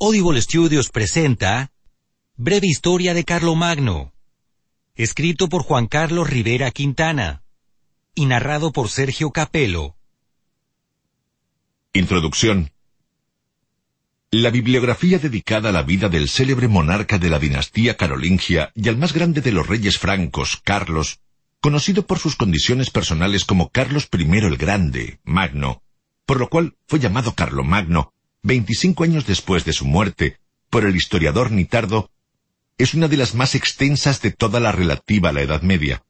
Audible Studios presenta Breve Historia de Carlomagno, escrito por Juan Carlos Rivera Quintana y narrado por Sergio Capelo. Introducción. La bibliografía dedicada a la vida del célebre monarca de la dinastía carolingia y al más grande de los reyes francos, Carlos, conocido por sus condiciones personales como Carlos I el Grande, Magno, por lo cual fue llamado Carlomagno, 25 años después de su muerte, por el historiador Nitardo, es una de las más extensas de toda la relativa a la Edad Media.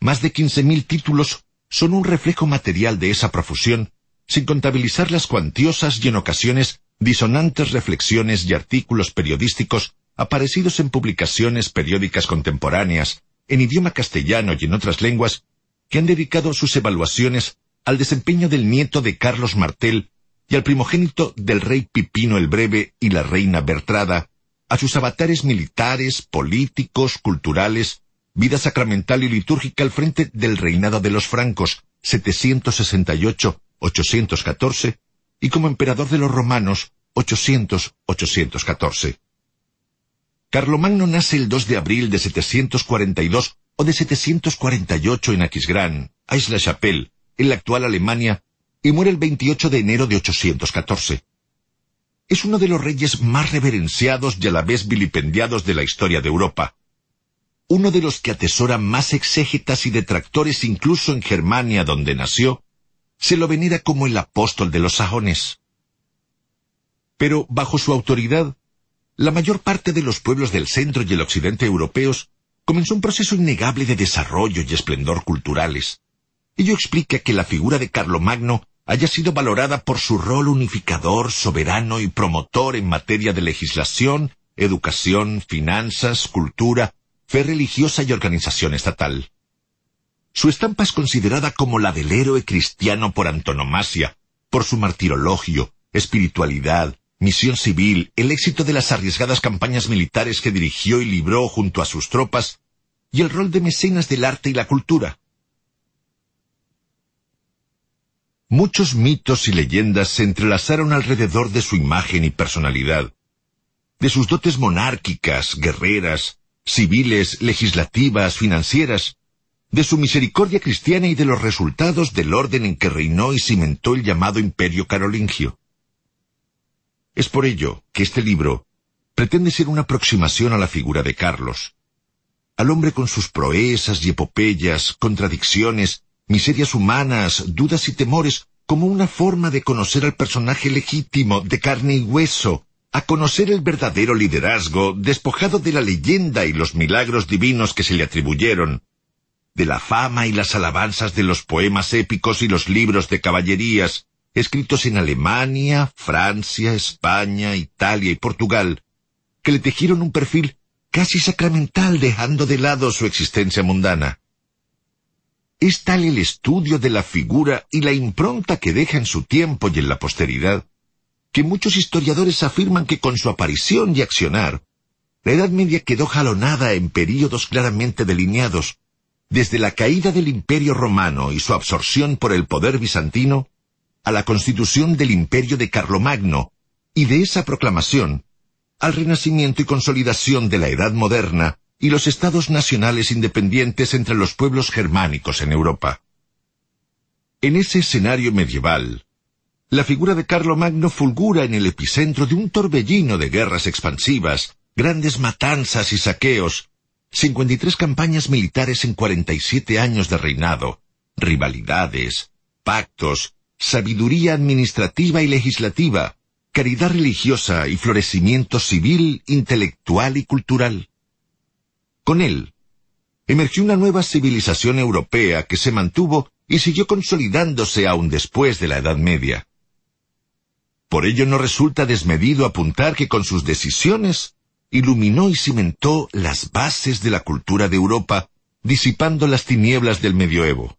Más de 15.000 títulos son un reflejo material de esa profusión, sin contabilizar las cuantiosas y en ocasiones disonantes reflexiones y artículos periodísticos aparecidos en publicaciones periódicas contemporáneas, en idioma castellano y en otras lenguas, que han dedicado sus evaluaciones al desempeño del nieto de Carlos Martel y al primogénito del rey Pipino el Breve y la reina Bertrada, a sus avatares militares, políticos, culturales, vida sacramental y litúrgica al frente del reinado de los francos, 768-814, y como emperador de los romanos, 800-814. Carlomagno nace el 2 de abril de 742 o de 748 en Aquisgrán, Aix-la-Chapelle, en la actual Alemania, y muere el 28 de enero de 814. Es uno de los reyes más reverenciados y a la vez vilipendiados de la historia de Europa. Uno de los que atesora más exégetas y detractores incluso en Germania donde nació, se lo venera como el apóstol de los sajones. Pero bajo su autoridad, la mayor parte de los pueblos del centro y el occidente europeos comenzó un proceso innegable de desarrollo y esplendor culturales. Ello explica que la figura de Carlomagno haya sido valorada por su rol unificador, soberano y promotor en materia de legislación, educación, finanzas, cultura, fe religiosa y organización estatal. Su estampa es considerada como la del héroe cristiano por antonomasia, por su martirologio, espiritualidad, misión civil, el éxito de las arriesgadas campañas militares que dirigió y libró junto a sus tropas, y el rol de mecenas del arte y la cultura. Muchos mitos y leyendas se entrelazaron alrededor de su imagen y personalidad, de sus dotes monárquicas, guerreras, civiles, legislativas, financieras, de su misericordia cristiana y de los resultados del orden en que reinó y cimentó el llamado imperio carolingio. Es por ello que este libro pretende ser una aproximación a la figura de Carlos, al hombre con sus proezas y epopeyas, contradicciones miserias humanas, dudas y temores, como una forma de conocer al personaje legítimo, de carne y hueso, a conocer el verdadero liderazgo, despojado de la leyenda y los milagros divinos que se le atribuyeron, de la fama y las alabanzas de los poemas épicos y los libros de caballerías, escritos en Alemania, Francia, España, Italia y Portugal, que le tejieron un perfil casi sacramental dejando de lado su existencia mundana. Es tal el estudio de la figura y la impronta que deja en su tiempo y en la posteridad, que muchos historiadores afirman que con su aparición y accionar, la Edad Media quedó jalonada en períodos claramente delineados, desde la caída del Imperio romano y su absorción por el poder bizantino, a la constitución del Imperio de Carlomagno, y de esa proclamación, al renacimiento y consolidación de la Edad moderna, y los estados nacionales independientes entre los pueblos germánicos en Europa. En ese escenario medieval, la figura de Carlomagno fulgura en el epicentro de un torbellino de guerras expansivas, grandes matanzas y saqueos, 53 campañas militares en 47 años de reinado, rivalidades, pactos, sabiduría administrativa y legislativa, caridad religiosa y florecimiento civil, intelectual y cultural. Con él, emergió una nueva civilización europea que se mantuvo y siguió consolidándose aún después de la Edad Media. Por ello no resulta desmedido apuntar que con sus decisiones iluminó y cimentó las bases de la cultura de Europa, disipando las tinieblas del medioevo.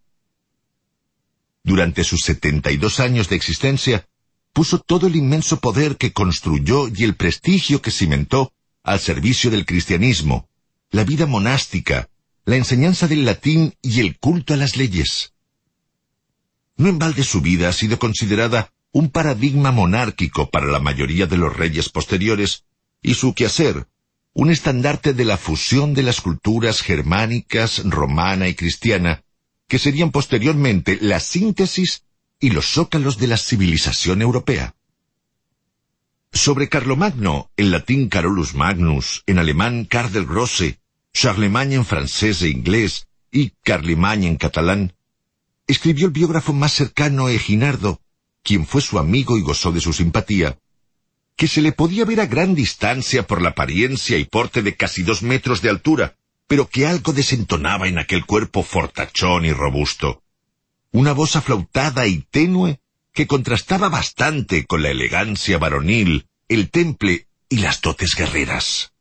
Durante sus setenta y dos años de existencia, puso todo el inmenso poder que construyó y el prestigio que cimentó al servicio del cristianismo, la vida monástica, la enseñanza del latín y el culto a las leyes. No en balde su vida ha sido considerada un paradigma monárquico para la mayoría de los reyes posteriores, y su quehacer, un estandarte de la fusión de las culturas germánicas, romana y cristiana, que serían posteriormente la síntesis y los zócalos de la civilización europea. Sobre Carlomagno, en latín Carolus Magnus, en alemán Karl del Grosse, Charlemagne en francés e inglés y Carlemagne en catalán, escribió el biógrafo más cercano Eginardo, quien fue su amigo y gozó de su simpatía, que se le podía ver a gran distancia por la apariencia y porte de casi dos metros de altura, pero que algo desentonaba en aquel cuerpo fortachón y robusto. Una voz aflautada y tenue que contrastaba bastante con la elegancia varonil, el temple y las dotes guerreras.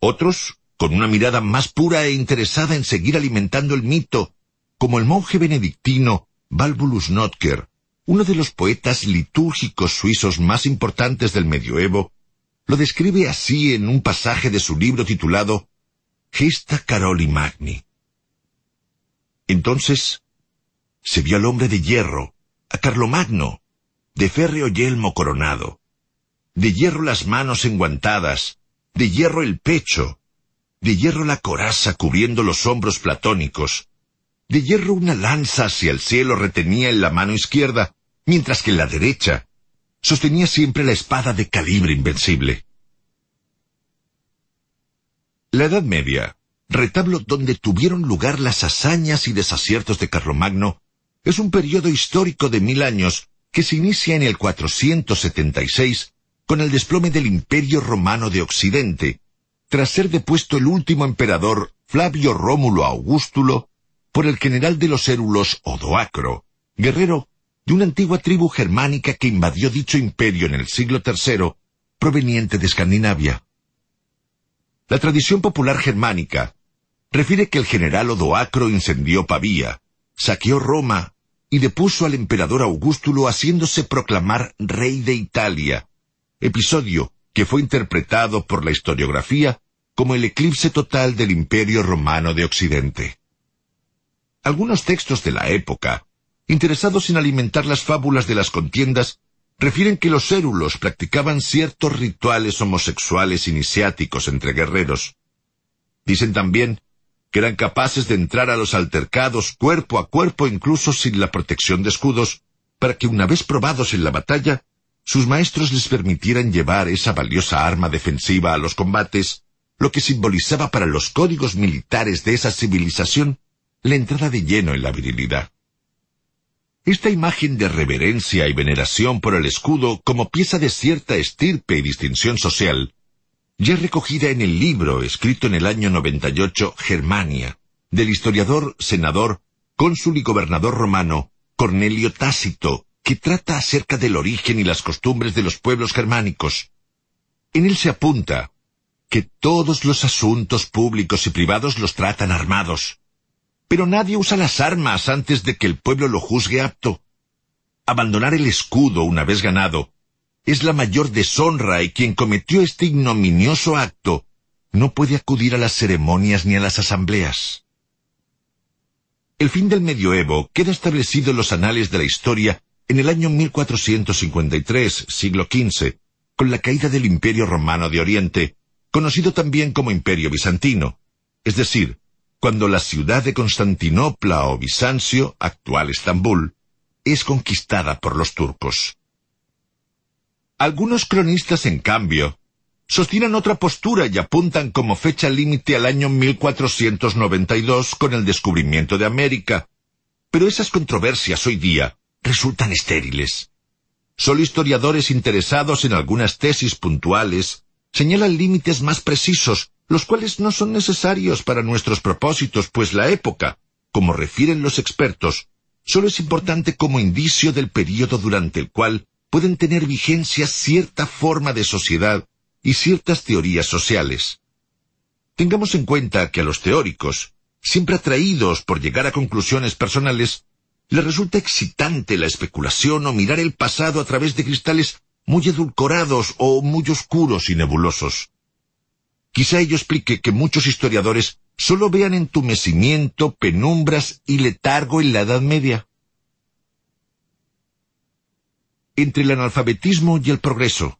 Otros, con una mirada más pura e interesada en seguir alimentando el mito, como el monje benedictino Balbulus Notker, uno de los poetas litúrgicos suizos más importantes del medioevo, lo describe así en un pasaje de su libro titulado Gesta Caroli Magni. Entonces se vio al hombre de hierro, a Carlomagno, de férreo yelmo coronado, de hierro las manos enguantadas, de hierro el pecho, de hierro la coraza cubriendo los hombros platónicos, de hierro una lanza hacia el cielo retenía en la mano izquierda, mientras que en la derecha sostenía siempre la espada de calibre invencible. La Edad Media, retablo donde tuvieron lugar las hazañas y desaciertos de Carlomagno, es un periodo histórico de mil años que se inicia en el 476 con el desplome del Imperio Romano de Occidente, tras ser depuesto el último emperador Flavio Rómulo Augustulo por el general de los érulos Odoacro, guerrero de una antigua tribu germánica que invadió dicho imperio en el siglo III, proveniente de Escandinavia. La tradición popular germánica refiere que el general Odoacro incendió Pavía, saqueó Roma y depuso al emperador Augustulo haciéndose proclamar rey de Italia, episodio que fue interpretado por la historiografía como el eclipse total del Imperio Romano de Occidente. Algunos textos de la época, interesados en alimentar las fábulas de las contiendas, refieren que los érulos practicaban ciertos rituales homosexuales iniciáticos entre guerreros. Dicen también que eran capaces de entrar a los altercados cuerpo a cuerpo incluso sin la protección de escudos, para que una vez probados en la batalla, sus maestros les permitieran llevar esa valiosa arma defensiva a los combates, lo que simbolizaba para los códigos militares de esa civilización la entrada de lleno en la virilidad. Esta imagen de reverencia y veneración por el escudo como pieza de cierta estirpe y distinción social, ya recogida en el libro escrito en el año 98 Germania, del historiador, senador, cónsul y gobernador romano Cornelio Tácito, que trata acerca del origen y las costumbres de los pueblos germánicos. En él se apunta que todos los asuntos públicos y privados los tratan armados, pero nadie usa las armas antes de que el pueblo lo juzgue apto. Abandonar el escudo una vez ganado es la mayor deshonra y quien cometió este ignominioso acto no puede acudir a las ceremonias ni a las asambleas. El fin del medioevo queda establecido en los anales de la historia en el año 1453, siglo XV, con la caída del Imperio Romano de Oriente, conocido también como Imperio Bizantino, es decir, cuando la ciudad de Constantinopla o Bizancio, actual Estambul, es conquistada por los turcos. Algunos cronistas, en cambio, sostienen otra postura y apuntan como fecha límite al año 1492 con el descubrimiento de América, pero esas controversias hoy día resultan estériles. Solo historiadores interesados en algunas tesis puntuales señalan límites más precisos, los cuales no son necesarios para nuestros propósitos, pues la época, como refieren los expertos, solo es importante como indicio del período durante el cual pueden tener vigencia cierta forma de sociedad y ciertas teorías sociales. Tengamos en cuenta que a los teóricos, siempre atraídos por llegar a conclusiones personales, les resulta excitante la especulación o mirar el pasado a través de cristales muy edulcorados o muy oscuros y nebulosos. Quizá ello explique que muchos historiadores solo vean entumecimiento, penumbras y letargo en la Edad Media. Entre el analfabetismo y el progreso.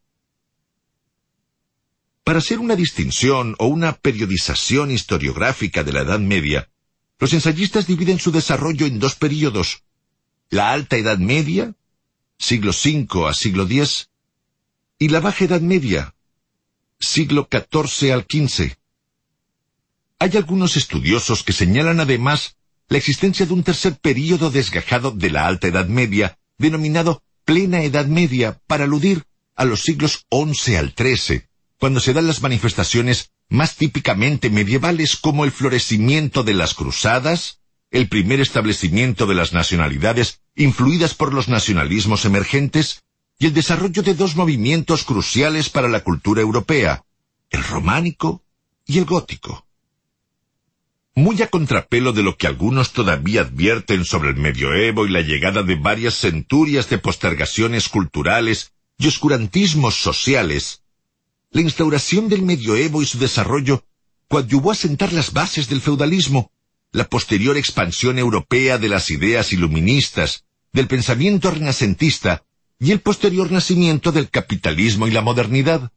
Para hacer una distinción o una periodización historiográfica de la Edad Media, los ensayistas dividen su desarrollo en dos períodos. La Alta Edad Media, siglo V a siglo X, y la Baja Edad Media, siglo XIV al XV. Hay algunos estudiosos que señalan además la existencia de un tercer período desgajado de la Alta Edad Media, denominado Plena Edad Media, para aludir a los siglos XI al XIII, cuando se dan las manifestaciones más típicamente medievales como el florecimiento de las cruzadas, el primer establecimiento de las nacionalidades influidas por los nacionalismos emergentes y el desarrollo de dos movimientos cruciales para la cultura europea, el románico y el gótico. Muy a contrapelo de lo que algunos todavía advierten sobre el medioevo y la llegada de varias centurias de postergaciones culturales y oscurantismos sociales, la instauración del medioevo y su desarrollo coadyuvó a sentar las bases del feudalismo, la posterior expansión europea de las ideas iluministas, del pensamiento renacentista y el posterior nacimiento del capitalismo y la modernidad.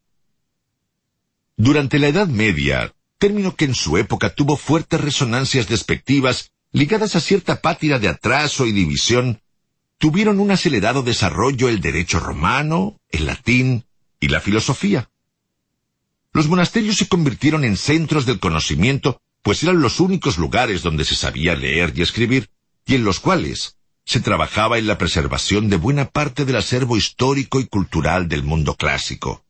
Durante la Edad Media, término que en su época tuvo fuertes resonancias despectivas ligadas a cierta pátira de atraso y división, tuvieron un acelerado desarrollo el derecho romano, el latín y la filosofía. Los monasterios se convirtieron en centros del conocimiento, pues eran los únicos lugares donde se sabía leer y escribir, y en los cuales se trabajaba en la preservación de buena parte del acervo histórico y cultural del mundo clásico.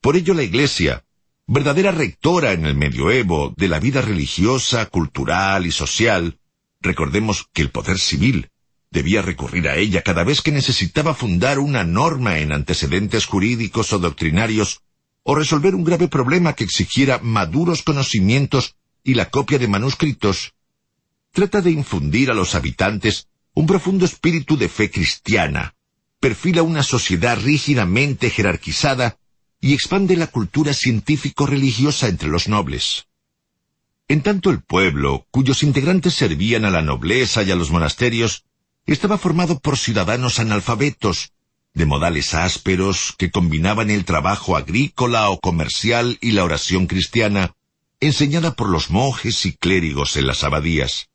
Por ello la Iglesia, verdadera rectora en el medioevo de la vida religiosa, cultural y social, recordemos que el poder civil debía recurrir a ella cada vez que necesitaba fundar una norma en antecedentes jurídicos o doctrinarios o resolver un grave problema que exigiera maduros conocimientos y la copia de manuscritos, trata de infundir a los habitantes un profundo espíritu de fe cristiana, perfila una sociedad rígidamente jerarquizada y expande la cultura científico-religiosa entre los nobles. En tanto el pueblo, cuyos integrantes servían a la nobleza y a los monasterios, estaba formado por ciudadanos analfabetos, de modales ásperos que combinaban el trabajo agrícola o comercial y la oración cristiana, enseñada por los monjes y clérigos en las abadías.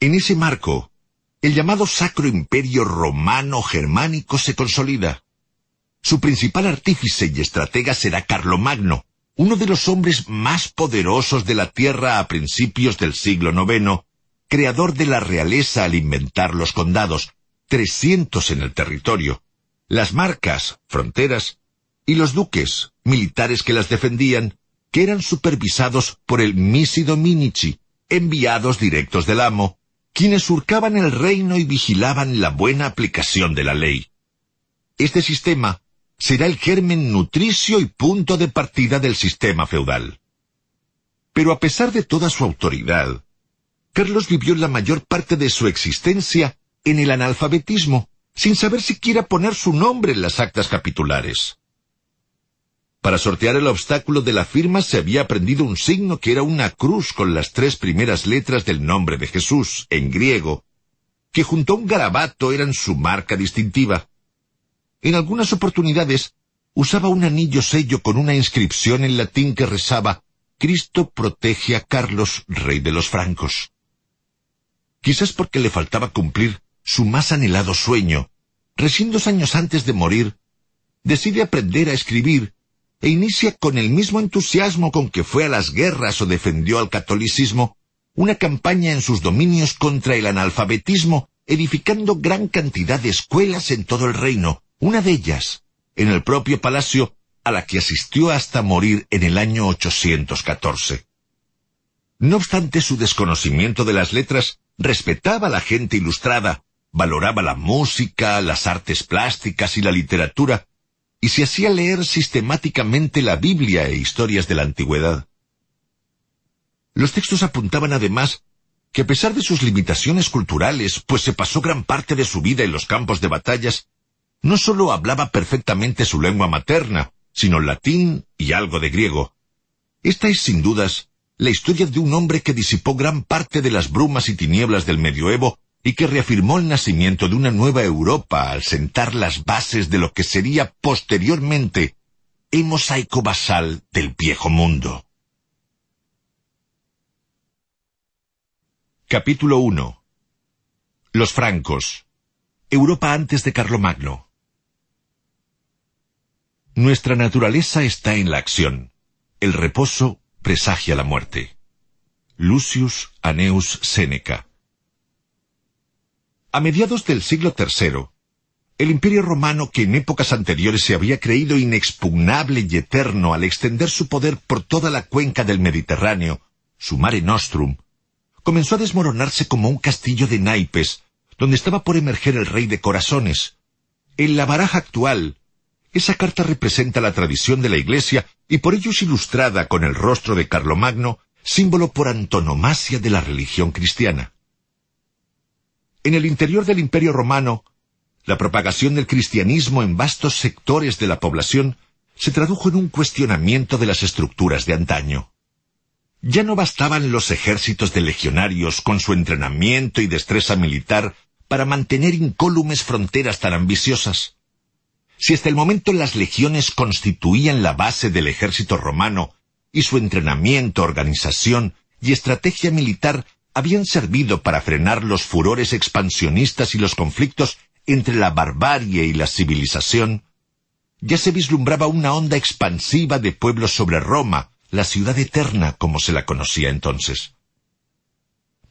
En ese marco, el llamado Sacro Imperio Romano Germánico se consolida. Su principal artífice y estratega será Carlomagno, uno de los hombres más poderosos de la tierra a principios del siglo IX, creador de la realeza al inventar los condados, trescientos en el territorio, las marcas, fronteras, y los duques, militares que las defendían, que eran supervisados por el Misi Dominici, enviados directos del amo, quienes surcaban el reino y vigilaban la buena aplicación de la ley. Este sistema será el germen nutricio y punto de partida del sistema feudal. Pero a pesar de toda su autoridad, Carlos vivió la mayor parte de su existencia en el analfabetismo, sin saber siquiera poner su nombre en las actas capitulares. Para sortear el obstáculo de la firma se había aprendido un signo que era una cruz con las tres primeras letras del nombre de Jesús, en griego, que junto a un garabato eran su marca distintiva. En algunas oportunidades usaba un anillo sello con una inscripción en latín que rezaba Cristo protege a Carlos, rey de los francos. Quizás porque le faltaba cumplir su más anhelado sueño, recién dos años antes de morir, decide aprender a escribir e inicia con el mismo entusiasmo con que fue a las guerras o defendió al catolicismo, una campaña en sus dominios contra el analfabetismo, edificando gran cantidad de escuelas en todo el reino, una de ellas, en el propio palacio, a la que asistió hasta morir en el año 814. No obstante su desconocimiento de las letras, respetaba a la gente ilustrada, valoraba la música, las artes plásticas y la literatura, y se hacía leer sistemáticamente la Biblia e historias de la antigüedad. Los textos apuntaban además que a pesar de sus limitaciones culturales, pues se pasó gran parte de su vida en los campos de batallas, no sólo hablaba perfectamente su lengua materna, sino latín y algo de griego. Esta es sin dudas la historia de un hombre que disipó gran parte de las brumas y tinieblas del medioevo y que reafirmó el nacimiento de una nueva Europa al sentar las bases de lo que sería posteriormente el mosaico basal del viejo mundo. Capítulo 1 Los francos Europa antes de Carlomagno Nuestra naturaleza está en la acción. El reposo presagia la muerte. Lucius Aneus Seneca a mediados del siglo III, el imperio romano, que en épocas anteriores se había creído inexpugnable y eterno al extender su poder por toda la cuenca del Mediterráneo, su mare nostrum, comenzó a desmoronarse como un castillo de naipes, donde estaba por emerger el rey de corazones. En la baraja actual, esa carta representa la tradición de la Iglesia y por ello es ilustrada con el rostro de Carlomagno, símbolo por antonomasia de la religión cristiana. En el interior del Imperio romano, la propagación del cristianismo en vastos sectores de la población se tradujo en un cuestionamiento de las estructuras de antaño. Ya no bastaban los ejércitos de legionarios con su entrenamiento y destreza militar para mantener incólumes fronteras tan ambiciosas. Si hasta el momento las legiones constituían la base del ejército romano y su entrenamiento, organización y estrategia militar habían servido para frenar los furores expansionistas y los conflictos entre la barbarie y la civilización, ya se vislumbraba una onda expansiva de pueblos sobre Roma, la ciudad eterna como se la conocía entonces.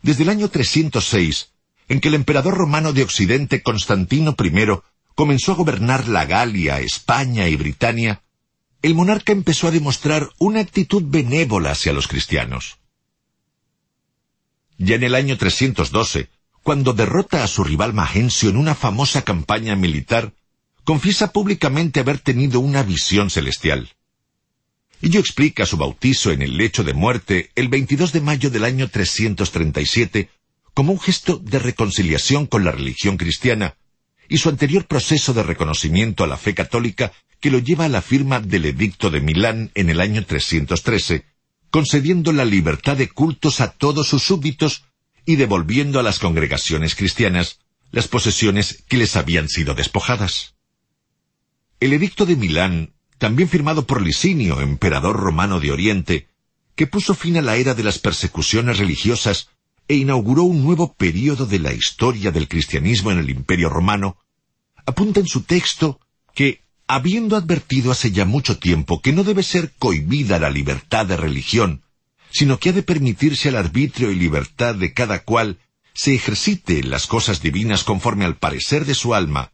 Desde el año 306, en que el emperador romano de Occidente Constantino I comenzó a gobernar la Galia, España y Britania, el monarca empezó a demostrar una actitud benévola hacia los cristianos. Ya en el año 312, cuando derrota a su rival Magencio en una famosa campaña militar, confiesa públicamente haber tenido una visión celestial. Ello explica su bautizo en el lecho de muerte el 22 de mayo del año 337 como un gesto de reconciliación con la religión cristiana y su anterior proceso de reconocimiento a la fe católica que lo lleva a la firma del Edicto de Milán en el año 313, concediendo la libertad de cultos a todos sus súbditos y devolviendo a las congregaciones cristianas las posesiones que les habían sido despojadas. El edicto de Milán, también firmado por Licinio, emperador romano de Oriente, que puso fin a la era de las persecuciones religiosas e inauguró un nuevo período de la historia del cristianismo en el Imperio romano, apunta en su texto que habiendo advertido hace ya mucho tiempo que no debe ser cohibida la libertad de religión, sino que ha de permitirse al arbitrio y libertad de cada cual se ejercite en las cosas divinas conforme al parecer de su alma,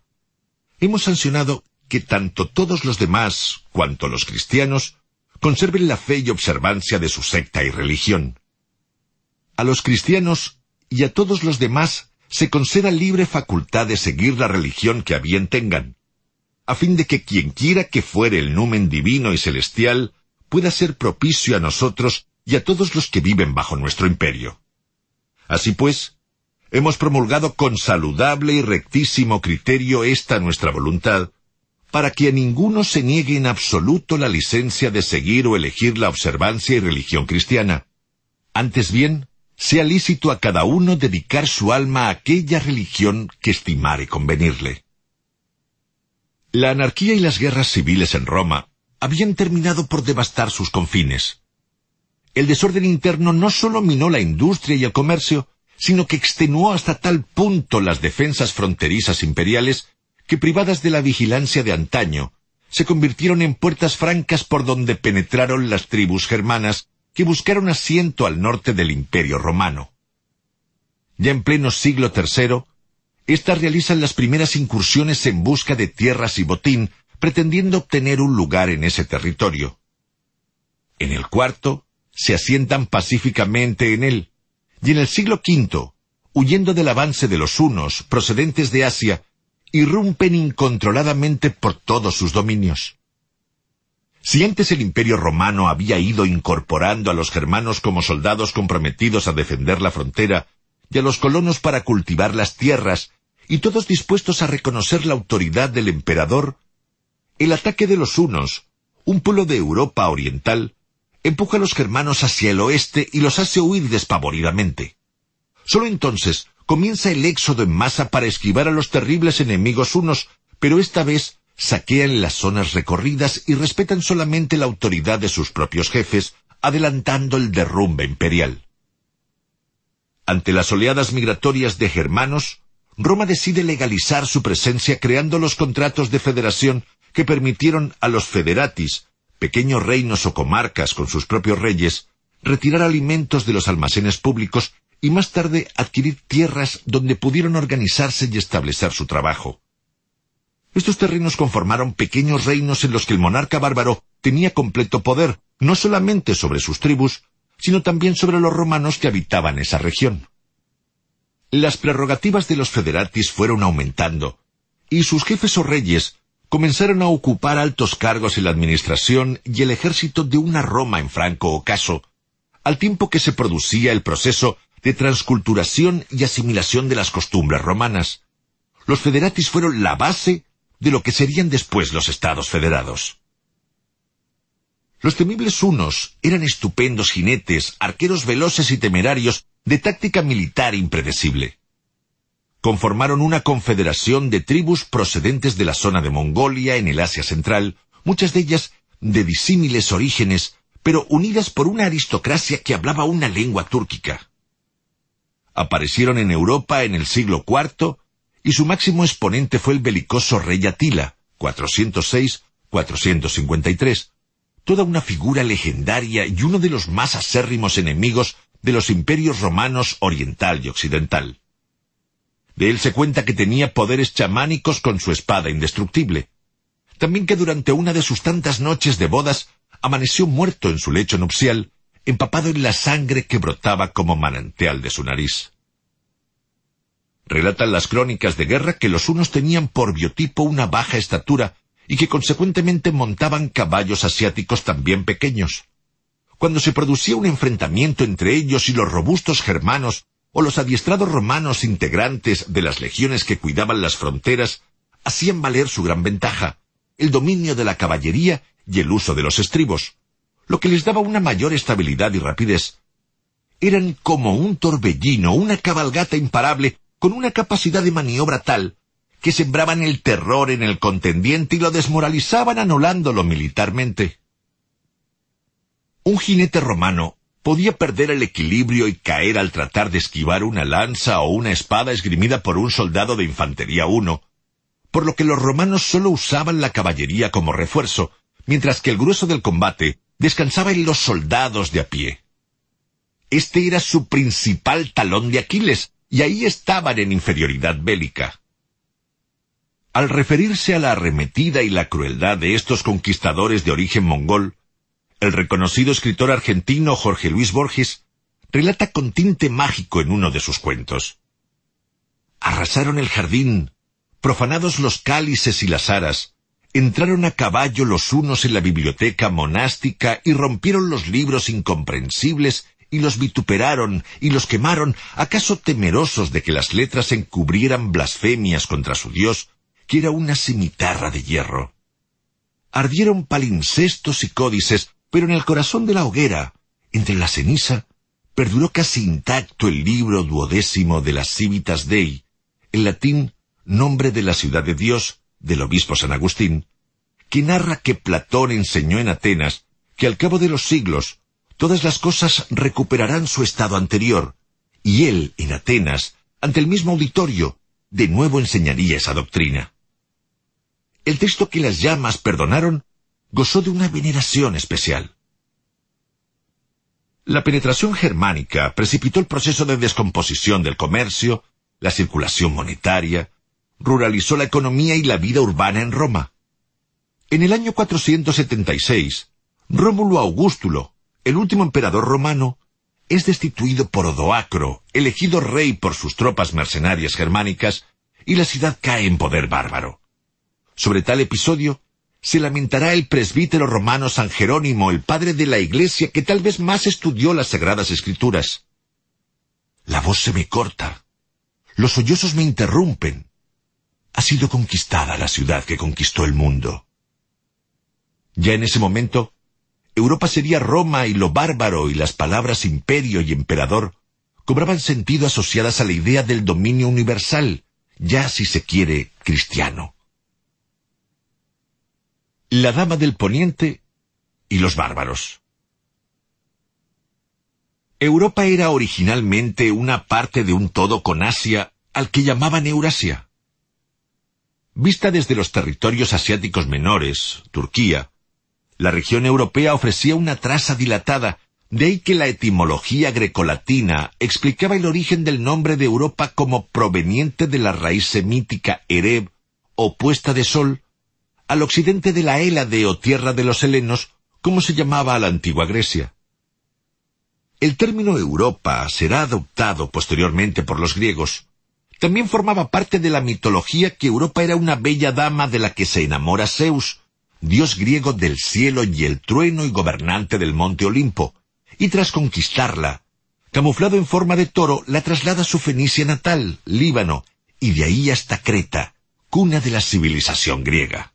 hemos sancionado que tanto todos los demás cuanto los cristianos conserven la fe y observancia de su secta y religión. A los cristianos y a todos los demás se conceda libre facultad de seguir la religión que a bien tengan, a fin de que quien quiera que fuere el numen divino y celestial pueda ser propicio a nosotros y a todos los que viven bajo nuestro imperio. Así pues, hemos promulgado con saludable y rectísimo criterio esta nuestra voluntad, para que a ninguno se niegue en absoluto la licencia de seguir o elegir la observancia y religión cristiana. Antes bien, sea lícito a cada uno dedicar su alma a aquella religión que estimare convenirle. La anarquía y las guerras civiles en Roma habían terminado por devastar sus confines. El desorden interno no solo minó la industria y el comercio, sino que extenuó hasta tal punto las defensas fronterizas imperiales que privadas de la vigilancia de antaño, se convirtieron en puertas francas por donde penetraron las tribus germanas que buscaron asiento al norte del imperio romano. Ya en pleno siglo III, estas realizan las primeras incursiones en busca de tierras y botín, pretendiendo obtener un lugar en ese territorio. En el cuarto, se asientan pacíficamente en él, y en el siglo V, huyendo del avance de los hunos procedentes de Asia, irrumpen incontroladamente por todos sus dominios. Si antes el imperio romano había ido incorporando a los germanos como soldados comprometidos a defender la frontera y a los colonos para cultivar las tierras, y todos dispuestos a reconocer la autoridad del emperador, el ataque de los hunos, un pueblo de Europa oriental, empuja a los germanos hacia el oeste y los hace huir despavoridamente. Solo entonces, comienza el éxodo en masa para esquivar a los terribles enemigos unos, pero esta vez saquean las zonas recorridas y respetan solamente la autoridad de sus propios jefes, adelantando el derrumbe imperial. Ante las oleadas migratorias de germanos, Roma decide legalizar su presencia creando los contratos de federación que permitieron a los federatis, pequeños reinos o comarcas con sus propios reyes, retirar alimentos de los almacenes públicos y más tarde adquirir tierras donde pudieron organizarse y establecer su trabajo. Estos terrenos conformaron pequeños reinos en los que el monarca bárbaro tenía completo poder, no solamente sobre sus tribus, sino también sobre los romanos que habitaban esa región. Las prerrogativas de los federatis fueron aumentando, y sus jefes o reyes comenzaron a ocupar altos cargos en la administración y el ejército de una Roma en franco ocaso, al tiempo que se producía el proceso de transculturación y asimilación de las costumbres romanas. Los federatis fueron la base de lo que serían después los estados federados. Los temibles hunos eran estupendos jinetes, arqueros veloces y temerarios, de táctica militar impredecible. Conformaron una confederación de tribus procedentes de la zona de Mongolia en el Asia Central, muchas de ellas de disímiles orígenes, pero unidas por una aristocracia que hablaba una lengua túrquica. Aparecieron en Europa en el siglo IV y su máximo exponente fue el belicoso rey Atila, 406-453, toda una figura legendaria y uno de los más acérrimos enemigos de los imperios romanos oriental y occidental. De él se cuenta que tenía poderes chamánicos con su espada indestructible. También que durante una de sus tantas noches de bodas amaneció muerto en su lecho nupcial, empapado en la sangre que brotaba como manantial de su nariz. Relatan las crónicas de guerra que los unos tenían por biotipo una baja estatura y que consecuentemente montaban caballos asiáticos también pequeños. Cuando se producía un enfrentamiento entre ellos y los robustos germanos o los adiestrados romanos integrantes de las legiones que cuidaban las fronteras, hacían valer su gran ventaja, el dominio de la caballería y el uso de los estribos, lo que les daba una mayor estabilidad y rapidez. Eran como un torbellino, una cabalgata imparable, con una capacidad de maniobra tal que sembraban el terror en el contendiente y lo desmoralizaban anulándolo militarmente. Un jinete romano podía perder el equilibrio y caer al tratar de esquivar una lanza o una espada esgrimida por un soldado de infantería uno, por lo que los romanos solo usaban la caballería como refuerzo, mientras que el grueso del combate descansaba en los soldados de a pie. Este era su principal talón de Aquiles, y ahí estaban en inferioridad bélica. Al referirse a la arremetida y la crueldad de estos conquistadores de origen mongol, el reconocido escritor argentino Jorge Luis Borges relata con tinte mágico en uno de sus cuentos. Arrasaron el jardín, profanados los cálices y las aras, entraron a caballo los unos en la biblioteca monástica y rompieron los libros incomprensibles y los vituperaron y los quemaron, acaso temerosos de que las letras encubrieran blasfemias contra su Dios, que era una cimitarra de hierro. Ardieron palincestos y códices, pero en el corazón de la hoguera, entre la ceniza, perduró casi intacto el libro duodécimo de las Civitas Dei, en latín nombre de la ciudad de Dios, del obispo San Agustín, que narra que Platón enseñó en Atenas que al cabo de los siglos todas las cosas recuperarán su estado anterior, y él, en Atenas, ante el mismo auditorio, de nuevo enseñaría esa doctrina. El texto que las llamas perdonaron gozó de una veneración especial. La penetración germánica precipitó el proceso de descomposición del comercio, la circulación monetaria, ruralizó la economía y la vida urbana en Roma. En el año 476, Rómulo Augustulo, el último emperador romano, es destituido por Odoacro, elegido rey por sus tropas mercenarias germánicas, y la ciudad cae en poder bárbaro. Sobre tal episodio, se lamentará el presbítero romano San Jerónimo, el padre de la iglesia que tal vez más estudió las sagradas escrituras. La voz se me corta. Los sollozos me interrumpen ha sido conquistada la ciudad que conquistó el mundo. Ya en ese momento, Europa sería Roma y lo bárbaro y las palabras imperio y emperador cobraban sentido asociadas a la idea del dominio universal, ya si se quiere cristiano. La Dama del Poniente y los bárbaros. Europa era originalmente una parte de un todo con Asia, al que llamaban Eurasia. Vista desde los territorios asiáticos menores, Turquía, la región europea ofrecía una traza dilatada, de ahí que la etimología grecolatina explicaba el origen del nombre de Europa como proveniente de la raíz semítica Ereb, o puesta de sol, al occidente de la Hélade o tierra de los helenos, como se llamaba a la antigua Grecia. El término Europa será adoptado posteriormente por los griegos, también formaba parte de la mitología que Europa era una bella dama de la que se enamora Zeus, dios griego del cielo y el trueno y gobernante del monte Olimpo, y tras conquistarla, camuflado en forma de toro, la traslada a su Fenicia natal, Líbano, y de ahí hasta Creta, cuna de la civilización griega.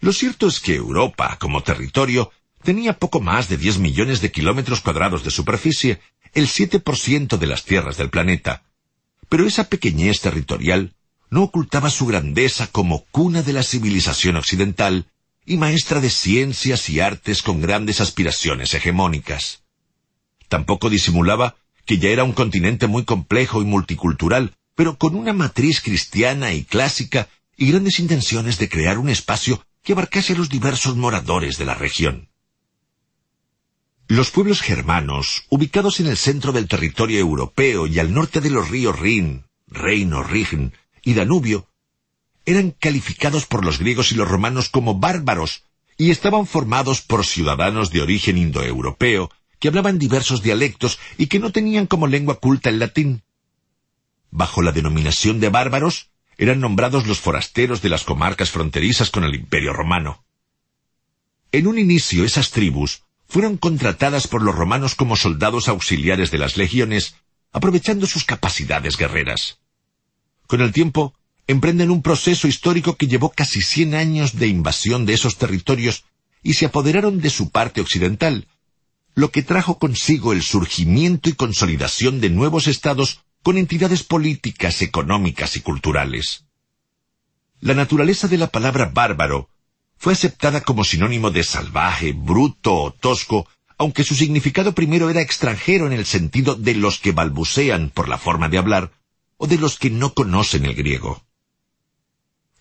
Lo cierto es que Europa, como territorio, tenía poco más de diez millones de kilómetros cuadrados de superficie, el siete por ciento de las tierras del planeta, pero esa pequeñez territorial no ocultaba su grandeza como cuna de la civilización occidental y maestra de ciencias y artes con grandes aspiraciones hegemónicas. Tampoco disimulaba que ya era un continente muy complejo y multicultural, pero con una matriz cristiana y clásica y grandes intenciones de crear un espacio que abarcase a los diversos moradores de la región. Los pueblos germanos, ubicados en el centro del territorio europeo y al norte de los ríos Rin, Reino, Rin y Danubio, eran calificados por los griegos y los romanos como bárbaros y estaban formados por ciudadanos de origen indoeuropeo que hablaban diversos dialectos y que no tenían como lengua culta el latín. Bajo la denominación de bárbaros eran nombrados los forasteros de las comarcas fronterizas con el imperio romano. En un inicio esas tribus fueron contratadas por los romanos como soldados auxiliares de las legiones, aprovechando sus capacidades guerreras. Con el tiempo, emprenden un proceso histórico que llevó casi cien años de invasión de esos territorios y se apoderaron de su parte occidental, lo que trajo consigo el surgimiento y consolidación de nuevos estados con entidades políticas, económicas y culturales. La naturaleza de la palabra bárbaro fue aceptada como sinónimo de salvaje, bruto o tosco, aunque su significado primero era extranjero en el sentido de los que balbucean por la forma de hablar, de los que no conocen el griego.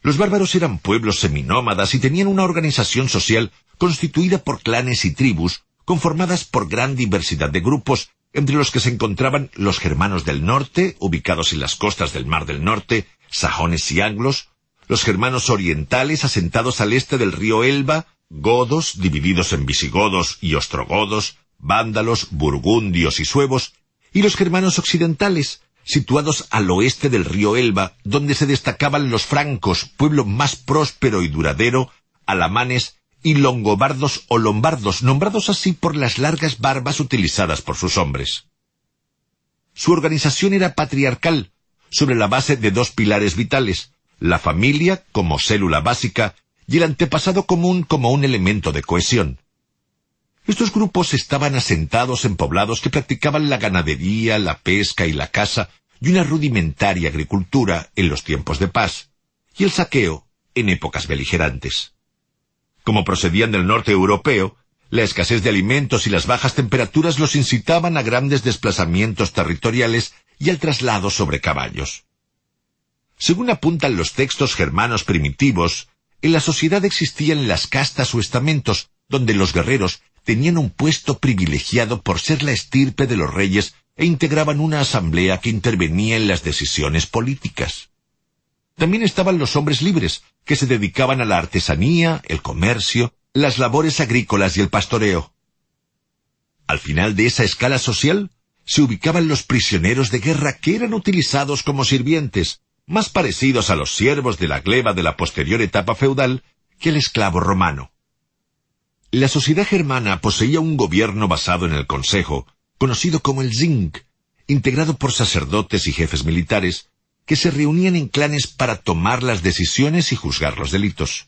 Los bárbaros eran pueblos seminómadas y tenían una organización social constituida por clanes y tribus, conformadas por gran diversidad de grupos, entre los que se encontraban los germanos del norte, ubicados en las costas del Mar del Norte, sajones y anglos, los germanos orientales asentados al este del río Elba, godos divididos en visigodos y ostrogodos, vándalos, burgundios y suevos, y los germanos occidentales, situados al oeste del río Elba, donde se destacaban los francos, pueblo más próspero y duradero, alamanes y longobardos o lombardos, nombrados así por las largas barbas utilizadas por sus hombres. Su organización era patriarcal, sobre la base de dos pilares vitales, la familia como célula básica y el antepasado común como un elemento de cohesión. Estos grupos estaban asentados en poblados que practicaban la ganadería, la pesca y la caza, y una rudimentaria agricultura en los tiempos de paz, y el saqueo en épocas beligerantes. Como procedían del norte europeo, la escasez de alimentos y las bajas temperaturas los incitaban a grandes desplazamientos territoriales y al traslado sobre caballos. Según apuntan los textos germanos primitivos, en la sociedad existían las castas o estamentos, donde los guerreros tenían un puesto privilegiado por ser la estirpe de los reyes e integraban una asamblea que intervenía en las decisiones políticas. También estaban los hombres libres, que se dedicaban a la artesanía, el comercio, las labores agrícolas y el pastoreo. Al final de esa escala social se ubicaban los prisioneros de guerra que eran utilizados como sirvientes, más parecidos a los siervos de la gleba de la posterior etapa feudal que el esclavo romano. La sociedad germana poseía un gobierno basado en el Consejo, conocido como el Zing, integrado por sacerdotes y jefes militares, que se reunían en clanes para tomar las decisiones y juzgar los delitos.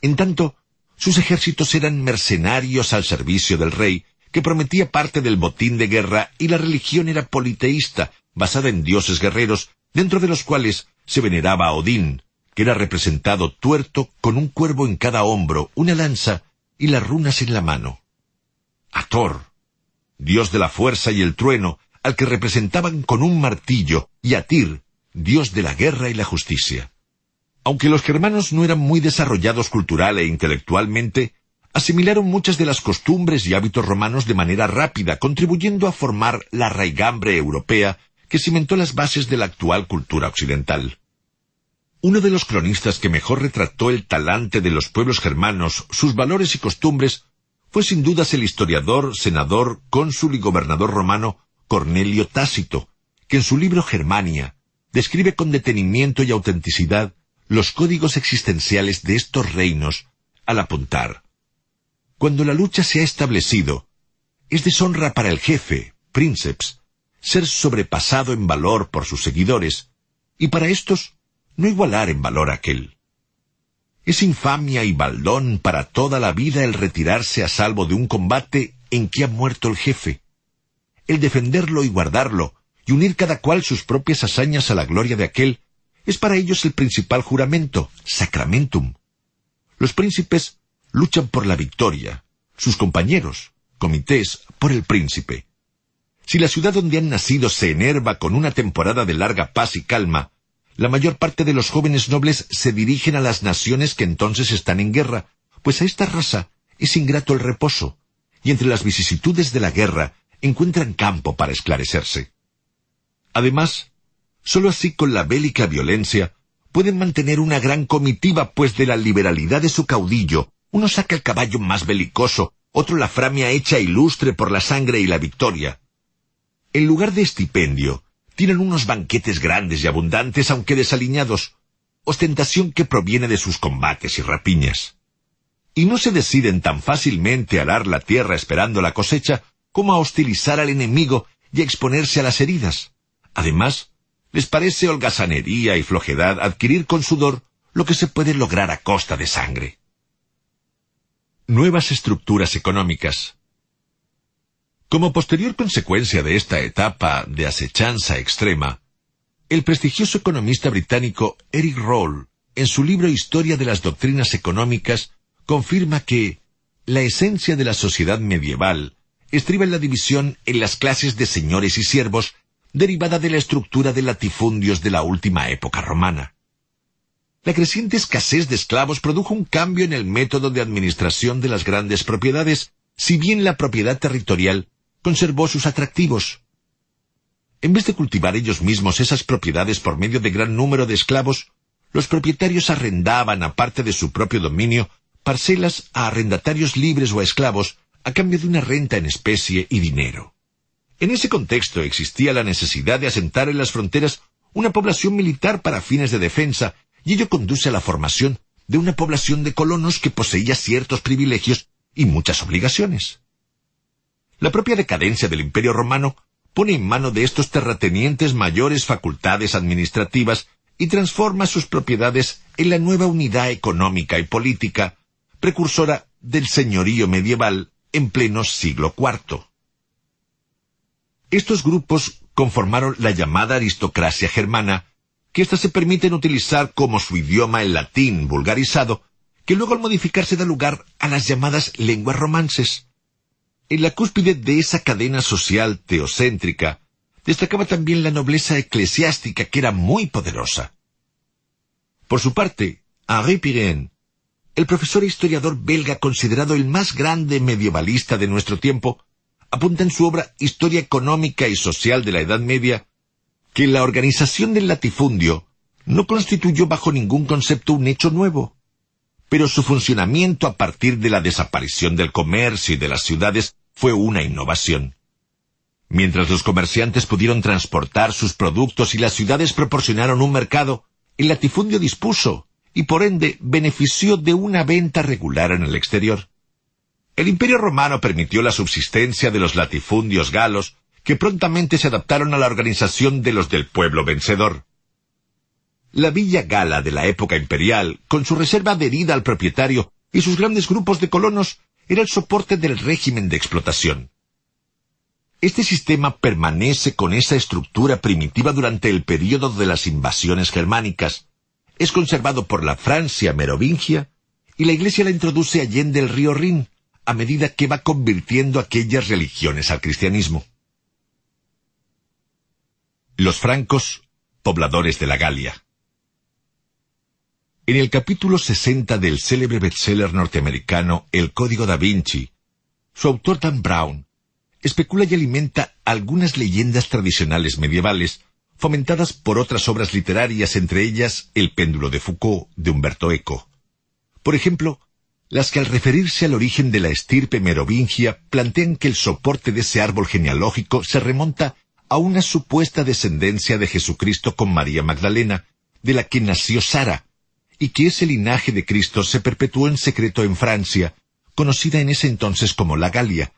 En tanto, sus ejércitos eran mercenarios al servicio del rey, que prometía parte del botín de guerra y la religión era politeísta, basada en dioses guerreros, dentro de los cuales se veneraba a Odín, que era representado tuerto con un cuervo en cada hombro, una lanza y las runas en la mano. A Thor, dios de la fuerza y el trueno, al que representaban con un martillo, y a Tyr, dios de la guerra y la justicia. Aunque los germanos no eran muy desarrollados cultural e intelectualmente, asimilaron muchas de las costumbres y hábitos romanos de manera rápida, contribuyendo a formar la raigambre europea que cimentó las bases de la actual cultura occidental. Uno de los cronistas que mejor retrató el talante de los pueblos germanos, sus valores y costumbres, fue sin dudas el historiador, senador, cónsul y gobernador romano Cornelio Tácito, que en su libro Germania describe con detenimiento y autenticidad los códigos existenciales de estos reinos al apuntar. Cuando la lucha se ha establecido, es deshonra para el jefe, princeps, ser sobrepasado en valor por sus seguidores, y para estos no igualar en valor aquel. Es infamia y baldón para toda la vida el retirarse a salvo de un combate en que ha muerto el jefe, el defenderlo y guardarlo, y unir cada cual sus propias hazañas a la gloria de aquel, es para ellos el principal juramento, sacramentum. Los príncipes luchan por la victoria, sus compañeros, comités, por el príncipe. Si la ciudad donde han nacido se enerva con una temporada de larga paz y calma, la mayor parte de los jóvenes nobles se dirigen a las naciones que entonces están en guerra, pues a esta raza es ingrato el reposo, y entre las vicisitudes de la guerra encuentran campo para esclarecerse. Además, sólo así con la bélica violencia pueden mantener una gran comitiva, pues de la liberalidad de su caudillo, uno saca el caballo más belicoso, otro la framia hecha ilustre por la sangre y la victoria. En lugar de estipendio, tienen unos banquetes grandes y abundantes, aunque desaliñados, ostentación que proviene de sus combates y rapiñas. Y no se deciden tan fácilmente a arar la tierra esperando la cosecha, como a hostilizar al enemigo y a exponerse a las heridas. Además, les parece holgazanería y flojedad adquirir con sudor lo que se puede lograr a costa de sangre. Nuevas estructuras económicas. Como posterior consecuencia de esta etapa de acechanza extrema, el prestigioso economista británico Eric Roll, en su libro Historia de las Doctrinas Económicas, confirma que la esencia de la sociedad medieval estriba en la división en las clases de señores y siervos derivada de la estructura de latifundios de la última época romana. La creciente escasez de esclavos produjo un cambio en el método de administración de las grandes propiedades, si bien la propiedad territorial conservó sus atractivos. En vez de cultivar ellos mismos esas propiedades por medio de gran número de esclavos, los propietarios arrendaban, aparte de su propio dominio, parcelas a arrendatarios libres o a esclavos, a cambio de una renta en especie y dinero. En ese contexto existía la necesidad de asentar en las fronteras una población militar para fines de defensa, y ello conduce a la formación de una población de colonos que poseía ciertos privilegios y muchas obligaciones. La propia decadencia del Imperio romano pone en mano de estos terratenientes mayores facultades administrativas y transforma sus propiedades en la nueva unidad económica y política, precursora del señorío medieval en pleno siglo IV. Estos grupos conformaron la llamada aristocracia germana, que ésta se permiten utilizar como su idioma el latín vulgarizado, que luego al modificarse da lugar a las llamadas lenguas romances. En la cúspide de esa cadena social teocéntrica, destacaba también la nobleza eclesiástica, que era muy poderosa. Por su parte, Henri Pirenne, el profesor e historiador belga considerado el más grande medievalista de nuestro tiempo, apunta en su obra Historia económica y social de la Edad Media que la organización del latifundio no constituyó bajo ningún concepto un hecho nuevo, pero su funcionamiento a partir de la desaparición del comercio y de las ciudades fue una innovación. Mientras los comerciantes pudieron transportar sus productos y las ciudades proporcionaron un mercado, el latifundio dispuso y por ende benefició de una venta regular en el exterior. El Imperio romano permitió la subsistencia de los latifundios galos, que prontamente se adaptaron a la organización de los del pueblo vencedor. La villa gala de la época imperial, con su reserva adherida al propietario y sus grandes grupos de colonos, era el soporte del régimen de explotación. Este sistema permanece con esa estructura primitiva durante el período de las invasiones germánicas. Es conservado por la Francia merovingia y la Iglesia la introduce allende el río Rin, a medida que va convirtiendo aquellas religiones al cristianismo. Los francos, pobladores de la Galia. En el capítulo 60 del célebre bestseller norteamericano El Código da Vinci, su autor Dan Brown especula y alimenta algunas leyendas tradicionales medievales, fomentadas por otras obras literarias, entre ellas El péndulo de Foucault, de Humberto Eco. Por ejemplo, las que al referirse al origen de la estirpe merovingia plantean que el soporte de ese árbol genealógico se remonta a una supuesta descendencia de Jesucristo con María Magdalena, de la que nació Sara, y que ese linaje de Cristo se perpetuó en secreto en Francia, conocida en ese entonces como la Galia,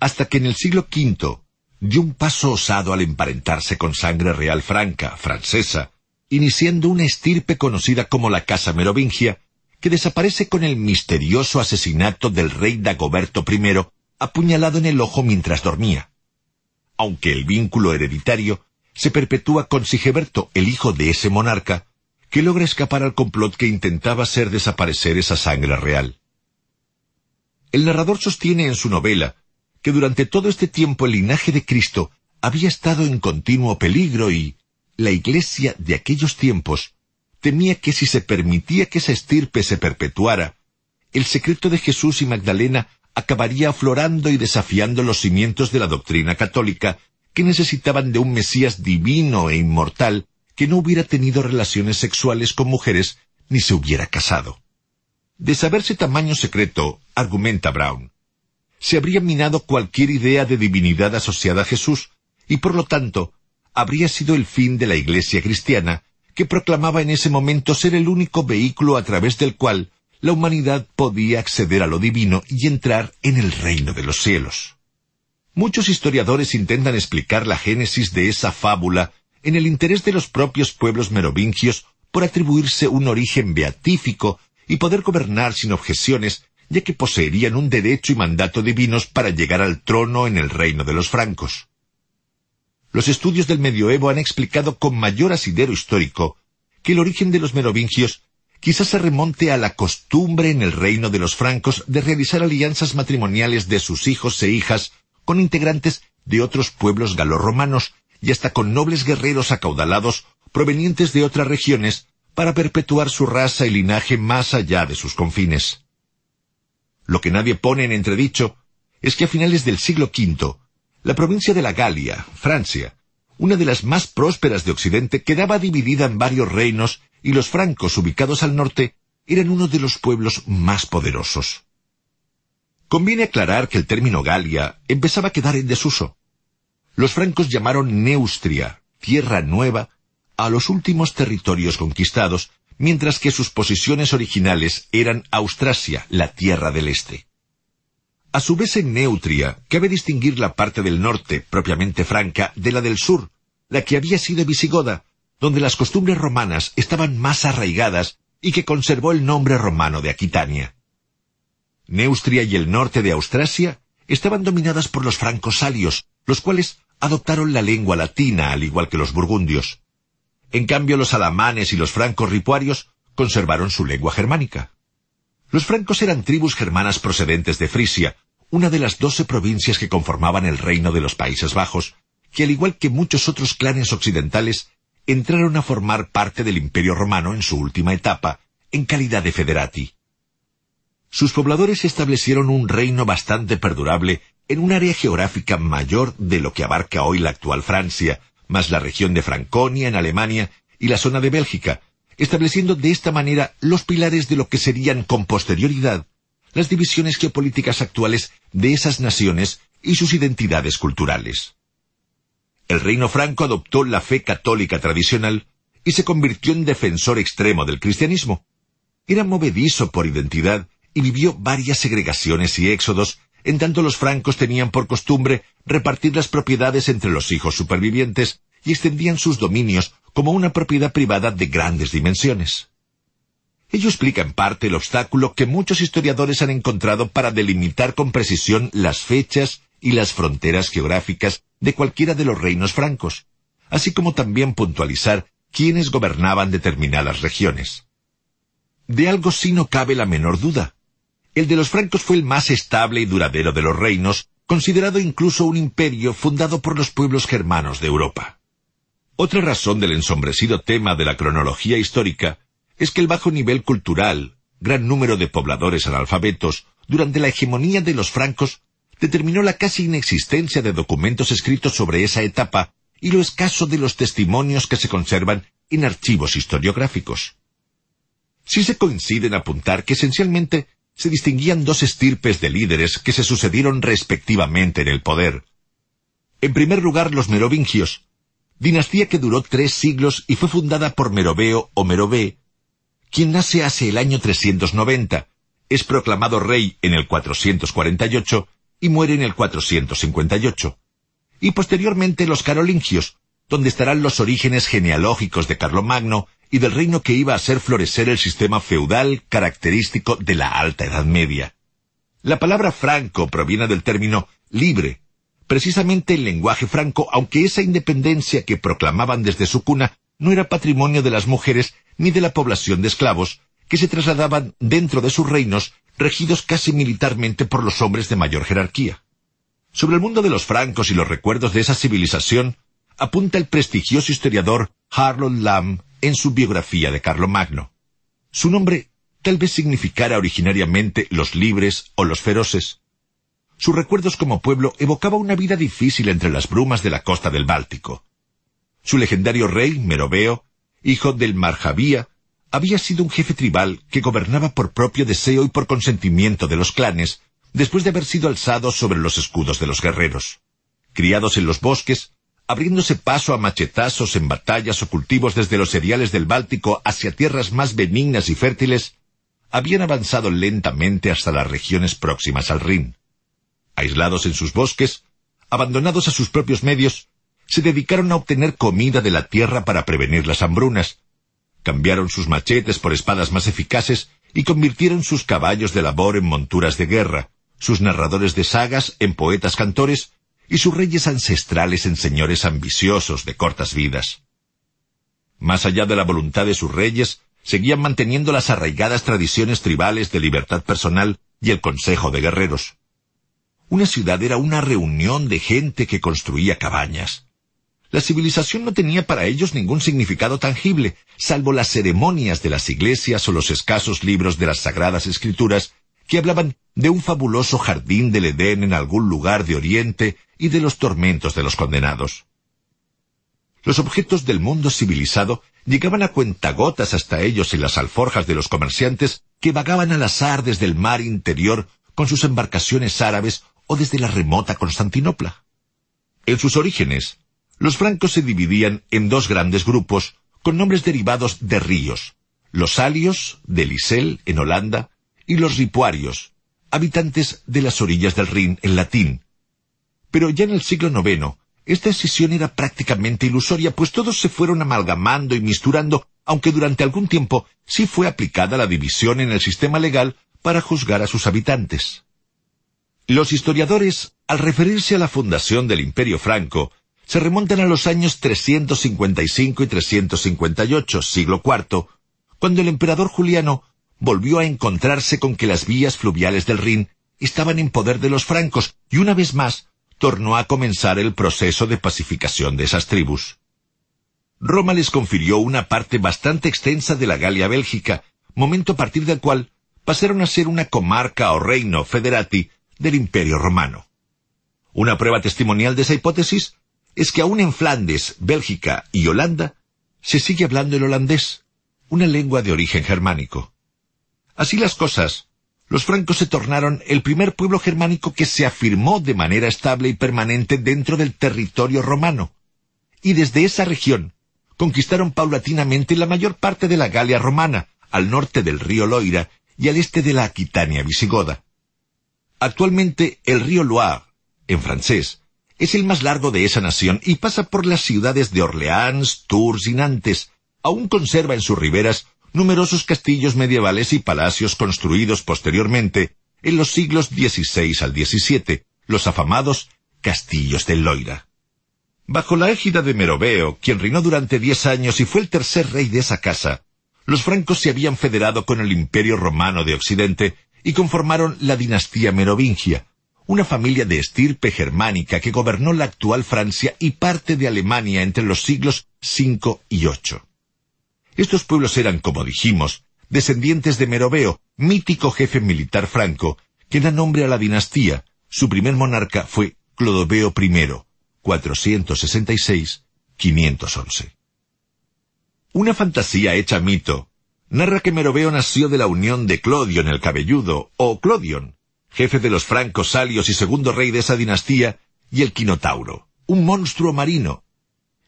hasta que en el siglo V dio un paso osado al emparentarse con sangre real franca, francesa, iniciando una estirpe conocida como la Casa Merovingia, que desaparece con el misterioso asesinato del rey Dagoberto I, apuñalado en el ojo mientras dormía. Aunque el vínculo hereditario se perpetúa con Sigeberto, el hijo de ese monarca, que logra escapar al complot que intentaba hacer desaparecer esa sangre real. El narrador sostiene en su novela que durante todo este tiempo el linaje de Cristo había estado en continuo peligro y la Iglesia de aquellos tiempos temía que si se permitía que esa estirpe se perpetuara, el secreto de Jesús y Magdalena acabaría aflorando y desafiando los cimientos de la doctrina católica, que necesitaban de un Mesías divino e inmortal que no hubiera tenido relaciones sexuales con mujeres ni se hubiera casado. De saberse tamaño secreto, argumenta Brown, se habría minado cualquier idea de divinidad asociada a Jesús, y por lo tanto, habría sido el fin de la Iglesia cristiana, que proclamaba en ese momento ser el único vehículo a través del cual la humanidad podía acceder a lo divino y entrar en el reino de los cielos. Muchos historiadores intentan explicar la génesis de esa fábula en el interés de los propios pueblos merovingios por atribuirse un origen beatífico y poder gobernar sin objeciones ya que poseerían un derecho y mandato divinos para llegar al trono en el reino de los francos. Los estudios del medioevo han explicado con mayor asidero histórico que el origen de los merovingios quizás se remonte a la costumbre en el reino de los francos de realizar alianzas matrimoniales de sus hijos e hijas con integrantes de otros pueblos galorromanos y hasta con nobles guerreros acaudalados provenientes de otras regiones para perpetuar su raza y linaje más allá de sus confines. Lo que nadie pone en entredicho es que a finales del siglo V, la provincia de la Galia, Francia, una de las más prósperas de Occidente, quedaba dividida en varios reinos y los francos ubicados al norte eran uno de los pueblos más poderosos. Conviene aclarar que el término Galia empezaba a quedar en desuso. Los francos llamaron Neustria, tierra nueva, a los últimos territorios conquistados, mientras que sus posiciones originales eran Austrasia, la Tierra del Este. A su vez en Neutria cabe distinguir la parte del norte, propiamente franca, de la del sur, la que había sido visigoda, donde las costumbres romanas estaban más arraigadas y que conservó el nombre romano de Aquitania. Neustria y el norte de Austrasia estaban dominadas por los francos salios, los cuales adoptaron la lengua latina al igual que los burgundios. En cambio, los alamanes y los francos ripuarios conservaron su lengua germánica. Los francos eran tribus germanas procedentes de Frisia, una de las doce provincias que conformaban el reino de los Países Bajos, que al igual que muchos otros clanes occidentales, entraron a formar parte del Imperio romano en su última etapa, en calidad de federati. Sus pobladores establecieron un reino bastante perdurable en un área geográfica mayor de lo que abarca hoy la actual Francia, más la región de Franconia en Alemania y la zona de Bélgica, estableciendo de esta manera los pilares de lo que serían con posterioridad las divisiones geopolíticas actuales de esas naciones y sus identidades culturales. El reino franco adoptó la fe católica tradicional y se convirtió en defensor extremo del cristianismo. Era movedizo por identidad y vivió varias segregaciones y éxodos en tanto los francos tenían por costumbre repartir las propiedades entre los hijos supervivientes y extendían sus dominios como una propiedad privada de grandes dimensiones. Ello explica en parte el obstáculo que muchos historiadores han encontrado para delimitar con precisión las fechas y las fronteras geográficas de cualquiera de los reinos francos, así como también puntualizar quiénes gobernaban determinadas regiones. De algo sí no cabe la menor duda. El de los francos fue el más estable y duradero de los reinos, considerado incluso un imperio fundado por los pueblos germanos de Europa. Otra razón del ensombrecido tema de la cronología histórica es que el bajo nivel cultural, gran número de pobladores analfabetos, durante la hegemonía de los francos, determinó la casi inexistencia de documentos escritos sobre esa etapa y lo escaso de los testimonios que se conservan en archivos historiográficos. Sí se coincide en apuntar que esencialmente se distinguían dos estirpes de líderes que se sucedieron respectivamente en el poder. En primer lugar, los merovingios, dinastía que duró tres siglos y fue fundada por Meroveo o Merové, quien nace hace el año 390, es proclamado rey en el 448 y muere en el 458 y posteriormente los carolingios, donde estarán los orígenes genealógicos de Carlomagno y del reino que iba a hacer florecer el sistema feudal característico de la Alta Edad Media. La palabra franco proviene del término libre, precisamente el lenguaje franco, aunque esa independencia que proclamaban desde su cuna no era patrimonio de las mujeres ni de la población de esclavos, que se trasladaban dentro de sus reinos, regidos casi militarmente por los hombres de mayor jerarquía. Sobre el mundo de los francos y los recuerdos de esa civilización, apunta el prestigioso historiador Harlow Lamb en su biografía de Carlomagno. Su nombre tal vez significara originariamente los libres o los feroces. Sus recuerdos como pueblo evocaba una vida difícil entre las brumas de la costa del Báltico. Su legendario rey, Meroveo, hijo del Marjavía, había sido un jefe tribal que gobernaba por propio deseo y por consentimiento de los clanes, después de haber sido alzados sobre los escudos de los guerreros. Criados en los bosques, abriéndose paso a machetazos en batallas o cultivos desde los cereales del Báltico hacia tierras más benignas y fértiles, habían avanzado lentamente hasta las regiones próximas al Rin. Aislados en sus bosques, abandonados a sus propios medios, se dedicaron a obtener comida de la tierra para prevenir las hambrunas, cambiaron sus machetes por espadas más eficaces y convirtieron sus caballos de labor en monturas de guerra, sus narradores de sagas en poetas cantores y sus reyes ancestrales en señores ambiciosos de cortas vidas. Más allá de la voluntad de sus reyes, seguían manteniendo las arraigadas tradiciones tribales de libertad personal y el consejo de guerreros. Una ciudad era una reunión de gente que construía cabañas. La civilización no tenía para ellos ningún significado tangible, salvo las ceremonias de las iglesias o los escasos libros de las sagradas escrituras que hablaban de un fabuloso jardín del Edén en algún lugar de Oriente y de los tormentos de los condenados. Los objetos del mundo civilizado llegaban a cuentagotas hasta ellos en las alforjas de los comerciantes que vagaban al azar desde el mar interior con sus embarcaciones árabes o desde la remota Constantinopla. En sus orígenes, los francos se dividían en dos grandes grupos con nombres derivados de ríos, los alios, de Lisel, en Holanda, y los ripuarios, habitantes de las orillas del Rin en latín. Pero ya en el siglo IX, esta escisión era prácticamente ilusoria, pues todos se fueron amalgamando y misturando, aunque durante algún tiempo sí fue aplicada la división en el sistema legal para juzgar a sus habitantes. Los historiadores, al referirse a la fundación del Imperio Franco, se remontan a los años 355 y 358, siglo IV, cuando el emperador Juliano volvió a encontrarse con que las vías fluviales del Rin estaban en poder de los francos y una vez más tornó a comenzar el proceso de pacificación de esas tribus. Roma les confirió una parte bastante extensa de la Galia Bélgica, momento a partir del cual pasaron a ser una comarca o reino federati del Imperio Romano. Una prueba testimonial de esa hipótesis es que aún en Flandes, Bélgica y Holanda se sigue hablando el holandés, una lengua de origen germánico. Así las cosas, los francos se tornaron el primer pueblo germánico que se afirmó de manera estable y permanente dentro del territorio romano. Y desde esa región conquistaron paulatinamente la mayor parte de la Galia romana, al norte del río Loira y al este de la Aquitania visigoda. Actualmente el río Loire, en francés, es el más largo de esa nación y pasa por las ciudades de Orleans, Tours y Nantes. Aún conserva en sus riberas numerosos castillos medievales y palacios construidos posteriormente en los siglos XVI al XVII, los afamados castillos del Loira. Bajo la égida de Meroveo, quien reinó durante diez años y fue el tercer rey de esa casa, los francos se habían federado con el Imperio Romano de Occidente y conformaron la dinastía merovingia, una familia de estirpe germánica que gobernó la actual Francia y parte de Alemania entre los siglos V y VIII. Estos pueblos eran, como dijimos, descendientes de Meroveo, mítico jefe militar franco, que da nombre a la dinastía. Su primer monarca fue Clodoveo I, 466-511. Una fantasía hecha mito narra que Meroveo nació de la unión de Clodion el Cabelludo, o Clodion, jefe de los francos salios y segundo rey de esa dinastía, y el Quinotauro, un monstruo marino.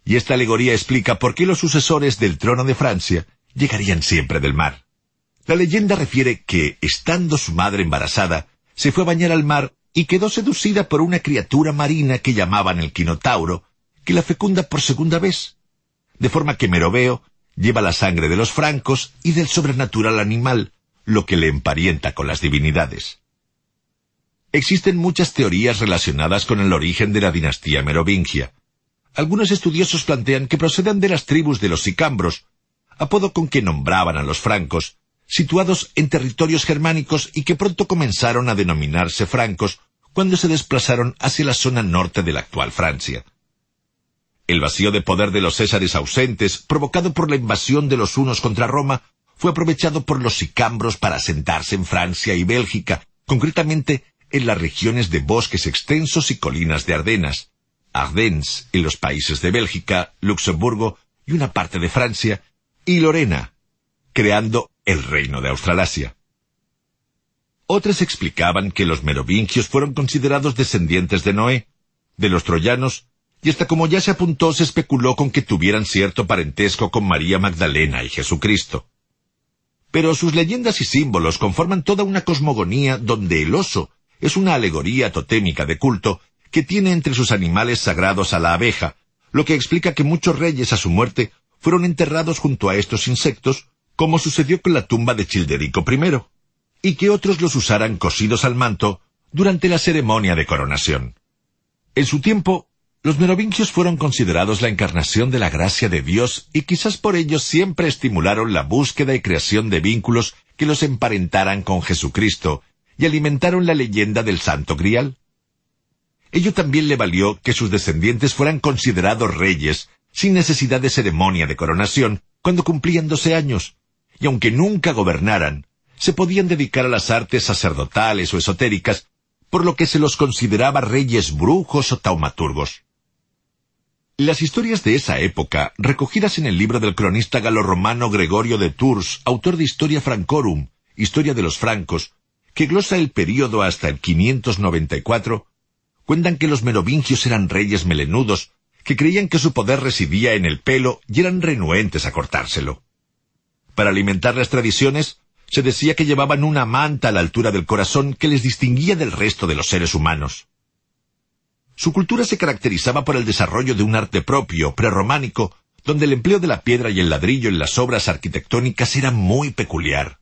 Y esta alegoría explica por qué los sucesores del trono de Francia llegarían siempre del mar. La leyenda refiere que, estando su madre embarazada, se fue a bañar al mar y quedó seducida por una criatura marina que llamaban el Quinotauro, que la fecunda por segunda vez. De forma que Meroveo lleva la sangre de los francos y del sobrenatural animal, lo que le emparenta con las divinidades. Existen muchas teorías relacionadas con el origen de la dinastía merovingia. Algunos estudiosos plantean que proceden de las tribus de los sicambros, apodo con que nombraban a los francos, situados en territorios germánicos y que pronto comenzaron a denominarse francos cuando se desplazaron hacia la zona norte de la actual Francia. El vacío de poder de los césares ausentes, provocado por la invasión de los unos contra Roma, fue aprovechado por los sicambros para asentarse en Francia y Bélgica, concretamente en las regiones de bosques extensos y colinas de Ardenas, Ardennes en los países de Bélgica, Luxemburgo y una parte de Francia, y Lorena, creando el reino de Australasia. Otras explicaban que los merovingios fueron considerados descendientes de Noé, de los troyanos, y hasta como ya se apuntó se especuló con que tuvieran cierto parentesco con María Magdalena y Jesucristo. Pero sus leyendas y símbolos conforman toda una cosmogonía donde el oso es una alegoría totémica de culto que tiene entre sus animales sagrados a la abeja, lo que explica que muchos reyes a su muerte fueron enterrados junto a estos insectos, como sucedió con la tumba de Childerico I, y que otros los usaran cosidos al manto durante la ceremonia de coronación. En su tiempo, los merovingios fueron considerados la encarnación de la gracia de Dios y quizás por ello siempre estimularon la búsqueda y creación de vínculos que los emparentaran con Jesucristo y alimentaron la leyenda del Santo Grial. Ello también le valió que sus descendientes fueran considerados reyes, sin necesidad de ceremonia de coronación, cuando cumplían doce años, y aunque nunca gobernaran, se podían dedicar a las artes sacerdotales o esotéricas, por lo que se los consideraba reyes brujos o taumaturgos. Las historias de esa época, recogidas en el libro del cronista galorromano Gregorio de Tours, autor de Historia Francorum, Historia de los Francos, que glosa el período hasta el 594, cuentan que los merovingios eran reyes melenudos, que creían que su poder residía en el pelo y eran renuentes a cortárselo. Para alimentar las tradiciones, se decía que llevaban una manta a la altura del corazón que les distinguía del resto de los seres humanos. Su cultura se caracterizaba por el desarrollo de un arte propio, prerrománico, donde el empleo de la piedra y el ladrillo en las obras arquitectónicas era muy peculiar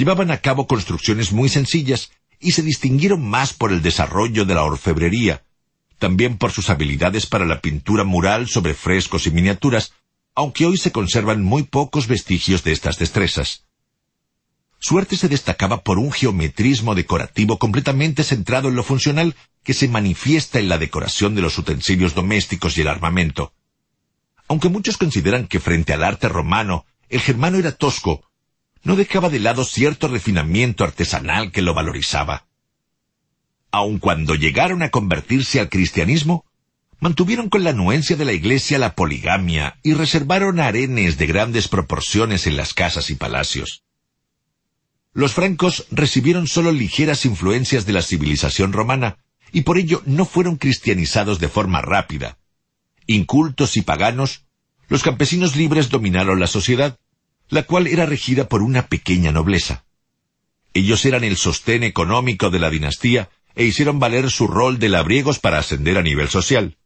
llevaban a cabo construcciones muy sencillas y se distinguieron más por el desarrollo de la orfebrería, también por sus habilidades para la pintura mural sobre frescos y miniaturas, aunque hoy se conservan muy pocos vestigios de estas destrezas. Su arte se destacaba por un geometrismo decorativo completamente centrado en lo funcional que se manifiesta en la decoración de los utensilios domésticos y el armamento. Aunque muchos consideran que frente al arte romano el germano era tosco, no dejaba de lado cierto refinamiento artesanal que lo valorizaba. Aun cuando llegaron a convertirse al cristianismo, mantuvieron con la anuencia de la iglesia la poligamia y reservaron arenes de grandes proporciones en las casas y palacios. Los francos recibieron solo ligeras influencias de la civilización romana y por ello no fueron cristianizados de forma rápida. Incultos y paganos, los campesinos libres dominaron la sociedad la cual era regida por una pequeña nobleza. Ellos eran el sostén económico de la dinastía e hicieron valer su rol de labriegos para ascender a nivel social.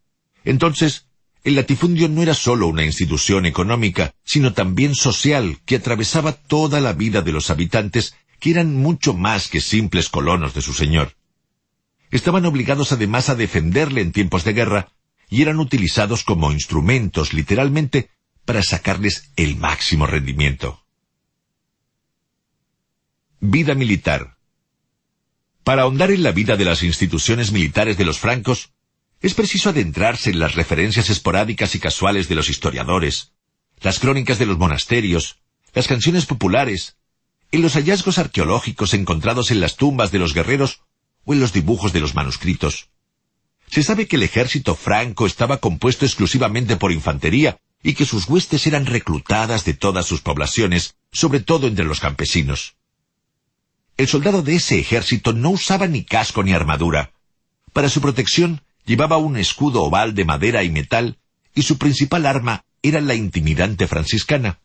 Entonces, el latifundio no era sólo una institución económica, sino también social que atravesaba toda la vida de los habitantes, que eran mucho más que simples colonos de su señor. Estaban obligados además a defenderle en tiempos de guerra, y eran utilizados como instrumentos, literalmente, para sacarles el máximo rendimiento. Vida militar. Para ahondar en la vida de las instituciones militares de los francos, es preciso adentrarse en las referencias esporádicas y casuales de los historiadores, las crónicas de los monasterios, las canciones populares, en los hallazgos arqueológicos encontrados en las tumbas de los guerreros o en los dibujos de los manuscritos. Se sabe que el ejército franco estaba compuesto exclusivamente por infantería y que sus huestes eran reclutadas de todas sus poblaciones, sobre todo entre los campesinos. El soldado de ese ejército no usaba ni casco ni armadura. Para su protección llevaba un escudo oval de madera y metal, y su principal arma era la intimidante franciscana,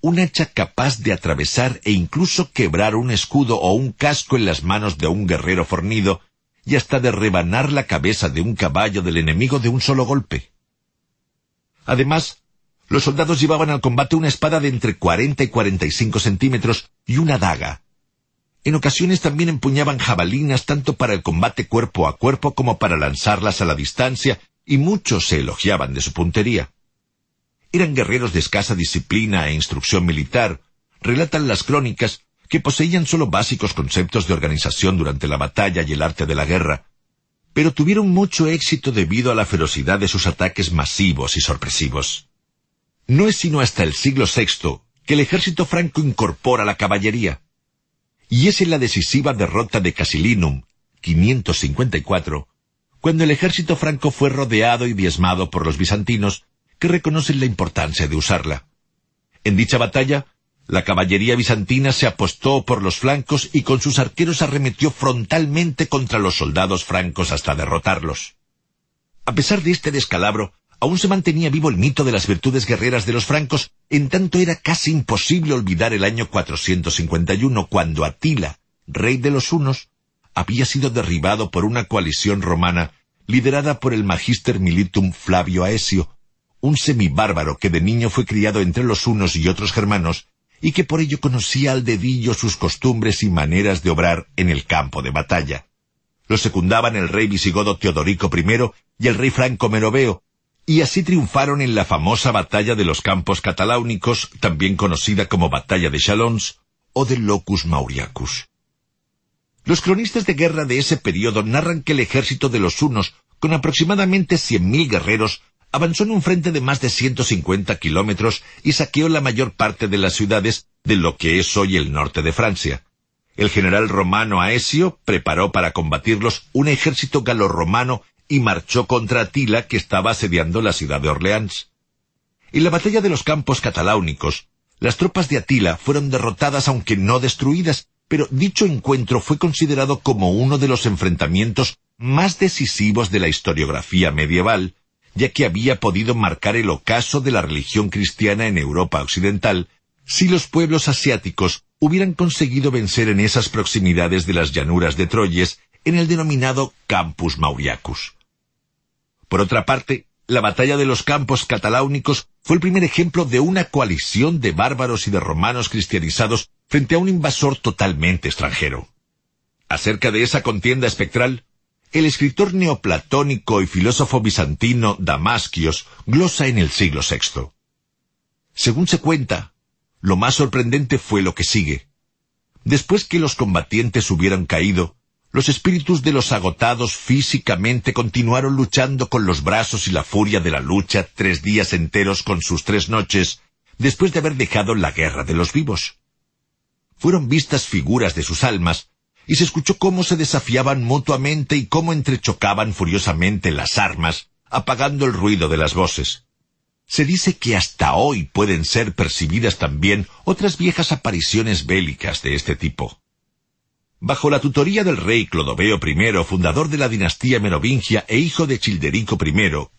un hacha capaz de atravesar e incluso quebrar un escudo o un casco en las manos de un guerrero fornido, y hasta de rebanar la cabeza de un caballo del enemigo de un solo golpe. Además, los soldados llevaban al combate una espada de entre cuarenta y cuarenta y cinco centímetros y una daga. En ocasiones también empuñaban jabalinas tanto para el combate cuerpo a cuerpo como para lanzarlas a la distancia, y muchos se elogiaban de su puntería. Eran guerreros de escasa disciplina e instrucción militar, relatan las crónicas, que poseían solo básicos conceptos de organización durante la batalla y el arte de la guerra, pero tuvieron mucho éxito debido a la ferocidad de sus ataques masivos y sorpresivos. No es sino hasta el siglo VI que el ejército franco incorpora la caballería. Y es en la decisiva derrota de Casilinum, 554, cuando el ejército franco fue rodeado y diezmado por los bizantinos, que reconocen la importancia de usarla. En dicha batalla, la caballería bizantina se apostó por los flancos y con sus arqueros arremetió frontalmente contra los soldados francos hasta derrotarlos. A pesar de este descalabro, aún se mantenía vivo el mito de las virtudes guerreras de los francos, en tanto era casi imposible olvidar el año 451, cuando Atila, rey de los hunos, había sido derribado por una coalición romana liderada por el magister militum Flavio Aesio, un semibárbaro que de niño fue criado entre los unos y otros germanos y que por ello conocía al dedillo sus costumbres y maneras de obrar en el campo de batalla. Lo secundaban el rey visigodo Teodorico I y el rey franco Meroveo, y así triunfaron en la famosa batalla de los campos cataláunicos, también conocida como batalla de Chalons o de Locus Mauriacus. Los cronistas de guerra de ese periodo narran que el ejército de los hunos, con aproximadamente cien mil guerreros, avanzó en un frente de más de 150 kilómetros y saqueó la mayor parte de las ciudades de lo que es hoy el norte de Francia. El general romano Aesio preparó para combatirlos un ejército galorromano y marchó contra Atila que estaba asediando la ciudad de Orleans. En la batalla de los campos cataláunicos, las tropas de Atila fueron derrotadas aunque no destruidas, pero dicho encuentro fue considerado como uno de los enfrentamientos más decisivos de la historiografía medieval, ya que había podido marcar el ocaso de la religión cristiana en Europa occidental, si los pueblos asiáticos hubieran conseguido vencer en esas proximidades de las llanuras de Troyes en el denominado Campus Mauriacus. Por otra parte, la batalla de los campos cataláunicos fue el primer ejemplo de una coalición de bárbaros y de romanos cristianizados frente a un invasor totalmente extranjero. Acerca de esa contienda espectral, el escritor neoplatónico y filósofo bizantino Damasquios glosa en el siglo VI. Según se cuenta, lo más sorprendente fue lo que sigue. Después que los combatientes hubieran caído, los espíritus de los agotados físicamente continuaron luchando con los brazos y la furia de la lucha tres días enteros con sus tres noches, después de haber dejado la guerra de los vivos. Fueron vistas figuras de sus almas, y se escuchó cómo se desafiaban mutuamente y cómo entrechocaban furiosamente las armas, apagando el ruido de las voces. Se dice que hasta hoy pueden ser percibidas también otras viejas apariciones bélicas de este tipo. Bajo la tutoría del rey Clodoveo I, fundador de la dinastía merovingia e hijo de Childerico I,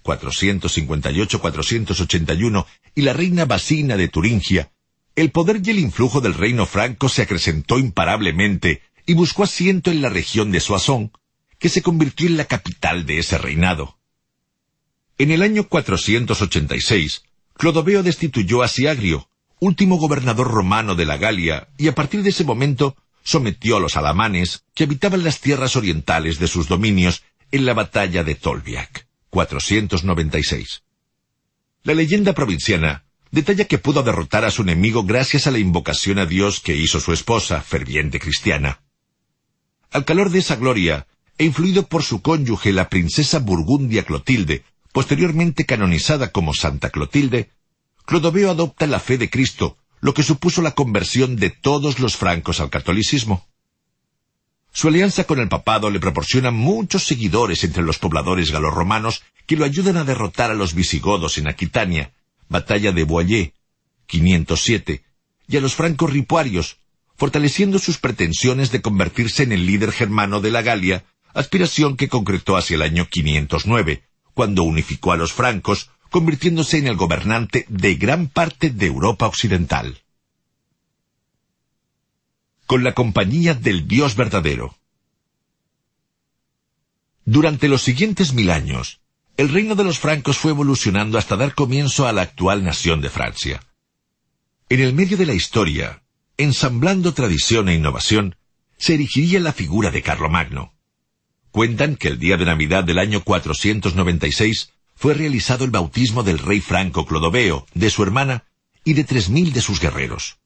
458-481, y la reina Basina de Turingia, el poder y el influjo del reino franco se acrecentó imparablemente y buscó asiento en la región de Soissons, que se convirtió en la capital de ese reinado. En el año 486, Clodoveo destituyó a Siagrio, último gobernador romano de la Galia, y a partir de ese momento sometió a los alamanes que habitaban las tierras orientales de sus dominios en la batalla de Tolbiac, 496. La leyenda provinciana detalla que pudo derrotar a su enemigo gracias a la invocación a Dios que hizo su esposa, ferviente cristiana. Al calor de esa gloria, e influido por su cónyuge, la princesa burgundia Clotilde, posteriormente canonizada como Santa Clotilde, Clodoveo adopta la fe de Cristo, lo que supuso la conversión de todos los francos al catolicismo. Su alianza con el papado le proporciona muchos seguidores entre los pobladores galorromanos que lo ayudan a derrotar a los visigodos en Aquitania, batalla de Boyer, 507, y a los francos ripuarios, fortaleciendo sus pretensiones de convertirse en el líder germano de la Galia, aspiración que concretó hacia el año 509, cuando unificó a los francos, convirtiéndose en el gobernante de gran parte de Europa Occidental. Con la compañía del Dios verdadero. Durante los siguientes mil años, el reino de los francos fue evolucionando hasta dar comienzo a la actual nación de Francia. En el medio de la historia, ensamblando tradición e innovación, se erigiría la figura de Carlomagno. Cuentan que el día de Navidad del año 496 fue realizado el bautismo del rey franco Clodoveo, de su hermana, y de tres mil de sus guerreros.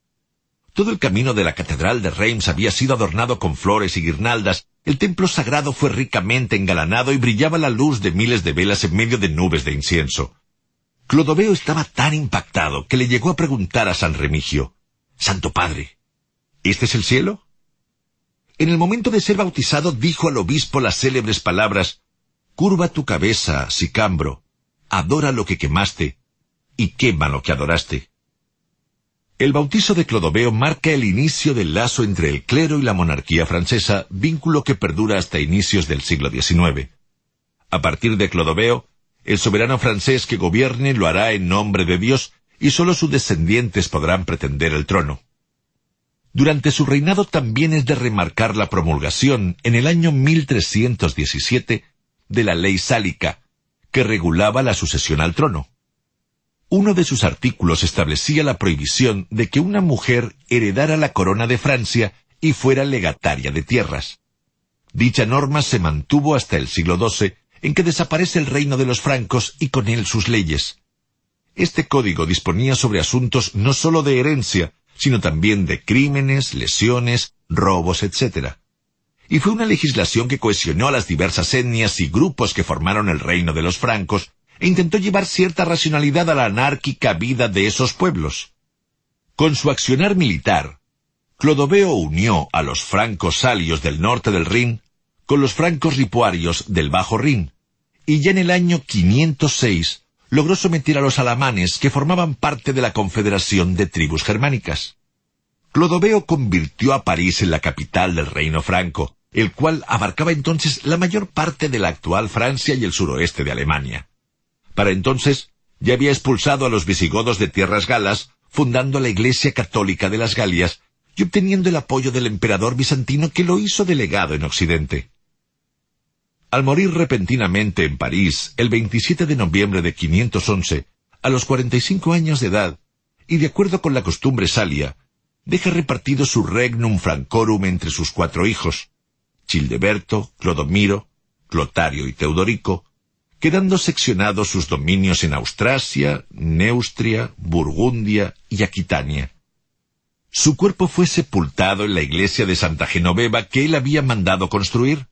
Todo el camino de la catedral de Reims había sido adornado con flores y guirnaldas, el templo sagrado fue ricamente engalanado y brillaba la luz de miles de velas en medio de nubes de incienso. Clodoveo estaba tan impactado que le llegó a preguntar a San Remigio, Santo Padre, ¿este es el cielo? En el momento de ser bautizado dijo al obispo las célebres palabras, Curva tu cabeza, Sicambro, adora lo que quemaste, y quema lo que adoraste. El bautizo de Clodoveo marca el inicio del lazo entre el clero y la monarquía francesa, vínculo que perdura hasta inicios del siglo XIX. A partir de Clodoveo, el soberano francés que gobierne lo hará en nombre de Dios y sólo sus descendientes podrán pretender el trono. Durante su reinado también es de remarcar la promulgación, en el año 1317, de la ley sálica, que regulaba la sucesión al trono. Uno de sus artículos establecía la prohibición de que una mujer heredara la corona de Francia y fuera legataria de tierras. Dicha norma se mantuvo hasta el siglo XII, en que desaparece el reino de los francos y con él sus leyes. Este código disponía sobre asuntos no sólo de herencia, sino también de crímenes, lesiones, robos, etc. Y fue una legislación que cohesionó a las diversas etnias y grupos que formaron el reino de los francos, e intentó llevar cierta racionalidad a la anárquica vida de esos pueblos. Con su accionar militar, Clodoveo unió a los francos salios del norte del Rin con los francos ripuarios del Bajo Rin, y ya en el año 506 logró someter a los alamanes que formaban parte de la confederación de tribus germánicas. Clodoveo convirtió a París en la capital del reino franco, el cual abarcaba entonces la mayor parte de la actual Francia y el suroeste de Alemania. Para entonces ya había expulsado a los visigodos de tierras galas, fundando la Iglesia Católica de las Galias y obteniendo el apoyo del emperador bizantino que lo hizo delegado en Occidente. Al morir repentinamente en París el 27 de noviembre de 511, a los 45 años de edad, y de acuerdo con la costumbre salia, deja repartido su regnum francorum entre sus cuatro hijos, Childeberto, Clodomiro, Clotario y Teodorico, quedando seccionados sus dominios en Austrasia, Neustria, Burgundia y Aquitania. Su cuerpo fue sepultado en la iglesia de Santa Genoveva que él había mandado construir,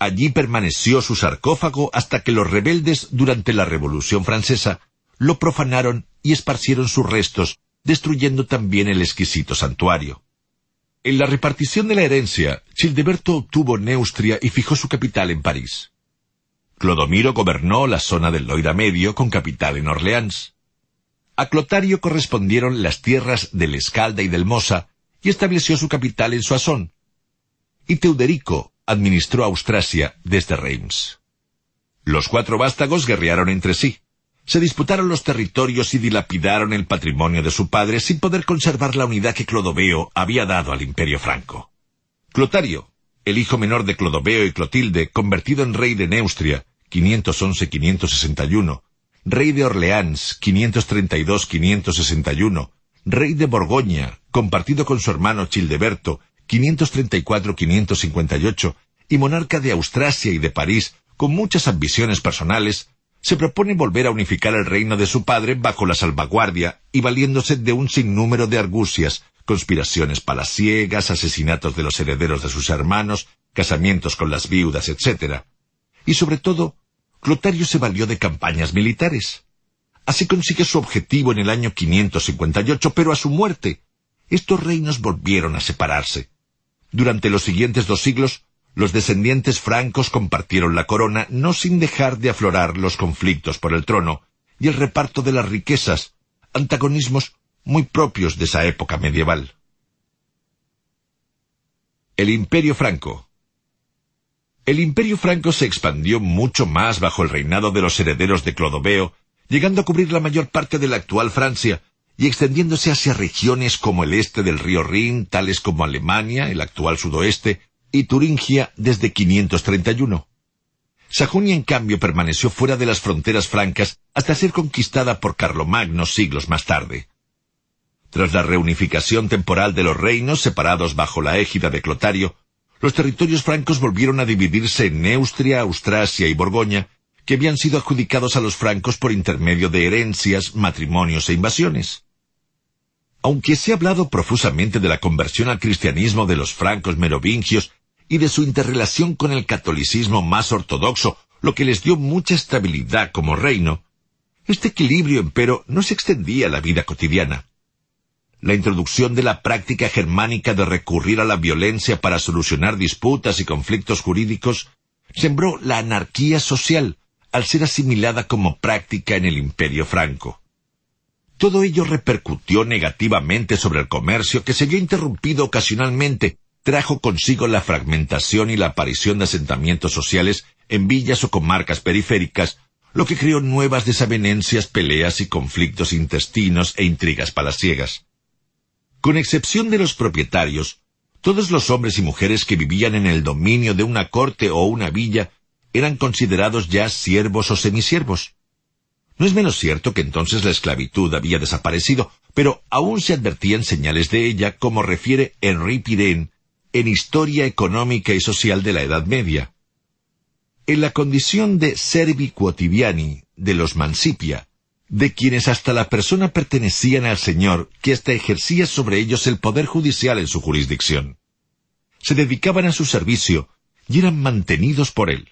Allí permaneció su sarcófago hasta que los rebeldes durante la Revolución Francesa lo profanaron y esparcieron sus restos, destruyendo también el exquisito santuario. En la repartición de la herencia, Childeberto obtuvo Neustria y fijó su capital en París. Clodomiro gobernó la zona del Loira Medio con capital en Orleans. A Clotario correspondieron las tierras del Escalda y del Mosa, y estableció su capital en Soissons. Y Teuderico, administró Austrasia desde Reims. Los cuatro vástagos guerrearon entre sí. Se disputaron los territorios y dilapidaron el patrimonio de su padre sin poder conservar la unidad que Clodoveo había dado al imperio franco. Clotario, el hijo menor de Clodoveo y Clotilde, convertido en rey de Neustria, 511-561, rey de Orleans, 532-561, rey de Borgoña, compartido con su hermano Childeberto, 534-558, y monarca de Austrasia y de París, con muchas ambiciones personales, se propone volver a unificar el reino de su padre bajo la salvaguardia y valiéndose de un sinnúmero de argucias, conspiraciones palaciegas, asesinatos de los herederos de sus hermanos, casamientos con las viudas, etc. Y sobre todo, Clotario se valió de campañas militares. Así consigue su objetivo en el año 558, pero a su muerte, estos reinos volvieron a separarse. Durante los siguientes dos siglos, los descendientes francos compartieron la corona no sin dejar de aflorar los conflictos por el trono y el reparto de las riquezas, antagonismos muy propios de esa época medieval. El Imperio Franco El Imperio Franco se expandió mucho más bajo el reinado de los herederos de Clodoveo, llegando a cubrir la mayor parte de la actual Francia, y extendiéndose hacia regiones como el este del río Rin, tales como Alemania, el actual sudoeste, y Turingia desde 531. Sajonia, en cambio, permaneció fuera de las fronteras francas hasta ser conquistada por Carlomagno siglos más tarde. Tras la reunificación temporal de los reinos separados bajo la égida de Clotario, los territorios francos volvieron a dividirse en Neustria, Austrasia y Borgoña, que habían sido adjudicados a los francos por intermedio de herencias, matrimonios e invasiones. Aunque se ha hablado profusamente de la conversión al cristianismo de los francos merovingios y de su interrelación con el catolicismo más ortodoxo, lo que les dio mucha estabilidad como reino, este equilibrio, empero, no se extendía a la vida cotidiana. La introducción de la práctica germánica de recurrir a la violencia para solucionar disputas y conflictos jurídicos sembró la anarquía social al ser asimilada como práctica en el imperio franco. Todo ello repercutió negativamente sobre el comercio que se vio interrumpido ocasionalmente trajo consigo la fragmentación y la aparición de asentamientos sociales en villas o comarcas periféricas, lo que creó nuevas desavenencias, peleas y conflictos intestinos e intrigas palaciegas. Con excepción de los propietarios, todos los hombres y mujeres que vivían en el dominio de una corte o una villa eran considerados ya siervos o semisiervos. No es menos cierto que entonces la esclavitud había desaparecido, pero aún se advertían señales de ella, como refiere Henri Pirén en Historia Económica y Social de la Edad Media. En la condición de servi quotidiani de los mancipia, de quienes hasta la persona pertenecían al Señor, que hasta ejercía sobre ellos el poder judicial en su jurisdicción. Se dedicaban a su servicio y eran mantenidos por él.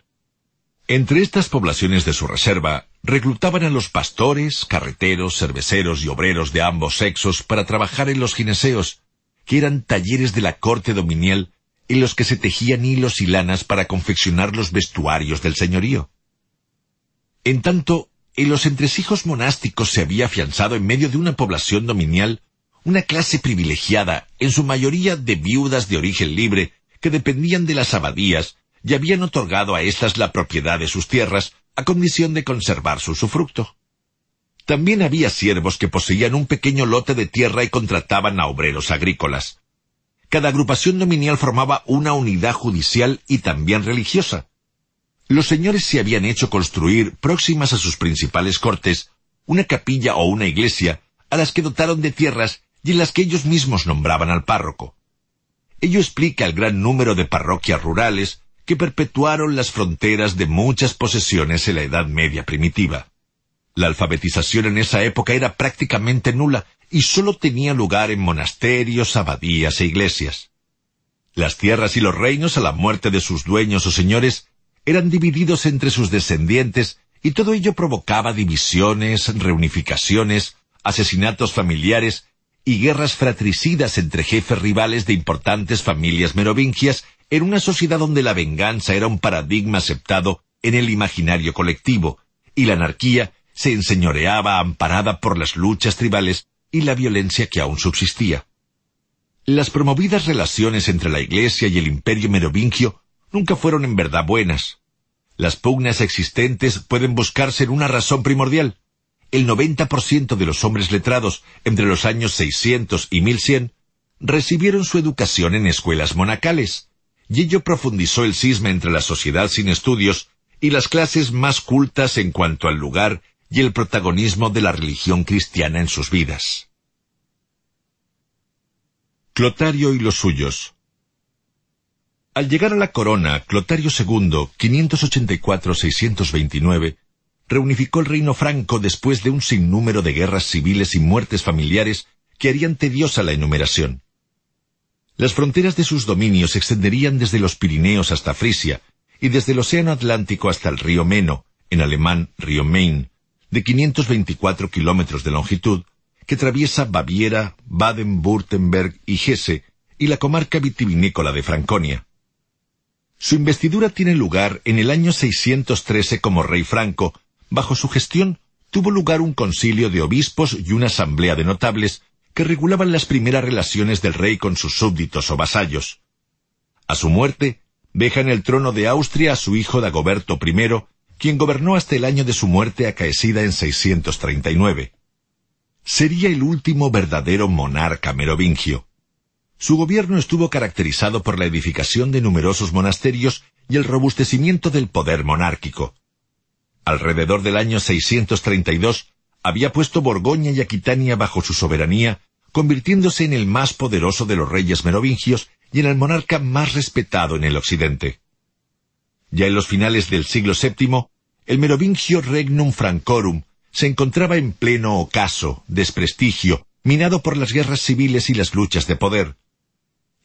Entre estas poblaciones de su reserva, reclutaban a los pastores, carreteros, cerveceros y obreros de ambos sexos para trabajar en los gineseos, que eran talleres de la corte dominial en los que se tejían hilos y lanas para confeccionar los vestuarios del señorío. En tanto, en los entresijos monásticos se había afianzado en medio de una población dominial una clase privilegiada, en su mayoría de viudas de origen libre, que dependían de las abadías y habían otorgado a éstas la propiedad de sus tierras a condición de conservar su usufructo. También había siervos que poseían un pequeño lote de tierra y contrataban a obreros agrícolas. Cada agrupación dominial formaba una unidad judicial y también religiosa. Los señores se habían hecho construir, próximas a sus principales cortes, una capilla o una iglesia, a las que dotaron de tierras y en las que ellos mismos nombraban al párroco. Ello explica el gran número de parroquias rurales que perpetuaron las fronteras de muchas posesiones en la Edad Media primitiva. La alfabetización en esa época era prácticamente nula y sólo tenía lugar en monasterios, abadías e iglesias. Las tierras y los reinos a la muerte de sus dueños o señores eran divididos entre sus descendientes y todo ello provocaba divisiones, reunificaciones, asesinatos familiares y guerras fratricidas entre jefes rivales de importantes familias merovingias en una sociedad donde la venganza era un paradigma aceptado en el imaginario colectivo y la anarquía se enseñoreaba amparada por las luchas tribales y la violencia que aún subsistía. Las promovidas relaciones entre la Iglesia y el imperio merovingio nunca fueron en verdad buenas. Las pugnas existentes pueden buscarse en una razón primordial. El 90% de los hombres letrados entre los años 600 y 1100 recibieron su educación en escuelas monacales, y ello profundizó el cisma entre la sociedad sin estudios y las clases más cultas en cuanto al lugar y el protagonismo de la religión cristiana en sus vidas. Clotario y los suyos Al llegar a la corona, Clotario II, 584-629, reunificó el reino franco después de un sinnúmero de guerras civiles y muertes familiares que harían tediosa la enumeración. Las fronteras de sus dominios se extenderían desde los Pirineos hasta Frisia, y desde el Océano Atlántico hasta el río Meno, en alemán río Main, de 524 kilómetros de longitud, que atraviesa Baviera, Baden-Württemberg y Hesse, y la comarca vitivinícola de Franconia. Su investidura tiene lugar en el año 613 como rey franco. Bajo su gestión tuvo lugar un concilio de obispos y una asamblea de notables que regulaban las primeras relaciones del rey con sus súbditos o vasallos. A su muerte, deja en el trono de Austria a su hijo Dagoberto I, quien gobernó hasta el año de su muerte acaecida en 639. Sería el último verdadero monarca merovingio. Su gobierno estuvo caracterizado por la edificación de numerosos monasterios y el robustecimiento del poder monárquico. Alrededor del año 632 había puesto Borgoña y Aquitania bajo su soberanía, convirtiéndose en el más poderoso de los reyes merovingios y en el monarca más respetado en el occidente. Ya en los finales del siglo VII, el merovingio Regnum Francorum se encontraba en pleno ocaso, desprestigio, minado por las guerras civiles y las luchas de poder.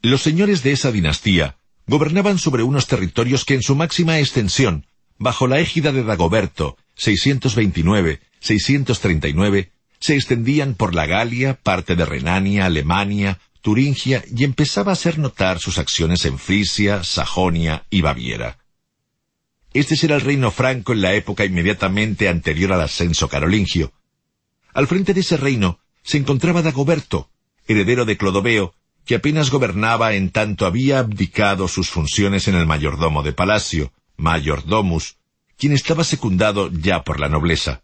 Los señores de esa dinastía gobernaban sobre unos territorios que en su máxima extensión, bajo la égida de Dagoberto, 629-639, se extendían por la Galia, parte de Renania, Alemania, Turingia y empezaba a hacer notar sus acciones en Frisia, Sajonia y Baviera. Este será el reino franco en la época inmediatamente anterior al ascenso carolingio. Al frente de ese reino se encontraba Dagoberto, heredero de Clodoveo, que apenas gobernaba en tanto había abdicado sus funciones en el mayordomo de palacio, mayordomus, quien estaba secundado ya por la nobleza.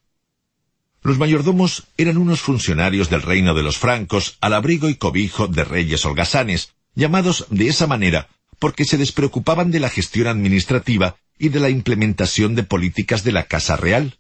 Los mayordomos eran unos funcionarios del reino de los francos al abrigo y cobijo de reyes holgazanes, llamados de esa manera porque se despreocupaban de la gestión administrativa y de la implementación de políticas de la Casa Real.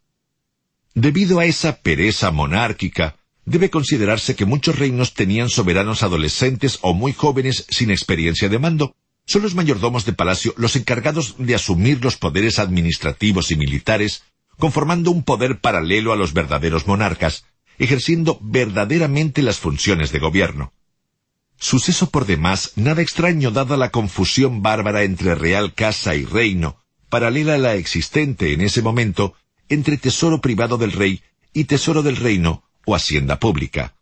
Debido a esa pereza monárquica, debe considerarse que muchos reinos tenían soberanos adolescentes o muy jóvenes sin experiencia de mando. Son los mayordomos de palacio los encargados de asumir los poderes administrativos y militares conformando un poder paralelo a los verdaderos monarcas, ejerciendo verdaderamente las funciones de gobierno. Suceso por demás nada extraño dada la confusión bárbara entre real casa y reino, paralela a la existente en ese momento entre tesoro privado del rey y tesoro del reino o hacienda pública.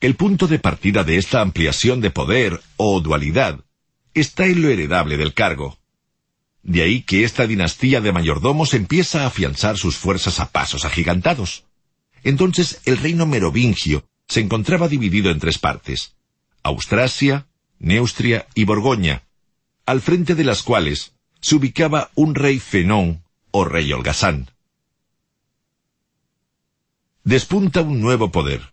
El punto de partida de esta ampliación de poder o dualidad está en lo heredable del cargo. De ahí que esta dinastía de mayordomos empieza a afianzar sus fuerzas a pasos agigantados. Entonces el reino merovingio se encontraba dividido en tres partes, Austrasia, Neustria y Borgoña, al frente de las cuales se ubicaba un rey fenón o rey holgazán. Despunta un nuevo poder.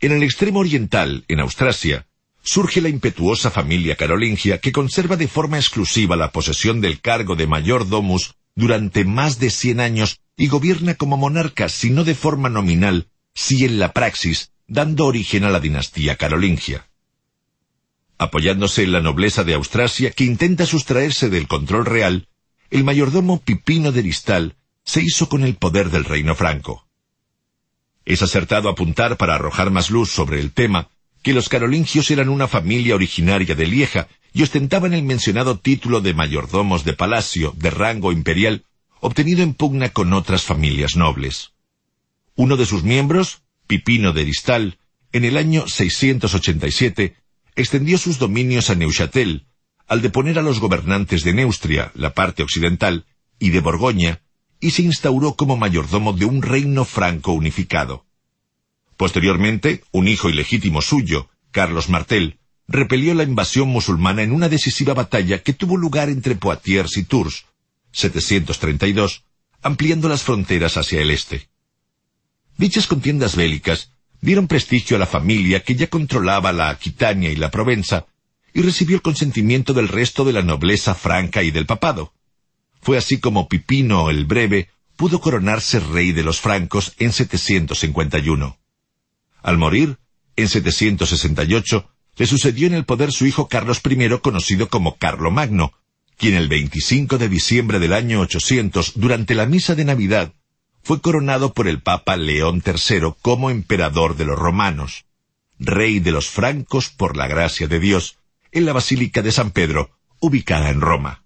En el extremo oriental, en Austrasia, surge la impetuosa familia carolingia que conserva de forma exclusiva la posesión del cargo de mayordomus durante más de cien años y gobierna como monarca, si no de forma nominal, si en la praxis, dando origen a la dinastía carolingia. Apoyándose en la nobleza de Austrasia, que intenta sustraerse del control real, el mayordomo Pipino de Ristal se hizo con el poder del reino franco. Es acertado apuntar para arrojar más luz sobre el tema que los carolingios eran una familia originaria de Lieja y ostentaban el mencionado título de mayordomos de palacio de rango imperial, obtenido en pugna con otras familias nobles. Uno de sus miembros, Pipino de Distal, en el año 687, extendió sus dominios a Neuchâtel, al deponer a los gobernantes de Neustria, la parte occidental, y de Borgoña, y se instauró como mayordomo de un reino franco unificado. Posteriormente, un hijo ilegítimo suyo, Carlos Martel, repelió la invasión musulmana en una decisiva batalla que tuvo lugar entre Poitiers y Tours, 732, ampliando las fronteras hacia el este. Dichas contiendas bélicas dieron prestigio a la familia que ya controlaba la Aquitania y la Provenza, y recibió el consentimiento del resto de la nobleza franca y del papado. Fue así como Pipino el Breve pudo coronarse rey de los francos en 751. Al morir, en 768, le sucedió en el poder su hijo Carlos I, conocido como Carlomagno, quien el 25 de diciembre del año 800, durante la misa de Navidad, fue coronado por el Papa León III como emperador de los romanos, rey de los francos por la gracia de Dios, en la Basílica de San Pedro, ubicada en Roma.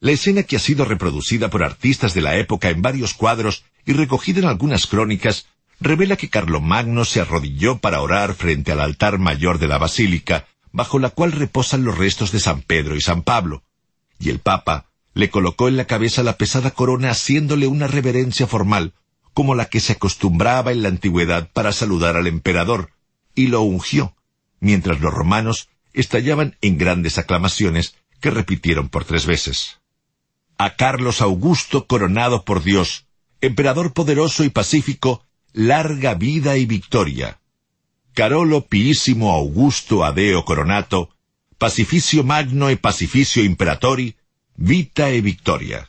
La escena que ha sido reproducida por artistas de la época en varios cuadros y recogida en algunas crónicas revela que Carlomagno se arrodilló para orar frente al altar mayor de la basílica, bajo la cual reposan los restos de San Pedro y San Pablo, y el Papa le colocó en la cabeza la pesada corona haciéndole una reverencia formal, como la que se acostumbraba en la antigüedad para saludar al emperador, y lo ungió, mientras los romanos estallaban en grandes aclamaciones que repitieron por tres veces. A Carlos Augusto coronado por Dios, emperador poderoso y pacífico, larga vida y victoria. Carolo Piísimo Augusto Adeo Coronato, Pacificio Magno e Pacificio Imperatori, Vita e Victoria.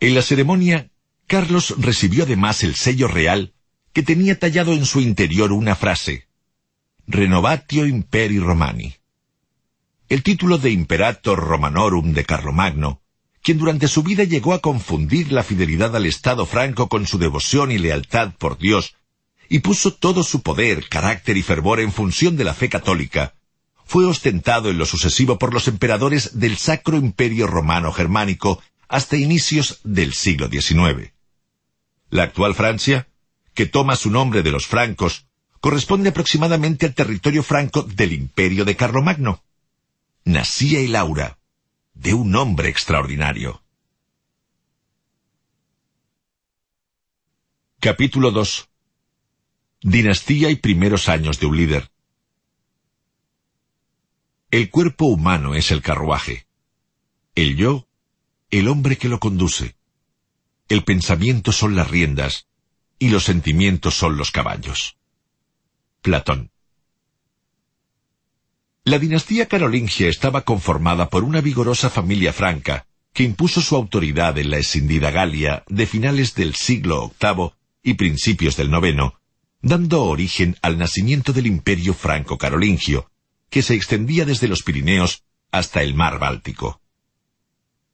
En la ceremonia, Carlos recibió además el sello real que tenía tallado en su interior una frase, Renovatio Imperi Romani. El título de Imperator Romanorum de Carlomagno, quien durante su vida llegó a confundir la fidelidad al Estado franco con su devoción y lealtad por Dios, y puso todo su poder, carácter y fervor en función de la fe católica, fue ostentado en lo sucesivo por los emperadores del Sacro Imperio Romano Germánico hasta inicios del siglo XIX. La actual Francia, que toma su nombre de los francos, corresponde aproximadamente al territorio franco del Imperio de Carlomagno. Nacía el aura de un hombre extraordinario. Capítulo 2 Dinastía y primeros años de un líder. El cuerpo humano es el carruaje. El yo, el hombre que lo conduce. El pensamiento son las riendas y los sentimientos son los caballos. Platón. La dinastía carolingia estaba conformada por una vigorosa familia franca que impuso su autoridad en la escindida Galia de finales del siglo VIII y principios del IX, dando origen al nacimiento del imperio franco-carolingio, que se extendía desde los Pirineos hasta el mar Báltico.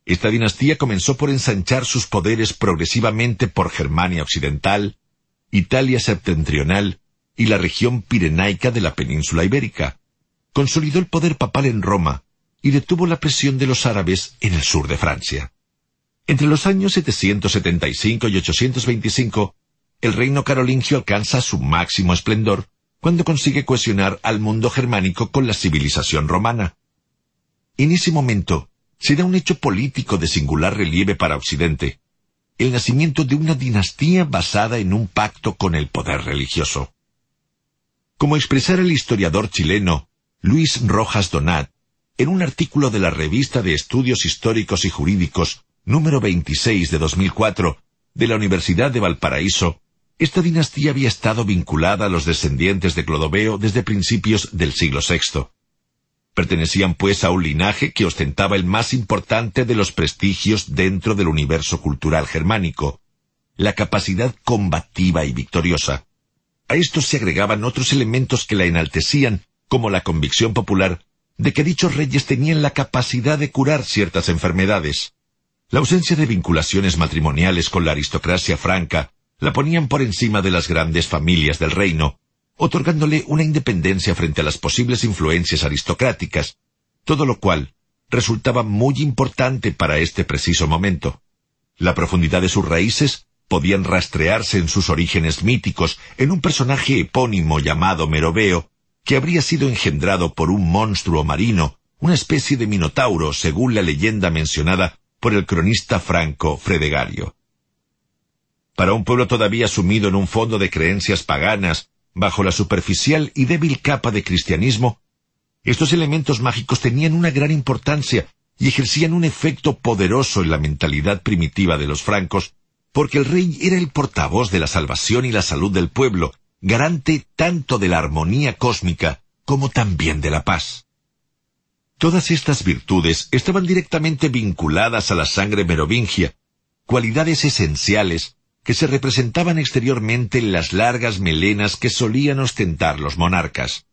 Esta dinastía comenzó por ensanchar sus poderes progresivamente por Germania Occidental, Italia septentrional y la región pirenaica de la península ibérica. Consolidó el poder papal en Roma y detuvo la presión de los árabes en el sur de Francia. Entre los años 775 y 825, el reino carolingio alcanza su máximo esplendor cuando consigue cohesionar al mundo germánico con la civilización romana. En ese momento se da un hecho político de singular relieve para Occidente, el nacimiento de una dinastía basada en un pacto con el poder religioso. Como expresara el historiador chileno Luis Rojas Donat, en un artículo de la Revista de Estudios Históricos y Jurídicos número 26 de 2004 de la Universidad de Valparaíso, esta dinastía había estado vinculada a los descendientes de Clodoveo desde principios del siglo VI. Pertenecían pues a un linaje que ostentaba el más importante de los prestigios dentro del universo cultural germánico, la capacidad combativa y victoriosa. A esto se agregaban otros elementos que la enaltecían, como la convicción popular de que dichos reyes tenían la capacidad de curar ciertas enfermedades. La ausencia de vinculaciones matrimoniales con la aristocracia franca la ponían por encima de las grandes familias del reino, otorgándole una independencia frente a las posibles influencias aristocráticas, todo lo cual resultaba muy importante para este preciso momento. La profundidad de sus raíces podían rastrearse en sus orígenes míticos en un personaje epónimo llamado Meroveo, que habría sido engendrado por un monstruo marino, una especie de minotauro, según la leyenda mencionada por el cronista franco Fredegario. Para un pueblo todavía sumido en un fondo de creencias paganas, bajo la superficial y débil capa de cristianismo, estos elementos mágicos tenían una gran importancia y ejercían un efecto poderoso en la mentalidad primitiva de los francos, porque el rey era el portavoz de la salvación y la salud del pueblo, garante tanto de la armonía cósmica como también de la paz. Todas estas virtudes estaban directamente vinculadas a la sangre merovingia, cualidades esenciales que se representaban exteriormente en las largas melenas que solían ostentar los monarcas.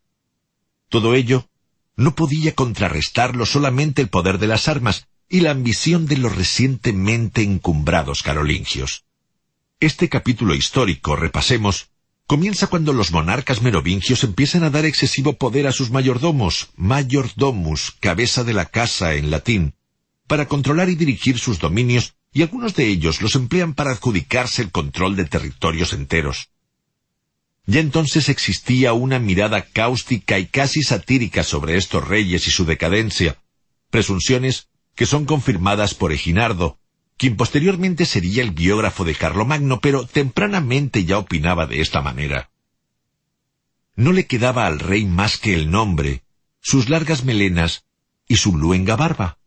Todo ello no podía contrarrestarlo solamente el poder de las armas y la ambición de los recientemente encumbrados carolingios. Este capítulo histórico, repasemos, comienza cuando los monarcas merovingios empiezan a dar excesivo poder a sus mayordomos, mayordomus, cabeza de la casa en latín, para controlar y dirigir sus dominios, y algunos de ellos los emplean para adjudicarse el control de territorios enteros. Ya entonces existía una mirada cáustica y casi satírica sobre estos reyes y su decadencia, presunciones que son confirmadas por Eginardo, quien posteriormente sería el biógrafo de Carlomagno, pero tempranamente ya opinaba de esta manera. No le quedaba al rey más que el nombre, sus largas melenas y su luenga barba.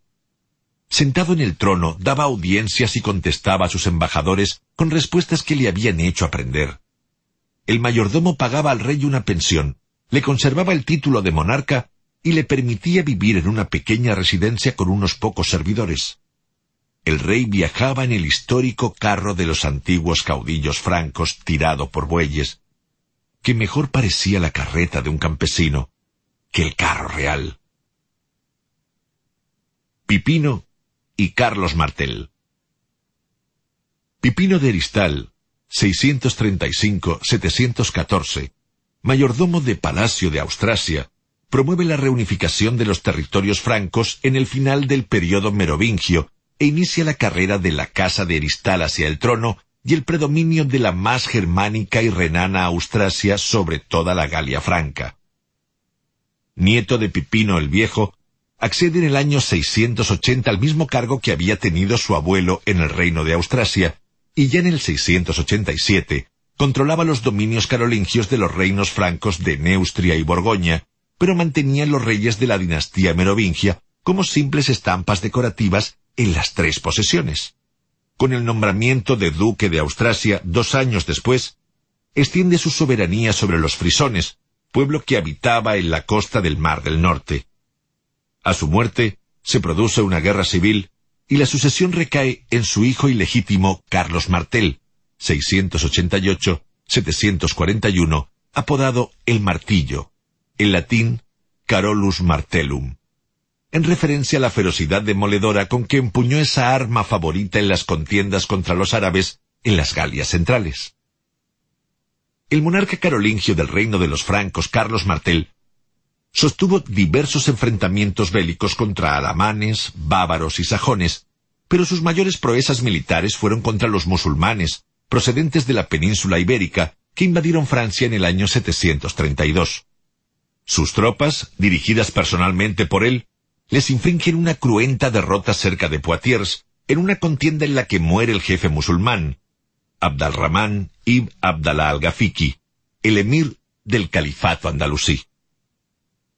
Sentado en el trono, daba audiencias y contestaba a sus embajadores con respuestas que le habían hecho aprender. El mayordomo pagaba al rey una pensión, le conservaba el título de monarca y le permitía vivir en una pequeña residencia con unos pocos servidores el rey viajaba en el histórico carro de los antiguos caudillos francos tirado por bueyes, que mejor parecía la carreta de un campesino que el carro real. Pipino y Carlos Martel Pipino de Aristal, 635-714, mayordomo de Palacio de Austrasia, promueve la reunificación de los territorios francos en el final del periodo merovingio e inicia la carrera de la casa de Eristal hacia el trono y el predominio de la más germánica y renana Austrasia sobre toda la Galia franca. Nieto de Pipino el Viejo, accede en el año 680 al mismo cargo que había tenido su abuelo en el reino de Austrasia, y ya en el 687 controlaba los dominios carolingios de los reinos francos de Neustria y Borgoña, pero mantenía los reyes de la dinastía merovingia como simples estampas decorativas en las tres posesiones. Con el nombramiento de duque de Austrasia dos años después, extiende su soberanía sobre los frisones, pueblo que habitaba en la costa del Mar del Norte. A su muerte, se produce una guerra civil y la sucesión recae en su hijo ilegítimo Carlos Martel, 688-741, apodado el Martillo, en latín Carolus Martellum en referencia a la ferocidad demoledora con que empuñó esa arma favorita en las contiendas contra los árabes en las Galias centrales. El monarca carolingio del reino de los francos, Carlos Martel, sostuvo diversos enfrentamientos bélicos contra alamanes, bávaros y sajones, pero sus mayores proezas militares fueron contra los musulmanes, procedentes de la península ibérica, que invadieron Francia en el año 732. Sus tropas, dirigidas personalmente por él, les infringen una cruenta derrota cerca de Poitiers, en una contienda en la que muere el jefe musulmán, Abdalrahman ibn Abdallah al-Gafiki, el emir del califato andalusí.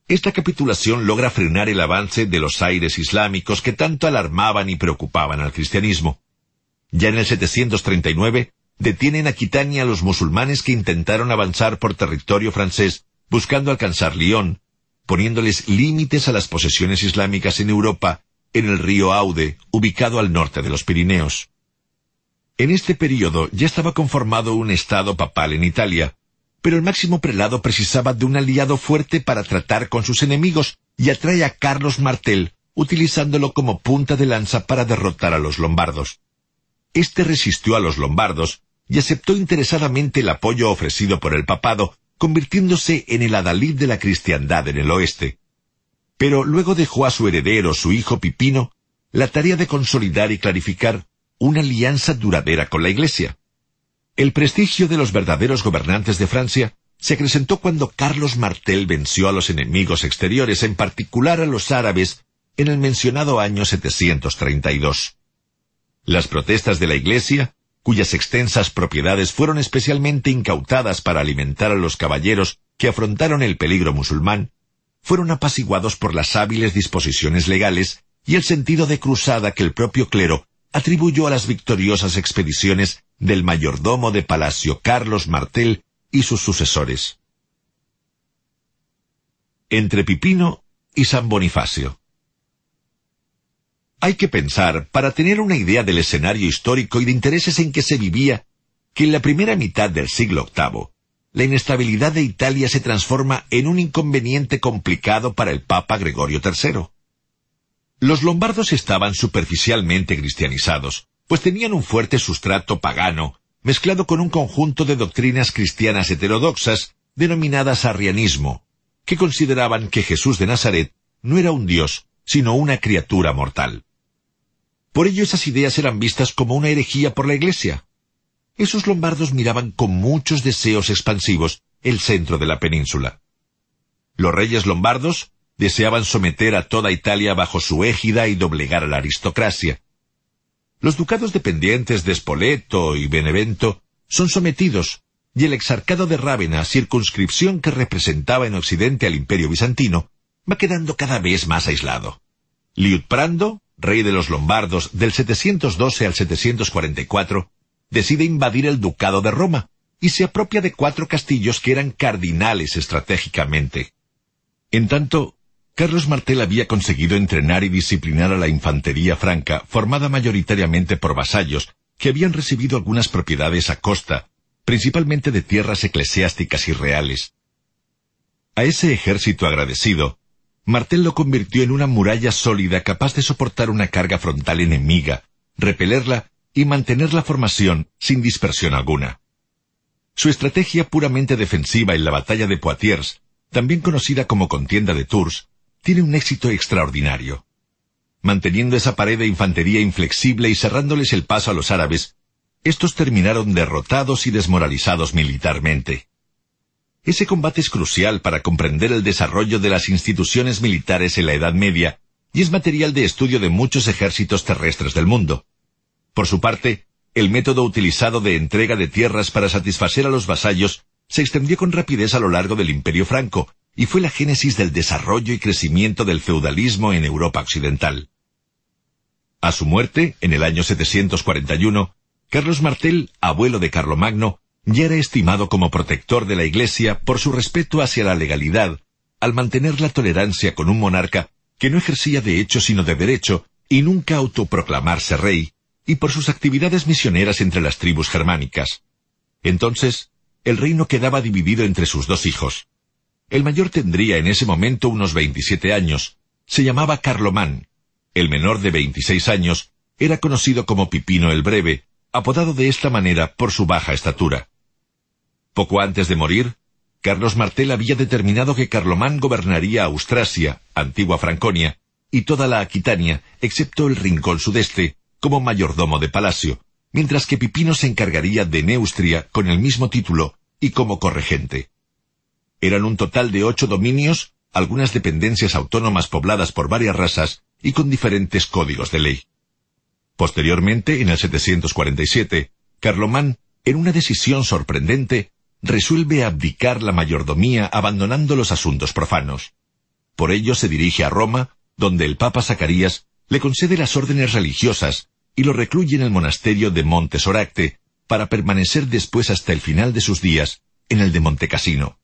Esta capitulación logra frenar el avance de los aires islámicos que tanto alarmaban y preocupaban al cristianismo. Ya en el 739 detienen a Quitania a los musulmanes que intentaron avanzar por territorio francés buscando alcanzar Lyon, poniéndoles límites a las posesiones islámicas en Europa, en el río Aude, ubicado al norte de los Pirineos. En este período ya estaba conformado un estado papal en Italia, pero el máximo prelado precisaba de un aliado fuerte para tratar con sus enemigos y atrae a Carlos Martel, utilizándolo como punta de lanza para derrotar a los lombardos. Este resistió a los lombardos y aceptó interesadamente el apoyo ofrecido por el papado, convirtiéndose en el adalid de la cristiandad en el oeste. Pero luego dejó a su heredero, su hijo Pipino, la tarea de consolidar y clarificar una alianza duradera con la Iglesia. El prestigio de los verdaderos gobernantes de Francia se acrecentó cuando Carlos Martel venció a los enemigos exteriores, en particular a los árabes, en el mencionado año 732. Las protestas de la Iglesia cuyas extensas propiedades fueron especialmente incautadas para alimentar a los caballeros que afrontaron el peligro musulmán, fueron apaciguados por las hábiles disposiciones legales y el sentido de cruzada que el propio clero atribuyó a las victoriosas expediciones del mayordomo de palacio Carlos Martel y sus sucesores. Entre Pipino y San Bonifacio. Hay que pensar, para tener una idea del escenario histórico y de intereses en que se vivía, que en la primera mitad del siglo VIII, la inestabilidad de Italia se transforma en un inconveniente complicado para el Papa Gregorio III. Los lombardos estaban superficialmente cristianizados, pues tenían un fuerte sustrato pagano, mezclado con un conjunto de doctrinas cristianas heterodoxas denominadas arrianismo, que consideraban que Jesús de Nazaret no era un dios, sino una criatura mortal. Por ello esas ideas eran vistas como una herejía por la Iglesia. Esos lombardos miraban con muchos deseos expansivos el centro de la península. Los reyes lombardos deseaban someter a toda Italia bajo su égida y doblegar a la aristocracia. Los ducados dependientes de Spoleto y Benevento son sometidos, y el exarcado de Rávena, circunscripción que representaba en Occidente al imperio bizantino, va quedando cada vez más aislado. Liutprando, rey de los lombardos del 712 al 744, decide invadir el ducado de Roma y se apropia de cuatro castillos que eran cardinales estratégicamente. En tanto, Carlos Martel había conseguido entrenar y disciplinar a la infantería franca, formada mayoritariamente por vasallos, que habían recibido algunas propiedades a costa, principalmente de tierras eclesiásticas y reales. A ese ejército agradecido, Martel lo convirtió en una muralla sólida capaz de soportar una carga frontal enemiga, repelerla y mantener la formación sin dispersión alguna. Su estrategia puramente defensiva en la batalla de Poitiers, también conocida como contienda de Tours, tiene un éxito extraordinario. Manteniendo esa pared de infantería inflexible y cerrándoles el paso a los árabes, estos terminaron derrotados y desmoralizados militarmente. Ese combate es crucial para comprender el desarrollo de las instituciones militares en la Edad Media y es material de estudio de muchos ejércitos terrestres del mundo. Por su parte, el método utilizado de entrega de tierras para satisfacer a los vasallos se extendió con rapidez a lo largo del Imperio Franco, y fue la génesis del desarrollo y crecimiento del feudalismo en Europa occidental. A su muerte, en el año 741, Carlos Martel, abuelo de Carlomagno, ya era estimado como protector de la Iglesia por su respeto hacia la legalidad, al mantener la tolerancia con un monarca que no ejercía de hecho sino de derecho y nunca autoproclamarse rey, y por sus actividades misioneras entre las tribus germánicas. Entonces, el reino quedaba dividido entre sus dos hijos, el mayor tendría en ese momento unos veintisiete años. Se llamaba Carlomán. El menor de veintiséis años era conocido como Pipino el Breve, apodado de esta manera por su baja estatura. Poco antes de morir, Carlos Martel había determinado que Carlomán gobernaría Austrasia, antigua Franconia, y toda la Aquitania, excepto el rincón sudeste, como mayordomo de palacio, mientras que Pipino se encargaría de Neustria con el mismo título y como corregente. Eran un total de ocho dominios, algunas dependencias autónomas pobladas por varias razas y con diferentes códigos de ley. Posteriormente, en el 747, Carlomán, en una decisión sorprendente, resuelve abdicar la mayordomía abandonando los asuntos profanos. Por ello se dirige a Roma, donde el Papa Zacarías le concede las órdenes religiosas y lo recluye en el monasterio de Monte Soracte para permanecer después hasta el final de sus días en el de Montecassino.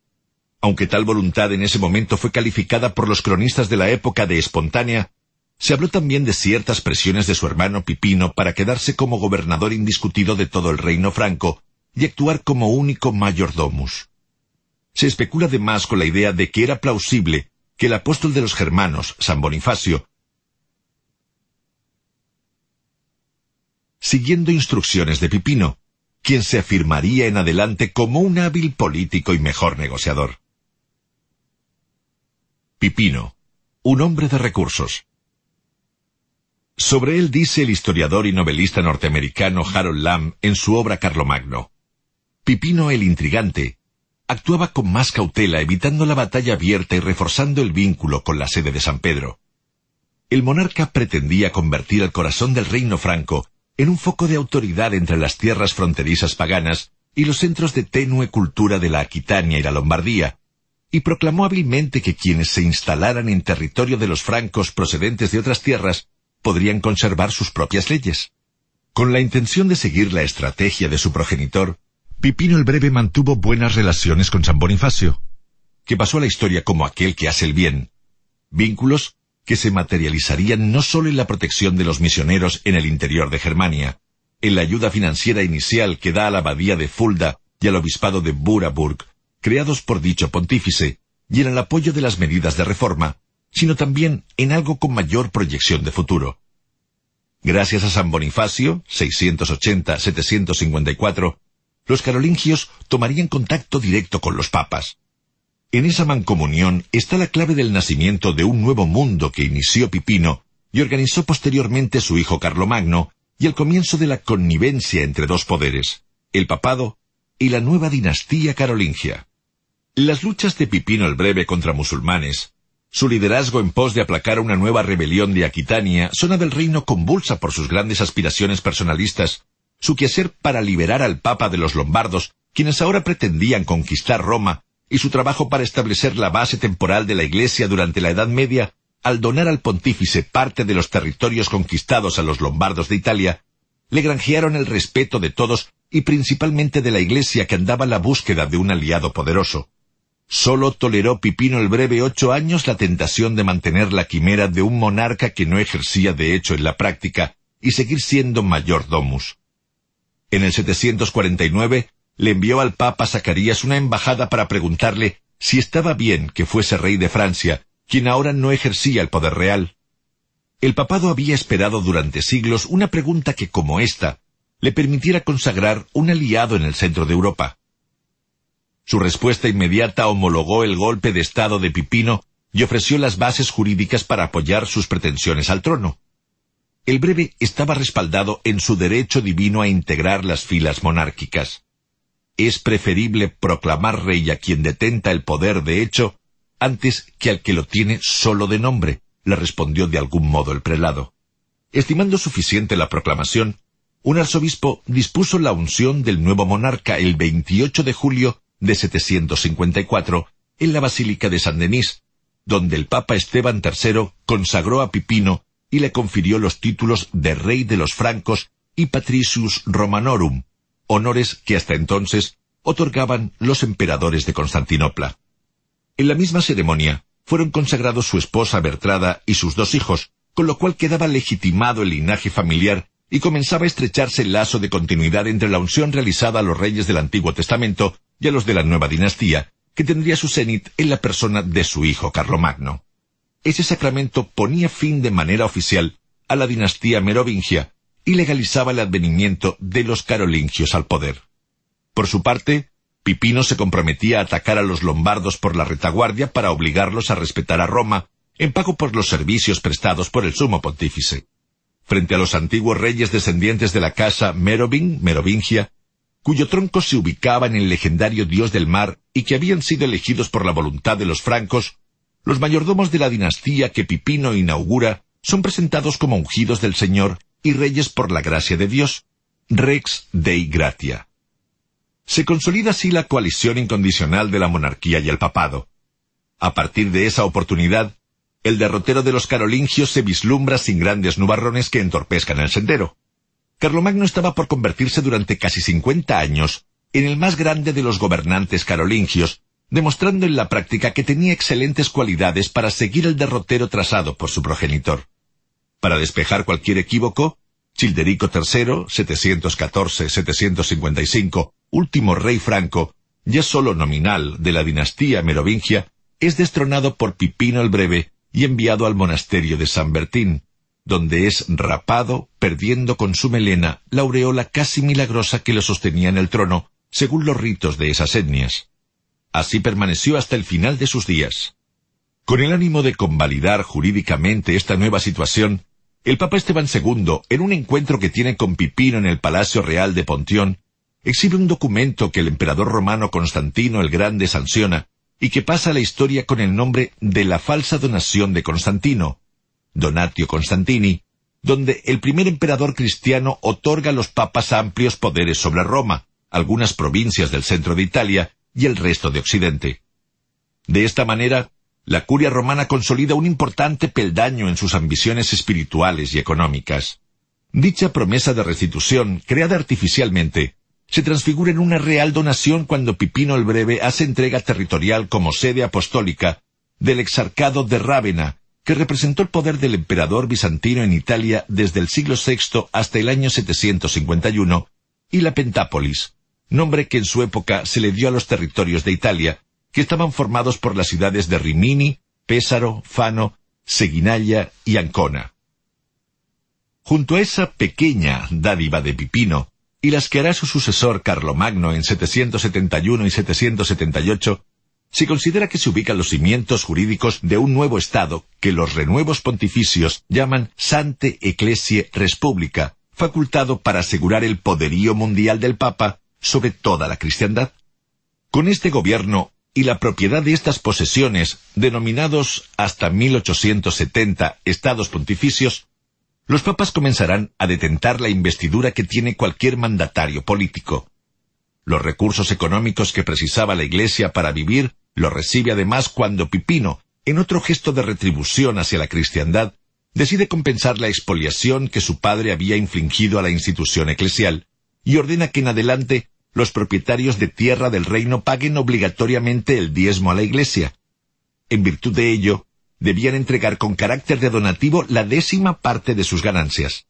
Aunque tal voluntad en ese momento fue calificada por los cronistas de la época de espontánea, se habló también de ciertas presiones de su hermano Pipino para quedarse como gobernador indiscutido de todo el reino franco y actuar como único mayordomus. Se especula además con la idea de que era plausible que el apóstol de los germanos, San Bonifacio, siguiendo instrucciones de Pipino, quien se afirmaría en adelante como un hábil político y mejor negociador. Pipino, un hombre de recursos. Sobre él dice el historiador y novelista norteamericano Harold Lamb en su obra Carlomagno. Pipino el intrigante actuaba con más cautela evitando la batalla abierta y reforzando el vínculo con la sede de San Pedro. El monarca pretendía convertir el corazón del reino franco en un foco de autoridad entre las tierras fronterizas paganas y los centros de tenue cultura de la Aquitania y la Lombardía, y proclamó hábilmente que quienes se instalaran en territorio de los francos procedentes de otras tierras podrían conservar sus propias leyes. Con la intención de seguir la estrategia de su progenitor, Pipino el Breve mantuvo buenas relaciones con San Bonifacio, que pasó a la historia como aquel que hace el bien, vínculos que se materializarían no solo en la protección de los misioneros en el interior de Germania, en la ayuda financiera inicial que da a la abadía de Fulda y al obispado de Buraburg creados por dicho pontífice, y en el apoyo de las medidas de reforma, sino también en algo con mayor proyección de futuro. Gracias a San Bonifacio, 680-754, los carolingios tomarían contacto directo con los papas. En esa mancomunión está la clave del nacimiento de un nuevo mundo que inició Pipino y organizó posteriormente su hijo Carlomagno, y el comienzo de la connivencia entre dos poderes, el papado y la nueva dinastía carolingia. Las luchas de Pipino el Breve contra musulmanes, su liderazgo en pos de aplacar una nueva rebelión de Aquitania, zona del reino convulsa por sus grandes aspiraciones personalistas, su quehacer para liberar al Papa de los lombardos, quienes ahora pretendían conquistar Roma, y su trabajo para establecer la base temporal de la Iglesia durante la Edad Media, al donar al pontífice parte de los territorios conquistados a los lombardos de Italia, le granjearon el respeto de todos y principalmente de la Iglesia que andaba a la búsqueda de un aliado poderoso. Solo toleró Pipino el Breve ocho años la tentación de mantener la quimera de un monarca que no ejercía de hecho en la práctica y seguir siendo mayordomus. En el 749 le envió al Papa Zacarías una embajada para preguntarle si estaba bien que fuese rey de Francia, quien ahora no ejercía el poder real. El papado había esperado durante siglos una pregunta que, como esta, le permitiera consagrar un aliado en el centro de Europa. Su respuesta inmediata homologó el golpe de Estado de Pipino y ofreció las bases jurídicas para apoyar sus pretensiones al trono. El breve estaba respaldado en su derecho divino a integrar las filas monárquicas. Es preferible proclamar rey a quien detenta el poder de hecho antes que al que lo tiene solo de nombre, le respondió de algún modo el prelado. Estimando suficiente la proclamación, un arzobispo dispuso la unción del nuevo monarca el 28 de julio de 754 en la Basílica de San Denis, donde el Papa Esteban III consagró a Pipino y le confirió los títulos de Rey de los Francos y Patricius Romanorum, honores que hasta entonces otorgaban los emperadores de Constantinopla. En la misma ceremonia fueron consagrados su esposa Bertrada y sus dos hijos, con lo cual quedaba legitimado el linaje familiar y comenzaba a estrecharse el lazo de continuidad entre la unción realizada a los reyes del Antiguo Testamento y a los de la nueva dinastía, que tendría su cenit en la persona de su hijo Carlomagno. Ese sacramento ponía fin de manera oficial a la dinastía merovingia y legalizaba el advenimiento de los carolingios al poder. Por su parte, Pipino se comprometía a atacar a los lombardos por la retaguardia para obligarlos a respetar a Roma, en pago por los servicios prestados por el sumo pontífice. Frente a los antiguos reyes descendientes de la casa Meroving, Merovingia, cuyo tronco se ubicaba en el legendario dios del mar y que habían sido elegidos por la voluntad de los francos, los mayordomos de la dinastía que Pipino inaugura son presentados como ungidos del Señor y reyes por la gracia de Dios, Rex Dei Gratia. Se consolida así la coalición incondicional de la monarquía y el papado. A partir de esa oportunidad, el derrotero de los carolingios se vislumbra sin grandes nubarrones que entorpezcan el sendero. Carlomagno estaba por convertirse durante casi cincuenta años en el más grande de los gobernantes carolingios, demostrando en la práctica que tenía excelentes cualidades para seguir el derrotero trazado por su progenitor. Para despejar cualquier equívoco, Childerico III, 714-755, último rey franco, ya solo nominal de la dinastía merovingia, es destronado por Pipino el Breve y enviado al monasterio de San Bertín, donde es rapado, perdiendo con su melena la aureola casi milagrosa que lo sostenía en el trono, según los ritos de esas etnias. Así permaneció hasta el final de sus días. Con el ánimo de convalidar jurídicamente esta nueva situación, el Papa Esteban II, en un encuentro que tiene con Pipino en el Palacio Real de Pontión, exhibe un documento que el emperador romano Constantino el Grande sanciona y que pasa a la historia con el nombre de la falsa donación de Constantino, Donatio Constantini, donde el primer emperador cristiano otorga a los papas amplios poderes sobre Roma, algunas provincias del centro de Italia y el resto de Occidente. De esta manera, la curia romana consolida un importante peldaño en sus ambiciones espirituales y económicas. Dicha promesa de restitución, creada artificialmente, se transfigura en una real donación cuando Pipino el Breve hace entrega territorial como sede apostólica del exarcado de Rávena, que representó el poder del emperador bizantino en Italia desde el siglo VI hasta el año 751, y la Pentápolis, nombre que en su época se le dio a los territorios de Italia, que estaban formados por las ciudades de Rimini, Pésaro, Fano, Seguinalla y Ancona. Junto a esa pequeña dádiva de Pipino, y las que hará su sucesor Carlomagno en 771 y 778, se considera que se ubican los cimientos jurídicos de un nuevo Estado que los renuevos pontificios llaman Sante Ecclesiae Respublica, facultado para asegurar el poderío mundial del Papa sobre toda la cristiandad. Con este gobierno y la propiedad de estas posesiones, denominados hasta 1870 estados pontificios, los papas comenzarán a detentar la investidura que tiene cualquier mandatario político. Los recursos económicos que precisaba la Iglesia para vivir los recibe además cuando Pipino, en otro gesto de retribución hacia la cristiandad, decide compensar la expoliación que su padre había infligido a la institución eclesial y ordena que en adelante los propietarios de tierra del reino paguen obligatoriamente el diezmo a la Iglesia. En virtud de ello, debían entregar con carácter de donativo la décima parte de sus ganancias.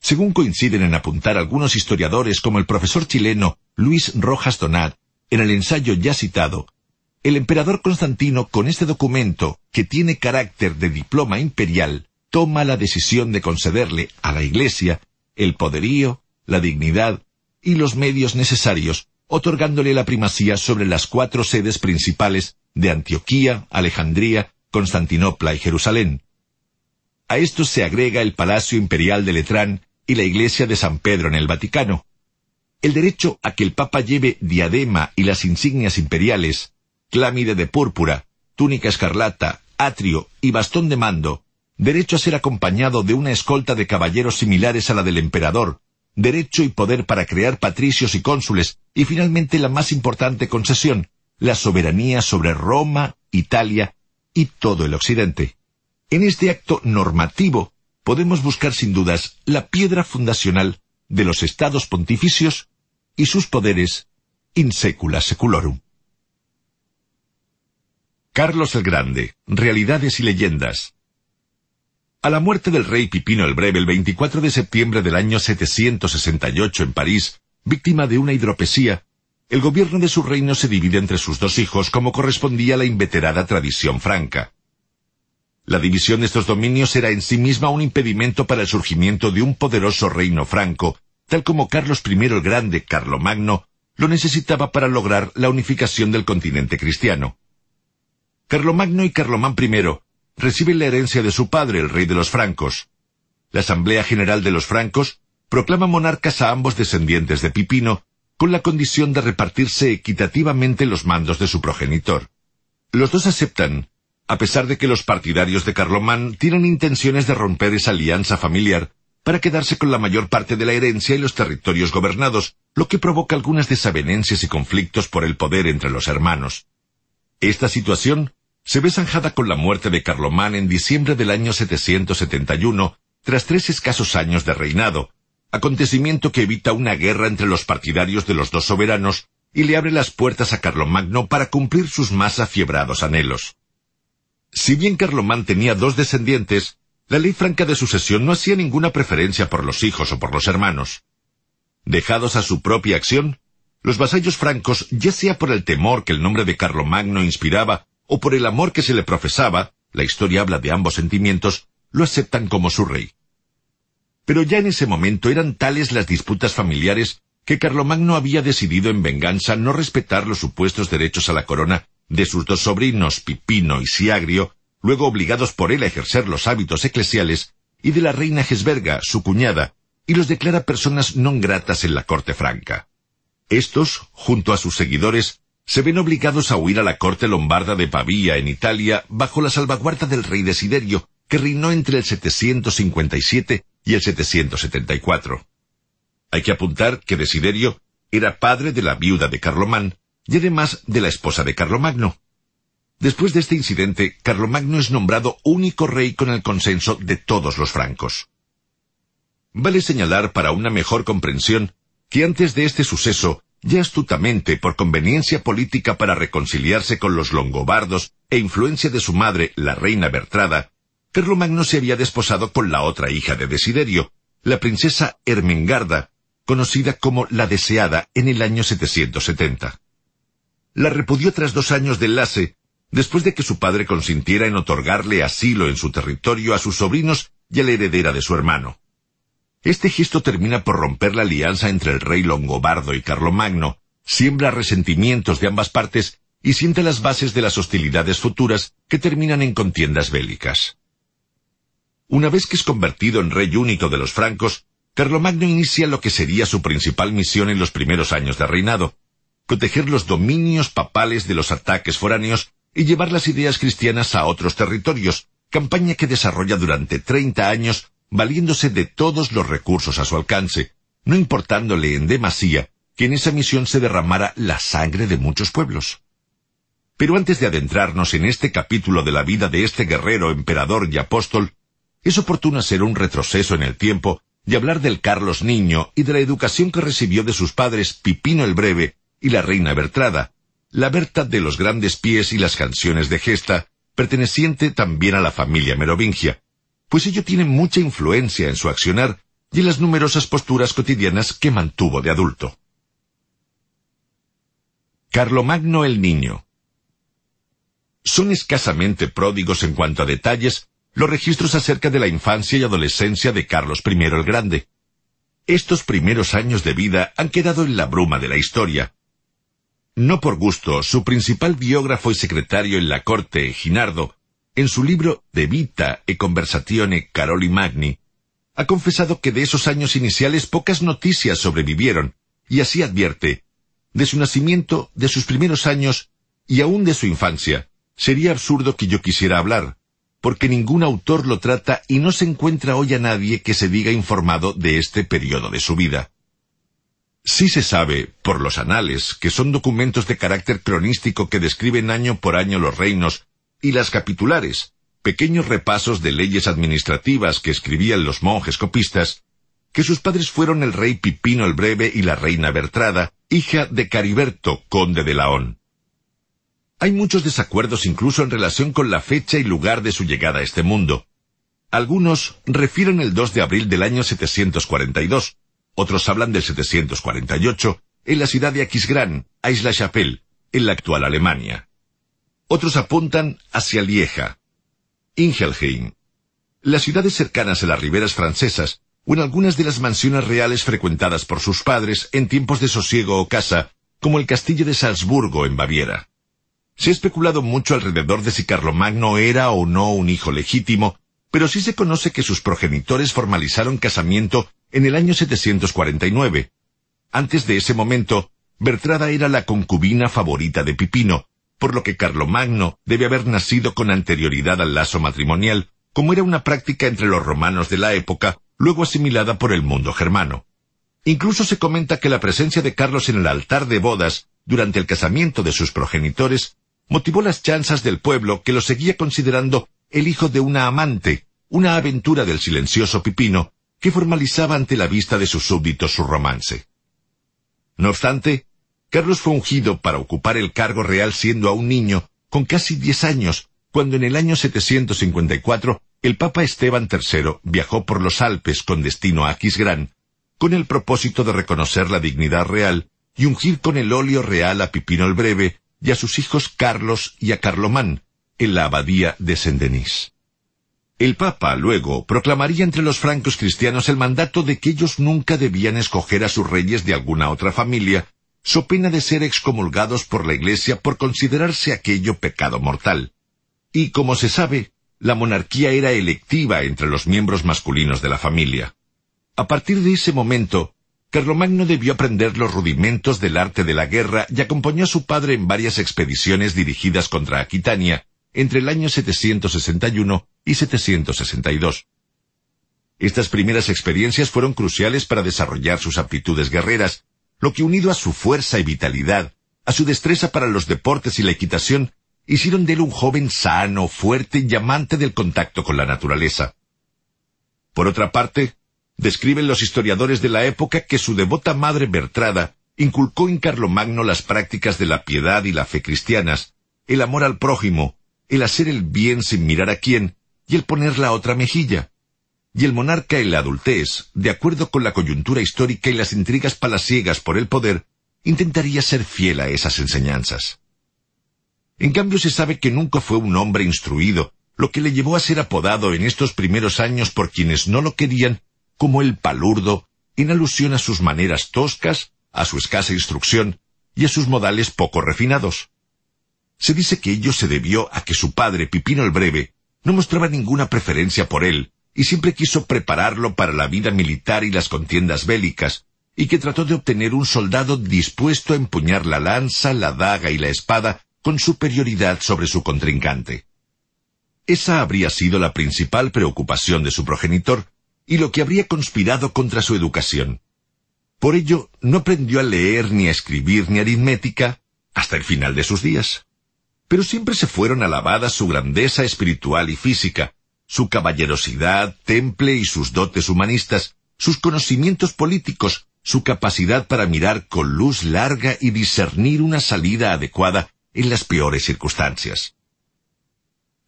Según coinciden en apuntar algunos historiadores como el profesor chileno Luis Rojas Donat, en el ensayo ya citado, el emperador Constantino con este documento, que tiene carácter de diploma imperial, toma la decisión de concederle a la Iglesia el poderío, la dignidad y los medios necesarios, otorgándole la primacía sobre las cuatro sedes principales de Antioquía, Alejandría, Constantinopla y Jerusalén. A esto se agrega el Palacio Imperial de Letrán y la Iglesia de San Pedro en el Vaticano. El derecho a que el Papa lleve diadema y las insignias imperiales, clámide de púrpura, túnica escarlata, atrio y bastón de mando, derecho a ser acompañado de una escolta de caballeros similares a la del emperador, derecho y poder para crear patricios y cónsules, y finalmente la más importante concesión, la soberanía sobre Roma, Italia y todo el occidente. En este acto normativo podemos buscar sin dudas la piedra fundacional de los estados pontificios y sus poderes in secula seculorum. Carlos el Grande, Realidades y Leyendas, a la muerte del rey Pipino el Breve el 24 de septiembre del año 768 en París, víctima de una hidropesía, el gobierno de su reino se divide entre sus dos hijos como correspondía a la inveterada tradición franca. La división de estos dominios era en sí misma un impedimento para el surgimiento de un poderoso reino franco, tal como Carlos I el Grande, Carlomagno, lo necesitaba para lograr la unificación del continente cristiano. Carlomagno y Carlomán I recibe la herencia de su padre, el rey de los francos. La Asamblea General de los Francos proclama monarcas a ambos descendientes de Pipino, con la condición de repartirse equitativamente los mandos de su progenitor. Los dos aceptan, a pesar de que los partidarios de Carlomán tienen intenciones de romper esa alianza familiar para quedarse con la mayor parte de la herencia y los territorios gobernados, lo que provoca algunas desavenencias y conflictos por el poder entre los hermanos. Esta situación se ve zanjada con la muerte de Carlomán en diciembre del año 771, tras tres escasos años de reinado, acontecimiento que evita una guerra entre los partidarios de los dos soberanos y le abre las puertas a Carlomagno para cumplir sus más afiebrados anhelos. Si bien Carlomán tenía dos descendientes, la ley franca de sucesión no hacía ninguna preferencia por los hijos o por los hermanos. Dejados a su propia acción, los vasallos francos, ya sea por el temor que el nombre de Carlomagno inspiraba o por el amor que se le profesaba, la historia habla de ambos sentimientos, lo aceptan como su rey. Pero ya en ese momento eran tales las disputas familiares que Carlomagno había decidido en venganza no respetar los supuestos derechos a la corona de sus dos sobrinos, Pipino y Siagrio, luego obligados por él a ejercer los hábitos eclesiales, y de la reina Gesberga, su cuñada, y los declara personas no gratas en la corte franca. Estos, junto a sus seguidores, se ven obligados a huir a la corte lombarda de Pavía, en Italia, bajo la salvaguarda del rey Desiderio, que reinó entre el 757 y el 774. Hay que apuntar que Desiderio era padre de la viuda de Carlomán y además de la esposa de Carlomagno. Después de este incidente, Carlomagno es nombrado único rey con el consenso de todos los francos. Vale señalar para una mejor comprensión que antes de este suceso ya astutamente por conveniencia política para reconciliarse con los longobardos e influencia de su madre, la reina Bertrada, Carlomagno se había desposado con la otra hija de Desiderio, la princesa Ermengarda, conocida como la deseada en el año 770. La repudió tras dos años de enlace, después de que su padre consintiera en otorgarle asilo en su territorio a sus sobrinos y a la heredera de su hermano. Este gesto termina por romper la alianza entre el rey longobardo y Carlomagno, siembra resentimientos de ambas partes y siente las bases de las hostilidades futuras que terminan en contiendas bélicas. Una vez que es convertido en rey único de los francos, Carlomagno inicia lo que sería su principal misión en los primeros años de reinado, proteger los dominios papales de los ataques foráneos y llevar las ideas cristianas a otros territorios, campaña que desarrolla durante treinta años valiéndose de todos los recursos a su alcance, no importándole en demasía que en esa misión se derramara la sangre de muchos pueblos. Pero antes de adentrarnos en este capítulo de la vida de este guerrero, emperador y apóstol, es oportuno hacer un retroceso en el tiempo y hablar del Carlos Niño y de la educación que recibió de sus padres Pipino el Breve y la reina Bertrada, la Berta de los grandes pies y las canciones de gesta, perteneciente también a la familia merovingia, pues ello tiene mucha influencia en su accionar y en las numerosas posturas cotidianas que mantuvo de adulto. Carlomagno el Niño Son escasamente pródigos en cuanto a detalles los registros acerca de la infancia y adolescencia de Carlos I el Grande. Estos primeros años de vida han quedado en la bruma de la historia. No por gusto, su principal biógrafo y secretario en la corte, Ginardo, en su libro De Vita e Conversatione Caroli Magni, ha confesado que de esos años iniciales pocas noticias sobrevivieron, y así advierte, de su nacimiento, de sus primeros años y aún de su infancia, sería absurdo que yo quisiera hablar, porque ningún autor lo trata y no se encuentra hoy a nadie que se diga informado de este periodo de su vida. Sí se sabe, por los anales, que son documentos de carácter cronístico que describen año por año los reinos y las capitulares, pequeños repasos de leyes administrativas que escribían los monjes copistas, que sus padres fueron el rey Pipino el Breve y la reina Bertrada, hija de Cariberto, conde de Laón. Hay muchos desacuerdos incluso en relación con la fecha y lugar de su llegada a este mundo. Algunos refieren el 2 de abril del año 742, otros hablan del 748, en la ciudad de Aquisgrán, Aix-la-Chapelle, en la actual Alemania. Otros apuntan hacia Lieja, Ingelheim, las ciudades cercanas a las riberas francesas, o en algunas de las mansiones reales frecuentadas por sus padres en tiempos de sosiego o casa, como el castillo de Salzburgo en Baviera. Se ha especulado mucho alrededor de si Carlomagno era o no un hijo legítimo, pero sí se conoce que sus progenitores formalizaron casamiento en el año 749. Antes de ese momento, Bertrada era la concubina favorita de Pipino, por lo que Carlomagno debe haber nacido con anterioridad al lazo matrimonial, como era una práctica entre los romanos de la época, luego asimilada por el mundo germano. Incluso se comenta que la presencia de Carlos en el altar de bodas durante el casamiento de sus progenitores motivó las chanzas del pueblo que lo seguía considerando el hijo de una amante, una aventura del silencioso Pipino, que formalizaba ante la vista de sus súbditos su romance. No obstante, Carlos fue ungido para ocupar el cargo real siendo aún niño, con casi diez años, cuando en el año 754 el Papa Esteban III viajó por los Alpes con destino a Aquisgrán, con el propósito de reconocer la dignidad real y ungir con el óleo real a Pipino el Breve y a sus hijos Carlos y a Carlomán, en la abadía de Saint-Denis. El Papa, luego, proclamaría entre los francos cristianos el mandato de que ellos nunca debían escoger a sus reyes de alguna otra familia, so pena de ser excomulgados por la Iglesia por considerarse aquello pecado mortal. Y como se sabe, la monarquía era electiva entre los miembros masculinos de la familia. A partir de ese momento, Carlomagno debió aprender los rudimentos del arte de la guerra y acompañó a su padre en varias expediciones dirigidas contra Aquitania entre el año 761 y 762. Estas primeras experiencias fueron cruciales para desarrollar sus aptitudes guerreras, lo que unido a su fuerza y vitalidad, a su destreza para los deportes y la equitación, hicieron de él un joven sano, fuerte y amante del contacto con la naturaleza. Por otra parte, describen los historiadores de la época que su devota madre Bertrada inculcó en Carlomagno las prácticas de la piedad y la fe cristianas, el amor al prójimo, el hacer el bien sin mirar a quién y el poner la otra mejilla. Y el monarca en la adultez, de acuerdo con la coyuntura histórica y las intrigas palaciegas por el poder, intentaría ser fiel a esas enseñanzas. En cambio se sabe que nunca fue un hombre instruido, lo que le llevó a ser apodado en estos primeros años por quienes no lo querían como el palurdo, en alusión a sus maneras toscas, a su escasa instrucción y a sus modales poco refinados. Se dice que ello se debió a que su padre, Pipino el Breve, no mostraba ninguna preferencia por él, y siempre quiso prepararlo para la vida militar y las contiendas bélicas, y que trató de obtener un soldado dispuesto a empuñar la lanza, la daga y la espada con superioridad sobre su contrincante. Esa habría sido la principal preocupación de su progenitor, y lo que habría conspirado contra su educación. Por ello, no aprendió a leer ni a escribir ni aritmética hasta el final de sus días pero siempre se fueron alabadas su grandeza espiritual y física, su caballerosidad, temple y sus dotes humanistas, sus conocimientos políticos, su capacidad para mirar con luz larga y discernir una salida adecuada en las peores circunstancias.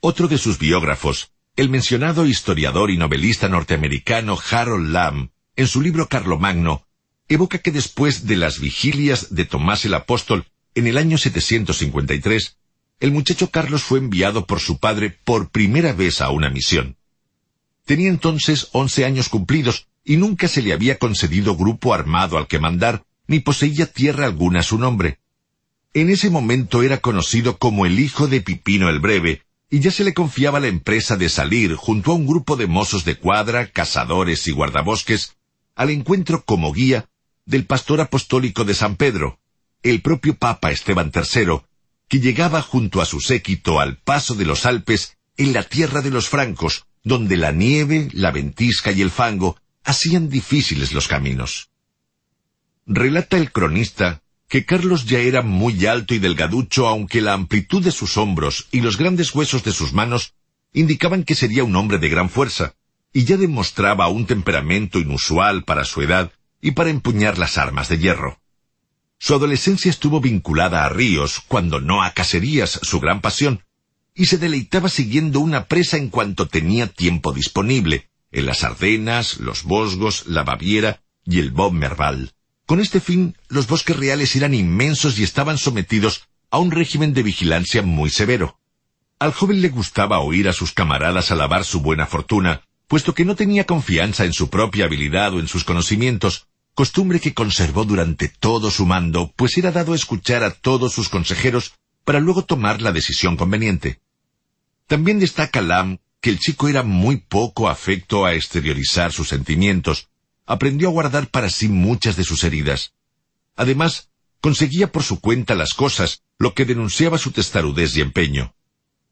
Otro de sus biógrafos, el mencionado historiador y novelista norteamericano Harold Lamb, en su libro Carlomagno, evoca que después de las vigilias de Tomás el Apóstol en el año 753, el muchacho Carlos fue enviado por su padre por primera vez a una misión. Tenía entonces once años cumplidos y nunca se le había concedido grupo armado al que mandar, ni poseía tierra alguna a su nombre. En ese momento era conocido como el hijo de Pipino el Breve, y ya se le confiaba la empresa de salir junto a un grupo de mozos de cuadra, cazadores y guardabosques, al encuentro como guía del pastor apostólico de San Pedro, el propio Papa Esteban III, que llegaba junto a su séquito al paso de los Alpes en la tierra de los francos, donde la nieve, la ventisca y el fango hacían difíciles los caminos. Relata el cronista que Carlos ya era muy alto y delgaducho, aunque la amplitud de sus hombros y los grandes huesos de sus manos indicaban que sería un hombre de gran fuerza, y ya demostraba un temperamento inusual para su edad y para empuñar las armas de hierro. Su adolescencia estuvo vinculada a ríos, cuando no a cacerías, su gran pasión, y se deleitaba siguiendo una presa en cuanto tenía tiempo disponible, en las Ardenas, los Bosgos, la Baviera y el Bob Merval. Con este fin, los bosques reales eran inmensos y estaban sometidos a un régimen de vigilancia muy severo. Al joven le gustaba oír a sus camaradas alabar su buena fortuna, puesto que no tenía confianza en su propia habilidad o en sus conocimientos, costumbre que conservó durante todo su mando, pues era dado escuchar a todos sus consejeros para luego tomar la decisión conveniente. También destaca Lam que el chico era muy poco afecto a exteriorizar sus sentimientos, aprendió a guardar para sí muchas de sus heridas. Además, conseguía por su cuenta las cosas, lo que denunciaba su testarudez y empeño.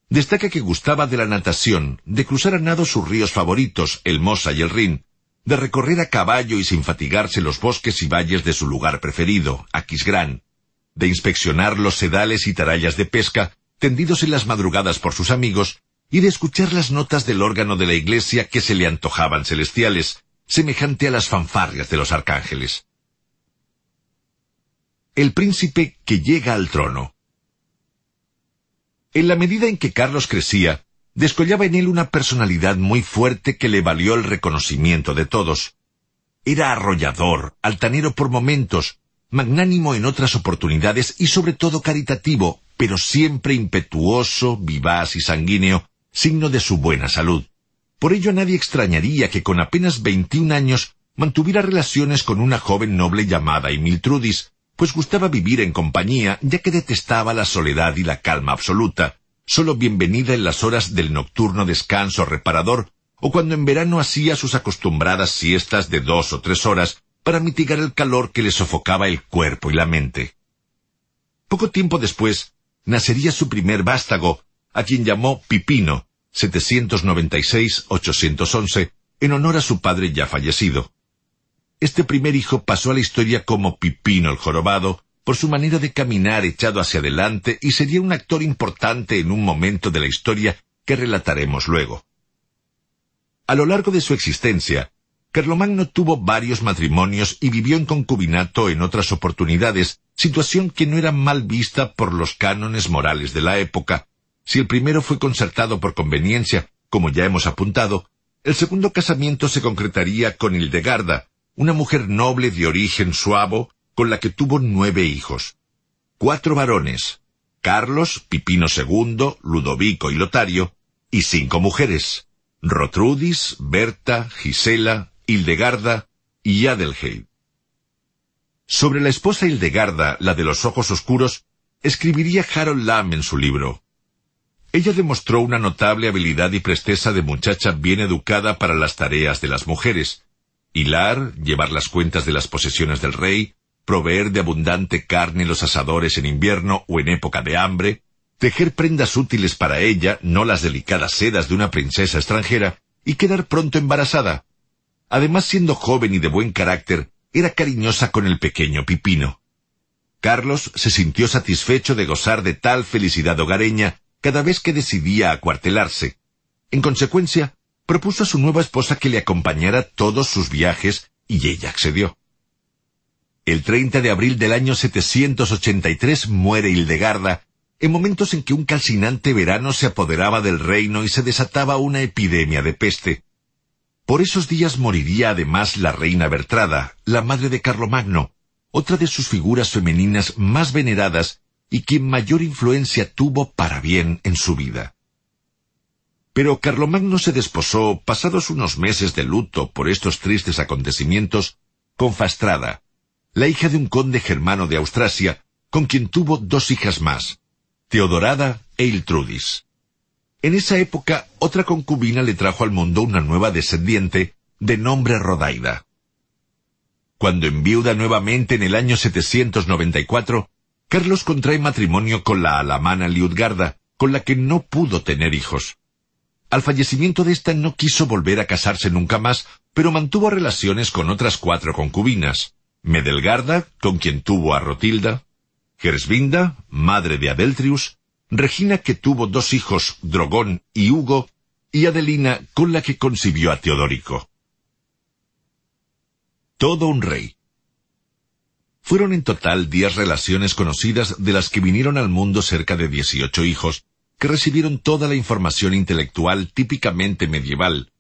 Destaca que gustaba de la natación, de cruzar a nado sus ríos favoritos, el Mosa y el Rin, de recorrer a caballo y sin fatigarse los bosques y valles de su lugar preferido, Aquisgrán, de inspeccionar los sedales y tarallas de pesca, tendidos en las madrugadas por sus amigos, y de escuchar las notas del órgano de la iglesia que se le antojaban celestiales, semejante a las fanfarrias de los arcángeles. El príncipe que llega al trono. En la medida en que Carlos crecía, descollaba en él una personalidad muy fuerte que le valió el reconocimiento de todos. Era arrollador, altanero por momentos, magnánimo en otras oportunidades y sobre todo caritativo, pero siempre impetuoso, vivaz y sanguíneo, signo de su buena salud. Por ello nadie extrañaría que con apenas veintiún años mantuviera relaciones con una joven noble llamada Emiltrudis, pues gustaba vivir en compañía, ya que detestaba la soledad y la calma absoluta, solo bienvenida en las horas del nocturno descanso reparador o cuando en verano hacía sus acostumbradas siestas de dos o tres horas para mitigar el calor que le sofocaba el cuerpo y la mente. Poco tiempo después, nacería su primer vástago, a quien llamó Pipino, 796-811, en honor a su padre ya fallecido. Este primer hijo pasó a la historia como Pipino el jorobado, por su manera de caminar echado hacia adelante y sería un actor importante en un momento de la historia que relataremos luego. A lo largo de su existencia, Carlomagno tuvo varios matrimonios y vivió en concubinato en otras oportunidades, situación que no era mal vista por los cánones morales de la época. Si el primero fue concertado por conveniencia, como ya hemos apuntado, El segundo casamiento se concretaría con Hildegarda, una mujer noble de origen suavo, con la que tuvo nueve hijos. Cuatro varones, Carlos, Pipino II, Ludovico y Lotario, y cinco mujeres, Rotrudis, Berta, Gisela, Hildegarda y Adelheid. Sobre la esposa Hildegarda, la de los ojos oscuros, escribiría Harold Lamb en su libro. Ella demostró una notable habilidad y presteza de muchacha bien educada para las tareas de las mujeres. Hilar, llevar las cuentas de las posesiones del rey, proveer de abundante carne los asadores en invierno o en época de hambre, tejer prendas útiles para ella, no las delicadas sedas de una princesa extranjera, y quedar pronto embarazada. Además, siendo joven y de buen carácter, era cariñosa con el pequeño Pipino. Carlos se sintió satisfecho de gozar de tal felicidad hogareña cada vez que decidía acuartelarse. En consecuencia, propuso a su nueva esposa que le acompañara todos sus viajes y ella accedió. El 30 de abril del año 783 muere Hildegarda, en momentos en que un calcinante verano se apoderaba del reino y se desataba una epidemia de peste. Por esos días moriría además la reina Bertrada, la madre de Carlomagno, otra de sus figuras femeninas más veneradas y quien mayor influencia tuvo para bien en su vida. Pero Carlomagno se desposó, pasados unos meses de luto por estos tristes acontecimientos, con Fastrada, la hija de un conde germano de Austrasia, con quien tuvo dos hijas más, Teodorada e Iltrudis. En esa época, otra concubina le trajo al mundo una nueva descendiente, de nombre Rodaida. Cuando enviuda nuevamente en el año 794, Carlos contrae matrimonio con la alamana Liudgarda, con la que no pudo tener hijos. Al fallecimiento de ésta no quiso volver a casarse nunca más, pero mantuvo relaciones con otras cuatro concubinas. Medelgarda, con quien tuvo a Rotilda, Gersvinda, madre de Adeltrius, Regina que tuvo dos hijos, Drogón y Hugo, y Adelina con la que concibió a Teodorico. Todo un rey. Fueron en total diez relaciones conocidas de las que vinieron al mundo cerca de dieciocho hijos, que recibieron toda la información intelectual típicamente medieval.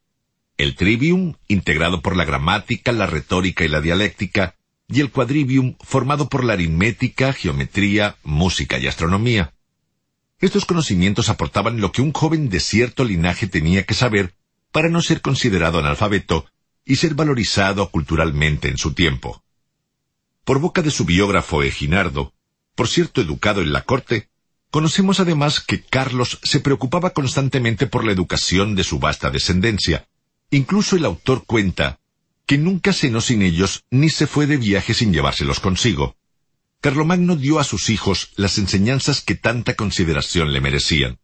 El trivium, integrado por la gramática, la retórica y la dialéctica, y el quadrivium, formado por la aritmética, geometría, música y astronomía. Estos conocimientos aportaban lo que un joven de cierto linaje tenía que saber para no ser considerado analfabeto y ser valorizado culturalmente en su tiempo. Por boca de su biógrafo Eginardo, por cierto educado en la corte, conocemos además que Carlos se preocupaba constantemente por la educación de su vasta descendencia. Incluso el autor cuenta que nunca cenó sin ellos ni se fue de viaje sin llevárselos consigo. Carlomagno dio a sus hijos las enseñanzas que tanta consideración le merecían.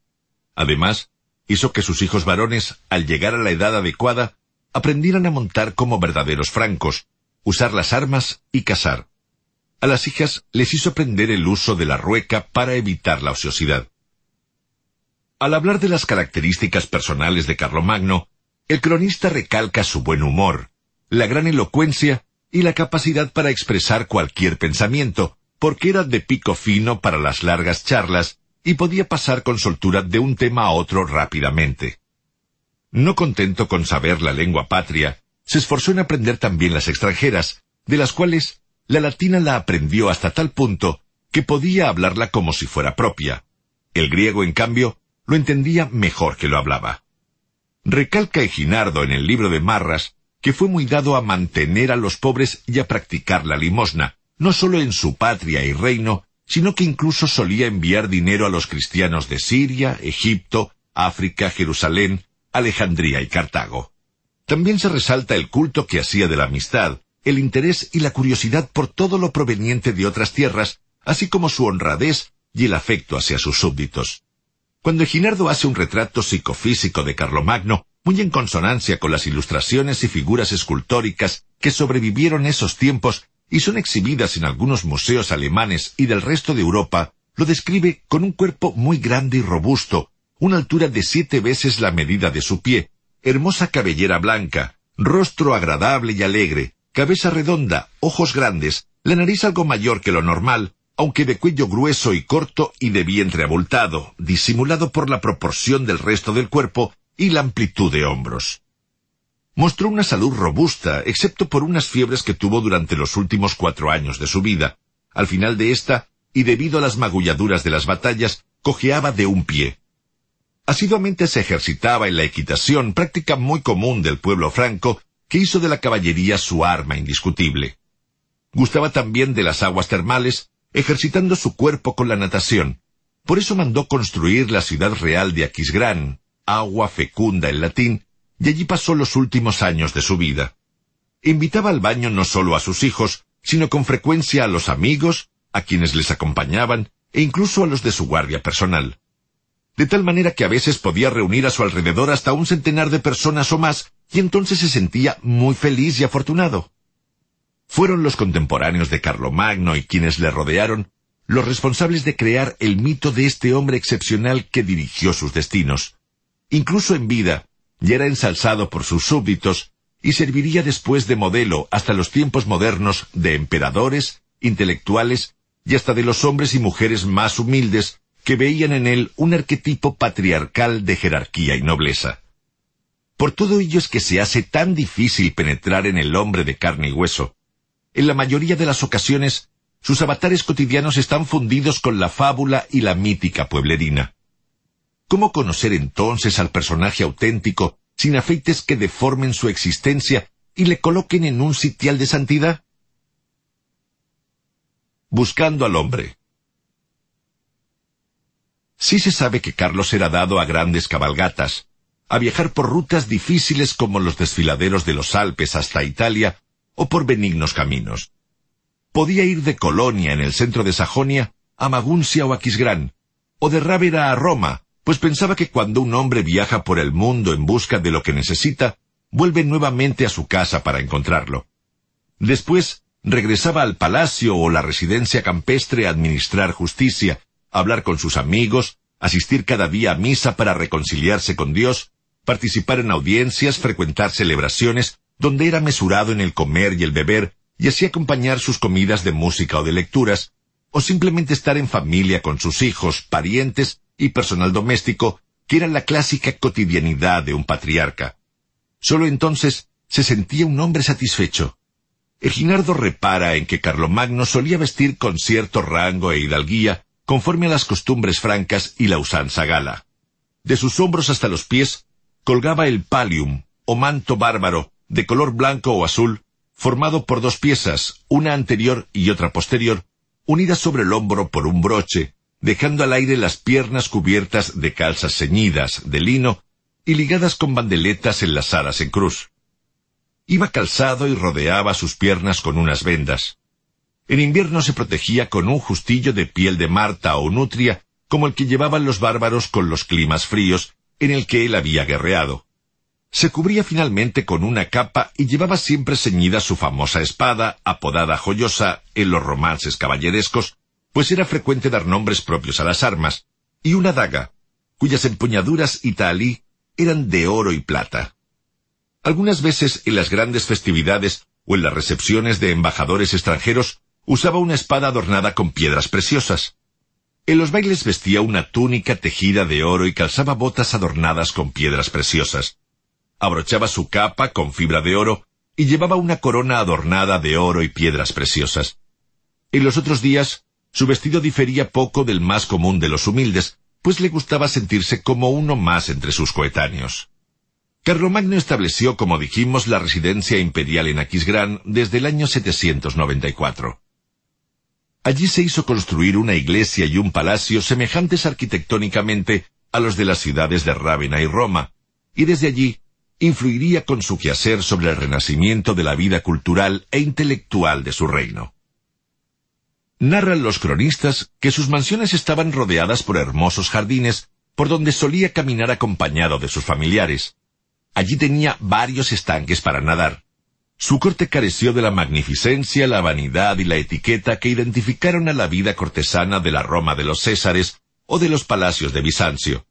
Además, hizo que sus hijos varones, al llegar a la edad adecuada, aprendieran a montar como verdaderos francos, usar las armas y cazar. A las hijas les hizo aprender el uso de la rueca para evitar la ociosidad. Al hablar de las características personales de Carlomagno, el cronista recalca su buen humor, la gran elocuencia y la capacidad para expresar cualquier pensamiento, porque era de pico fino para las largas charlas y podía pasar con soltura de un tema a otro rápidamente. No contento con saber la lengua patria, se esforzó en aprender también las extranjeras, de las cuales la latina la aprendió hasta tal punto que podía hablarla como si fuera propia. El griego, en cambio, lo entendía mejor que lo hablaba. Recalca Eginardo en el libro de Marras que fue muy dado a mantener a los pobres y a practicar la limosna, no solo en su patria y reino, sino que incluso solía enviar dinero a los cristianos de Siria, Egipto, África, Jerusalén, Alejandría y Cartago. También se resalta el culto que hacía de la amistad, el interés y la curiosidad por todo lo proveniente de otras tierras, así como su honradez y el afecto hacia sus súbditos. Cuando Eginardo hace un retrato psicofísico de Carlomagno, muy en consonancia con las ilustraciones y figuras escultóricas que sobrevivieron esos tiempos y son exhibidas en algunos museos alemanes y del resto de Europa, lo describe con un cuerpo muy grande y robusto, una altura de siete veces la medida de su pie, hermosa cabellera blanca, rostro agradable y alegre, cabeza redonda, ojos grandes, la nariz algo mayor que lo normal, aunque de cuello grueso y corto y de vientre abultado, disimulado por la proporción del resto del cuerpo y la amplitud de hombros. Mostró una salud robusta, excepto por unas fiebres que tuvo durante los últimos cuatro años de su vida. Al final de esta, y debido a las magulladuras de las batallas, cojeaba de un pie. Asiduamente se ejercitaba en la equitación, práctica muy común del pueblo franco, que hizo de la caballería su arma indiscutible. Gustaba también de las aguas termales, ejercitando su cuerpo con la natación. Por eso mandó construir la ciudad real de Aquisgrán, agua fecunda en latín, y allí pasó los últimos años de su vida. Invitaba al baño no solo a sus hijos, sino con frecuencia a los amigos, a quienes les acompañaban, e incluso a los de su guardia personal. De tal manera que a veces podía reunir a su alrededor hasta un centenar de personas o más, y entonces se sentía muy feliz y afortunado. Fueron los contemporáneos de Carlomagno y quienes le rodearon los responsables de crear el mito de este hombre excepcional que dirigió sus destinos. Incluso en vida, ya era ensalzado por sus súbditos y serviría después de modelo hasta los tiempos modernos de emperadores, intelectuales y hasta de los hombres y mujeres más humildes que veían en él un arquetipo patriarcal de jerarquía y nobleza. Por todo ello es que se hace tan difícil penetrar en el hombre de carne y hueso. En la mayoría de las ocasiones, sus avatares cotidianos están fundidos con la fábula y la mítica pueblerina. ¿Cómo conocer entonces al personaje auténtico sin afeites que deformen su existencia y le coloquen en un sitial de santidad? Buscando al hombre. Sí se sabe que Carlos era dado a grandes cabalgatas, a viajar por rutas difíciles como los desfiladeros de los Alpes hasta Italia o por benignos caminos. Podía ir de Colonia en el centro de Sajonia a Maguncia o Aquisgrán, o de Rávera a Roma, pues pensaba que cuando un hombre viaja por el mundo en busca de lo que necesita, vuelve nuevamente a su casa para encontrarlo. Después regresaba al palacio o la residencia campestre a administrar justicia, hablar con sus amigos, asistir cada día a misa para reconciliarse con Dios, participar en audiencias, frecuentar celebraciones, donde era mesurado en el comer y el beber, y así acompañar sus comidas de música o de lecturas, o simplemente estar en familia con sus hijos, parientes y personal doméstico, que era la clásica cotidianidad de un patriarca. Solo entonces se sentía un hombre satisfecho. Eginardo repara en que Carlomagno solía vestir con cierto rango e hidalguía, conforme a las costumbres francas y la usanza gala. De sus hombros hasta los pies colgaba el palium, o manto bárbaro, de color blanco o azul, formado por dos piezas, una anterior y otra posterior, unidas sobre el hombro por un broche, dejando al aire las piernas cubiertas de calzas ceñidas, de lino, y ligadas con bandeletas enlazadas en cruz. Iba calzado y rodeaba sus piernas con unas vendas. En invierno se protegía con un justillo de piel de marta o nutria, como el que llevaban los bárbaros con los climas fríos en el que él había guerreado. Se cubría finalmente con una capa y llevaba siempre ceñida su famosa espada, apodada joyosa en los romances caballerescos, pues era frecuente dar nombres propios a las armas, y una daga, cuyas empuñaduras y talí eran de oro y plata. Algunas veces en las grandes festividades o en las recepciones de embajadores extranjeros usaba una espada adornada con piedras preciosas. En los bailes vestía una túnica tejida de oro y calzaba botas adornadas con piedras preciosas. Abrochaba su capa con fibra de oro y llevaba una corona adornada de oro y piedras preciosas. En los otros días, su vestido difería poco del más común de los humildes, pues le gustaba sentirse como uno más entre sus coetáneos. Carlomagno estableció, como dijimos, la residencia imperial en Aquisgrán desde el año 794. Allí se hizo construir una iglesia y un palacio semejantes arquitectónicamente a los de las ciudades de Rávena y Roma, y desde allí influiría con su quehacer sobre el renacimiento de la vida cultural e intelectual de su reino. Narran los cronistas que sus mansiones estaban rodeadas por hermosos jardines por donde solía caminar acompañado de sus familiares. Allí tenía varios estanques para nadar, su corte careció de la magnificencia, la vanidad y la etiqueta que identificaron a la vida cortesana de la Roma de los Césares o de los palacios de Bizancio.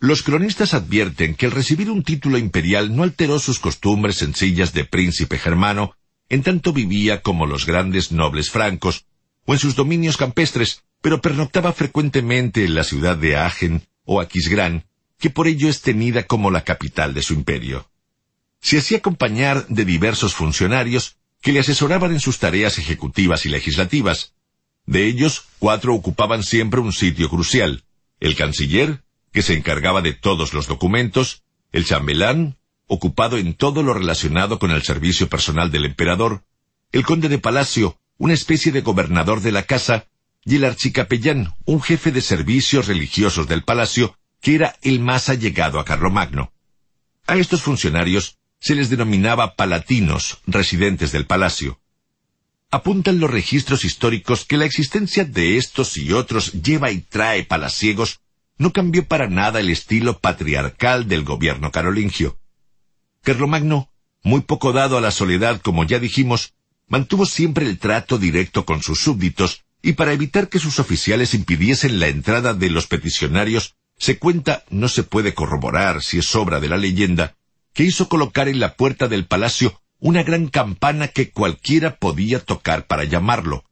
Los cronistas advierten que el recibir un título imperial no alteró sus costumbres sencillas de príncipe germano, en tanto vivía como los grandes nobles francos, o en sus dominios campestres, pero pernoctaba frecuentemente en la ciudad de Agen o Aquisgrán, que por ello es tenida como la capital de su imperio. se hacía acompañar de diversos funcionarios que le asesoraban en sus tareas ejecutivas y legislativas. De ellos, cuatro ocupaban siempre un sitio crucial. El canciller, que se encargaba de todos los documentos, el chambelán, ocupado en todo lo relacionado con el servicio personal del emperador, el conde de palacio, una especie de gobernador de la casa, y el archicapellán, un jefe de servicios religiosos del palacio, que era el más allegado a Carlomagno. A estos funcionarios se les denominaba palatinos, residentes del palacio. Apuntan los registros históricos que la existencia de estos y otros lleva y trae palaciegos no cambió para nada el estilo patriarcal del gobierno carolingio. Carlomagno, muy poco dado a la soledad como ya dijimos, mantuvo siempre el trato directo con sus súbditos y para evitar que sus oficiales impidiesen la entrada de los peticionarios, se cuenta, no se puede corroborar si es obra de la leyenda, que hizo colocar en la puerta del palacio una gran campana que cualquiera podía tocar para llamarlo,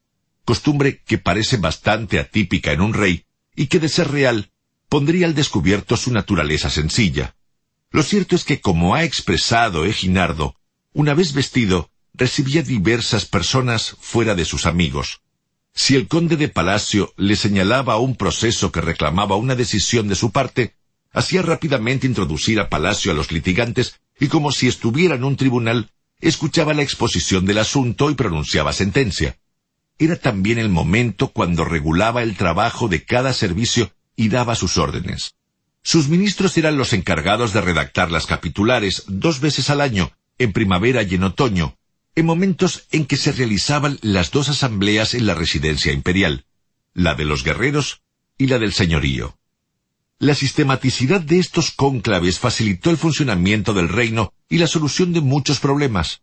costumbre que parece bastante atípica en un rey y que de ser real pondría al descubierto su naturaleza sencilla. Lo cierto es que, como ha expresado Eginardo, una vez vestido, recibía diversas personas fuera de sus amigos. Si el conde de Palacio le señalaba un proceso que reclamaba una decisión de su parte, hacía rápidamente introducir a Palacio a los litigantes y como si estuviera en un tribunal, escuchaba la exposición del asunto y pronunciaba sentencia. Era también el momento cuando regulaba el trabajo de cada servicio y daba sus órdenes. Sus ministros eran los encargados de redactar las capitulares dos veces al año, en primavera y en otoño, en momentos en que se realizaban las dos asambleas en la residencia imperial, la de los guerreros y la del señorío. La sistematicidad de estos cónclaves facilitó el funcionamiento del reino y la solución de muchos problemas.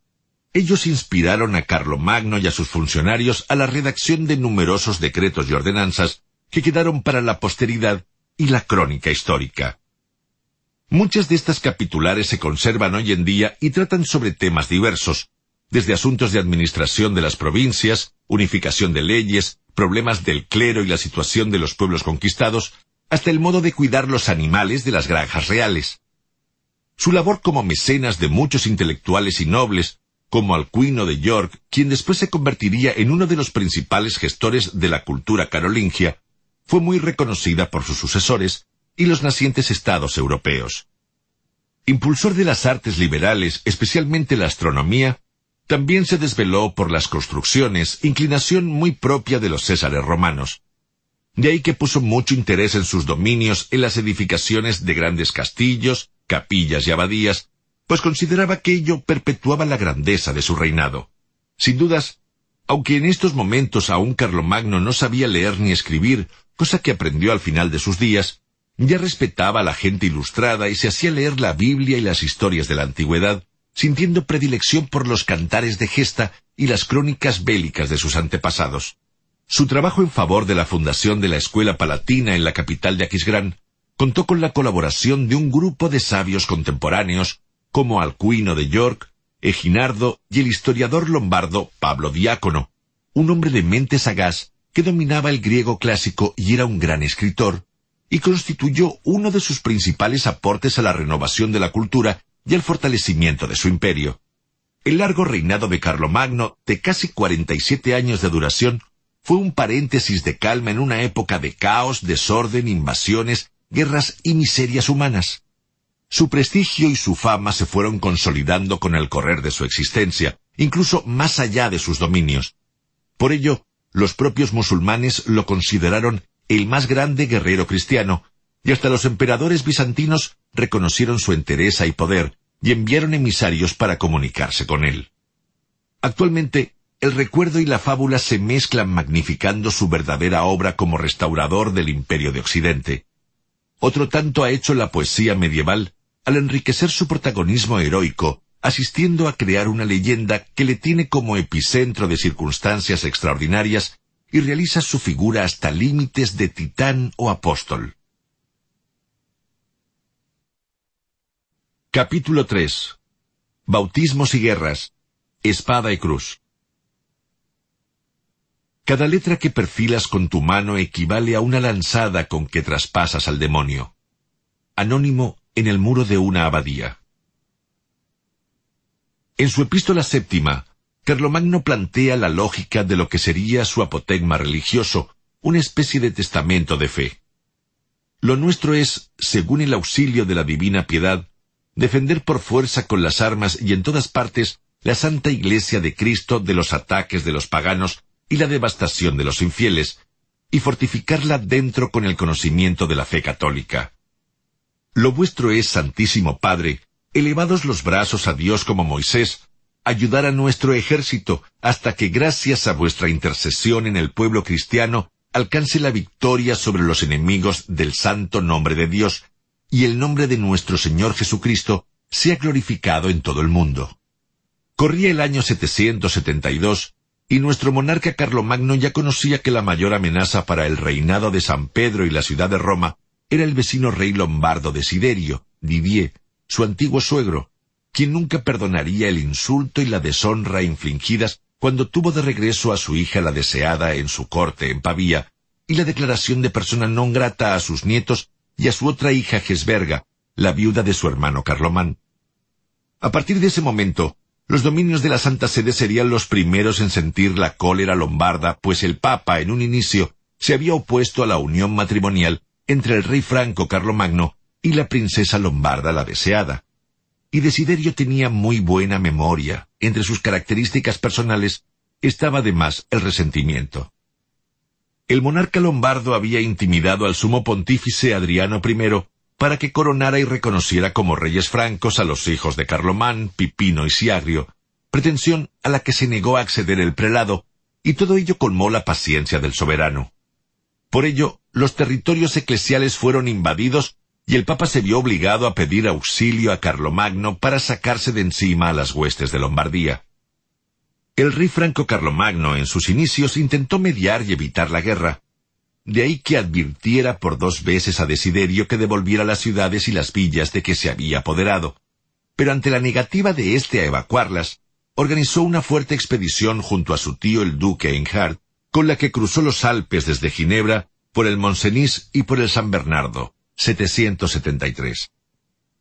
Ellos inspiraron a Carlomagno y a sus funcionarios a la redacción de numerosos decretos y ordenanzas que quedaron para la posteridad y la crónica histórica. Muchas de estas capitulares se conservan hoy en día y tratan sobre temas diversos, desde asuntos de administración de las provincias, unificación de leyes, problemas del clero y la situación de los pueblos conquistados, hasta el modo de cuidar los animales de las granjas reales. Su labor como mecenas de muchos intelectuales y nobles, como Alcuino de York, quien después se convertiría en uno de los principales gestores de la cultura carolingia, fue muy reconocida por sus sucesores y los nacientes estados europeos. Impulsor de las artes liberales, especialmente la astronomía, también se desveló por las construcciones, inclinación muy propia de los césares romanos. De ahí que puso mucho interés en sus dominios en las edificaciones de grandes castillos, capillas y abadías, pues consideraba que ello perpetuaba la grandeza de su reinado. Sin dudas, aunque en estos momentos aún Carlomagno no sabía leer ni escribir, cosa que aprendió al final de sus días, ya respetaba a la gente ilustrada y se hacía leer la Biblia y las historias de la antigüedad, sintiendo predilección por los cantares de gesta y las crónicas bélicas de sus antepasados. Su trabajo en favor de la fundación de la Escuela Palatina en la capital de Aquisgrán contó con la colaboración de un grupo de sabios contemporáneos como Alcuino de York, Eginardo y el historiador lombardo Pablo Diácono, un hombre de mente sagaz que dominaba el griego clásico y era un gran escritor, y constituyó uno de sus principales aportes a la renovación de la cultura y el fortalecimiento de su imperio. El largo reinado de Carlomagno, de casi cuarenta y siete años de duración, fue un paréntesis de calma en una época de caos, desorden, invasiones, guerras y miserias humanas. Su prestigio y su fama se fueron consolidando con el correr de su existencia, incluso más allá de sus dominios. Por ello, los propios musulmanes lo consideraron el más grande guerrero cristiano, y hasta los emperadores bizantinos reconocieron su entereza y poder y enviaron emisarios para comunicarse con él. Actualmente, el recuerdo y la fábula se mezclan magnificando su verdadera obra como restaurador del imperio de Occidente. Otro tanto ha hecho la poesía medieval al enriquecer su protagonismo heroico, asistiendo a crear una leyenda que le tiene como epicentro de circunstancias extraordinarias y realiza su figura hasta límites de titán o apóstol. Capítulo 3 Bautismos y guerras. Espada y cruz. Cada letra que perfilas con tu mano equivale a una lanzada con que traspasas al demonio. Anónimo en el muro de una abadía. En su epístola séptima, Carlomagno plantea la lógica de lo que sería su apotegma religioso, una especie de testamento de fe. Lo nuestro es, según el auxilio de la divina piedad, defender por fuerza con las armas y en todas partes la Santa Iglesia de Cristo de los ataques de los paganos y la devastación de los infieles, y fortificarla dentro con el conocimiento de la fe católica. Lo vuestro es, Santísimo Padre, elevados los brazos a Dios como Moisés, ayudar a nuestro ejército hasta que gracias a vuestra intercesión en el pueblo cristiano alcance la victoria sobre los enemigos del santo nombre de Dios, y el nombre de nuestro Señor Jesucristo sea glorificado en todo el mundo. Corría el año 772, y nuestro monarca Carlomagno ya conocía que la mayor amenaza para el reinado de San Pedro y la ciudad de Roma era el vecino rey lombardo Desiderio, Didier, su antiguo suegro, quien nunca perdonaría el insulto y la deshonra infligidas cuando tuvo de regreso a su hija la deseada en su corte en Pavía, y la declaración de persona non grata a sus nietos y a su otra hija Gesberga, la viuda de su hermano Carlomán. A partir de ese momento, los dominios de la Santa Sede serían los primeros en sentir la cólera lombarda, pues el Papa, en un inicio, se había opuesto a la unión matrimonial entre el rey franco Carlomagno y la princesa lombarda la deseada. Y Desiderio tenía muy buena memoria. Entre sus características personales estaba además el resentimiento. El monarca lombardo había intimidado al sumo pontífice Adriano I para que coronara y reconociera como reyes francos a los hijos de Carlomán, Pipino y Siagrio, pretensión a la que se negó a acceder el prelado, y todo ello colmó la paciencia del soberano. Por ello, los territorios eclesiales fueron invadidos y el Papa se vio obligado a pedir auxilio a Carlomagno para sacarse de encima a las huestes de Lombardía. El rey Franco Carlomagno en sus inicios intentó mediar y evitar la guerra, de ahí que advirtiera por dos veces a Desiderio que devolviera las ciudades y las villas de que se había apoderado. Pero ante la negativa de éste a evacuarlas, organizó una fuerte expedición junto a su tío el duque Einhard, con la que cruzó los Alpes desde Ginebra, por el Moncenis y por el San Bernardo, 773.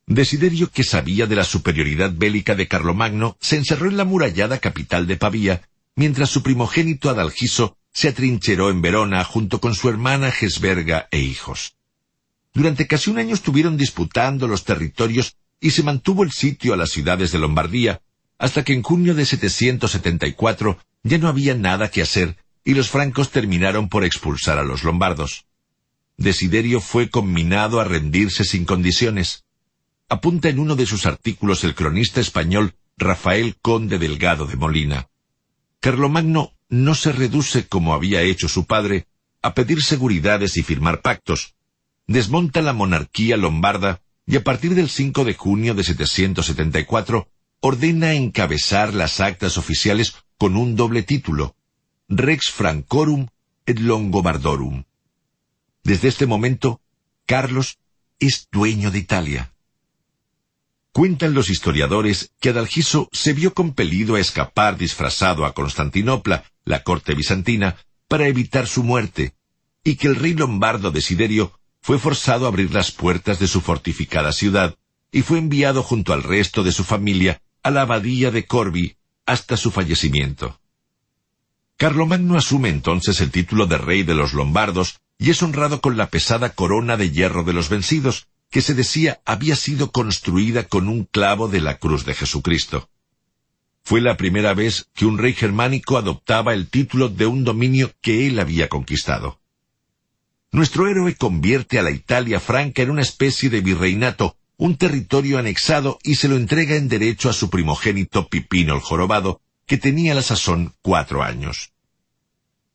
Desiderio, que sabía de la superioridad bélica de Carlomagno, se encerró en la murallada capital de Pavía, mientras su primogénito Adalgiso se atrincheró en Verona junto con su hermana Gesberga e hijos. Durante casi un año estuvieron disputando los territorios y se mantuvo el sitio a las ciudades de Lombardía, hasta que en junio de 774 ya no había nada que hacer y los francos terminaron por expulsar a los lombardos. Desiderio fue conminado a rendirse sin condiciones. Apunta en uno de sus artículos el cronista español Rafael Conde Delgado de Molina. Carlomagno no se reduce, como había hecho su padre, a pedir seguridades y firmar pactos. Desmonta la monarquía lombarda y a partir del 5 de junio de 774 ordena encabezar las actas oficiales con un doble título, Rex Francorum et Longobardorum. Desde este momento, Carlos es dueño de Italia. Cuentan los historiadores que Adalgiso se vio compelido a escapar disfrazado a Constantinopla, la corte bizantina, para evitar su muerte, y que el rey lombardo Desiderio fue forzado a abrir las puertas de su fortificada ciudad, y fue enviado junto al resto de su familia a la abadía de Corby hasta su fallecimiento. Carlomagno asume entonces el título de rey de los lombardos y es honrado con la pesada corona de hierro de los vencidos, que se decía había sido construida con un clavo de la cruz de Jesucristo. Fue la primera vez que un rey germánico adoptaba el título de un dominio que él había conquistado. Nuestro héroe convierte a la Italia franca en una especie de virreinato, un territorio anexado y se lo entrega en derecho a su primogénito Pipino el Jorobado, que tenía la sazón cuatro años.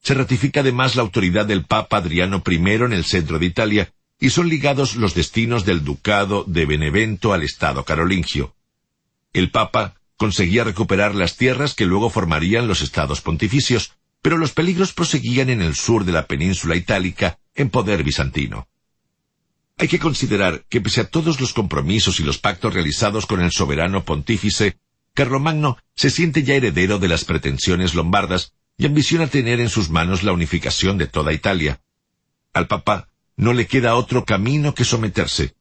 Se ratifica además la autoridad del Papa Adriano I en el centro de Italia, y son ligados los destinos del ducado de Benevento al Estado carolingio. El Papa conseguía recuperar las tierras que luego formarían los estados pontificios, pero los peligros proseguían en el sur de la península itálica, en poder bizantino. Hay que considerar que pese a todos los compromisos y los pactos realizados con el soberano pontífice, Carlomagno se siente ya heredero de las pretensiones lombardas y ambiciona tener en sus manos la unificación de toda Italia. Al Papa no le queda otro camino que someterse.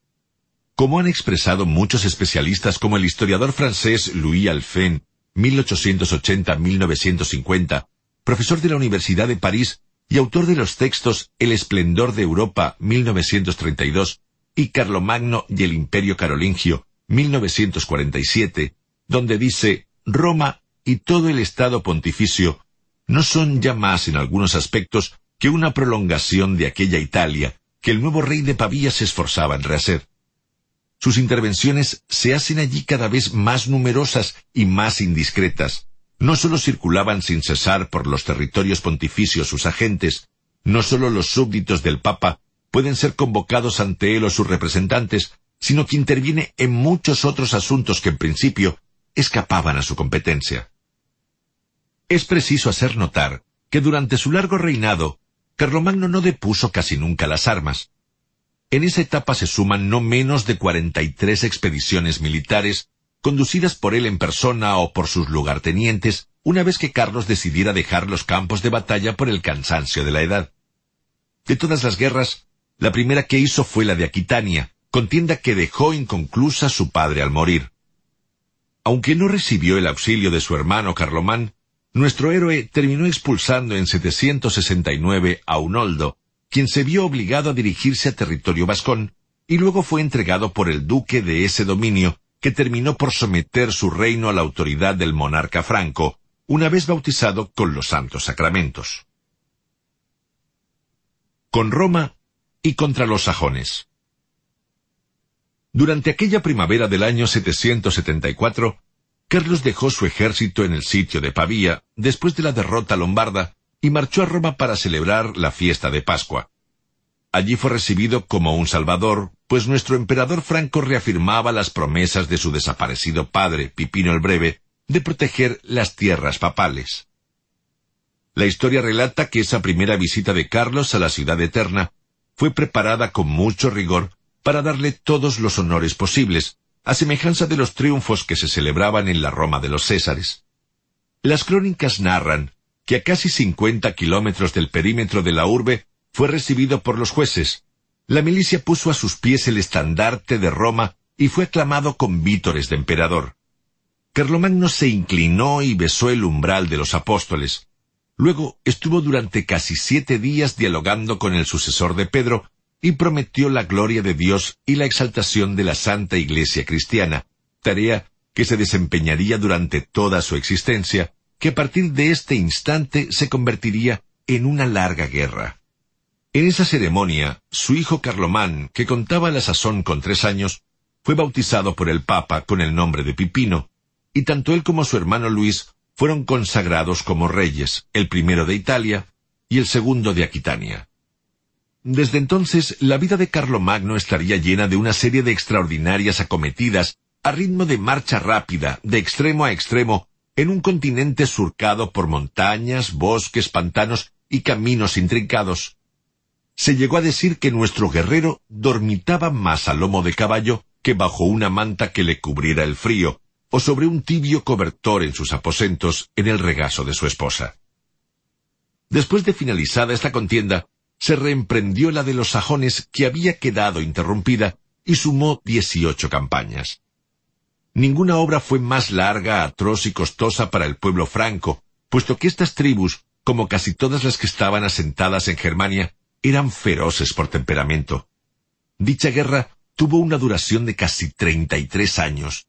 Como han expresado muchos especialistas como el historiador francés Louis Alphen 1880-1950, profesor de la Universidad de París y autor de los textos El esplendor de Europa, 1932, y Carlomagno y el Imperio Carolingio, 1947, donde dice Roma y todo el Estado pontificio no son ya más en algunos aspectos que una prolongación de aquella Italia que el nuevo rey de Pavía se esforzaba en rehacer. Sus intervenciones se hacen allí cada vez más numerosas y más indiscretas. No sólo circulaban sin cesar por los territorios pontificios sus agentes, no sólo los súbditos del Papa pueden ser convocados ante él o sus representantes, sino que interviene en muchos otros asuntos que en principio escapaban a su competencia. Es preciso hacer notar que durante su largo reinado, Carlomagno no depuso casi nunca las armas. En esa etapa se suman no menos de cuarenta y tres expediciones militares, conducidas por él en persona o por sus lugartenientes, una vez que Carlos decidiera dejar los campos de batalla por el cansancio de la edad. De todas las guerras, la primera que hizo fue la de Aquitania, contienda que dejó inconclusa su padre al morir. Aunque no recibió el auxilio de su hermano Carlomán, nuestro héroe terminó expulsando en 769 a Unoldo, quien se vio obligado a dirigirse a territorio vascón, y luego fue entregado por el duque de ese dominio, que terminó por someter su reino a la autoridad del monarca franco, una vez bautizado con los santos sacramentos. Con Roma y contra los sajones. Durante aquella primavera del año 774, Carlos dejó su ejército en el sitio de Pavía después de la derrota lombarda y marchó a Roma para celebrar la fiesta de Pascua. Allí fue recibido como un salvador, pues nuestro emperador Franco reafirmaba las promesas de su desaparecido padre, Pipino el Breve, de proteger las tierras papales. La historia relata que esa primera visita de Carlos a la ciudad eterna fue preparada con mucho rigor para darle todos los honores posibles, a semejanza de los triunfos que se celebraban en la Roma de los Césares. Las crónicas narran que a casi cincuenta kilómetros del perímetro de la urbe fue recibido por los jueces. La milicia puso a sus pies el estandarte de Roma y fue aclamado con vítores de emperador. Carlomagno se inclinó y besó el umbral de los apóstoles. Luego estuvo durante casi siete días dialogando con el sucesor de Pedro y prometió la gloria de Dios y la exaltación de la Santa Iglesia cristiana, tarea que se desempeñaría durante toda su existencia, que a partir de este instante se convertiría en una larga guerra. En esa ceremonia, su hijo Carlomán, que contaba la sazón con tres años, fue bautizado por el Papa con el nombre de Pipino, y tanto él como su hermano Luis fueron consagrados como reyes, el primero de Italia y el segundo de Aquitania. Desde entonces, la vida de Carlomagno estaría llena de una serie de extraordinarias acometidas a ritmo de marcha rápida, de extremo a extremo, en un continente surcado por montañas, bosques, pantanos y caminos intrincados. Se llegó a decir que nuestro guerrero dormitaba más a lomo de caballo que bajo una manta que le cubriera el frío, o sobre un tibio cobertor en sus aposentos en el regazo de su esposa. Después de finalizada esta contienda, se reemprendió la de los sajones que había quedado interrumpida y sumó dieciocho campañas. Ninguna obra fue más larga, atroz y costosa para el pueblo franco, puesto que estas tribus, como casi todas las que estaban asentadas en Germania, eran feroces por temperamento. Dicha guerra tuvo una duración de casi treinta y tres años.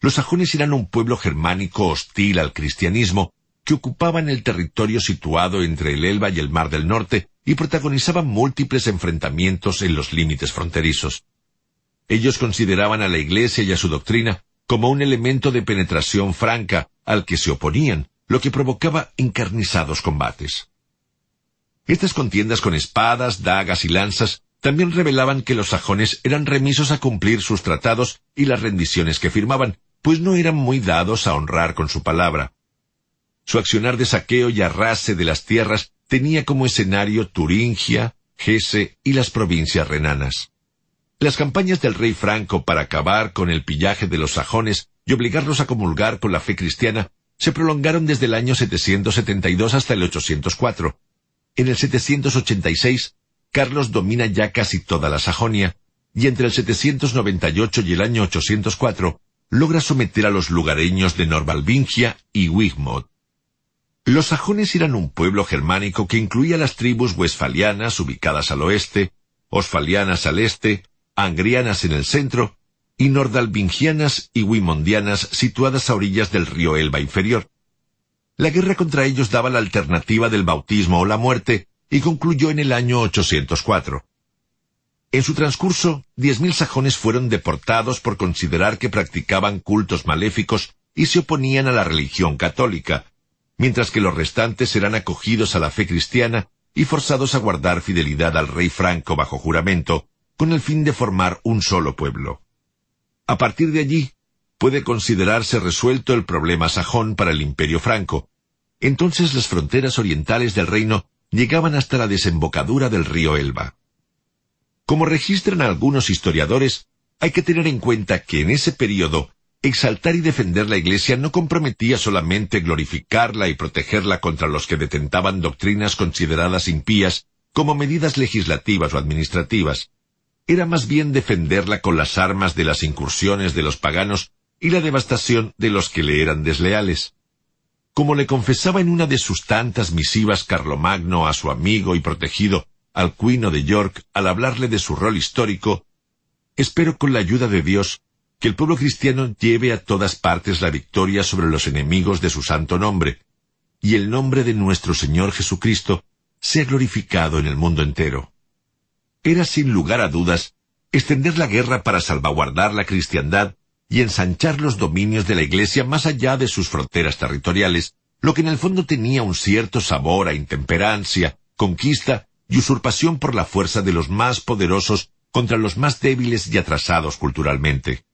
Los sajones eran un pueblo germánico hostil al cristianismo, que ocupaban el territorio situado entre el Elba y el Mar del Norte y protagonizaban múltiples enfrentamientos en los límites fronterizos. Ellos consideraban a la Iglesia y a su doctrina como un elemento de penetración franca al que se oponían, lo que provocaba encarnizados combates. Estas contiendas con espadas, dagas y lanzas también revelaban que los sajones eran remisos a cumplir sus tratados y las rendiciones que firmaban, pues no eran muy dados a honrar con su palabra. Su accionar de saqueo y arrase de las tierras tenía como escenario Turingia, Gese y las provincias renanas. Las campañas del rey Franco para acabar con el pillaje de los sajones y obligarlos a comulgar con la fe cristiana se prolongaron desde el año 772 hasta el 804. En el 786, Carlos domina ya casi toda la Sajonia, y entre el 798 y el año 804, logra someter a los lugareños de Norvalvingia y Wigmod. Los sajones eran un pueblo germánico que incluía las tribus westfalianas ubicadas al oeste, osfalianas al este, angrianas en el centro, y nordalvingianas y wimondianas situadas a orillas del río Elba inferior. La guerra contra ellos daba la alternativa del bautismo o la muerte y concluyó en el año 804. En su transcurso, diez mil sajones fueron deportados por considerar que practicaban cultos maléficos y se oponían a la religión católica, mientras que los restantes eran acogidos a la fe cristiana y forzados a guardar fidelidad al rey Franco bajo juramento, con el fin de formar un solo pueblo. A partir de allí, puede considerarse resuelto el problema sajón para el imperio franco. Entonces las fronteras orientales del reino llegaban hasta la desembocadura del río Elba. Como registran algunos historiadores, hay que tener en cuenta que en ese período exaltar y defender la Iglesia no comprometía solamente glorificarla y protegerla contra los que detentaban doctrinas consideradas impías como medidas legislativas o administrativas. Era más bien defenderla con las armas de las incursiones de los paganos y la devastación de los que le eran desleales. Como le confesaba en una de sus tantas misivas Carlomagno a su amigo y protegido Alcuino de York al hablarle de su rol histórico, espero con la ayuda de Dios que el pueblo cristiano lleve a todas partes la victoria sobre los enemigos de su santo nombre, y el nombre de nuestro Señor Jesucristo sea glorificado en el mundo entero. Era sin lugar a dudas extender la guerra para salvaguardar la cristiandad y ensanchar los dominios de la Iglesia más allá de sus fronteras territoriales, lo que en el fondo tenía un cierto sabor a intemperancia, conquista y usurpación por la fuerza de los más poderosos contra los más débiles y atrasados culturalmente.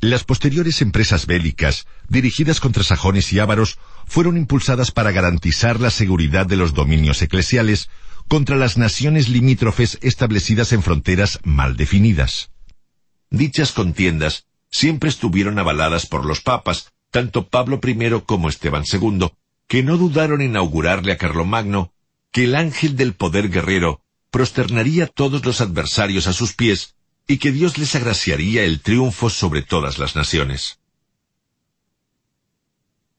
Las posteriores empresas bélicas, dirigidas contra sajones y ávaros, fueron impulsadas para garantizar la seguridad de los dominios eclesiales contra las naciones limítrofes establecidas en fronteras mal definidas. Dichas contiendas siempre estuvieron avaladas por los papas, tanto Pablo I como Esteban II, que no dudaron en augurarle a Carlomagno que el ángel del poder guerrero prosternaría a todos los adversarios a sus pies y que Dios les agraciaría el triunfo sobre todas las naciones.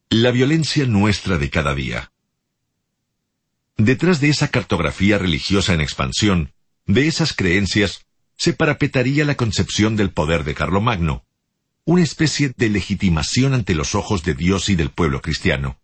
La violencia nuestra de cada día. Detrás de esa cartografía religiosa en expansión, de esas creencias, se parapetaría la concepción del poder de Carlomagno, una especie de legitimación ante los ojos de Dios y del pueblo cristiano.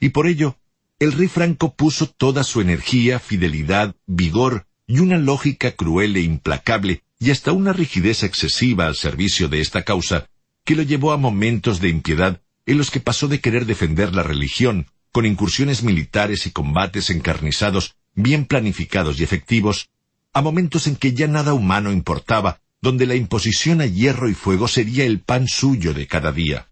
Y por ello, el rey Franco puso toda su energía, fidelidad, vigor y una lógica cruel e implacable y hasta una rigidez excesiva al servicio de esta causa, que lo llevó a momentos de impiedad en los que pasó de querer defender la religión, con incursiones militares y combates encarnizados, bien planificados y efectivos, a momentos en que ya nada humano importaba, donde la imposición a hierro y fuego sería el pan suyo de cada día.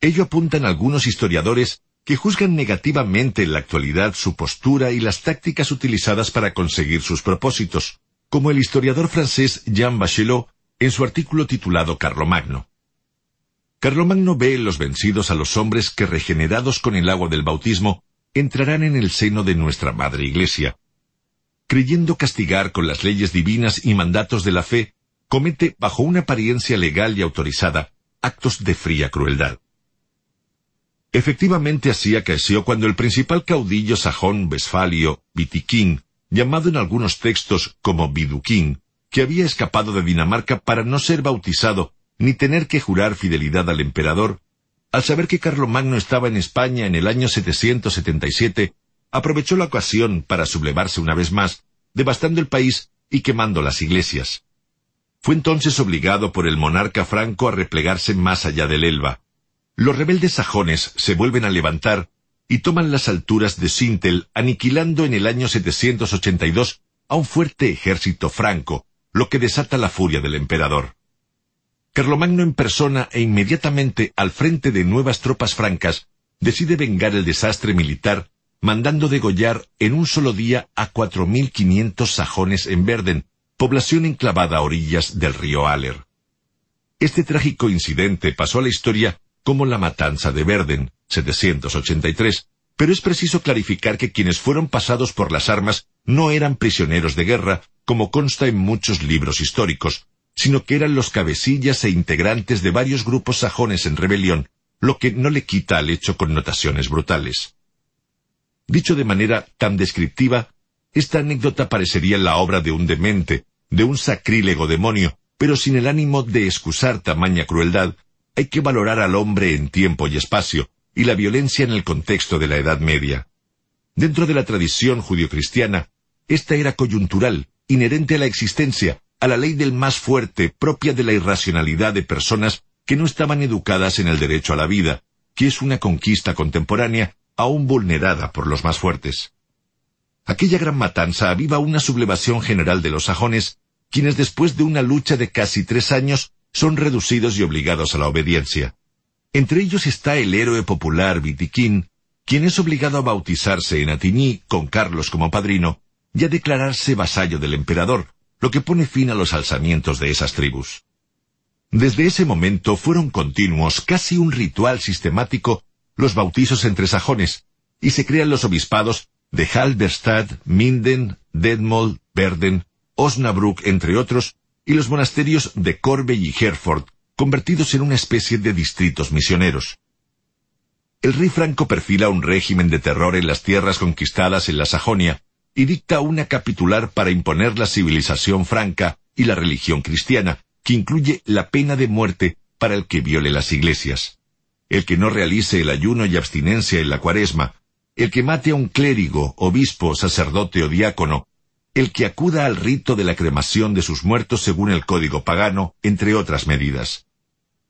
Ello apuntan algunos historiadores que juzgan negativamente en la actualidad su postura y las tácticas utilizadas para conseguir sus propósitos, como el historiador francés Jean Bachelot en su artículo titulado Carlomagno. Carlomagno ve en los vencidos a los hombres que regenerados con el agua del bautismo entrarán en el seno de nuestra Madre Iglesia. Creyendo castigar con las leyes divinas y mandatos de la fe, comete, bajo una apariencia legal y autorizada, actos de fría crueldad. Efectivamente así acaeció cuando el principal caudillo sajón Vesfalio, Vitiquín, llamado en algunos textos como Biduquín, que había escapado de Dinamarca para no ser bautizado ni tener que jurar fidelidad al emperador, al saber que Carlomagno estaba en España en el año 777, aprovechó la ocasión para sublevarse una vez más, devastando el país y quemando las iglesias. Fue entonces obligado por el monarca franco a replegarse más allá del Elba. Los rebeldes sajones se vuelven a levantar y toman las alturas de Sintel, aniquilando en el año 782 a un fuerte ejército franco, lo que desata la furia del emperador. Carlomagno en persona e inmediatamente al frente de nuevas tropas francas, decide vengar el desastre militar, mandando degollar en un solo día a cuatro mil quinientos sajones en Verden, población enclavada a orillas del río Aller. Este trágico incidente pasó a la historia como la matanza de Verden, 783, pero es preciso clarificar que quienes fueron pasados por las armas no eran prisioneros de guerra, como consta en muchos libros históricos, sino que eran los cabecillas e integrantes de varios grupos sajones en rebelión, lo que no le quita al hecho connotaciones brutales. Dicho de manera tan descriptiva, esta anécdota parecería la obra de un demente, de un sacrílego demonio, pero sin el ánimo de excusar tamaña crueldad, hay que valorar al hombre en tiempo y espacio, y la violencia en el contexto de la Edad Media. Dentro de la tradición judio-cristiana, esta era coyuntural, inherente a la existencia, a la ley del más fuerte, propia de la irracionalidad de personas que no estaban educadas en el derecho a la vida, que es una conquista contemporánea aún vulnerada por los más fuertes. Aquella gran matanza aviva una sublevación general de los sajones, quienes después de una lucha de casi tres años son reducidos y obligados a la obediencia. Entre ellos está el héroe popular Vitiquín, quien es obligado a bautizarse en Atigny con Carlos como padrino, y a declararse vasallo del emperador, lo que pone fin a los alzamientos de esas tribus. Desde ese momento fueron continuos, casi un ritual sistemático, los bautizos entre sajones, y se crean los obispados de Halberstadt, Minden, Detmold, Verden, Osnabrück, entre otros, y los monasterios de Corbeil y Herford, convertidos en una especie de distritos misioneros. El rey Franco perfila un régimen de terror en las tierras conquistadas en la Sajonia, y dicta una capitular para imponer la civilización franca y la religión cristiana, que incluye la pena de muerte para el que viole las iglesias. El que no realice el ayuno y abstinencia en la cuaresma, el que mate a un clérigo, obispo, sacerdote o diácono, el que acuda al rito de la cremación de sus muertos según el código pagano, entre otras medidas.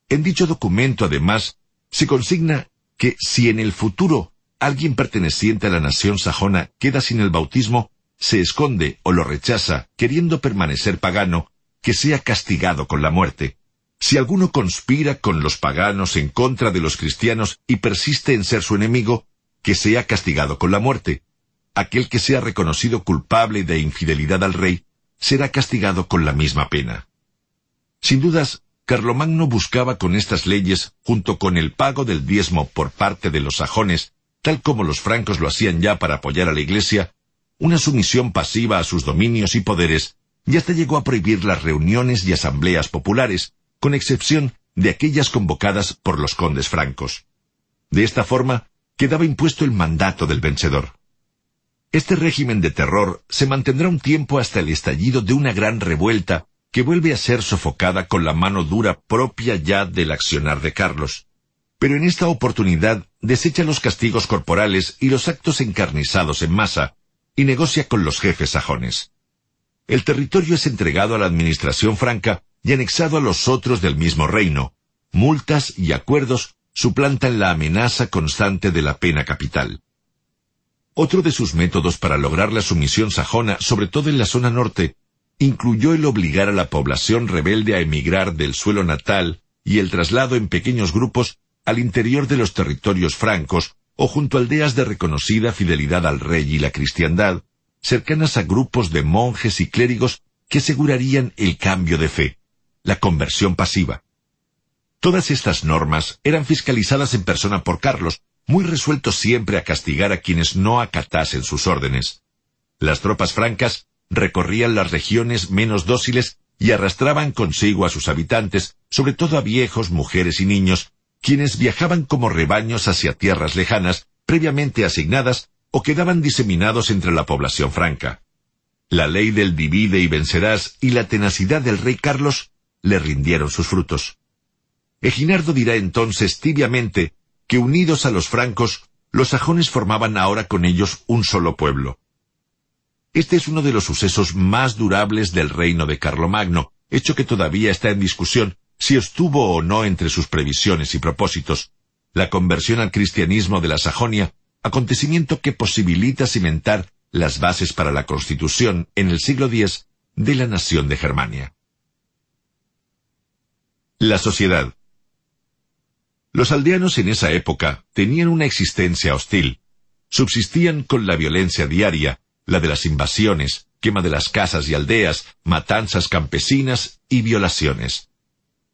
En dicho documento, además, se consigna que si en el futuro alguien perteneciente a la nación sajona queda sin el bautismo, se esconde o lo rechaza, queriendo permanecer pagano, que sea castigado con la muerte. Si alguno conspira con los paganos en contra de los cristianos y persiste en ser su enemigo, que sea castigado con la muerte. Aquel que sea reconocido culpable de infidelidad al rey, será castigado con la misma pena. Sin dudas, Carlomagno buscaba con estas leyes, junto con el pago del diezmo por parte de los sajones, tal como los francos lo hacían ya para apoyar a la Iglesia, una sumisión pasiva a sus dominios y poderes, y hasta llegó a prohibir las reuniones y asambleas populares, con excepción de aquellas convocadas por los condes francos. De esta forma, quedaba impuesto el mandato del vencedor. Este régimen de terror se mantendrá un tiempo hasta el estallido de una gran revuelta que vuelve a ser sofocada con la mano dura propia ya del accionar de Carlos pero en esta oportunidad desecha los castigos corporales y los actos encarnizados en masa, y negocia con los jefes sajones. El territorio es entregado a la administración franca y anexado a los otros del mismo reino. Multas y acuerdos suplantan la amenaza constante de la pena capital. Otro de sus métodos para lograr la sumisión sajona, sobre todo en la zona norte, incluyó el obligar a la población rebelde a emigrar del suelo natal y el traslado en pequeños grupos al interior de los territorios francos o junto a aldeas de reconocida fidelidad al rey y la cristiandad, cercanas a grupos de monjes y clérigos que asegurarían el cambio de fe, la conversión pasiva. Todas estas normas eran fiscalizadas en persona por Carlos, muy resuelto siempre a castigar a quienes no acatasen sus órdenes. Las tropas francas recorrían las regiones menos dóciles y arrastraban consigo a sus habitantes, sobre todo a viejos, mujeres y niños, quienes viajaban como rebaños hacia tierras lejanas previamente asignadas o quedaban diseminados entre la población franca. La ley del divide y vencerás y la tenacidad del rey Carlos le rindieron sus frutos. Eginardo dirá entonces tibiamente que unidos a los francos, los sajones formaban ahora con ellos un solo pueblo. Este es uno de los sucesos más durables del reino de Carlomagno, hecho que todavía está en discusión si estuvo o no entre sus previsiones y propósitos, la conversión al cristianismo de la Sajonia, acontecimiento que posibilita cimentar las bases para la constitución en el siglo X de la nación de Germania. La sociedad. Los aldeanos en esa época tenían una existencia hostil. Subsistían con la violencia diaria, la de las invasiones, quema de las casas y aldeas, matanzas campesinas y violaciones.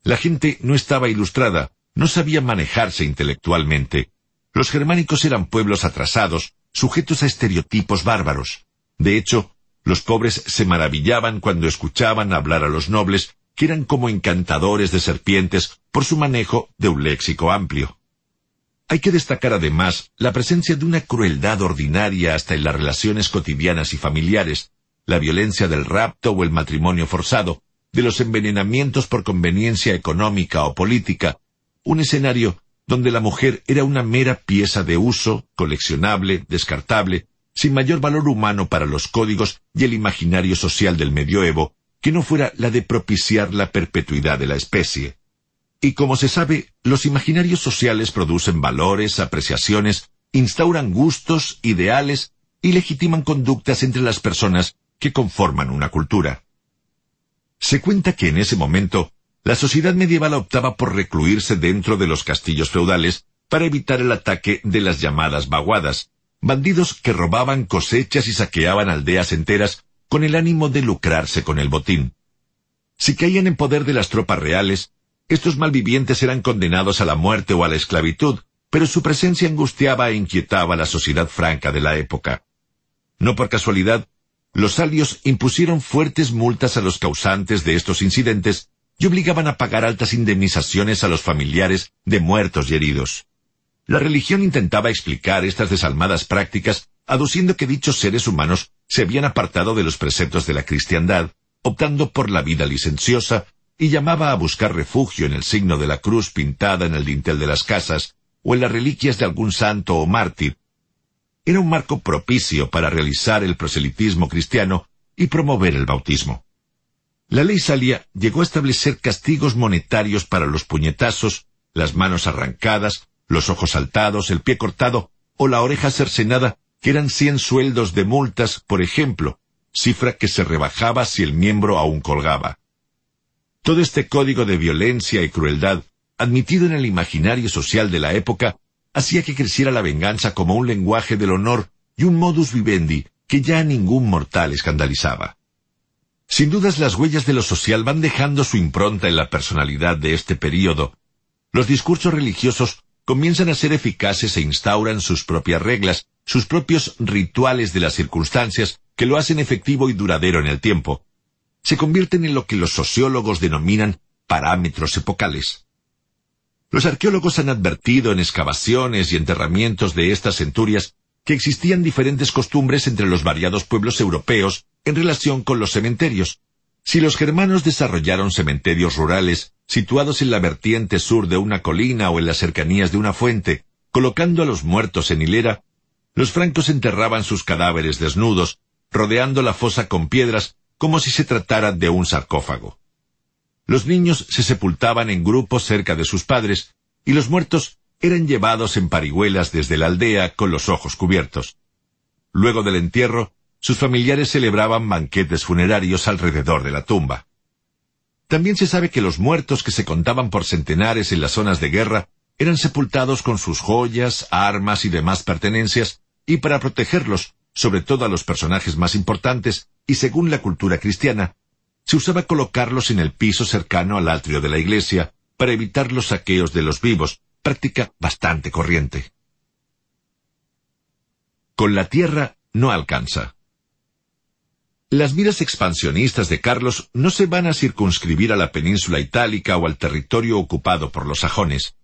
La gente no estaba ilustrada, no sabía manejarse intelectualmente. Los germánicos eran pueblos atrasados, sujetos a estereotipos bárbaros. De hecho, los pobres se maravillaban cuando escuchaban hablar a los nobles que eran como encantadores de serpientes por su manejo de un léxico amplio. Hay que destacar además la presencia de una crueldad ordinaria hasta en las relaciones cotidianas y familiares, la violencia del rapto o el matrimonio forzado, de los envenenamientos por conveniencia económica o política, un escenario donde la mujer era una mera pieza de uso, coleccionable, descartable, sin mayor valor humano para los códigos y el imaginario social del medioevo, que no fuera la de propiciar la perpetuidad de la especie. Y como se sabe, los imaginarios sociales producen valores, apreciaciones, instauran gustos, ideales y legitiman conductas entre las personas que conforman una cultura. Se cuenta que en ese momento la sociedad medieval optaba por recluirse dentro de los castillos feudales para evitar el ataque de las llamadas vaguadas, bandidos que robaban cosechas y saqueaban aldeas enteras con el ánimo de lucrarse con el botín. Si caían en poder de las tropas reales, estos malvivientes eran condenados a la muerte o a la esclavitud, pero su presencia angustiaba e inquietaba a la sociedad franca de la época. No por casualidad, los alios impusieron fuertes multas a los causantes de estos incidentes y obligaban a pagar altas indemnizaciones a los familiares de muertos y heridos. La religión intentaba explicar estas desalmadas prácticas aduciendo que dichos seres humanos se habían apartado de los preceptos de la cristiandad, optando por la vida licenciosa, y llamaba a buscar refugio en el signo de la cruz pintada en el dintel de las casas, o en las reliquias de algún santo o mártir, era un marco propicio para realizar el proselitismo cristiano y promover el bautismo. La ley Salia llegó a establecer castigos monetarios para los puñetazos, las manos arrancadas, los ojos saltados, el pie cortado o la oreja cercenada, que eran cien sueldos de multas, por ejemplo, cifra que se rebajaba si el miembro aún colgaba. Todo este código de violencia y crueldad, admitido en el imaginario social de la época, hacía que creciera la venganza como un lenguaje del honor y un modus vivendi que ya ningún mortal escandalizaba. Sin dudas las huellas de lo social van dejando su impronta en la personalidad de este período. Los discursos religiosos comienzan a ser eficaces e instauran sus propias reglas, sus propios rituales de las circunstancias que lo hacen efectivo y duradero en el tiempo. Se convierten en lo que los sociólogos denominan parámetros epocales. Los arqueólogos han advertido en excavaciones y enterramientos de estas centurias que existían diferentes costumbres entre los variados pueblos europeos en relación con los cementerios. Si los germanos desarrollaron cementerios rurales situados en la vertiente sur de una colina o en las cercanías de una fuente, colocando a los muertos en hilera, los francos enterraban sus cadáveres desnudos, rodeando la fosa con piedras como si se tratara de un sarcófago. Los niños se sepultaban en grupos cerca de sus padres, y los muertos eran llevados en parihuelas desde la aldea con los ojos cubiertos. Luego del entierro, sus familiares celebraban banquetes funerarios alrededor de la tumba. También se sabe que los muertos que se contaban por centenares en las zonas de guerra eran sepultados con sus joyas, armas y demás pertenencias, y para protegerlos, sobre todo a los personajes más importantes, y según la cultura cristiana, se usaba colocarlos en el piso cercano al atrio de la iglesia para evitar los saqueos de los vivos, práctica bastante corriente. Con la tierra no alcanza. Las miras expansionistas de Carlos no se van a circunscribir a la península itálica o al territorio ocupado por los sajones.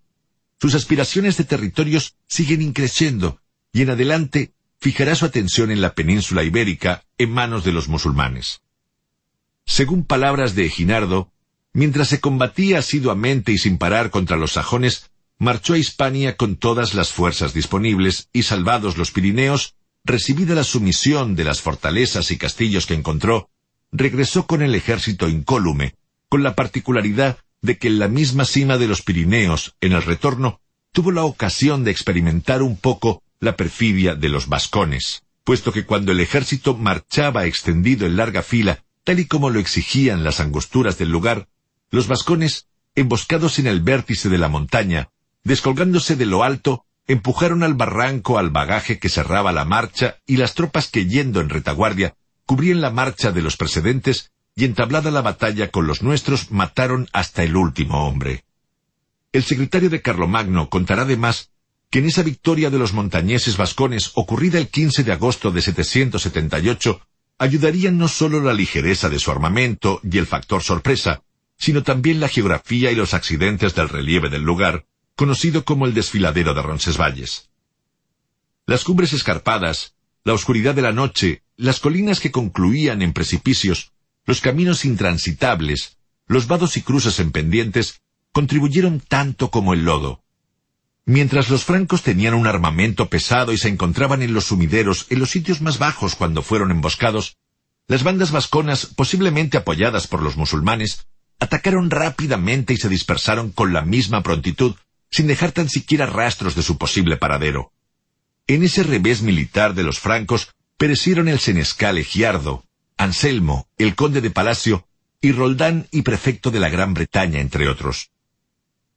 Sus aspiraciones de territorios siguen increciendo y en adelante fijará su atención en la península ibérica en manos de los musulmanes. Según palabras de Eginardo, mientras se combatía asiduamente y sin parar contra los sajones, marchó a Hispania con todas las fuerzas disponibles y salvados los Pirineos, recibida la sumisión de las fortalezas y castillos que encontró, regresó con el ejército incólume, con la particularidad de que en la misma cima de los Pirineos, en el retorno, tuvo la ocasión de experimentar un poco la perfidia de los vascones, puesto que cuando el ejército marchaba extendido en larga fila Tal y como lo exigían las angosturas del lugar, los vascones, emboscados en el vértice de la montaña, descolgándose de lo alto, empujaron al barranco al bagaje que cerraba la marcha y las tropas que yendo en retaguardia cubrían la marcha de los precedentes y entablada la batalla con los nuestros mataron hasta el último hombre. El secretario de Carlomagno contará además que en esa victoria de los montañeses vascones ocurrida el 15 de agosto de 778 ayudarían no solo la ligereza de su armamento y el factor sorpresa, sino también la geografía y los accidentes del relieve del lugar, conocido como el desfiladero de Roncesvalles. Las cumbres escarpadas, la oscuridad de la noche, las colinas que concluían en precipicios, los caminos intransitables, los vados y cruces en pendientes, contribuyeron tanto como el lodo. Mientras los francos tenían un armamento pesado y se encontraban en los sumideros en los sitios más bajos cuando fueron emboscados, las bandas vasconas, posiblemente apoyadas por los musulmanes, atacaron rápidamente y se dispersaron con la misma prontitud, sin dejar tan siquiera rastros de su posible paradero. En ese revés militar de los francos perecieron el senescal Egiardo, Anselmo, el conde de Palacio, y Roldán y prefecto de la Gran Bretaña, entre otros.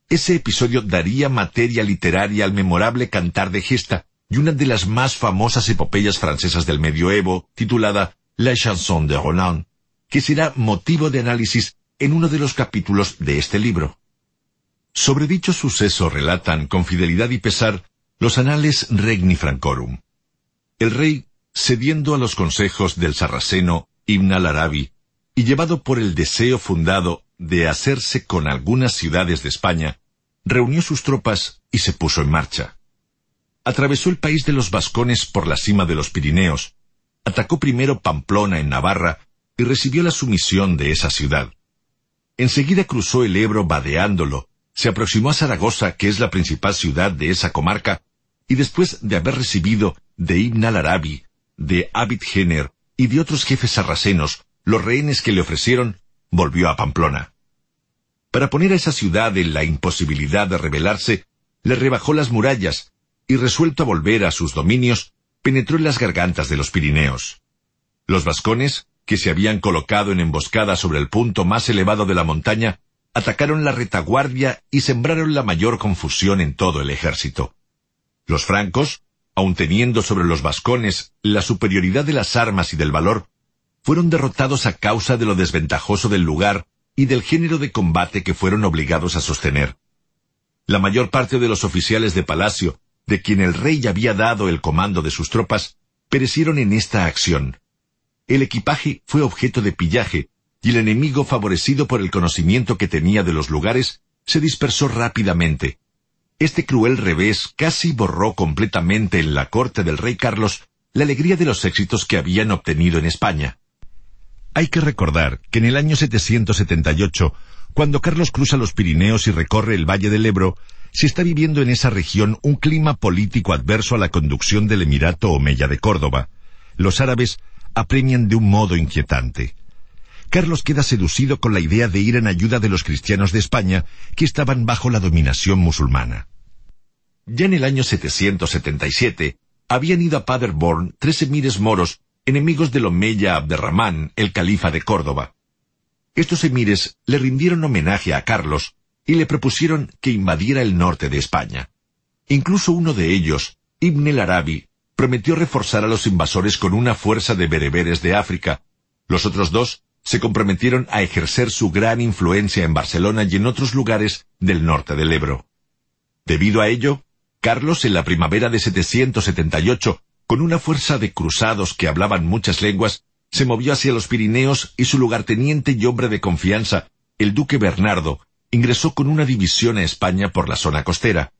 Ese episodio daría materia literaria al memorable Cantar de Gesta y una de las más famosas epopeyas francesas del medioevo, titulada La chanson de Roland, que será motivo de análisis en uno de los capítulos de este libro. Sobre dicho suceso relatan con fidelidad y pesar los anales Regni Francorum. El rey, cediendo a los consejos del sarraceno Ibn al-Arabi, y llevado por el deseo fundado de hacerse con algunas ciudades de España, reunió sus tropas y se puso en marcha. Atravesó el país de los vascones por la cima de los Pirineos, atacó primero Pamplona en Navarra y recibió la sumisión de esa ciudad. Enseguida cruzó el Ebro vadeándolo se aproximó a Zaragoza, que es la principal ciudad de esa comarca, y después de haber recibido de Ibn al-Arabi, de Abid Jenner y de otros jefes sarracenos los rehenes que le ofrecieron, volvió a Pamplona. Para poner a esa ciudad en la imposibilidad de rebelarse, le rebajó las murallas, y resuelto a volver a sus dominios, penetró en las gargantas de los Pirineos. Los vascones, que se habían colocado en emboscada sobre el punto más elevado de la montaña, atacaron la retaguardia y sembraron la mayor confusión en todo el ejército. Los francos, aun teniendo sobre los vascones la superioridad de las armas y del valor, fueron derrotados a causa de lo desventajoso del lugar y del género de combate que fueron obligados a sostener. La mayor parte de los oficiales de palacio, de quien el rey había dado el comando de sus tropas, perecieron en esta acción. El equipaje fue objeto de pillaje, y el enemigo, favorecido por el conocimiento que tenía de los lugares, se dispersó rápidamente. Este cruel revés casi borró completamente en la corte del rey Carlos la alegría de los éxitos que habían obtenido en España. Hay que recordar que en el año 778, cuando Carlos cruza los Pirineos y recorre el Valle del Ebro, se está viviendo en esa región un clima político adverso a la conducción del Emirato Omeya de Córdoba. Los árabes apremian de un modo inquietante. Carlos queda seducido con la idea de ir en ayuda de los cristianos de España que estaban bajo la dominación musulmana. Ya en el año 777 habían ido a Paderborn tres emires moros, enemigos del Omeya Abderramán, el califa de Córdoba. Estos emires le rindieron homenaje a Carlos y le propusieron que invadiera el norte de España. Incluso uno de ellos, Ibn el Arabi, prometió reforzar a los invasores con una fuerza de bereberes de África. Los otros dos se comprometieron a ejercer su gran influencia en Barcelona y en otros lugares del norte del Ebro. Debido a ello, Carlos en la primavera de 778, con una fuerza de cruzados que hablaban muchas lenguas, se movió hacia los Pirineos y su lugarteniente y hombre de confianza, el duque Bernardo, ingresó con una división a España por la zona costera.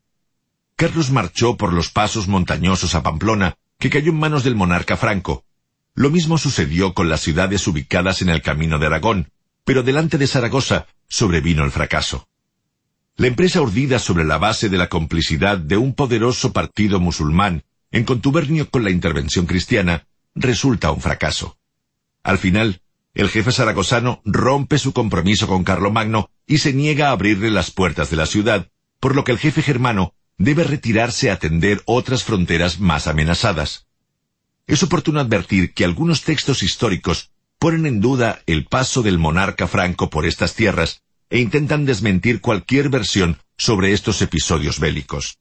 Carlos marchó por los pasos montañosos a Pamplona, que cayó en manos del monarca franco, lo mismo sucedió con las ciudades ubicadas en el camino de Aragón, pero delante de Zaragoza sobrevino el fracaso. La empresa urdida sobre la base de la complicidad de un poderoso partido musulmán en contubernio con la intervención cristiana resulta un fracaso. Al final, el jefe zaragozano rompe su compromiso con Carlomagno y se niega a abrirle las puertas de la ciudad, por lo que el jefe germano debe retirarse a atender otras fronteras más amenazadas. Es oportuno advertir que algunos textos históricos ponen en duda el paso del monarca franco por estas tierras e intentan desmentir cualquier versión sobre estos episodios bélicos.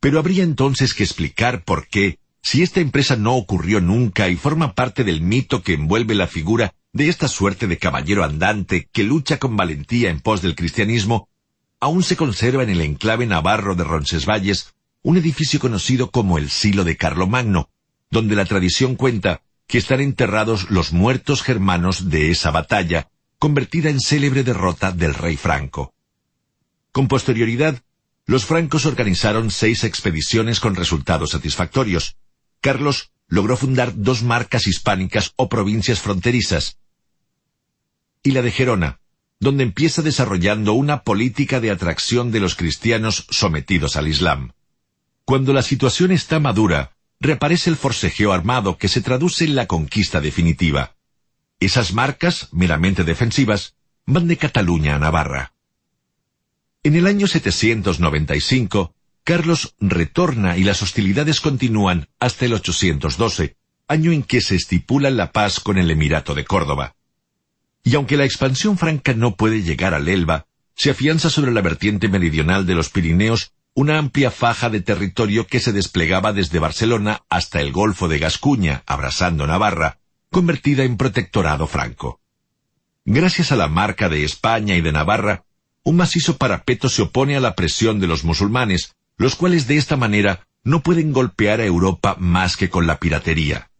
Pero habría entonces que explicar por qué, si esta empresa no ocurrió nunca y forma parte del mito que envuelve la figura de esta suerte de caballero andante que lucha con valentía en pos del cristianismo, aún se conserva en el enclave navarro de Roncesvalles un edificio conocido como el Silo de Carlomagno, donde la tradición cuenta que están enterrados los muertos germanos de esa batalla, convertida en célebre derrota del rey franco. Con posterioridad, los francos organizaron seis expediciones con resultados satisfactorios. Carlos logró fundar dos marcas hispánicas o provincias fronterizas, y la de Gerona, donde empieza desarrollando una política de atracción de los cristianos sometidos al Islam. Cuando la situación está madura, reaparece el forcejeo armado que se traduce en la conquista definitiva. Esas marcas, meramente defensivas, van de Cataluña a Navarra. En el año 795, Carlos retorna y las hostilidades continúan hasta el 812, año en que se estipula la paz con el Emirato de Córdoba. Y aunque la expansión franca no puede llegar al Elba, se afianza sobre la vertiente meridional de los Pirineos una amplia faja de territorio que se desplegaba desde Barcelona hasta el Golfo de Gascuña, abrazando Navarra, convertida en protectorado franco. Gracias a la marca de España y de Navarra, un macizo parapeto se opone a la presión de los musulmanes, los cuales de esta manera no pueden golpear a Europa más que con la piratería.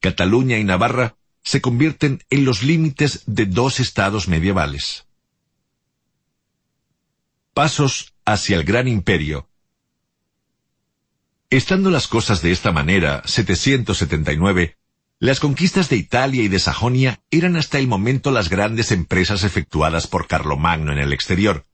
Cataluña y Navarra se convierten en los límites de dos estados medievales. Pasos hacia el gran imperio. Estando las cosas de esta manera, 779, las conquistas de Italia y de Sajonia eran hasta el momento las grandes empresas efectuadas por Carlomagno en el exterior.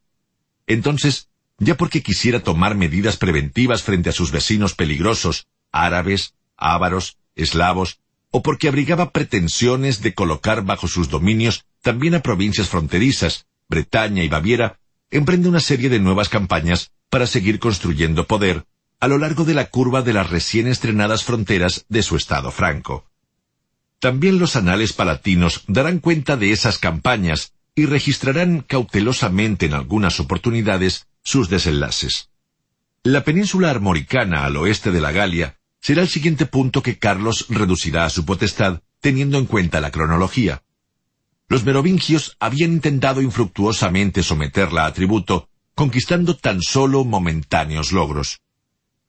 Entonces, ya porque quisiera tomar medidas preventivas frente a sus vecinos peligrosos, árabes, ávaros, eslavos, o porque abrigaba pretensiones de colocar bajo sus dominios también a provincias fronterizas, Bretaña y Baviera, emprende una serie de nuevas campañas para seguir construyendo poder a lo largo de la curva de las recién estrenadas fronteras de su estado franco. También los anales palatinos darán cuenta de esas campañas y registrarán cautelosamente en algunas oportunidades sus desenlaces. La península armoricana al oeste de la Galia será el siguiente punto que Carlos reducirá a su potestad, teniendo en cuenta la cronología. Los merovingios habían intentado infructuosamente someterla a tributo, conquistando tan solo momentáneos logros.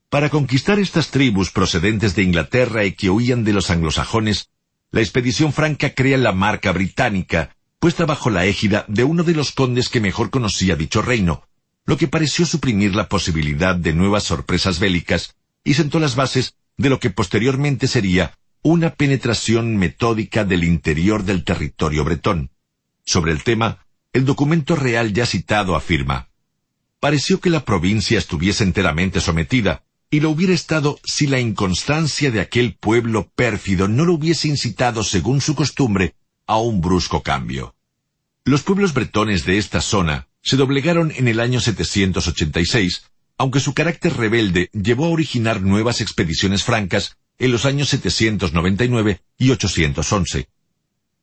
Para conquistar estas tribus procedentes de Inglaterra y que huían de los anglosajones, la expedición franca crea la marca británica, puesta bajo la égida de uno de los condes que mejor conocía dicho reino, lo que pareció suprimir la posibilidad de nuevas sorpresas bélicas y sentó las bases de lo que posteriormente sería una penetración metódica del interior del territorio bretón. Sobre el tema, el documento real ya citado afirma, pareció que la provincia estuviese enteramente sometida, y lo hubiera estado si la inconstancia de aquel pueblo pérfido no lo hubiese incitado, según su costumbre, a un brusco cambio. Los pueblos bretones de esta zona se doblegaron en el año 786, aunque su carácter rebelde llevó a originar nuevas expediciones francas en los años 799 y 811.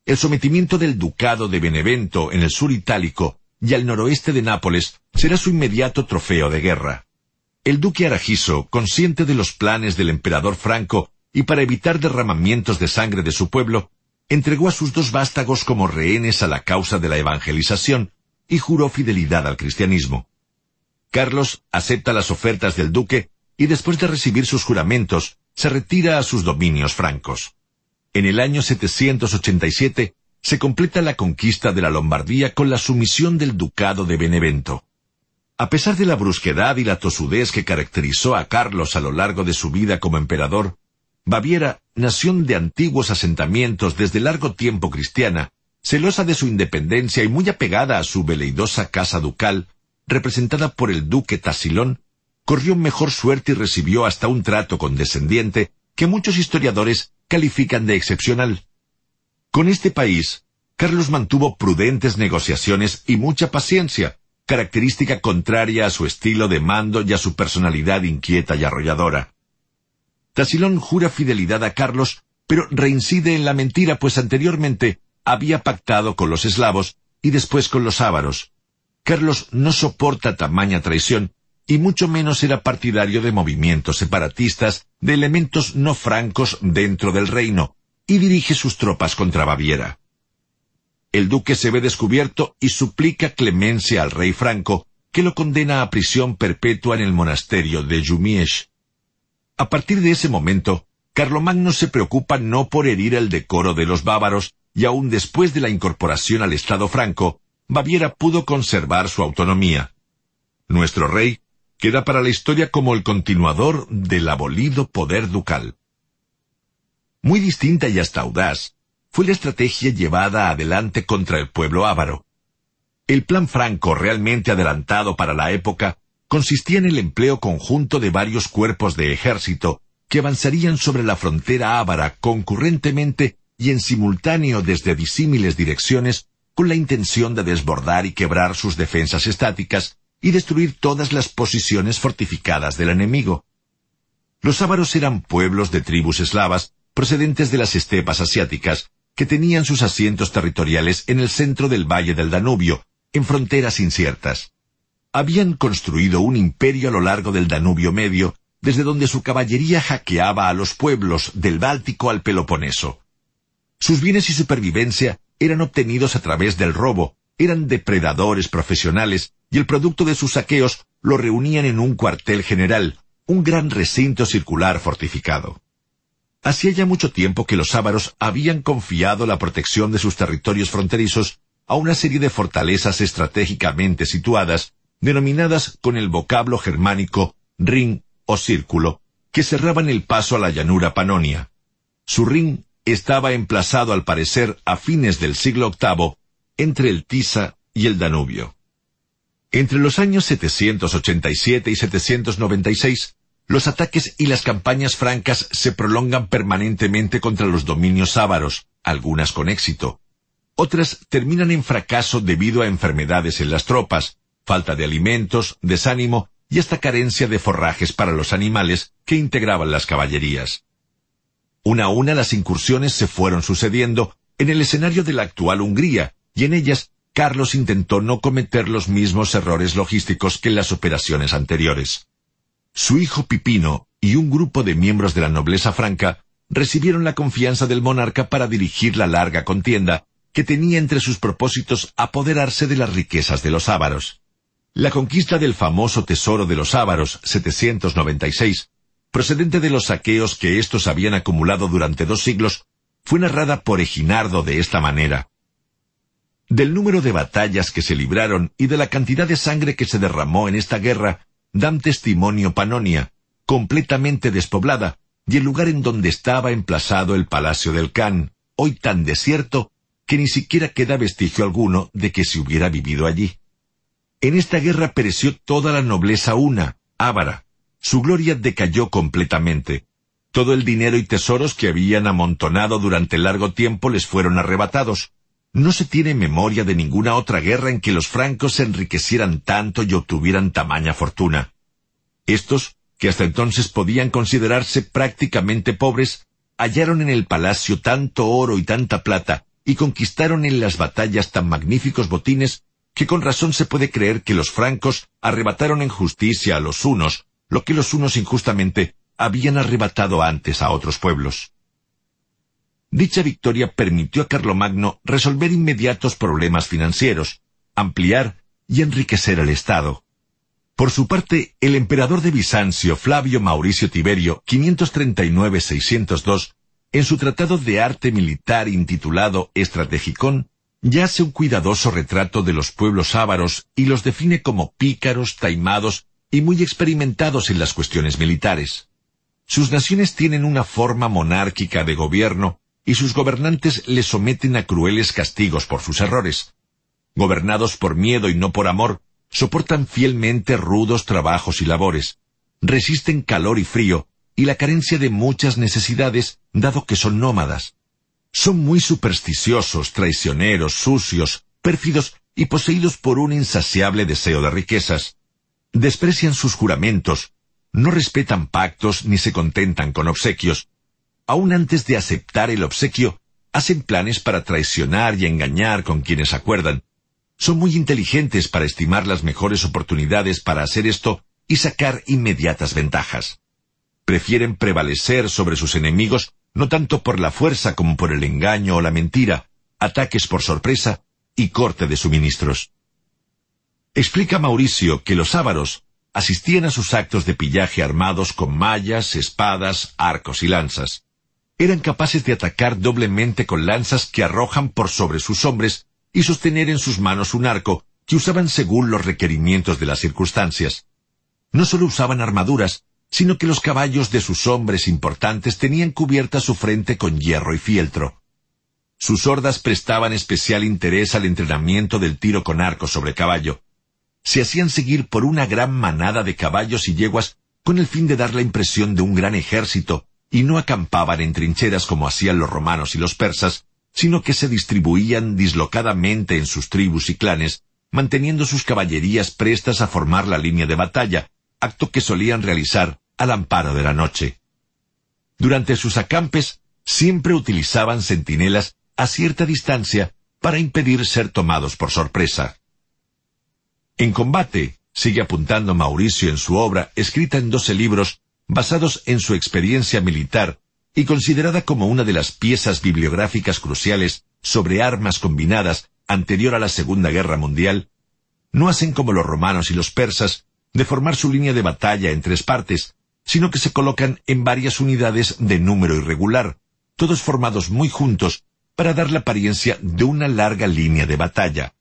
El sometimiento del ducado de Benevento en el sur itálico y al noroeste de Nápoles será su inmediato trofeo de guerra. El duque Aragiso, consciente de los planes del emperador Franco y para evitar derramamientos de sangre de su pueblo, entregó a sus dos vástagos como rehenes a la causa de la evangelización y juró fidelidad al cristianismo. Carlos acepta las ofertas del duque y después de recibir sus juramentos, se retira a sus dominios francos. En el año 787 se completa la conquista de la Lombardía con la sumisión del ducado de Benevento. A pesar de la brusquedad y la tosudez que caracterizó a Carlos a lo largo de su vida como emperador, Baviera, nación de antiguos asentamientos desde largo tiempo cristiana, celosa de su independencia y muy apegada a su veleidosa casa ducal, representada por el duque Tasilón, corrió mejor suerte y recibió hasta un trato condescendiente que muchos historiadores califican de excepcional. Con este país, Carlos mantuvo prudentes negociaciones y mucha paciencia, característica contraria a su estilo de mando y a su personalidad inquieta y arrolladora. Tasilón jura fidelidad a Carlos, pero reincide en la mentira, pues anteriormente había pactado con los eslavos y después con los ávaros. Carlos no soporta tamaña traición y mucho menos era partidario de movimientos separatistas de elementos no francos dentro del reino, y dirige sus tropas contra Baviera. El duque se ve descubierto y suplica clemencia al rey franco, que lo condena a prisión perpetua en el monasterio de Jumièges. A partir de ese momento, Carlomagno se preocupa no por herir el decoro de los bávaros, y aún después de la incorporación al Estado franco, Baviera pudo conservar su autonomía. Nuestro rey queda para la historia como el continuador del abolido poder ducal. Muy distinta y hasta audaz fue la estrategia llevada adelante contra el pueblo ávaro. El plan franco realmente adelantado para la época consistía en el empleo conjunto de varios cuerpos de ejército que avanzarían sobre la frontera ávara concurrentemente y en simultáneo desde disímiles direcciones con la intención de desbordar y quebrar sus defensas estáticas y destruir todas las posiciones fortificadas del enemigo. Los ávaros eran pueblos de tribus eslavas procedentes de las estepas asiáticas que tenían sus asientos territoriales en el centro del valle del Danubio, en fronteras inciertas habían construido un imperio a lo largo del Danubio Medio, desde donde su caballería hackeaba a los pueblos del Báltico al Peloponeso. Sus bienes y supervivencia eran obtenidos a través del robo, eran depredadores profesionales, y el producto de sus saqueos lo reunían en un cuartel general, un gran recinto circular fortificado. Hacía ya mucho tiempo que los ávaros habían confiado la protección de sus territorios fronterizos a una serie de fortalezas estratégicamente situadas denominadas con el vocablo germánico ring o círculo, que cerraban el paso a la llanura panonia. Su ring estaba emplazado al parecer a fines del siglo VIII entre el Tisa y el Danubio. Entre los años 787 y 796, los ataques y las campañas francas se prolongan permanentemente contra los dominios ávaros, algunas con éxito. Otras terminan en fracaso debido a enfermedades en las tropas, falta de alimentos, desánimo y hasta carencia de forrajes para los animales que integraban las caballerías. Una a una las incursiones se fueron sucediendo en el escenario de la actual Hungría, y en ellas Carlos intentó no cometer los mismos errores logísticos que en las operaciones anteriores. Su hijo Pipino y un grupo de miembros de la nobleza franca recibieron la confianza del monarca para dirigir la larga contienda que tenía entre sus propósitos apoderarse de las riquezas de los ávaros. La conquista del famoso tesoro de los Ávaros, 796, procedente de los saqueos que éstos habían acumulado durante dos siglos, fue narrada por Eginardo de esta manera. Del número de batallas que se libraron y de la cantidad de sangre que se derramó en esta guerra, dan testimonio Panonia, completamente despoblada, y el lugar en donde estaba emplazado el palacio del Can, hoy tan desierto que ni siquiera queda vestigio alguno de que se hubiera vivido allí. En esta guerra pereció toda la nobleza una, ávara. Su gloria decayó completamente. Todo el dinero y tesoros que habían amontonado durante largo tiempo les fueron arrebatados. No se tiene memoria de ninguna otra guerra en que los francos se enriquecieran tanto y obtuvieran tamaña fortuna. Estos, que hasta entonces podían considerarse prácticamente pobres, hallaron en el palacio tanto oro y tanta plata, y conquistaron en las batallas tan magníficos botines que con razón se puede creer que los francos arrebataron en justicia a los unos lo que los unos injustamente habían arrebatado antes a otros pueblos. Dicha victoria permitió a Carlomagno resolver inmediatos problemas financieros, ampliar y enriquecer el Estado. Por su parte, el emperador de Bizancio, Flavio Mauricio Tiberio, 539-602, en su tratado de arte militar intitulado Estrategicón, ya hace un cuidadoso retrato de los pueblos ávaros y los define como pícaros, taimados y muy experimentados en las cuestiones militares. Sus naciones tienen una forma monárquica de gobierno y sus gobernantes les someten a crueles castigos por sus errores. Gobernados por miedo y no por amor, soportan fielmente rudos trabajos y labores, resisten calor y frío y la carencia de muchas necesidades, dado que son nómadas. Son muy supersticiosos, traicioneros, sucios, pérfidos y poseídos por un insaciable deseo de riquezas. Desprecian sus juramentos, no respetan pactos ni se contentan con obsequios. Aun antes de aceptar el obsequio, hacen planes para traicionar y engañar con quienes acuerdan. Son muy inteligentes para estimar las mejores oportunidades para hacer esto y sacar inmediatas ventajas. Prefieren prevalecer sobre sus enemigos no tanto por la fuerza como por el engaño o la mentira, ataques por sorpresa y corte de suministros. Explica Mauricio que los ávaros asistían a sus actos de pillaje armados con mallas, espadas, arcos y lanzas. Eran capaces de atacar doblemente con lanzas que arrojan por sobre sus hombres y sostener en sus manos un arco que usaban según los requerimientos de las circunstancias. No solo usaban armaduras, sino que los caballos de sus hombres importantes tenían cubierta su frente con hierro y fieltro. Sus hordas prestaban especial interés al entrenamiento del tiro con arco sobre caballo. Se hacían seguir por una gran manada de caballos y yeguas con el fin de dar la impresión de un gran ejército, y no acampaban en trincheras como hacían los romanos y los persas, sino que se distribuían dislocadamente en sus tribus y clanes, manteniendo sus caballerías prestas a formar la línea de batalla, acto que solían realizar al amparo de la noche. Durante sus acampes siempre utilizaban centinelas a cierta distancia para impedir ser tomados por sorpresa. En combate, sigue apuntando Mauricio en su obra, escrita en doce libros, basados en su experiencia militar y considerada como una de las piezas bibliográficas cruciales sobre armas combinadas anterior a la Segunda Guerra Mundial, no hacen como los romanos y los persas de formar su línea de batalla en tres partes, sino que se colocan en varias unidades de número irregular, todos formados muy juntos para dar la apariencia de una larga línea de batalla.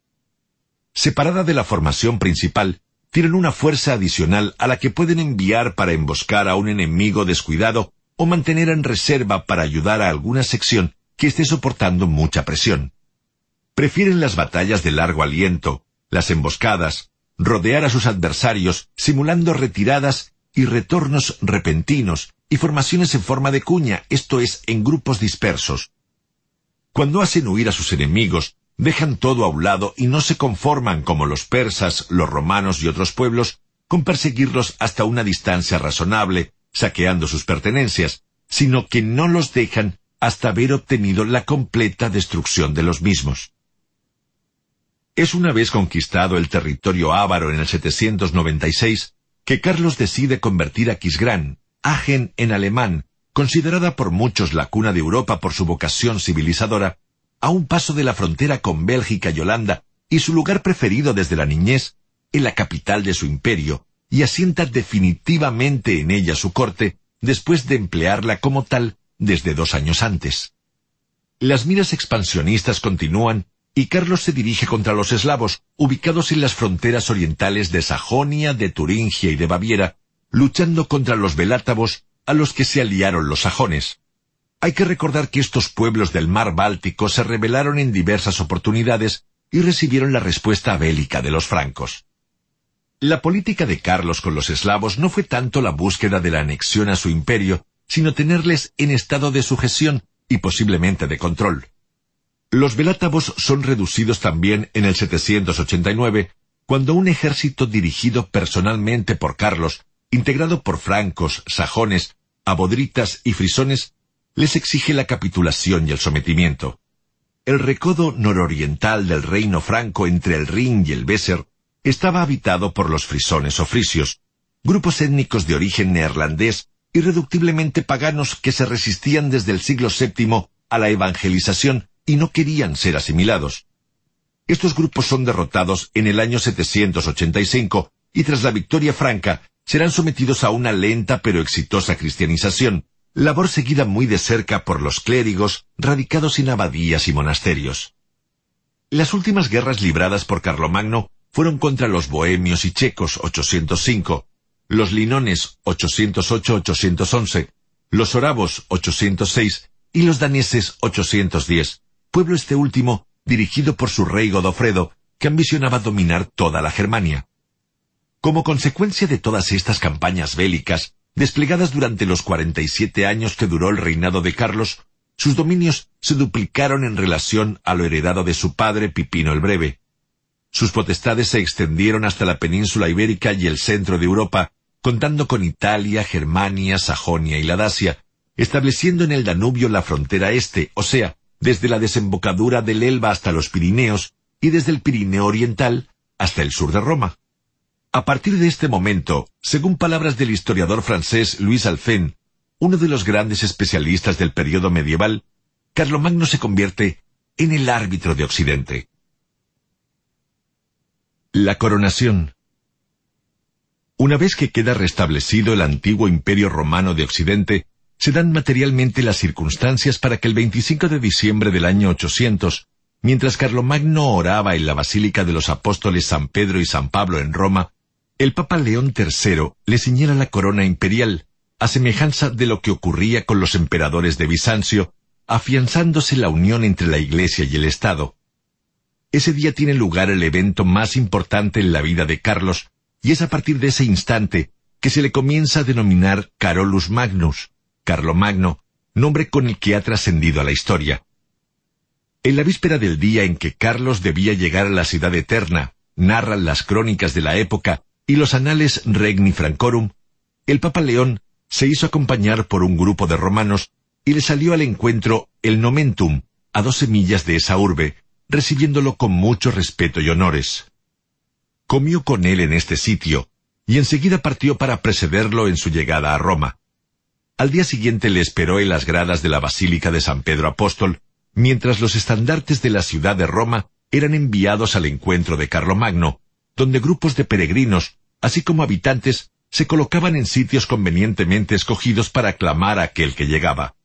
Separada de la formación principal, tienen una fuerza adicional a la que pueden enviar para emboscar a un enemigo descuidado o mantener en reserva para ayudar a alguna sección que esté soportando mucha presión. Prefieren las batallas de largo aliento, las emboscadas, rodear a sus adversarios, simulando retiradas y retornos repentinos y formaciones en forma de cuña, esto es, en grupos dispersos, cuando hacen huir a sus enemigos, dejan todo a un lado y no se conforman como los persas, los romanos y otros pueblos con perseguirlos hasta una distancia razonable, saqueando sus pertenencias, sino que no los dejan hasta haber obtenido la completa destrucción de los mismos. Es una vez conquistado el territorio ávaro en el 796 que Carlos decide convertir a Quisgrán, Agen en alemán, considerada por muchos la cuna de Europa por su vocación civilizadora, a un paso de la frontera con Bélgica y Holanda, y su lugar preferido desde la niñez, en la capital de su imperio, y asienta definitivamente en ella su corte, después de emplearla como tal desde dos años antes. Las miras expansionistas continúan y Carlos se dirige contra los eslavos, ubicados en las fronteras orientales de Sajonia, de Turingia y de Baviera, luchando contra los velátavos a los que se aliaron los sajones. Hay que recordar que estos pueblos del mar Báltico se rebelaron en diversas oportunidades y recibieron la respuesta bélica de los francos. La política de Carlos con los eslavos no fue tanto la búsqueda de la anexión a su imperio, sino tenerles en estado de sujeción y posiblemente de control. Los velátavos son reducidos también en el 789, cuando un ejército dirigido personalmente por Carlos integrado por francos, sajones, abodritas y frisones, les exige la capitulación y el sometimiento. El recodo nororiental del reino franco entre el Rin y el Weser estaba habitado por los frisones o frisios, grupos étnicos de origen neerlandés irreductiblemente paganos que se resistían desde el siglo VII a la evangelización y no querían ser asimilados. Estos grupos son derrotados en el año 785 y tras la victoria franca serán sometidos a una lenta pero exitosa cristianización, labor seguida muy de cerca por los clérigos radicados en abadías y monasterios. Las últimas guerras libradas por Carlomagno fueron contra los bohemios y checos 805, los linones 808-811, los oravos 806 y los daneses 810, pueblo este último dirigido por su rey Godofredo, que ambicionaba dominar toda la Germania. Como consecuencia de todas estas campañas bélicas, desplegadas durante los 47 años que duró el reinado de Carlos, sus dominios se duplicaron en relación a lo heredado de su padre Pipino el Breve. Sus potestades se extendieron hasta la península ibérica y el centro de Europa, contando con Italia, Germania, Sajonia y la Dacia, estableciendo en el Danubio la frontera este, o sea, desde la desembocadura del Elba hasta los Pirineos y desde el Pirineo Oriental hasta el sur de Roma. A partir de este momento, según palabras del historiador francés Louis Alphen, uno de los grandes especialistas del periodo medieval, Carlomagno se convierte en el árbitro de Occidente. La coronación. Una vez que queda restablecido el antiguo imperio romano de Occidente, se dan materialmente las circunstancias para que el 25 de diciembre del año 800, mientras Carlomagno oraba en la Basílica de los Apóstoles San Pedro y San Pablo en Roma, el Papa León III le ciñera la corona imperial, a semejanza de lo que ocurría con los emperadores de Bizancio, afianzándose la unión entre la Iglesia y el Estado. Ese día tiene lugar el evento más importante en la vida de Carlos, y es a partir de ese instante que se le comienza a denominar Carolus Magnus, Carlomagno, nombre con el que ha trascendido a la historia. En la víspera del día en que Carlos debía llegar a la ciudad eterna, narran las crónicas de la época y los anales Regni Francorum, el Papa León se hizo acompañar por un grupo de romanos y le salió al encuentro el Nomentum, a doce millas de esa urbe, recibiéndolo con mucho respeto y honores. Comió con él en este sitio, y enseguida partió para precederlo en su llegada a Roma. Al día siguiente le esperó en las gradas de la Basílica de San Pedro Apóstol, mientras los estandartes de la ciudad de Roma eran enviados al encuentro de Carlomagno, donde grupos de peregrinos, así como habitantes, se colocaban en sitios convenientemente escogidos para aclamar a aquel que llegaba.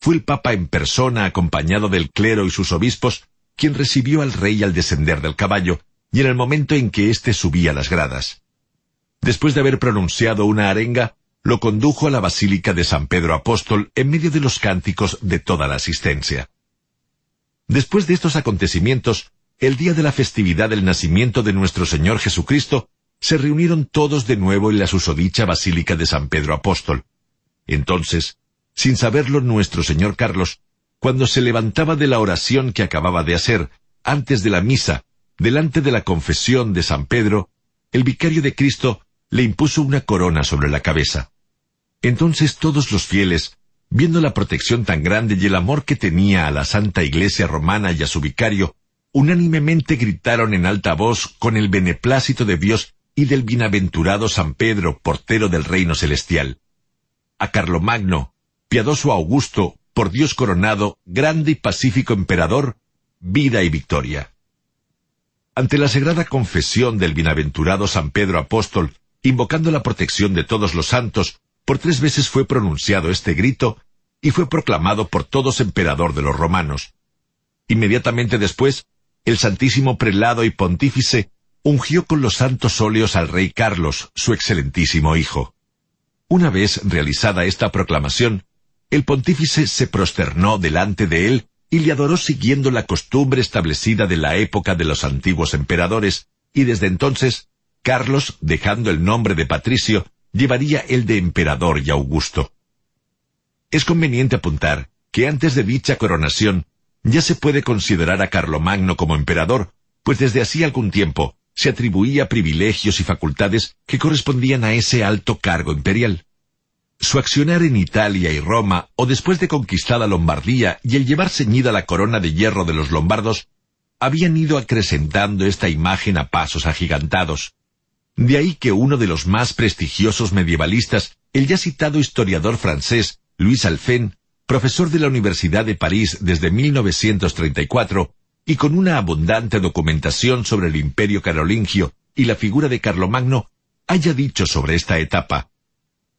Fue el Papa en persona, acompañado del clero y sus obispos, quien recibió al rey al descender del caballo, y en el momento en que éste subía las gradas. Después de haber pronunciado una arenga, lo condujo a la Basílica de San Pedro Apóstol en medio de los cánticos de toda la asistencia. Después de estos acontecimientos, el día de la festividad del nacimiento de nuestro Señor Jesucristo, se reunieron todos de nuevo en la susodicha Basílica de San Pedro Apóstol. Entonces, sin saberlo nuestro Señor Carlos, cuando se levantaba de la oración que acababa de hacer, antes de la misa, delante de la confesión de San Pedro, el vicario de Cristo le impuso una corona sobre la cabeza. Entonces todos los fieles, viendo la protección tan grande y el amor que tenía a la Santa Iglesia romana y a su vicario, unánimemente gritaron en alta voz con el beneplácito de Dios y del bienaventurado San Pedro, portero del reino celestial. A Carlomagno, piadoso Augusto, por Dios coronado, grande y pacífico emperador, vida y victoria. Ante la sagrada confesión del bienaventurado San Pedro Apóstol, invocando la protección de todos los santos, por tres veces fue pronunciado este grito y fue proclamado por todos emperador de los romanos. Inmediatamente después, el Santísimo Prelado y Pontífice ungió con los santos óleos al rey Carlos, su excelentísimo hijo. Una vez realizada esta proclamación, el pontífice se prosternó delante de él y le adoró siguiendo la costumbre establecida de la época de los antiguos emperadores, y desde entonces, Carlos, dejando el nombre de patricio, llevaría el de emperador y augusto. Es conveniente apuntar que antes de dicha coronación ya se puede considerar a Carlomagno como emperador, pues desde hacía algún tiempo se atribuía privilegios y facultades que correspondían a ese alto cargo imperial. Su accionar en Italia y Roma, o después de conquistada Lombardía y el llevar ceñida la corona de hierro de los lombardos, habían ido acrecentando esta imagen a pasos agigantados. De ahí que uno de los más prestigiosos medievalistas, el ya citado historiador francés Luis Alphen, profesor de la Universidad de París desde 1934, y con una abundante documentación sobre el imperio carolingio y la figura de Carlomagno, haya dicho sobre esta etapa.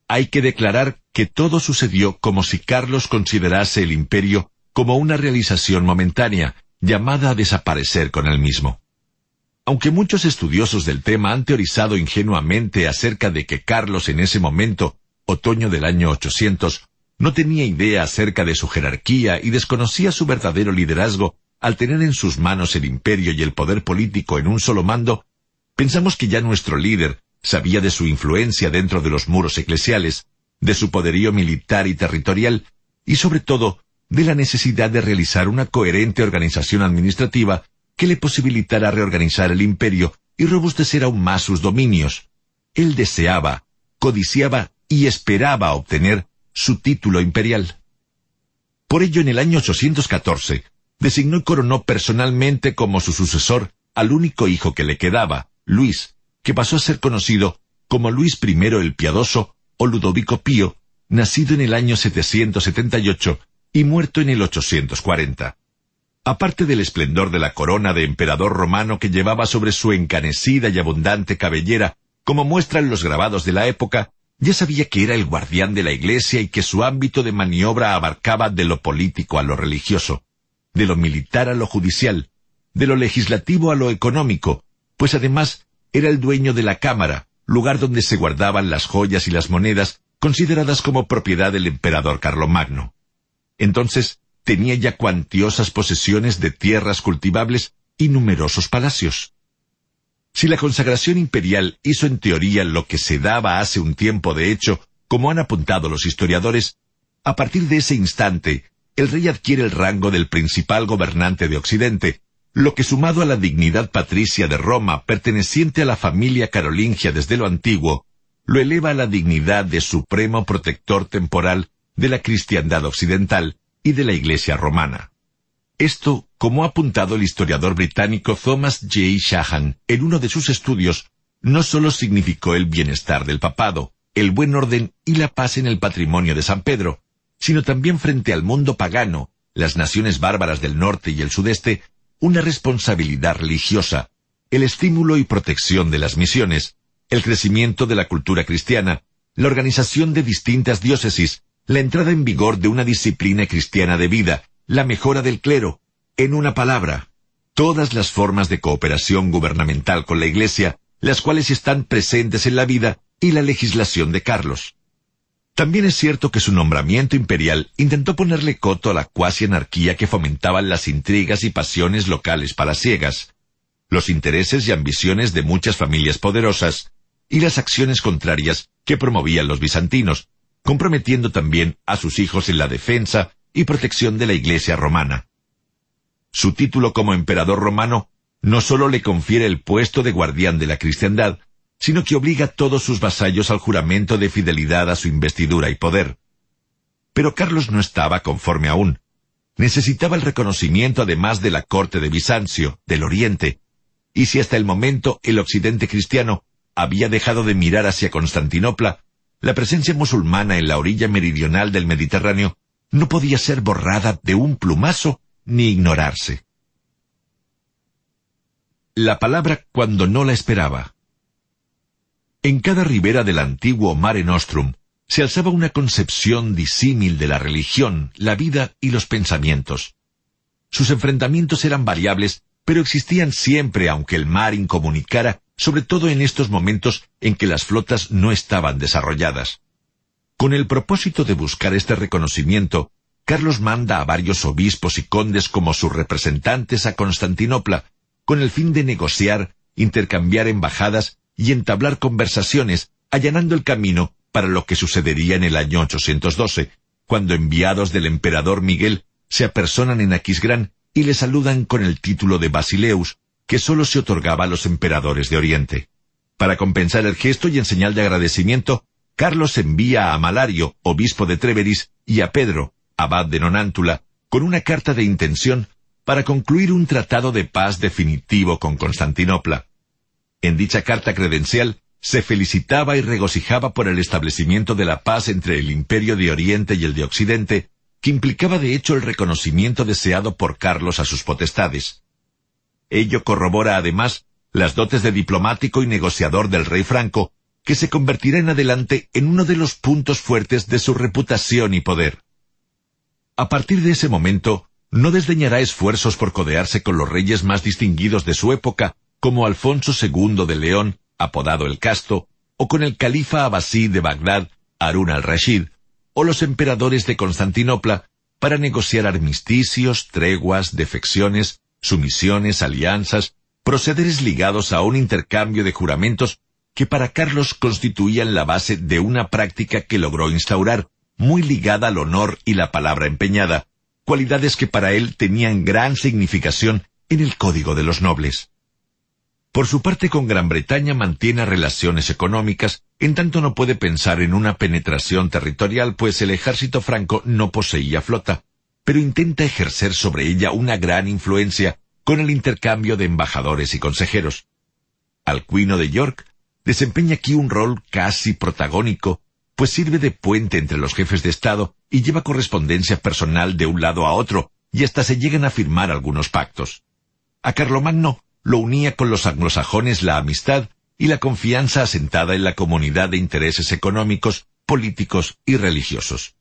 Hay que declarar que todo sucedió como si Carlos considerase el imperio como una realización momentánea, llamada a desaparecer con él mismo. Aunque muchos estudiosos del tema han teorizado ingenuamente acerca de que Carlos en ese momento, otoño del año 800, no tenía idea acerca de su jerarquía y desconocía su verdadero liderazgo al tener en sus manos el imperio y el poder político en un solo mando, pensamos que ya nuestro líder sabía de su influencia dentro de los muros eclesiales, de su poderío militar y territorial, y sobre todo de la necesidad de realizar una coherente organización administrativa que le posibilitara reorganizar el imperio y robustecer aún más sus dominios. Él deseaba, codiciaba y esperaba obtener su título imperial. Por ello, en el año 814, designó y coronó personalmente como su sucesor al único hijo que le quedaba, Luis, que pasó a ser conocido como Luis I el Piadoso o Ludovico Pío, nacido en el año 778 y muerto en el 840. Aparte del esplendor de la corona de emperador romano que llevaba sobre su encanecida y abundante cabellera, como muestran los grabados de la época, Ya sabía que era el guardián de la Iglesia y que su ámbito de maniobra abarcaba de lo político a lo religioso, de lo militar a lo judicial, de lo legislativo a lo económico, pues además era el dueño de la Cámara, lugar donde se guardaban las joyas y las monedas consideradas como propiedad del emperador Carlomagno. Entonces tenía ya cuantiosas posesiones de tierras cultivables y numerosos palacios. Si la consagración imperial hizo en teoría lo que se daba hace un tiempo de hecho, como han apuntado los historiadores, a partir de ese instante, el rey adquiere el rango del principal gobernante de Occidente, lo que sumado a la dignidad patricia de Roma perteneciente a la familia carolingia desde lo antiguo, lo eleva a la dignidad de supremo protector temporal de la cristiandad occidental y de la Iglesia romana. Esto, como ha apuntado el historiador británico Thomas J. Shahan en uno de sus estudios, no solo significó el bienestar del papado, el buen orden y la paz en el patrimonio de San Pedro, sino también frente al mundo pagano, las naciones bárbaras del norte y el sudeste, una responsabilidad religiosa, el estímulo y protección de las misiones, el crecimiento de la cultura cristiana, la organización de distintas diócesis, la entrada en vigor de una disciplina cristiana de vida, la mejora del clero, en una palabra, todas las formas de cooperación gubernamental con la Iglesia, las cuales están presentes en la vida y la legislación de Carlos. También es cierto que su nombramiento imperial intentó ponerle coto a la cuasi anarquía que fomentaban las intrigas y pasiones locales palaciegas, los intereses y ambiciones de muchas familias poderosas, y las acciones contrarias que promovían los bizantinos, comprometiendo también a sus hijos en la defensa y protección de la Iglesia romana. Su título como emperador romano no sólo le confiere el puesto de guardián de la cristiandad, sino que obliga a todos sus vasallos al juramento de fidelidad a su investidura y poder. Pero Carlos no estaba conforme aún. Necesitaba el reconocimiento además de la corte de Bizancio, del Oriente, y si hasta el momento el occidente cristiano había dejado de mirar hacia Constantinopla, la presencia musulmana en la orilla meridional del Mediterráneo no podía ser borrada de un plumazo ni ignorarse. La palabra cuando no la esperaba. En cada ribera del antiguo Mare Nostrum se alzaba una concepción disímil de la religión, la vida y los pensamientos. Sus enfrentamientos eran variables, pero existían siempre aunque el mar incomunicara, sobre todo en estos momentos en que las flotas no estaban desarrolladas. Con el propósito de buscar este reconocimiento, Carlos manda a varios obispos y condes como sus representantes a Constantinopla, con el fin de negociar, intercambiar embajadas y entablar conversaciones, allanando el camino para lo que sucedería en el año 812, cuando enviados del emperador Miguel se apersonan en Aquisgrán y le saludan con el título de Basileus, que sólo se otorgaba a los emperadores de Oriente. Para compensar el gesto y en señal de agradecimiento, Carlos envía a Malario, obispo de Treveris, y a Pedro, abad de Nonántula, con una carta de intención para concluir un tratado de paz definitivo con Constantinopla. En dicha carta credencial se felicitaba y regocijaba por el establecimiento de la paz entre el imperio de Oriente y el de Occidente, que implicaba de hecho el reconocimiento deseado por Carlos a sus potestades. Ello corrobora además las dotes de diplomático y negociador del rey Franco, que se convertirá en adelante en uno de los puntos fuertes de su reputación y poder. A partir de ese momento, no desdeñará esfuerzos por codearse con los reyes más distinguidos de su época como Alfonso II de León, apodado el Casto, o con el califa abasí de Bagdad, Harun al-Rashid, o los emperadores de Constantinopla, para negociar armisticios, treguas, defecciones, sumisiones, alianzas, procederes ligados a un intercambio de juramentos que para Carlos constituían la base de una práctica que logró instaurar, muy ligada al honor y la palabra empeñada, cualidades que para él tenían gran significación en el código de los nobles. Por su parte, con Gran Bretaña mantiene relaciones económicas, en tanto no puede pensar en una penetración territorial, pues el ejército franco no poseía flota, pero intenta ejercer sobre ella una gran influencia con el intercambio de embajadores y consejeros. Alcuino de York desempeña aquí un rol casi protagónico, pues sirve de puente entre los jefes de Estado y lleva correspondencia personal de un lado a otro, y hasta se llegan a firmar algunos pactos. A Carlomagno lo unía con los anglosajones la amistad y la confianza asentada en la comunidad de intereses económicos, políticos y religiosos.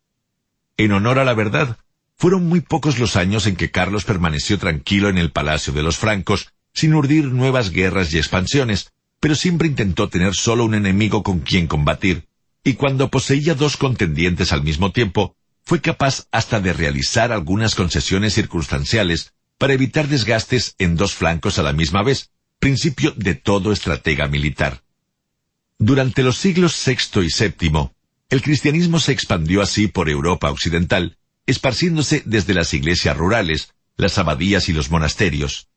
En honor a la verdad, fueron muy pocos los años en que Carlos permaneció tranquilo en el Palacio de los Francos, sin urdir nuevas guerras y expansiones, pero siempre intentó tener solo un enemigo con quien combatir, y cuando poseía dos contendientes al mismo tiempo, fue capaz hasta de realizar algunas concesiones circunstanciales para evitar desgastes en dos flancos a la misma vez, principio de todo estratega militar. Durante los siglos VI y VII, el cristianismo se expandió así por Europa occidental, esparciéndose desde las iglesias rurales, las abadías y los monasterios.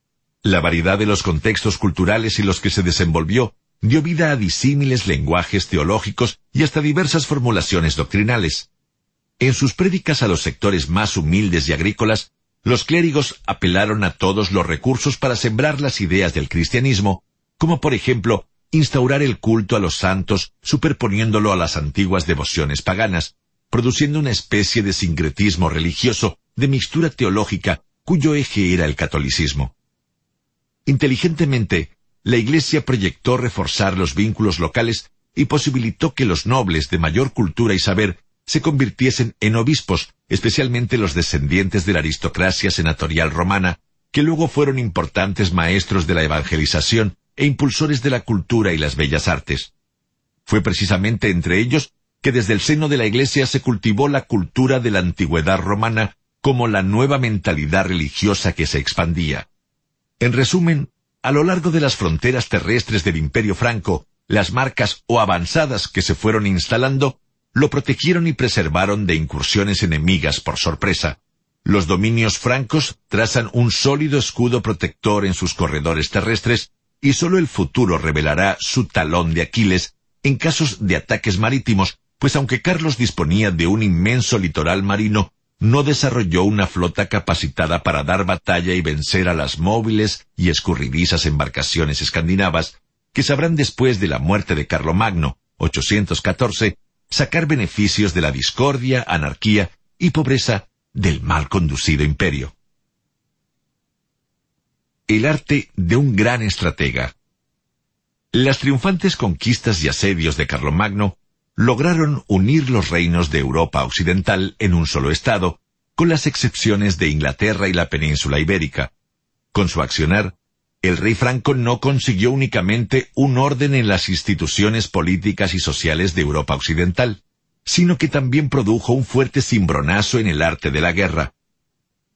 La variedad de los contextos culturales en los que se desenvolvió dio vida a disímiles lenguajes teológicos y hasta diversas formulaciones doctrinales. En sus prédicas a los sectores más humildes y agrícolas, los clérigos apelaron a todos los recursos para sembrar las ideas del cristianismo, como por ejemplo instaurar el culto a los santos superponiéndolo a las antiguas devociones paganas, produciendo una especie de sincretismo religioso, de mixtura teológica, cuyo eje era el catolicismo. Inteligentemente, la Iglesia proyectó reforzar los vínculos locales y posibilitó que los nobles de mayor cultura y saber se convirtiesen en obispos, especialmente los descendientes de la aristocracia senatorial romana, que luego fueron importantes maestros de la evangelización e impulsores de la cultura y las bellas artes. Fue precisamente entre ellos que desde el seno de la Iglesia se cultivó la cultura de la antigüedad romana como la nueva mentalidad religiosa que se expandía. En resumen, a lo largo de las fronteras terrestres del Imperio Franco, las marcas o avanzadas que se fueron instalando lo protegieron y preservaron de incursiones enemigas por sorpresa. Los dominios francos trazan un sólido escudo protector en sus corredores terrestres y sólo el futuro revelará su talón de Aquiles en casos de ataques marítimos, pues aunque Carlos disponía de un inmenso litoral marino, no desarrolló una flota capacitada para dar batalla y vencer a las móviles y escurridizas embarcaciones escandinavas que sabrán después de la muerte de Carlomagno, 814, sacar beneficios de la discordia, anarquía y pobreza del mal conducido imperio. El arte de un gran estratega. Las triunfantes conquistas y asedios de Carlomagno lograron unir los reinos de Europa Occidental en un solo Estado, con las excepciones de Inglaterra y la península ibérica. Con su accionar, el rey Franco no consiguió únicamente un orden en las instituciones políticas y sociales de Europa Occidental, sino que también produjo un fuerte cimbronazo en el arte de la guerra.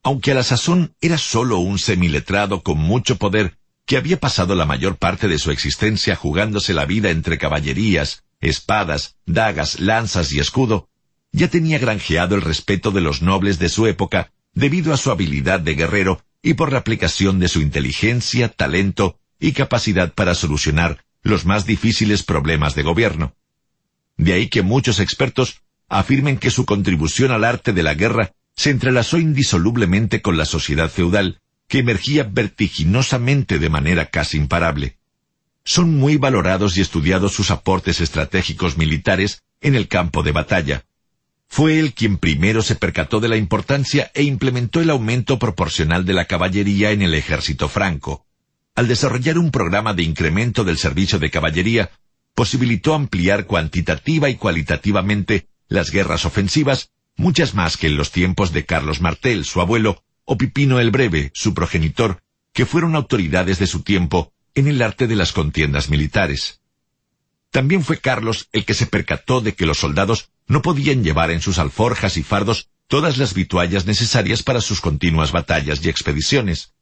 Aunque a la sazón era sólo un semiletrado con mucho poder, que había pasado la mayor parte de su existencia jugándose la vida entre caballerías, espadas, dagas, lanzas y escudo, ya tenía granjeado el respeto de los nobles de su época debido a su habilidad de guerrero y por la aplicación de su inteligencia, talento y capacidad para solucionar los más difíciles problemas de gobierno. De ahí que muchos expertos afirmen que su contribución al arte de la guerra se entrelazó indisolublemente con la sociedad feudal, que emergía vertiginosamente de manera casi imparable son muy valorados y estudiados sus aportes estratégicos militares en el campo de batalla. Fue él quien primero se percató de la importancia e implementó el aumento proporcional de la caballería en el ejército franco. Al desarrollar un programa de incremento del servicio de caballería, posibilitó ampliar cuantitativa y cualitativamente las guerras ofensivas, muchas más que en los tiempos de Carlos Martel, su abuelo, o Pipino el Breve, su progenitor, que fueron autoridades de su tiempo en el arte de las contiendas militares. También fue Carlos el que se percató de que los soldados no podían llevar en sus alforjas y fardos todas las vituallas necesarias para sus continuas batallas y expediciones,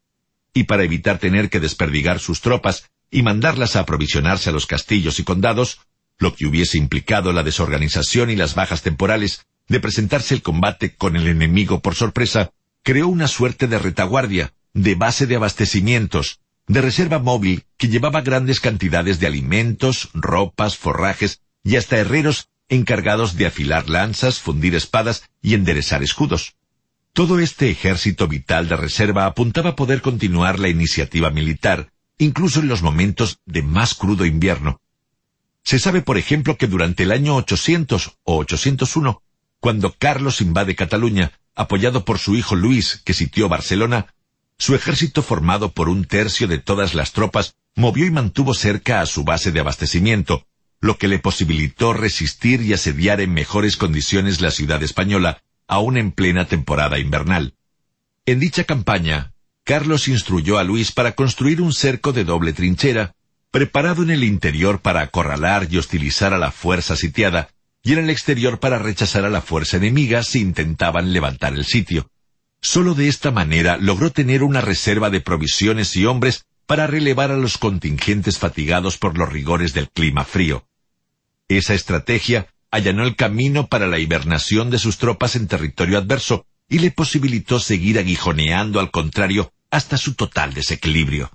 y para evitar tener que desperdigar sus tropas y mandarlas a aprovisionarse a los castillos y condados, lo que hubiese implicado la desorganización y las bajas temporales de presentarse el combate con el enemigo por sorpresa, creó una suerte de retaguardia, de base de abastecimientos, de reserva móvil que llevaba grandes cantidades de alimentos, ropas, forrajes y hasta herreros encargados de afilar lanzas, fundir espadas y enderezar escudos. Todo este ejército vital de reserva apuntaba a poder continuar la iniciativa militar, incluso en los momentos de más crudo invierno. Se sabe, por ejemplo, que durante el año 800 o 801, cuando Carlos invade Cataluña, apoyado por su hijo Luis, que sitió Barcelona, su ejército formado por un tercio de todas las tropas movió y mantuvo cerca a su base de abastecimiento, lo que le posibilitó resistir y asediar en mejores condiciones la ciudad española, aún en plena temporada invernal. En dicha campaña, Carlos instruyó a Luis para construir un cerco de doble trinchera, preparado en el interior para acorralar y hostilizar a la fuerza sitiada, y en el exterior para rechazar a la fuerza enemiga si intentaban levantar el sitio. Solo de esta manera logró tener una reserva de provisiones y hombres para relevar a los contingentes fatigados por los rigores del clima frío. Esa estrategia allanó el camino para la hibernación de sus tropas en territorio adverso y le posibilitó seguir aguijoneando al contrario hasta su total desequilibrio.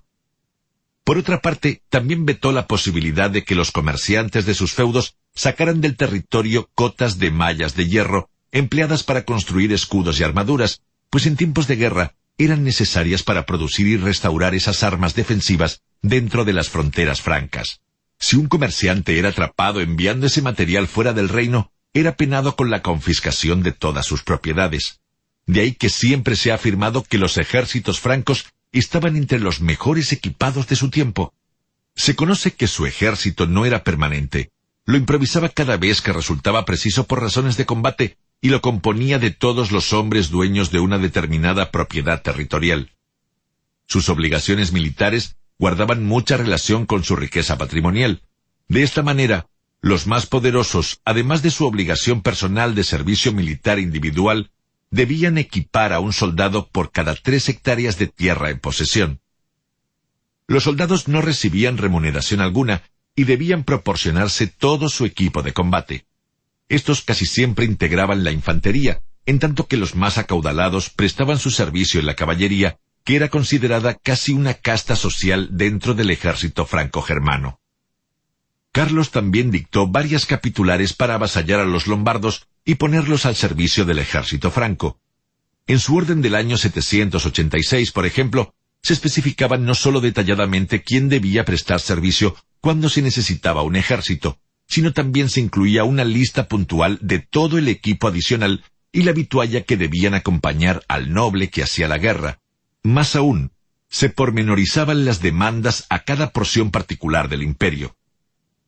Por otra parte, también vetó la posibilidad de que los comerciantes de sus feudos sacaran del territorio cotas de mallas de hierro empleadas para construir escudos y armaduras, pues en tiempos de guerra eran necesarias para producir y restaurar esas armas defensivas dentro de las fronteras francas. Si un comerciante era atrapado enviando ese material fuera del reino, era penado con la confiscación de todas sus propiedades. De ahí que siempre se ha afirmado que los ejércitos francos estaban entre los mejores equipados de su tiempo. Se conoce que su ejército no era permanente, lo improvisaba cada vez que resultaba preciso por razones de combate y lo componía de todos los hombres dueños de una determinada propiedad territorial. Sus obligaciones militares guardaban mucha relación con su riqueza patrimonial. De esta manera, los más poderosos, además de su obligación personal de servicio militar individual, debían equipar a un soldado por cada tres hectáreas de tierra en posesión. Los soldados no recibían remuneración alguna y debían proporcionarse todo su equipo de combate. Estos casi siempre integraban la infantería, en tanto que los más acaudalados prestaban su servicio en la caballería, que era considerada casi una casta social dentro del ejército franco-germano. Carlos también dictó varias capitulares para avasallar a los lombardos y ponerlos al servicio del ejército franco. En su orden del año 786, por ejemplo, se especificaba no sólo detalladamente quién debía prestar servicio cuando se necesitaba un ejército, sino también se incluía una lista puntual de todo el equipo adicional y la vitualla que debían acompañar al noble que hacía la guerra. Más aún, se pormenorizaban las demandas a cada porción particular del imperio.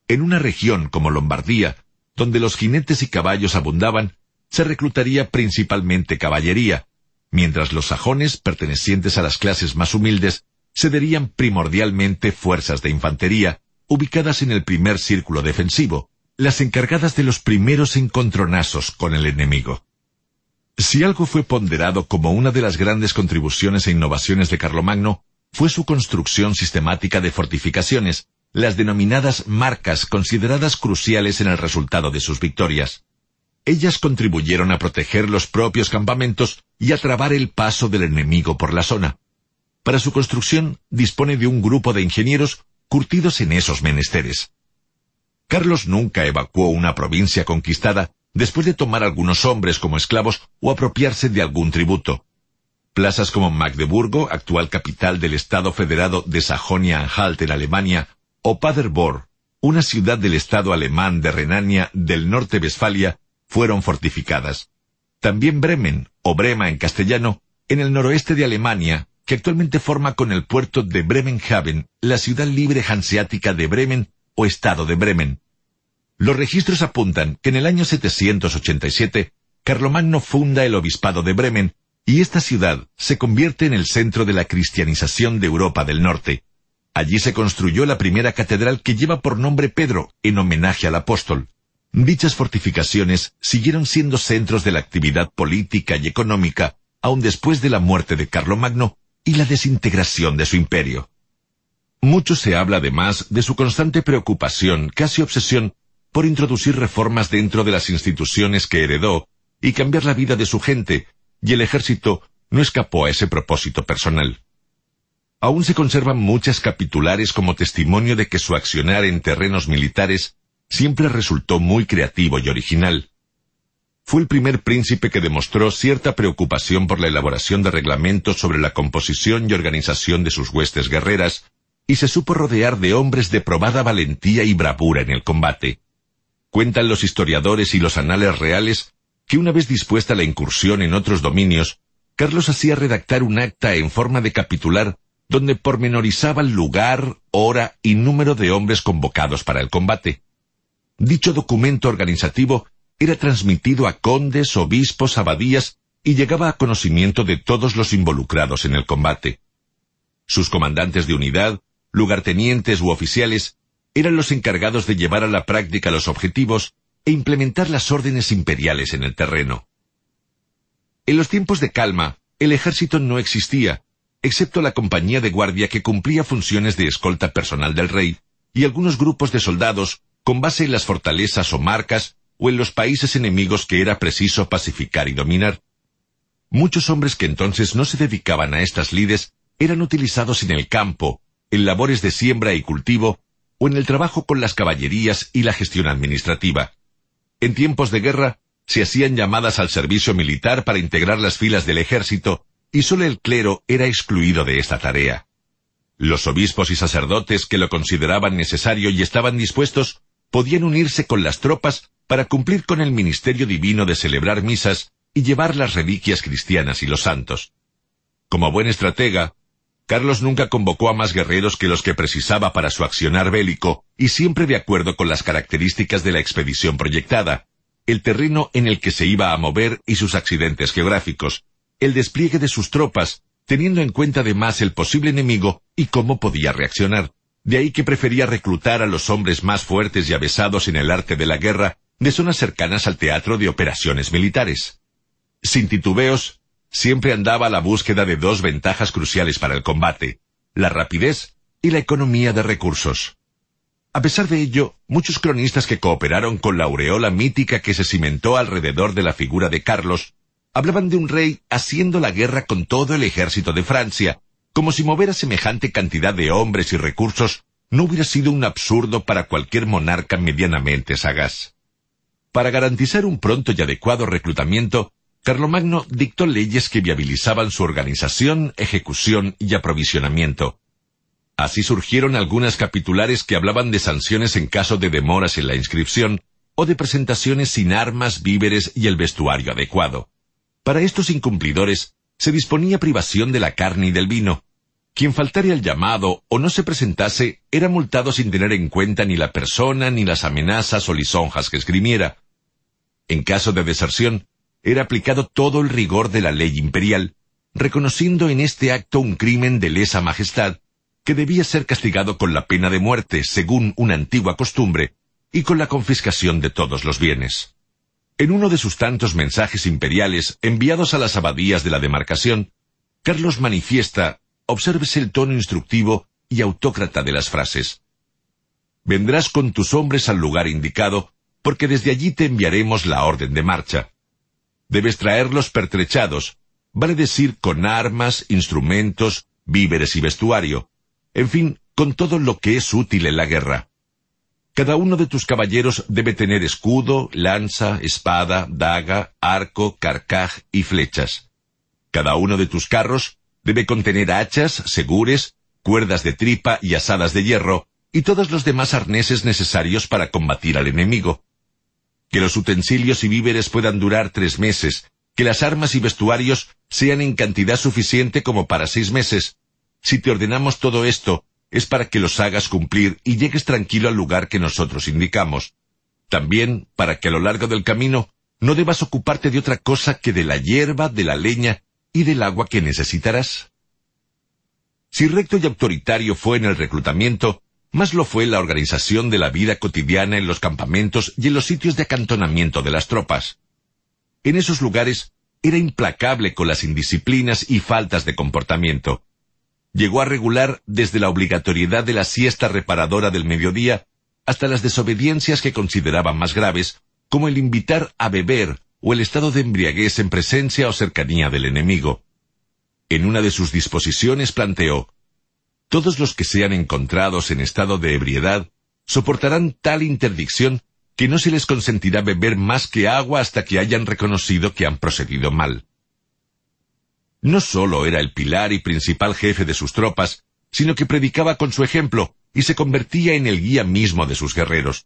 En una región como Lombardía, donde los jinetes y caballos abundaban, se reclutaría principalmente caballería, mientras los sajones, pertenecientes a las clases más humildes, cederían primordialmente fuerzas de infantería, ubicadas en el primer círculo defensivo, las encargadas de los primeros encontronazos con el enemigo. Si algo fue ponderado como una de las grandes contribuciones e innovaciones de Carlomagno, fue su construcción sistemática de fortificaciones, las denominadas marcas consideradas cruciales en el resultado de sus victorias. Ellas contribuyeron a proteger los propios campamentos y a trabar el paso del enemigo por la zona. Para su construcción dispone de un grupo de ingenieros curtidos en esos menesteres. Carlos nunca evacuó una provincia conquistada después de tomar algunos hombres como esclavos o apropiarse de algún tributo. Plazas como Magdeburgo, actual capital del Estado federado de Sajonia-Anhalt en Alemania, o Paderborn, una ciudad del Estado alemán de Renania del Norte-Westfalia, fueron fortificadas. También Bremen, o Brema en castellano, en el noroeste de Alemania, que actualmente forma con el puerto de Bremenhaven la ciudad libre hanseática de Bremen o Estado de Bremen. Los registros apuntan que en el año 787 Carlomagno funda el obispado de Bremen y esta ciudad se convierte en el centro de la cristianización de Europa del Norte. Allí se construyó la primera catedral que lleva por nombre Pedro, en homenaje al apóstol. Dichas fortificaciones siguieron siendo centros de la actividad política y económica, aun después de la muerte de Carlomagno y la desintegración de su imperio. Mucho se habla además de su constante preocupación, casi obsesión, por introducir reformas dentro de las instituciones que heredó y cambiar la vida de su gente, y el ejército no escapó a ese propósito personal. Aún se conservan muchas capitulares como testimonio de que su accionar en terrenos militares siempre resultó muy creativo y original. Fue el primer príncipe que demostró cierta preocupación por la elaboración de reglamentos sobre la composición y organización de sus huestes guerreras, y se supo rodear de hombres de probada valentía y bravura en el combate. Cuentan los historiadores y los anales reales que una vez dispuesta la incursión en otros dominios, Carlos hacía redactar un acta en forma de capitular donde pormenorizaba el lugar, hora y número de hombres convocados para el combate. Dicho documento organizativo era transmitido a condes, obispos, abadías y llegaba a conocimiento de todos los involucrados en el combate. Sus comandantes de unidad, lugartenientes u oficiales eran los encargados de llevar a la práctica los objetivos e implementar las órdenes imperiales en el terreno. En los tiempos de calma, el ejército no existía, excepto la compañía de guardia que cumplía funciones de escolta personal del rey, y algunos grupos de soldados con base en las fortalezas o marcas o en los países enemigos que era preciso pacificar y dominar. Muchos hombres que entonces no se dedicaban a estas lides eran utilizados en el campo, en labores de siembra y cultivo, o en el trabajo con las caballerías y la gestión administrativa. En tiempos de guerra, se hacían llamadas al servicio militar para integrar las filas del ejército, y solo el clero era excluido de esta tarea. Los obispos y sacerdotes que lo consideraban necesario y estaban dispuestos podían unirse con las tropas para cumplir con el ministerio divino de celebrar misas y llevar las reliquias cristianas y los santos. Como buen estratega, Carlos nunca convocó a más guerreros que los que precisaba para su accionar bélico, y siempre de acuerdo con las características de la expedición proyectada, el terreno en el que se iba a mover y sus accidentes geográficos, el despliegue de sus tropas, teniendo en cuenta además el posible enemigo y cómo podía reaccionar. De ahí que prefería reclutar a los hombres más fuertes y avesados en el arte de la guerra de zonas cercanas al teatro de operaciones militares. Sin titubeos, siempre andaba a la búsqueda de dos ventajas cruciales para el combate, la rapidez y la economía de recursos. A pesar de ello, muchos cronistas que cooperaron con la aureola mítica que se cimentó alrededor de la figura de Carlos, hablaban de un rey haciendo la guerra con todo el ejército de Francia, como si mover a semejante cantidad de hombres y recursos no hubiera sido un absurdo para cualquier monarca medianamente sagaz. Para garantizar un pronto y adecuado reclutamiento, Carlomagno dictó leyes que viabilizaban su organización, ejecución y aprovisionamiento, Así surgieron algunas capitulares que hablaban de sanciones en caso de demoras en la inscripción o de presentaciones sin armas, víveres y el vestuario adecuado. Para estos incumplidores se disponía privación de la carne y del vino. Quien faltara al llamado o no se presentase era multado sin tener en cuenta ni la persona ni las amenazas o lisonjas que esgrimiera. En caso de deserción, era aplicado todo el rigor de la ley imperial, reconociendo en este acto un crimen de lesa majestad que debía ser castigado con la pena de muerte según una antigua costumbre y con la confiscación de todos los bienes. En uno de sus tantos mensajes imperiales enviados a las abadías de la demarcación, Carlos manifiesta, obsérvese el tono instructivo y autócrata de las frases. Vendrás con tus hombres al lugar indicado, porque desde allí te enviaremos la orden de marcha. Debes traerlos pertrechados, vale decir con armas, instrumentos, víveres y vestuario, en fin, con todo lo que es útil en la guerra. Cada uno de tus caballeros debe tener escudo, lanza, espada, daga, arco, carcaj y flechas. Cada uno de tus carros debe contener hachas, segures, cuerdas de tripa y asadas de hierro, y todos los demás arneses necesarios para combatir al enemigo. Que los utensilios y víveres puedan durar tres meses, que las armas y vestuarios sean en cantidad suficiente como para seis meses, si te ordenamos todo esto, es para que los hagas cumplir y llegues tranquilo al lugar que nosotros indicamos. También para que a lo largo del camino no debas ocuparte de otra cosa que de la hierba, de la leña y del agua que necesitarás. Si recto y autoritario fue en el reclutamiento, más lo fue la organización de la vida cotidiana en los campamentos y en los sitios de acantonamiento de las tropas. En esos lugares era implacable con las indisciplinas y faltas de comportamiento llegó a regular desde la obligatoriedad de la siesta reparadora del mediodía hasta las desobediencias que consideraba más graves, como el invitar a beber o el estado de embriaguez en presencia o cercanía del enemigo. En una de sus disposiciones planteó Todos los que sean encontrados en estado de ebriedad soportarán tal interdicción que no se les consentirá beber más que agua hasta que hayan reconocido que han procedido mal no sólo era el pilar y principal jefe de sus tropas, sino que predicaba con su ejemplo y se convertía en el guía mismo de sus guerreros.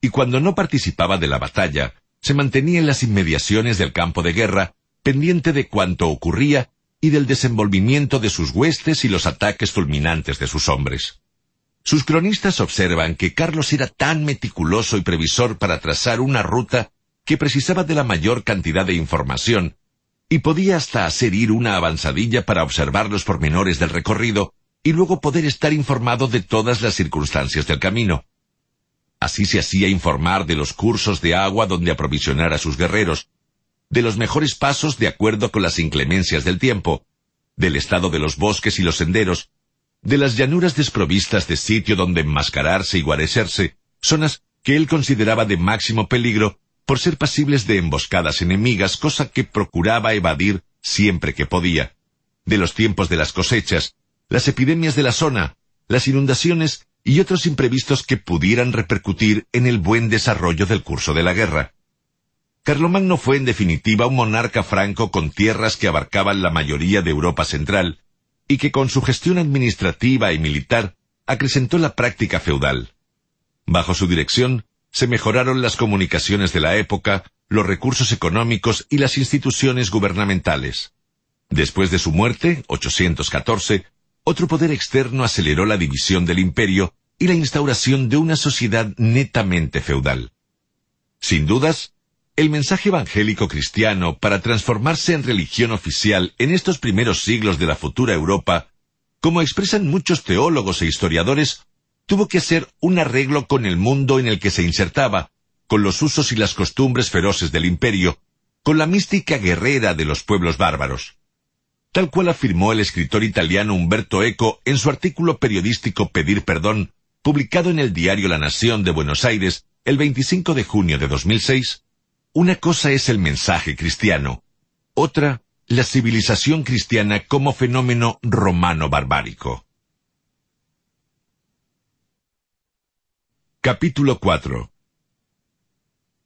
Y cuando no participaba de la batalla, se mantenía en las inmediaciones del campo de guerra, pendiente de cuanto ocurría y del desenvolvimiento de sus huestes y los ataques fulminantes de sus hombres. Sus cronistas observan que Carlos era tan meticuloso y previsor para trazar una ruta que precisaba de la mayor cantidad de información, y podía hasta hacer ir una avanzadilla para observar los pormenores del recorrido y luego poder estar informado de todas las circunstancias del camino. Así se hacía informar de los cursos de agua donde aprovisionar a sus guerreros, de los mejores pasos de acuerdo con las inclemencias del tiempo, del estado de los bosques y los senderos, de las llanuras desprovistas de sitio donde enmascararse y guarecerse, zonas que él consideraba de máximo peligro por ser pasibles de emboscadas enemigas, cosa que procuraba evadir siempre que podía, de los tiempos de las cosechas, las epidemias de la zona, las inundaciones y otros imprevistos que pudieran repercutir en el buen desarrollo del curso de la guerra. Carlomagno fue en definitiva un monarca franco con tierras que abarcaban la mayoría de Europa central, y que con su gestión administrativa y militar acrecentó la práctica feudal. Bajo su dirección se mejoraron las comunicaciones de la época, los recursos económicos y las instituciones gubernamentales. Después de su muerte, 814, otro poder externo aceleró la división del imperio y la instauración de una sociedad netamente feudal. Sin dudas, el mensaje evangélico cristiano para transformarse en religión oficial en estos primeros siglos de la futura Europa, como expresan muchos teólogos e historiadores, tuvo que ser un arreglo con el mundo en el que se insertaba, con los usos y las costumbres feroces del imperio, con la mística guerrera de los pueblos bárbaros. Tal cual afirmó el escritor italiano Umberto Eco en su artículo periodístico Pedir Perdón, publicado en el diario La Nación de Buenos Aires el 25 de junio de 2006, una cosa es el mensaje cristiano, otra, la civilización cristiana como fenómeno romano barbárico. Capítulo 4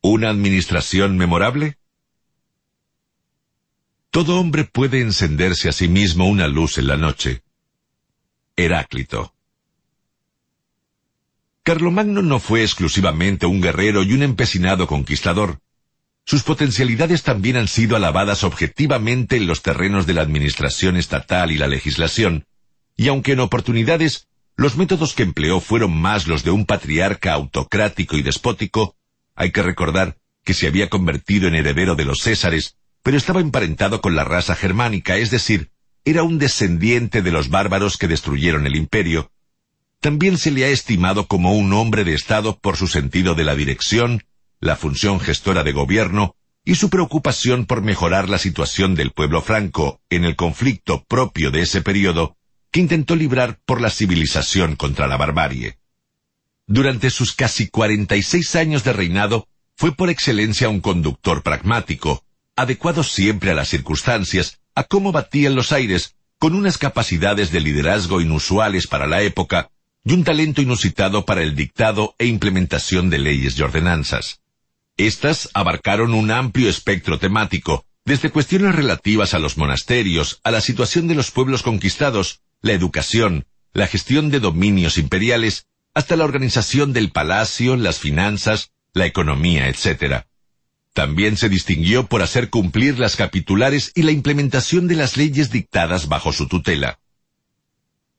¿Una administración memorable? Todo hombre puede encenderse a sí mismo una luz en la noche. Heráclito. Carlomagno no fue exclusivamente un guerrero y un empecinado conquistador. Sus potencialidades también han sido alabadas objetivamente en los terrenos de la administración estatal y la legislación, y aunque en oportunidades los métodos que empleó fueron más los de un patriarca autocrático y despótico, hay que recordar que se había convertido en heredero de los Césares pero estaba emparentado con la raza germánica, es decir, era un descendiente de los bárbaros que destruyeron el imperio. También se le ha estimado como un hombre de Estado por su sentido de la dirección, la función gestora de gobierno y su preocupación por mejorar la situación del pueblo franco en el conflicto propio de ese periodo que intentó librar por la civilización contra la barbarie. Durante sus casi cuarenta y seis años de reinado, fue por excelencia un conductor pragmático, adecuados siempre a las circunstancias, a cómo batían los aires, con unas capacidades de liderazgo inusuales para la época y un talento inusitado para el dictado e implementación de leyes y ordenanzas. Estas abarcaron un amplio espectro temático, desde cuestiones relativas a los monasterios, a la situación de los pueblos conquistados, la educación, la gestión de dominios imperiales, hasta la organización del palacio, las finanzas, la economía, etc. También se distinguió por hacer cumplir las capitulares y la implementación de las leyes dictadas bajo su tutela.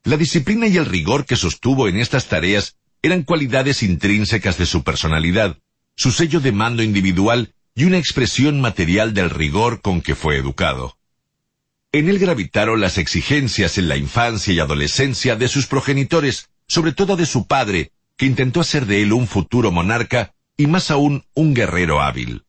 La disciplina y el rigor que sostuvo en estas tareas eran cualidades intrínsecas de su personalidad, su sello de mando individual y una expresión material del rigor con que fue educado. En él gravitaron las exigencias en la infancia y adolescencia de sus progenitores, sobre todo de su padre, que intentó hacer de él un futuro monarca y más aún un guerrero hábil.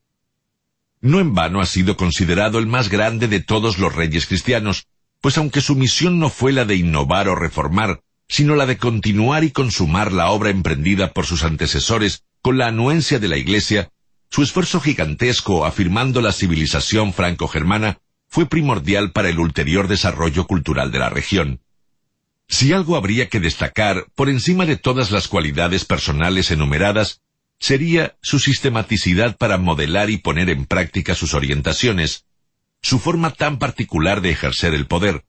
No en vano ha sido considerado el más grande de todos los reyes cristianos, pues aunque su misión no fue la de innovar o reformar, sino la de continuar y consumar la obra emprendida por sus antecesores con la anuencia de la Iglesia, su esfuerzo gigantesco afirmando la civilización franco-germana fue primordial para el ulterior desarrollo cultural de la región. Si algo habría que destacar, por encima de todas las cualidades personales enumeradas, sería su sistematicidad para modelar y poner en práctica sus orientaciones, su forma tan particular de ejercer el poder,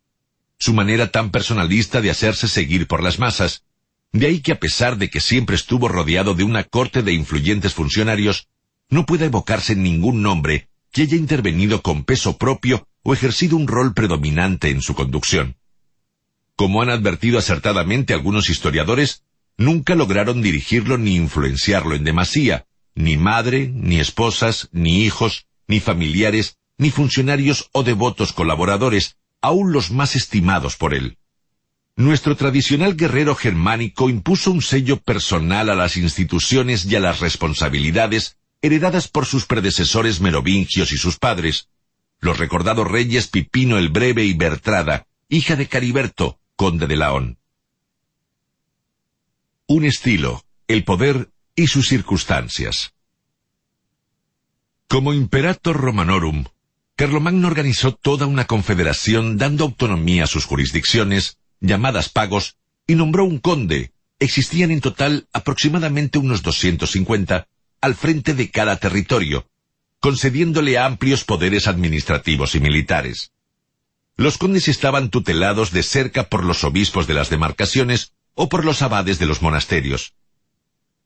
su manera tan personalista de hacerse seguir por las masas, de ahí que a pesar de que siempre estuvo rodeado de una corte de influyentes funcionarios, no pueda evocarse ningún nombre que haya intervenido con peso propio o ejercido un rol predominante en su conducción. Como han advertido acertadamente algunos historiadores, nunca lograron dirigirlo ni influenciarlo en demasía, ni madre, ni esposas, ni hijos, ni familiares, ni funcionarios o devotos colaboradores, aun los más estimados por él. Nuestro tradicional guerrero germánico impuso un sello personal a las instituciones y a las responsabilidades heredadas por sus predecesores merovingios y sus padres, los recordados reyes Pipino el Breve y Bertrada, hija de Cariberto, conde de Laón. Un estilo, el poder y sus circunstancias. Como Imperator Romanorum, Carlomagno organizó toda una confederación dando autonomía a sus jurisdicciones, llamadas pagos, y nombró un conde. Existían en total aproximadamente unos 250 al frente de cada territorio, concediéndole amplios poderes administrativos y militares. Los condes estaban tutelados de cerca por los obispos de las demarcaciones o por los abades de los monasterios.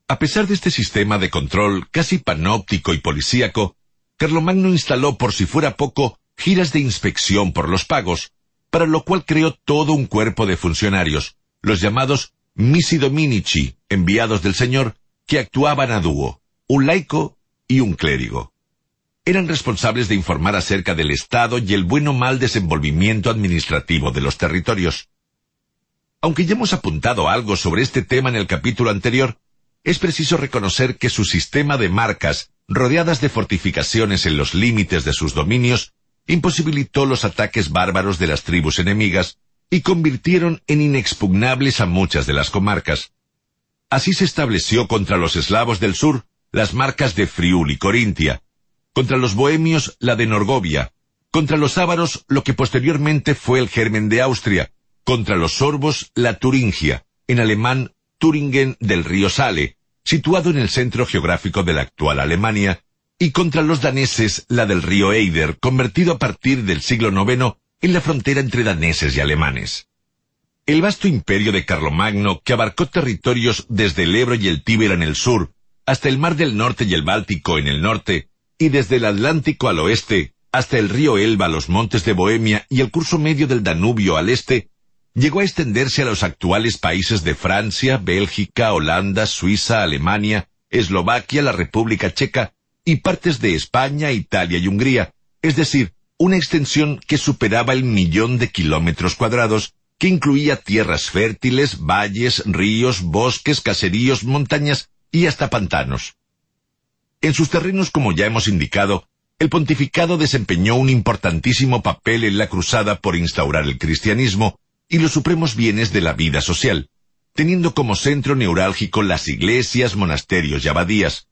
A pesar de este sistema de control casi panóptico y policíaco, Carlomagno instaló por si fuera poco giras de inspección por los pagos, para lo cual creó todo un cuerpo de funcionarios, los llamados Misi Dominici, enviados del Señor, que actuaban a dúo, un laico y un clérigo. Eran responsables de informar acerca del estado y el buen o mal desenvolvimiento administrativo de los territorios. Aunque ya hemos apuntado algo sobre este tema en el capítulo anterior, es preciso reconocer que su sistema de marcas, rodeadas de fortificaciones en los límites de sus dominios, imposibilitó los ataques bárbaros de las tribus enemigas y convirtieron en inexpugnables a muchas de las comarcas. Así se estableció contra los eslavos del sur las marcas de Friul y Corintia, contra los bohemios la de Norgovia, contra los ávaros lo que posteriormente fue el germen de Austria, contra los sorbos la Turingia, en alemán Turingen del río Sale, situado en el centro geográfico de la actual Alemania, y contra los daneses la del río Eider, convertido a partir del siglo IX en la frontera entre daneses y alemanes. El vasto imperio de Carlomagno, que abarcó territorios desde el Ebro y el Tíber en el sur, hasta el Mar del Norte y el Báltico en el norte, y desde el Atlántico al oeste, hasta el río Elba, los montes de Bohemia y el curso medio del Danubio al este, llegó a extenderse a los actuales países de Francia, Bélgica, Holanda, Suiza, Alemania, Eslovaquia, la República Checa y partes de España, Italia y Hungría, es decir, una extensión que superaba el millón de kilómetros cuadrados, que incluía tierras fértiles, valles, ríos, bosques, caseríos, montañas y hasta pantanos. En sus terrenos, como ya hemos indicado, el pontificado desempeñó un importantísimo papel en la cruzada por instaurar el cristianismo y los supremos bienes de la vida social, teniendo como centro neurálgico las iglesias, monasterios y abadías.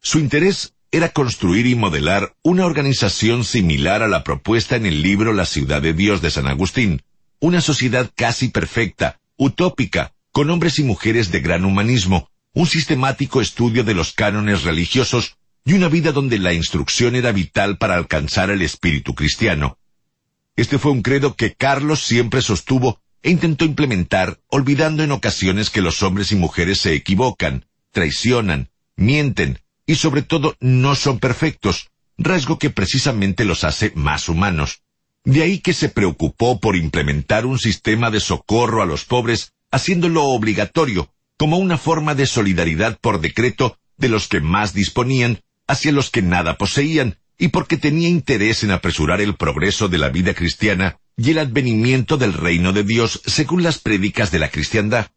Su interés era construir y modelar una organización similar a la propuesta en el libro La ciudad de Dios de San Agustín, una sociedad casi perfecta, utópica, con hombres y mujeres de gran humanismo, un sistemático estudio de los cánones religiosos y una vida donde la instrucción era vital para alcanzar el espíritu cristiano. Este fue un credo que Carlos siempre sostuvo e intentó implementar, olvidando en ocasiones que los hombres y mujeres se equivocan, traicionan, mienten, y sobre todo no son perfectos, rasgo que precisamente los hace más humanos. De ahí que se preocupó por implementar un sistema de socorro a los pobres, haciéndolo obligatorio, como una forma de solidaridad por decreto de los que más disponían hacia los que nada poseían, y porque tenía interés en apresurar el progreso de la vida cristiana y el advenimiento del reino de Dios según las prédicas de la cristiandad.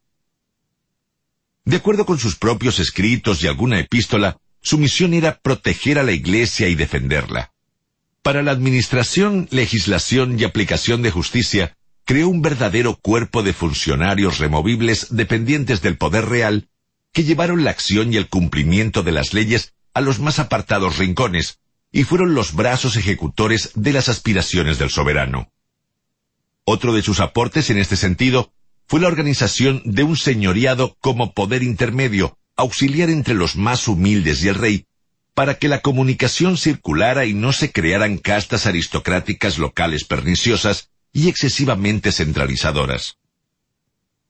De acuerdo con sus propios escritos y alguna epístola, su misión era proteger a la Iglesia y defenderla. Para la administración, legislación y aplicación de justicia, creó un verdadero cuerpo de funcionarios removibles dependientes del poder real, que llevaron la acción y el cumplimiento de las leyes a los más apartados rincones, y fueron los brazos ejecutores de las aspiraciones del soberano. Otro de sus aportes en este sentido fue la organización de un señoriado como poder intermedio, auxiliar entre los más humildes y el rey, para que la comunicación circulara y no se crearan castas aristocráticas locales perniciosas y excesivamente centralizadoras.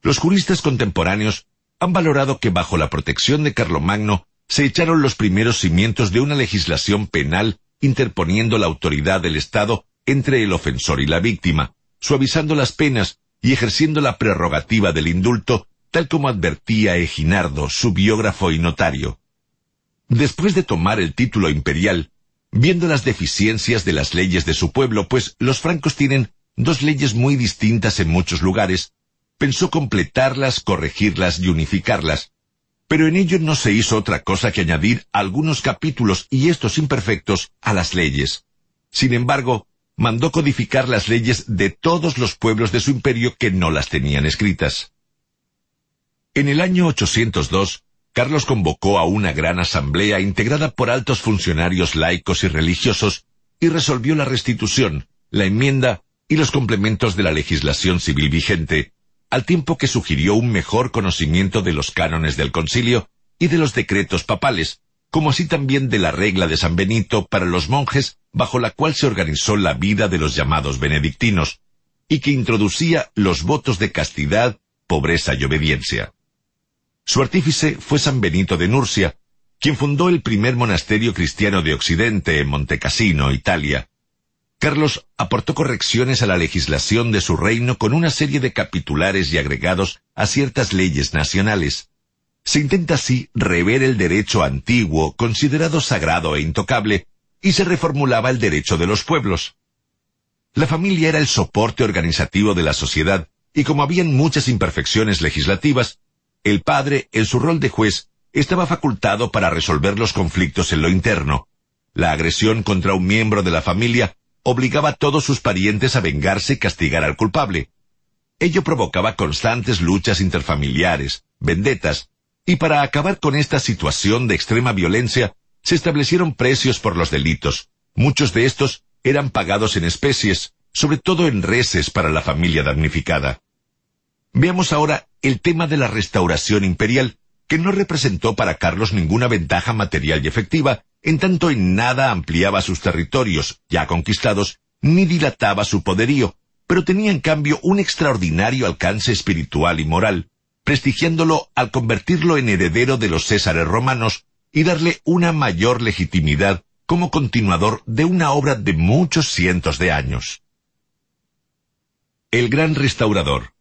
Los juristas contemporáneos han valorado que bajo la protección de Carlomagno se echaron los primeros cimientos de una legislación penal interponiendo la autoridad del Estado entre el ofensor y la víctima, suavizando las penas y ejerciendo la prerrogativa del indulto, tal como advertía Eginardo, su biógrafo y notario. Después de tomar el título imperial, viendo las deficiencias de las leyes de su pueblo, pues los francos tienen dos leyes muy distintas en muchos lugares, pensó completarlas, corregirlas y unificarlas, pero en ello no se hizo otra cosa que añadir algunos capítulos y estos imperfectos a las leyes. Sin embargo, mandó codificar las leyes de todos los pueblos de su imperio que no las tenían escritas. En el año 802, Carlos convocó a una gran asamblea integrada por altos funcionarios laicos y religiosos y resolvió la restitución, la enmienda y los complementos de la legislación civil vigente, al tiempo que sugirió un mejor conocimiento de los cánones del concilio y de los decretos papales, como así también de la regla de San Benito para los monjes bajo la cual se organizó la vida de los llamados benedictinos, y que introducía los votos de castidad, pobreza y obediencia. Su artífice fue San Benito de Nurcia, quien fundó el primer monasterio cristiano de Occidente en Montecassino, Italia, Carlos aportó correcciones a la legislación de su reino con una serie de capitulares y agregados a ciertas leyes nacionales. Se intenta así rever el derecho antiguo, considerado sagrado e intocable, y se reformulaba el derecho de los pueblos. La familia era el soporte organizativo de la sociedad, y como habían muchas imperfecciones legislativas, el padre, en su rol de juez, estaba facultado para resolver los conflictos en lo interno. La agresión contra un miembro de la familia obligaba a todos sus parientes a vengarse y castigar al culpable. Ello provocaba constantes luchas interfamiliares, vendetas, y para acabar con esta situación de extrema violencia, se establecieron precios por los delitos. Muchos de estos eran pagados en especies, sobre todo en reses para la familia damnificada. Veamos ahora el tema de la restauración imperial, que no representó para Carlos ninguna ventaja material y efectiva, en tanto en nada ampliaba sus territorios, ya conquistados, ni dilataba su poderío, pero tenía en cambio un extraordinario alcance espiritual y moral, prestigiándolo al convertirlo en heredero de los Césares romanos y darle una mayor legitimidad como continuador de una obra de muchos cientos de años. El gran restaurador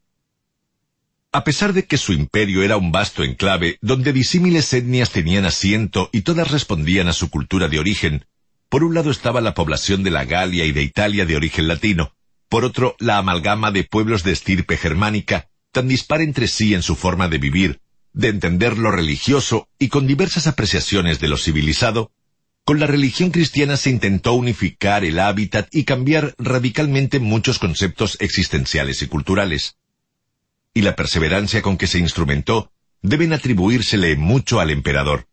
a pesar de que su imperio era un vasto enclave donde disímiles etnias tenían asiento y todas respondían a su cultura de origen, por un lado estaba la población de la Galia y de Italia de origen latino, por otro la amalgama de pueblos de estirpe germánica, tan dispar entre sí en su forma de vivir, de entender lo religioso y con diversas apreciaciones de lo civilizado, con la religión cristiana se intentó unificar el hábitat y cambiar radicalmente muchos conceptos existenciales y culturales y la perseverancia con que se instrumentó deben atribuírsele mucho al emperador.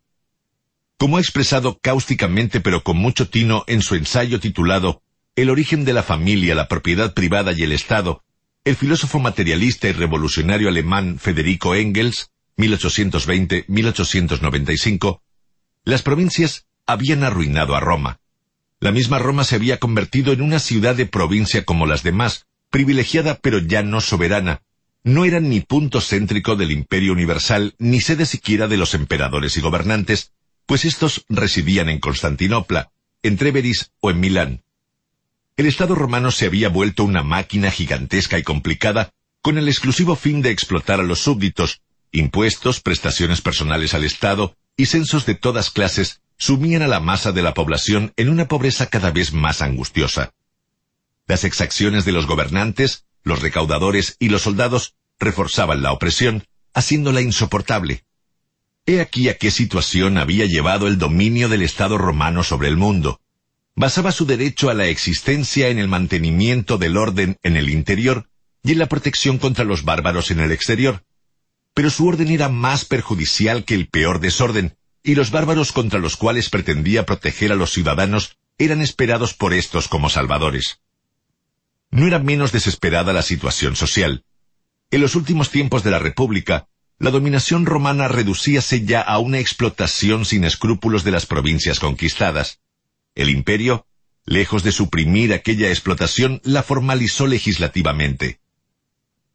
Como ha expresado cáusticamente pero con mucho tino en su ensayo titulado El origen de la familia, la propiedad privada y el Estado, el filósofo materialista y revolucionario alemán Federico Engels, 1820-1895, las provincias habían arruinado a Roma. La misma Roma se había convertido en una ciudad de provincia como las demás, privilegiada pero ya no soberana, no eran ni punto céntrico del imperio universal, ni sede siquiera de los emperadores y gobernantes, pues estos residían en Constantinopla, en Treveris o en Milán. El Estado romano se había vuelto una máquina gigantesca y complicada, con el exclusivo fin de explotar a los súbditos, impuestos, prestaciones personales al Estado y censos de todas clases sumían a la masa de la población en una pobreza cada vez más angustiosa. Las exacciones de los gobernantes, los recaudadores y los soldados reforzaban la opresión, haciéndola insoportable. He aquí a qué situación había llevado el dominio del Estado romano sobre el mundo. Basaba su derecho a la existencia en el mantenimiento del orden en el interior y en la protección contra los bárbaros en el exterior. Pero su orden era más perjudicial que el peor desorden, y los bárbaros contra los cuales pretendía proteger a los ciudadanos eran esperados por estos como salvadores no era menos desesperada la situación social. En los últimos tiempos de la República, la dominación romana reducíase ya a una explotación sin escrúpulos de las provincias conquistadas. El imperio, lejos de suprimir aquella explotación, la formalizó legislativamente.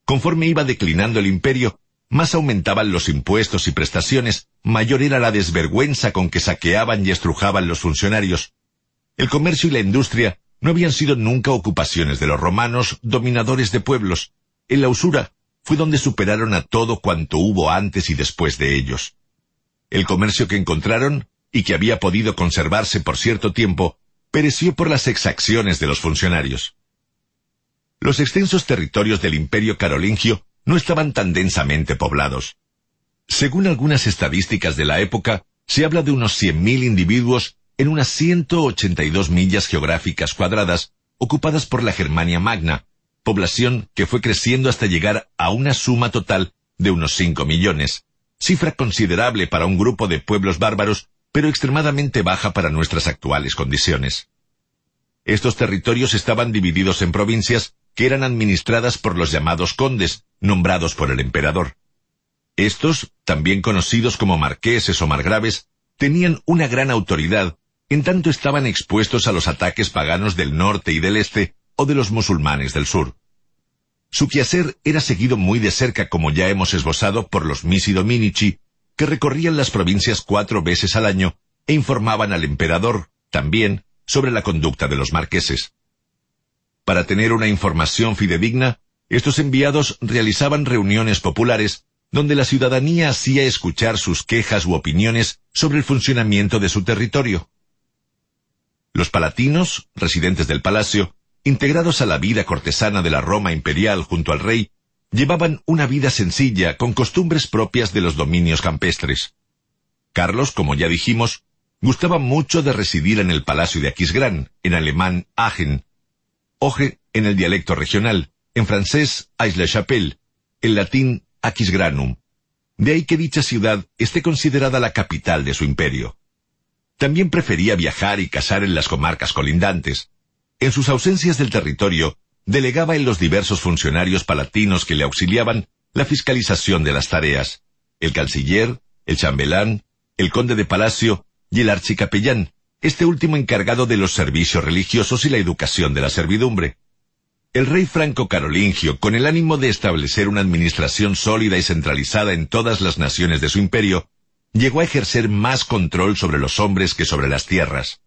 Conforme iba declinando el imperio, más aumentaban los impuestos y prestaciones, mayor era la desvergüenza con que saqueaban y estrujaban los funcionarios. El comercio y la industria no habían sido nunca ocupaciones de los romanos, dominadores de pueblos. En la usura fue donde superaron a todo cuanto hubo antes y después de ellos. El comercio que encontraron, y que había podido conservarse por cierto tiempo, pereció por las exacciones de los funcionarios. Los extensos territorios del imperio carolingio no estaban tan densamente poblados. Según algunas estadísticas de la época, se habla de unos 100.000 individuos en unas 182 millas geográficas cuadradas ocupadas por la Germania Magna, población que fue creciendo hasta llegar a una suma total de unos 5 millones, cifra considerable para un grupo de pueblos bárbaros, pero extremadamente baja para nuestras actuales condiciones. Estos territorios estaban divididos en provincias que eran administradas por los llamados condes, nombrados por el emperador. Estos, también conocidos como marqueses o margraves, tenían una gran autoridad, en tanto estaban expuestos a los ataques paganos del norte y del este o de los musulmanes del sur. Su quehacer era seguido muy de cerca, como ya hemos esbozado, por los Misi Dominici, que recorrían las provincias cuatro veces al año e informaban al emperador, también, sobre la conducta de los marqueses. Para tener una información fidedigna, estos enviados realizaban reuniones populares donde la ciudadanía hacía escuchar sus quejas u opiniones sobre el funcionamiento de su territorio. Los palatinos, residentes del palacio, integrados a la vida cortesana de la Roma imperial junto al rey, llevaban una vida sencilla con costumbres propias de los dominios campestres. Carlos, como ya dijimos, gustaba mucho de residir en el palacio de Aquisgrán, en alemán Aachen, Oje en el dialecto regional, en francés Aix-la-Chapelle, en latín Aquisgranum. De ahí que dicha ciudad esté considerada la capital de su imperio. También prefería viajar y cazar en las comarcas colindantes. En sus ausencias del territorio, delegaba en los diversos funcionarios palatinos que le auxiliaban la fiscalización de las tareas, el canciller, el chambelán, el conde de palacio y el archicapellán, este último encargado de los servicios religiosos y la educación de la servidumbre. El rey franco carolingio, con el ánimo de establecer una administración sólida y centralizada en todas las naciones de su imperio, llegó a ejercer más control sobre los hombres que sobre las tierras.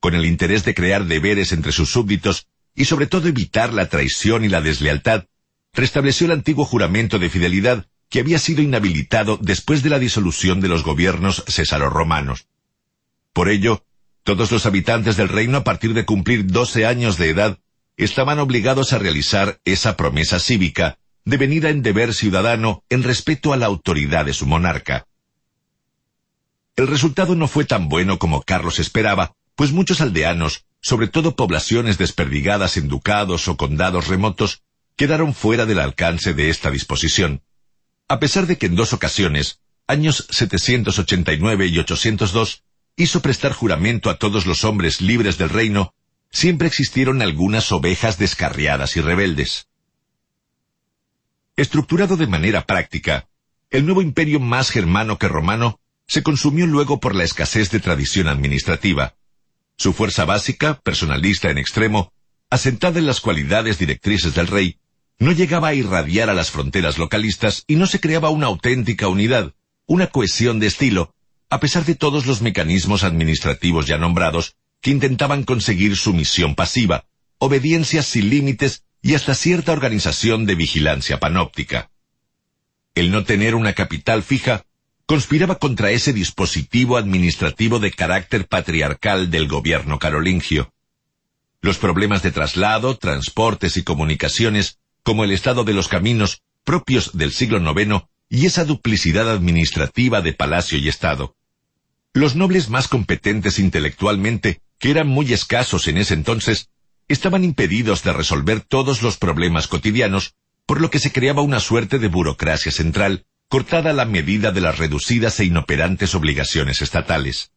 Con el interés de crear deberes entre sus súbditos y sobre todo evitar la traición y la deslealtad, restableció el antiguo juramento de fidelidad que había sido inhabilitado después de la disolución de los gobiernos césaro-romanos. Por ello, todos los habitantes del reino a partir de cumplir doce años de edad estaban obligados a realizar esa promesa cívica, devenida en deber ciudadano en respeto a la autoridad de su monarca. El resultado no fue tan bueno como Carlos esperaba, pues muchos aldeanos, sobre todo poblaciones desperdigadas en ducados o condados remotos, quedaron fuera del alcance de esta disposición. A pesar de que en dos ocasiones, años 789 y 802, hizo prestar juramento a todos los hombres libres del reino siempre existieron algunas ovejas descarriadas y rebeldes. Estructurado de manera práctica, el nuevo imperio más germano que romano se consumió luego por la escasez de tradición administrativa. Su fuerza básica, personalista en extremo, asentada en las cualidades directrices del rey, no llegaba a irradiar a las fronteras localistas y no se creaba una auténtica unidad, una cohesión de estilo, a pesar de todos los mecanismos administrativos ya nombrados que intentaban conseguir sumisión pasiva, obediencia sin límites y hasta cierta organización de vigilancia panóptica. El no tener una capital fija conspiraba contra ese dispositivo administrativo de carácter patriarcal del gobierno carolingio. Los problemas de traslado, transportes y comunicaciones, como el estado de los caminos propios del siglo IX y esa duplicidad administrativa de palacio y estado. Los nobles más competentes intelectualmente que eran muy escasos en ese entonces, estaban impedidos de resolver todos los problemas cotidianos, por lo que se creaba una suerte de burocracia central, cortada a la medida de las reducidas e inoperantes obligaciones estatales.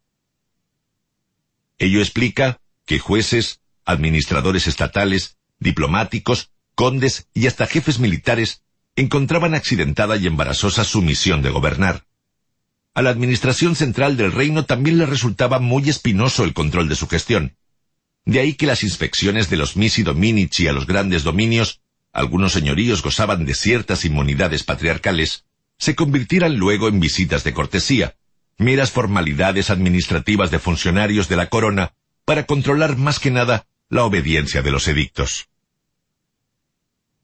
Ello explica que jueces, administradores estatales, diplomáticos, condes y hasta jefes militares encontraban accidentada y embarazosa su misión de gobernar. A la administración central del reino también le resultaba muy espinoso el control de su gestión. De ahí que las inspecciones de los misi dominici a los grandes dominios, algunos señoríos gozaban de ciertas inmunidades patriarcales, se convirtieran luego en visitas de cortesía, meras formalidades administrativas de funcionarios de la corona, para controlar más que nada la obediencia de los edictos.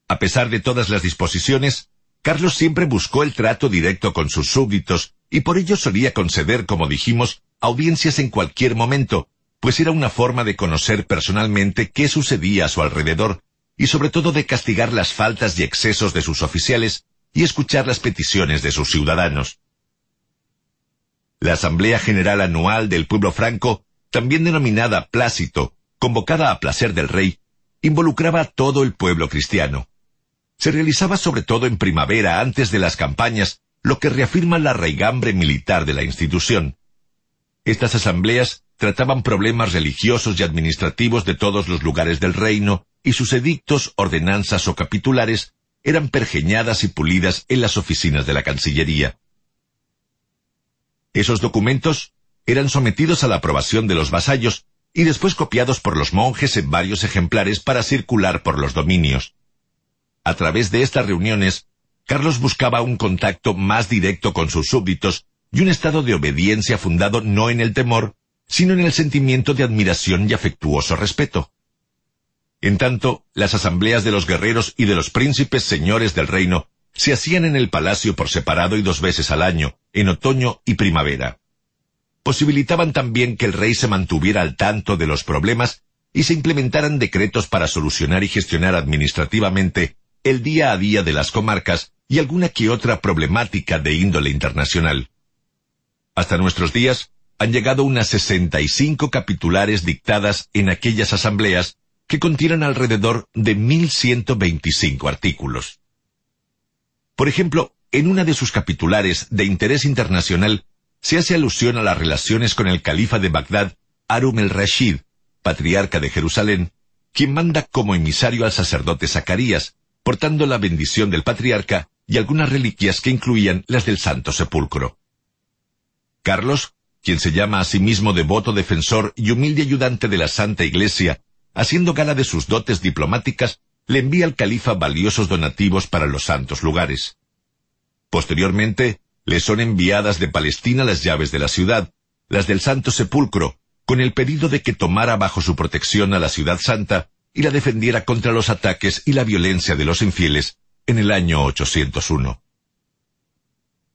A pesar de todas las disposiciones, Carlos siempre buscó el trato directo con sus súbditos y por ello solía conceder, como dijimos, audiencias en cualquier momento, pues era una forma de conocer personalmente qué sucedía a su alrededor y sobre todo de castigar las faltas y excesos de sus oficiales y escuchar las peticiones de sus ciudadanos. La Asamblea General Anual del Pueblo Franco, también denominada Plácito, convocada a placer del rey, involucraba a todo el pueblo cristiano. Se realizaba sobre todo en primavera antes de las campañas, lo que reafirma la raigambre militar de la institución. Estas asambleas trataban problemas religiosos y administrativos de todos los lugares del reino, y sus edictos, ordenanzas o capitulares eran pergeñadas y pulidas en las oficinas de la Cancillería. Esos documentos eran sometidos a la aprobación de los vasallos y después copiados por los monjes en varios ejemplares para circular por los dominios. A través de estas reuniones, Carlos buscaba un contacto más directo con sus súbditos y un estado de obediencia fundado no en el temor, sino en el sentimiento de admiración y afectuoso respeto. En tanto, las asambleas de los guerreros y de los príncipes señores del reino se hacían en el palacio por separado y dos veces al año, en otoño y primavera. Posibilitaban también que el rey se mantuviera al tanto de los problemas y se implementaran decretos para solucionar y gestionar administrativamente el día a día de las comarcas y alguna que otra problemática de índole internacional. Hasta nuestros días, han llegado unas 65 capitulares dictadas en aquellas asambleas que contienen alrededor de 1125 artículos. Por ejemplo, en una de sus capitulares de interés internacional se hace alusión a las relaciones con el califa de Bagdad, Arum el-Rashid, patriarca de Jerusalén, quien manda como emisario al sacerdote Zacarías, portando la bendición del patriarca y algunas reliquias que incluían las del Santo Sepulcro. Carlos quien se llama a sí mismo devoto defensor y humilde ayudante de la Santa Iglesia, haciendo gala de sus dotes diplomáticas, le envía al califa valiosos donativos para los santos lugares. Posteriormente, le son enviadas de Palestina las llaves de la ciudad, las del Santo Sepulcro, con el pedido de que tomara bajo su protección a la ciudad santa y la defendiera contra los ataques y la violencia de los infieles en el año 801.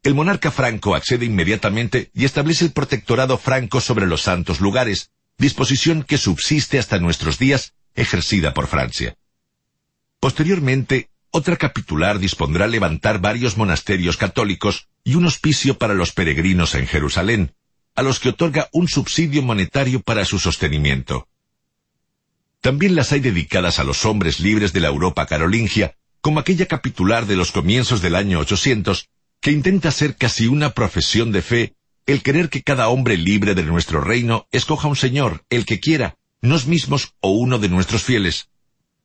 El monarca franco accede inmediatamente y establece el protectorado franco sobre los santos lugares, disposición que subsiste hasta nuestros días, ejercida por Francia. Posteriormente, otra capitular dispondrá levantar varios monasterios católicos y un hospicio para los peregrinos en Jerusalén, a los que otorga un subsidio monetario para su sostenimiento. También las hay dedicadas a los hombres libres de la Europa carolingia, como aquella capitular de los comienzos del año 800, que intenta ser casi una profesión de fe el querer que cada hombre libre de nuestro reino escoja un señor, el que quiera, nos mismos o uno de nuestros fieles.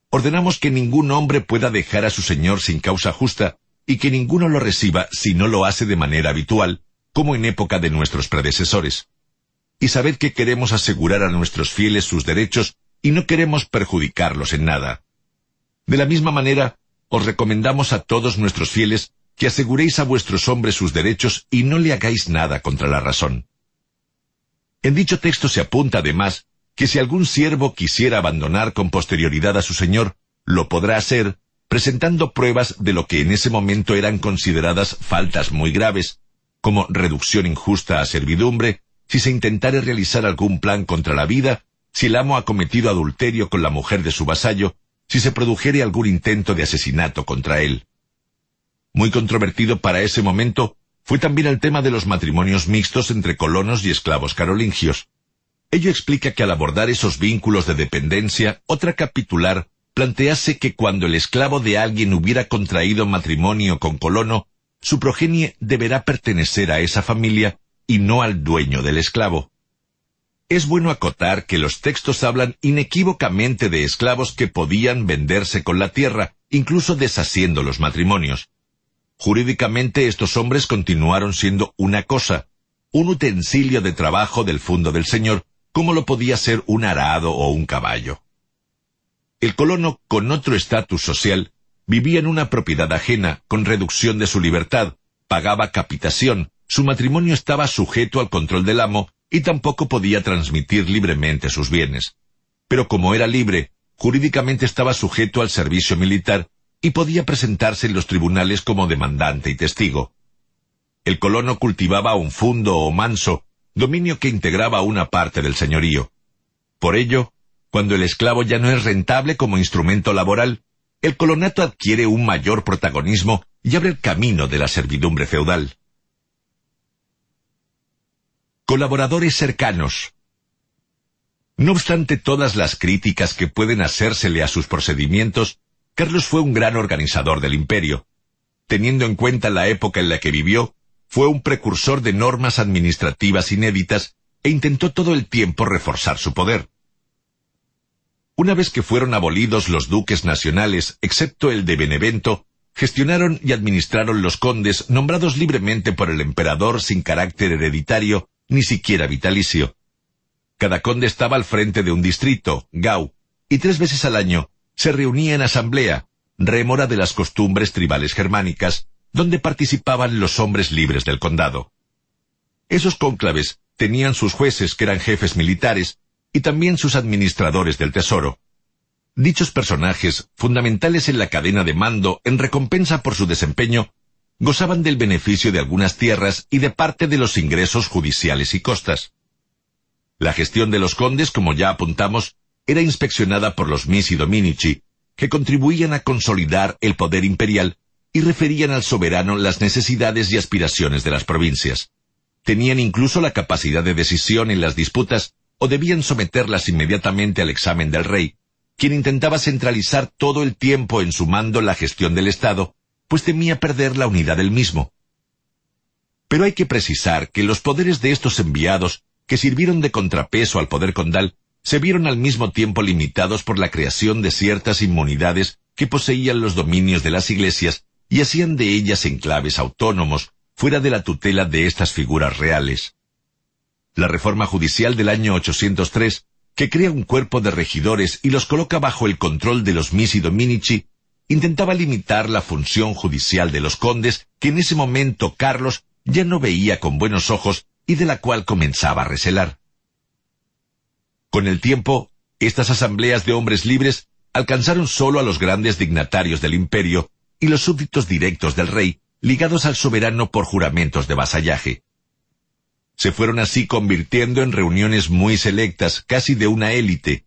Ordenamos que ningún hombre pueda dejar a su señor sin causa justa, y que ninguno lo reciba si no lo hace de manera habitual, como en época de nuestros predecesores. Y sabed que queremos asegurar a nuestros fieles sus derechos y no queremos perjudicarlos en nada. De la misma manera, os recomendamos a todos nuestros fieles que aseguréis a vuestros hombres sus derechos y no le hagáis nada contra la razón. En dicho texto se apunta además que si algún siervo quisiera abandonar con posterioridad a su señor, lo podrá hacer presentando pruebas de lo que en ese momento eran consideradas faltas muy graves, como reducción injusta a servidumbre, si se intentare realizar algún plan contra la vida, si el amo ha cometido adulterio con la mujer de su vasallo, si se produjere algún intento de asesinato contra él. Muy controvertido para ese momento fue también el tema de los matrimonios mixtos entre colonos y esclavos carolingios. Ello explica que al abordar esos vínculos de dependencia, otra capitular plantease que cuando el esclavo de alguien hubiera contraído matrimonio con colono, su progenie deberá pertenecer a esa familia y no al dueño del esclavo. Es bueno acotar que los textos hablan inequívocamente de esclavos que podían venderse con la tierra, incluso deshaciendo los matrimonios. Jurídicamente estos hombres continuaron siendo una cosa, un utensilio de trabajo del fondo del Señor, como lo podía ser un arado o un caballo. El colono, con otro estatus social, vivía en una propiedad ajena, con reducción de su libertad, pagaba capitación, su matrimonio estaba sujeto al control del amo, y tampoco podía transmitir libremente sus bienes. Pero como era libre, jurídicamente estaba sujeto al servicio militar y podía presentarse en los tribunales como demandante y testigo. El colono cultivaba un fundo o manso, dominio que integraba una parte del señorío. Por ello, cuando el esclavo ya no es rentable como instrumento laboral, el colonato adquiere un mayor protagonismo y abre el camino de la servidumbre feudal. Colaboradores cercanos. No obstante todas las críticas que pueden hacérsele a sus procedimientos, Carlos fue un gran organizador del imperio. Teniendo en cuenta la época en la que vivió, fue un precursor de normas administrativas inéditas e intentó todo el tiempo reforzar su poder. Una vez que fueron abolidos los duques nacionales, excepto el de Benevento, gestionaron y administraron los condes nombrados libremente por el emperador sin carácter hereditario, ni siquiera vitalicio. Cada conde estaba al frente de un distrito, Gau, y tres veces al año se reunía en asamblea, rémora de las costumbres tribales germánicas, donde participaban los hombres libres del condado. Esos cónclaves tenían sus jueces que eran jefes militares y también sus administradores del tesoro. Dichos personajes, fundamentales en la cadena de mando en recompensa por su desempeño, gozaban del beneficio de algunas tierras y de parte de los ingresos judiciales y costas. La gestión de los condes, como ya apuntamos, era inspeccionada por los Misi Dominici, que contribuían a consolidar el poder imperial y referían al soberano las necesidades y aspiraciones de las provincias. Tenían incluso la capacidad de decisión en las disputas o debían someterlas inmediatamente al examen del rey, quien intentaba centralizar todo el tiempo en su mando la gestión del Estado, pues temía perder la unidad del mismo. Pero hay que precisar que los poderes de estos enviados, que sirvieron de contrapeso al poder condal, se vieron al mismo tiempo limitados por la creación de ciertas inmunidades que poseían los dominios de las iglesias y hacían de ellas enclaves autónomos, fuera de la tutela de estas figuras reales. La reforma judicial del año 803, que crea un cuerpo de regidores y los coloca bajo el control de los Misi Dominici, intentaba limitar la función judicial de los condes que en ese momento Carlos ya no veía con buenos ojos y de la cual comenzaba a recelar. Con el tiempo, estas asambleas de hombres libres alcanzaron solo a los grandes dignatarios del imperio y los súbditos directos del rey, ligados al soberano por juramentos de vasallaje. Se fueron así convirtiendo en reuniones muy selectas, casi de una élite.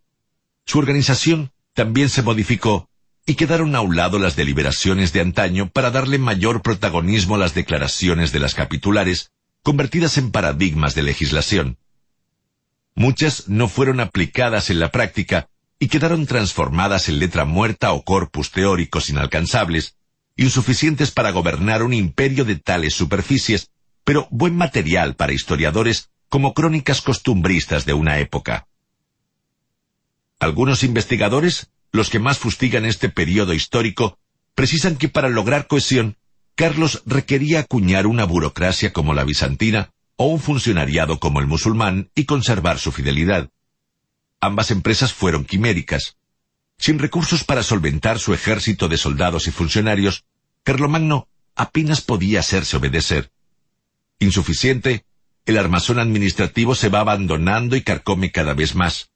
Su organización también se modificó y quedaron a un lado las deliberaciones de antaño para darle mayor protagonismo a las declaraciones de las capitulares, convertidas en paradigmas de legislación. Muchas no fueron aplicadas en la práctica y quedaron transformadas en letra muerta o corpus teóricos inalcanzables, insuficientes para gobernar un imperio de tales superficies, pero buen material para historiadores como crónicas costumbristas de una época. Algunos investigadores, los que más fustigan este periodo histórico, precisan que para lograr cohesión, Carlos requería acuñar una burocracia como la bizantina, o un funcionariado como el musulmán y conservar su fidelidad. Ambas empresas fueron quiméricas. Sin recursos para solventar su ejército de soldados y funcionarios, Carlomagno apenas podía hacerse obedecer. Insuficiente, el armazón administrativo se va abandonando y carcome cada vez más.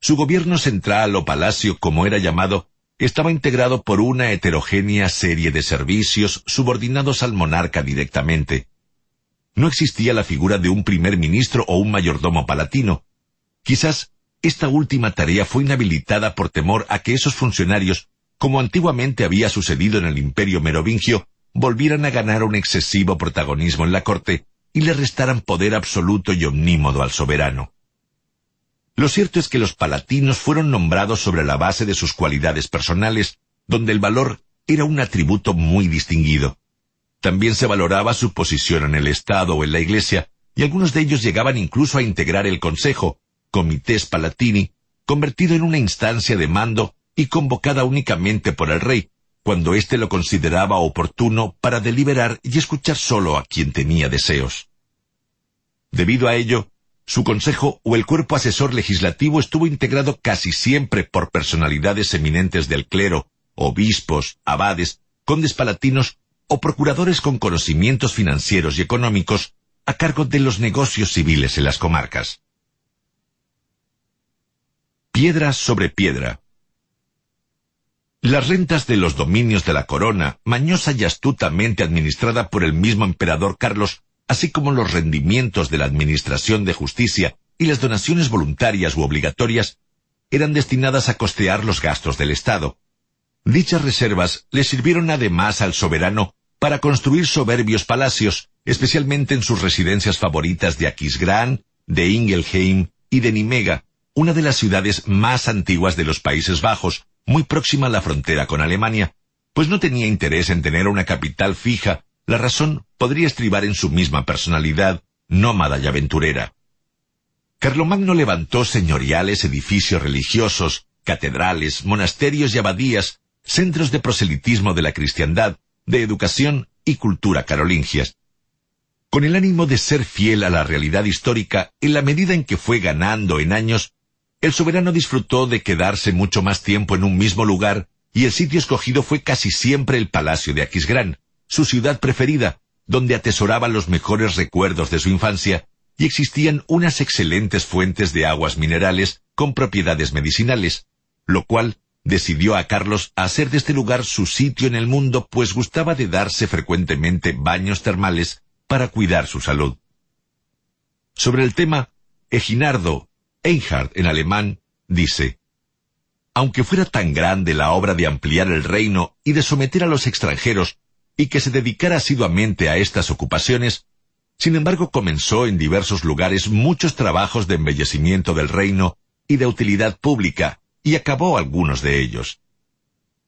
Su gobierno central o palacio, como era llamado, estaba integrado por una heterogénea serie de servicios subordinados al monarca directamente. No existía la figura de un primer ministro o un mayordomo palatino. Quizás esta última tarea fue inhabilitada por temor a que esos funcionarios, como antiguamente había sucedido en el imperio merovingio, volvieran a ganar un excesivo protagonismo en la corte y le restaran poder absoluto y omnímodo al soberano. Lo cierto es que los palatinos fueron nombrados sobre la base de sus cualidades personales, donde el valor era un atributo muy distinguido. También se valoraba su posición en el Estado o en la Iglesia, y algunos de ellos llegaban incluso a integrar el Consejo, Comités Palatini, convertido en una instancia de mando y convocada únicamente por el rey, cuando éste lo consideraba oportuno para deliberar y escuchar solo a quien tenía deseos. Debido a ello, su consejo o el cuerpo asesor legislativo estuvo integrado casi siempre por personalidades eminentes del clero, obispos, abades, condes palatinos o procuradores con conocimientos financieros y económicos, a cargo de los negocios civiles en las comarcas. Piedra sobre piedra. Las rentas de los dominios de la corona, mañosa y astutamente administrada por el mismo emperador Carlos, así como los rendimientos de la Administración de Justicia y las donaciones voluntarias u obligatorias, eran destinadas a costear los gastos del Estado. Dichas reservas le sirvieron además al soberano para construir soberbios palacios, especialmente en sus residencias favoritas de Aquisgrán, de Ingelheim y de Nimega, una de las ciudades más antiguas de los Países Bajos, muy próxima a la frontera con Alemania, pues no tenía interés en tener una capital fija, la razón podría estribar en su misma personalidad, nómada y aventurera. Carlomagno levantó señoriales edificios religiosos, catedrales, monasterios y abadías, centros de proselitismo de la cristiandad, de educación y cultura carolingias. Con el ánimo de ser fiel a la realidad histórica, en la medida en que fue ganando en años, el soberano disfrutó de quedarse mucho más tiempo en un mismo lugar, y el sitio escogido fue casi siempre el Palacio de Aquisgrán, su ciudad preferida, donde atesoraba los mejores recuerdos de su infancia, y existían unas excelentes fuentes de aguas minerales con propiedades medicinales, lo cual decidió a Carlos hacer de este lugar su sitio en el mundo, pues gustaba de darse frecuentemente baños termales para cuidar su salud. Sobre el tema, Eginardo, Einhard en alemán, dice, Aunque fuera tan grande la obra de ampliar el reino y de someter a los extranjeros, y que se dedicara asiduamente a estas ocupaciones, sin embargo comenzó en diversos lugares muchos trabajos de embellecimiento del reino y de utilidad pública, y acabó algunos de ellos.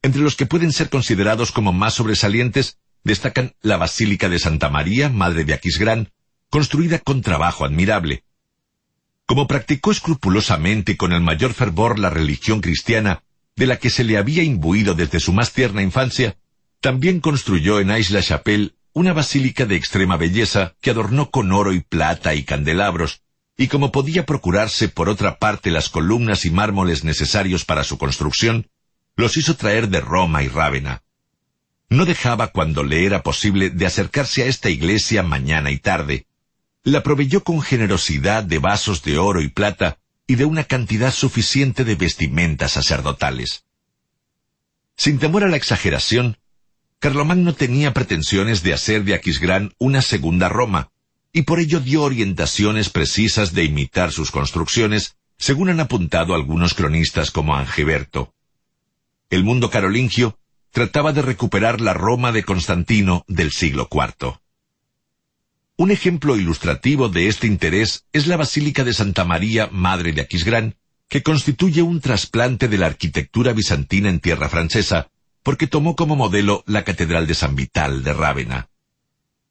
Entre los que pueden ser considerados como más sobresalientes destacan la Basílica de Santa María, Madre de Aquisgrán, construida con trabajo admirable, como practicó escrupulosamente y con el mayor fervor la religión cristiana, de la que se le había imbuido desde su más tierna infancia, también construyó en Aix-la-Chapelle una basílica de extrema belleza que adornó con oro y plata y candelabros, y como podía procurarse por otra parte las columnas y mármoles necesarios para su construcción, los hizo traer de Roma y Rávena. No dejaba cuando le era posible de acercarse a esta iglesia mañana y tarde, la proveyó con generosidad de vasos de oro y plata y de una cantidad suficiente de vestimentas sacerdotales. Sin temor a la exageración, Carlomagno tenía pretensiones de hacer de Aquisgrán una segunda Roma, y por ello dio orientaciones precisas de imitar sus construcciones, según han apuntado algunos cronistas como Angeberto. El mundo carolingio trataba de recuperar la Roma de Constantino del siglo IV. Un ejemplo ilustrativo de este interés es la Basílica de Santa María, Madre de Aquisgrán, que constituye un trasplante de la arquitectura bizantina en tierra francesa, porque tomó como modelo la Catedral de San Vital de Rávena.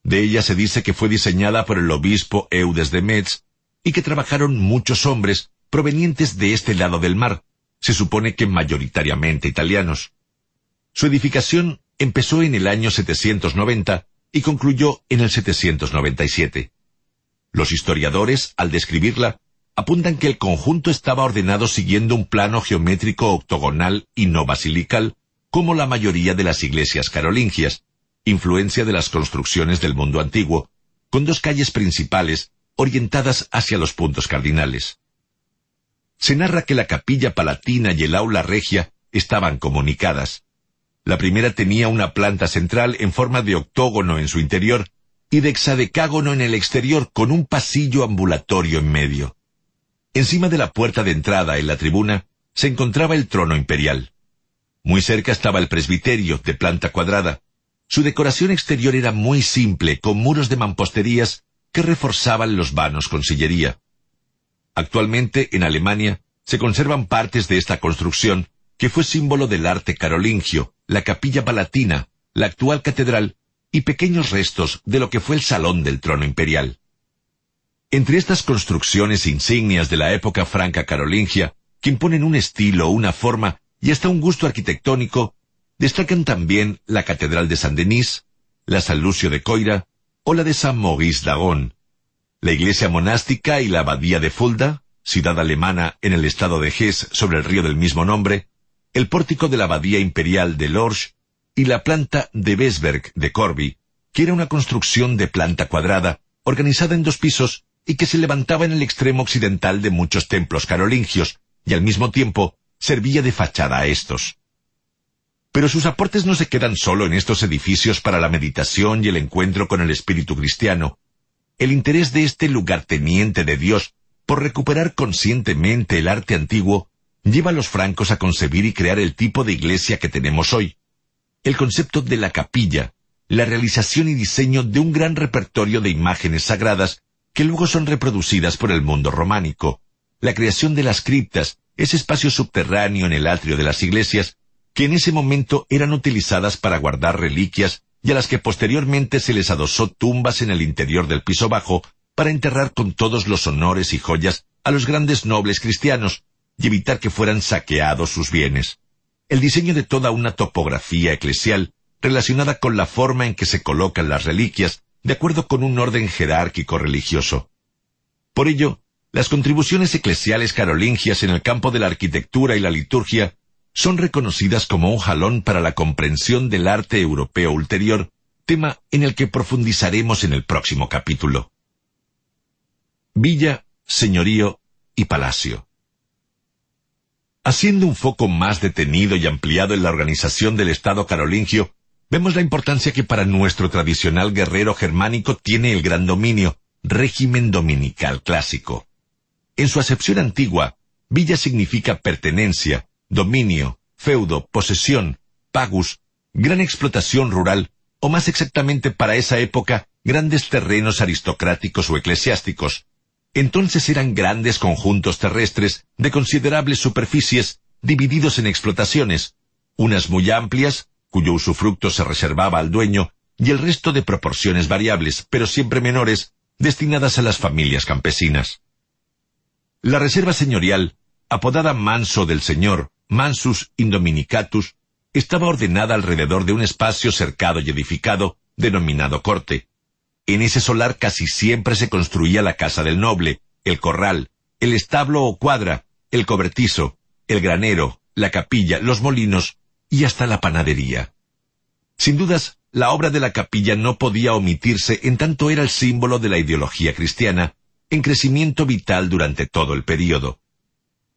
De ella se dice que fue diseñada por el obispo Eudes de Metz y que trabajaron muchos hombres provenientes de este lado del mar, se supone que mayoritariamente italianos. Su edificación empezó en el año 790 y concluyó en el 797. Los historiadores, al describirla, apuntan que el conjunto estaba ordenado siguiendo un plano geométrico octogonal y no basilical, como la mayoría de las iglesias carolingias, influencia de las construcciones del mundo antiguo, con dos calles principales orientadas hacia los puntos cardinales. Se narra que la capilla palatina y el aula regia estaban comunicadas, la primera tenía una planta central en forma de octógono en su interior y de hexadecágono en el exterior con un pasillo ambulatorio en medio. Encima de la puerta de entrada en la tribuna se encontraba el trono imperial. Muy cerca estaba el presbiterio, de planta cuadrada. Su decoración exterior era muy simple, con muros de mamposterías que reforzaban los vanos con sillería. Actualmente, en Alemania, se conservan partes de esta construcción, que fue símbolo del arte carolingio, la capilla palatina, la actual catedral y pequeños restos de lo que fue el salón del trono imperial. Entre estas construcciones insignias de la época franca carolingia, que imponen un estilo, una forma y hasta un gusto arquitectónico, destacan también la Catedral de San Denis, la San Lucio de Coira o la de San Maurice d'Agon, la iglesia monástica y la abadía de Fulda, ciudad alemana en el estado de Hesse sobre el río del mismo nombre, el pórtico de la abadía imperial de Lorsch y la planta de Besberg de Corby, que era una construcción de planta cuadrada, organizada en dos pisos y que se levantaba en el extremo occidental de muchos templos carolingios, y al mismo tiempo servía de fachada a estos. Pero sus aportes no se quedan solo en estos edificios para la meditación y el encuentro con el espíritu cristiano. El interés de este lugarteniente de Dios por recuperar conscientemente el arte antiguo lleva a los francos a concebir y crear el tipo de iglesia que tenemos hoy. El concepto de la capilla, la realización y diseño de un gran repertorio de imágenes sagradas que luego son reproducidas por el mundo románico, la creación de las criptas, ese espacio subterráneo en el atrio de las iglesias, que en ese momento eran utilizadas para guardar reliquias y a las que posteriormente se les adosó tumbas en el interior del piso bajo para enterrar con todos los honores y joyas a los grandes nobles cristianos y evitar que fueran saqueados sus bienes. El diseño de toda una topografía eclesial relacionada con la forma en que se colocan las reliquias de acuerdo con un orden jerárquico religioso. Por ello, las contribuciones eclesiales carolingias en el campo de la arquitectura y la liturgia son reconocidas como un jalón para la comprensión del arte europeo ulterior, tema en el que profundizaremos en el próximo capítulo. Villa, señorío y palacio. Haciendo un foco más detenido y ampliado en la organización del Estado carolingio, vemos la importancia que para nuestro tradicional guerrero germánico tiene el gran dominio, régimen dominical clásico. En su acepción antigua, villa significa pertenencia, dominio, feudo, posesión, pagus, gran explotación rural, o más exactamente para esa época, grandes terrenos aristocráticos o eclesiásticos. Entonces eran grandes conjuntos terrestres de considerables superficies divididos en explotaciones, unas muy amplias, cuyo usufructo se reservaba al dueño, y el resto de proporciones variables, pero siempre menores, destinadas a las familias campesinas. La reserva señorial, apodada Manso del Señor, Mansus Indominicatus, estaba ordenada alrededor de un espacio cercado y edificado, denominado corte. En ese solar casi siempre se construía la casa del noble, el corral, el establo o cuadra, el cobertizo, el granero, la capilla, los molinos y hasta la panadería. Sin dudas, la obra de la capilla no podía omitirse en tanto era el símbolo de la ideología cristiana, en crecimiento vital durante todo el período.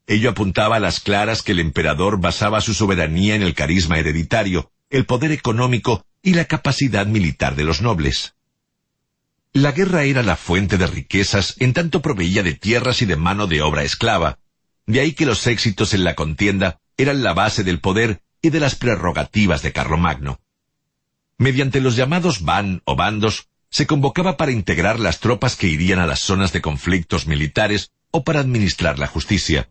Ello apuntaba a las claras que el emperador basaba su soberanía en el carisma hereditario, el poder económico y la capacidad militar de los nobles. La guerra era la fuente de riquezas en tanto proveía de tierras y de mano de obra esclava, de ahí que los éxitos en la contienda eran la base del poder y de las prerrogativas de Carlomagno. Mediante los llamados ban o bandos, se convocaba para integrar las tropas que irían a las zonas de conflictos militares o para administrar la justicia.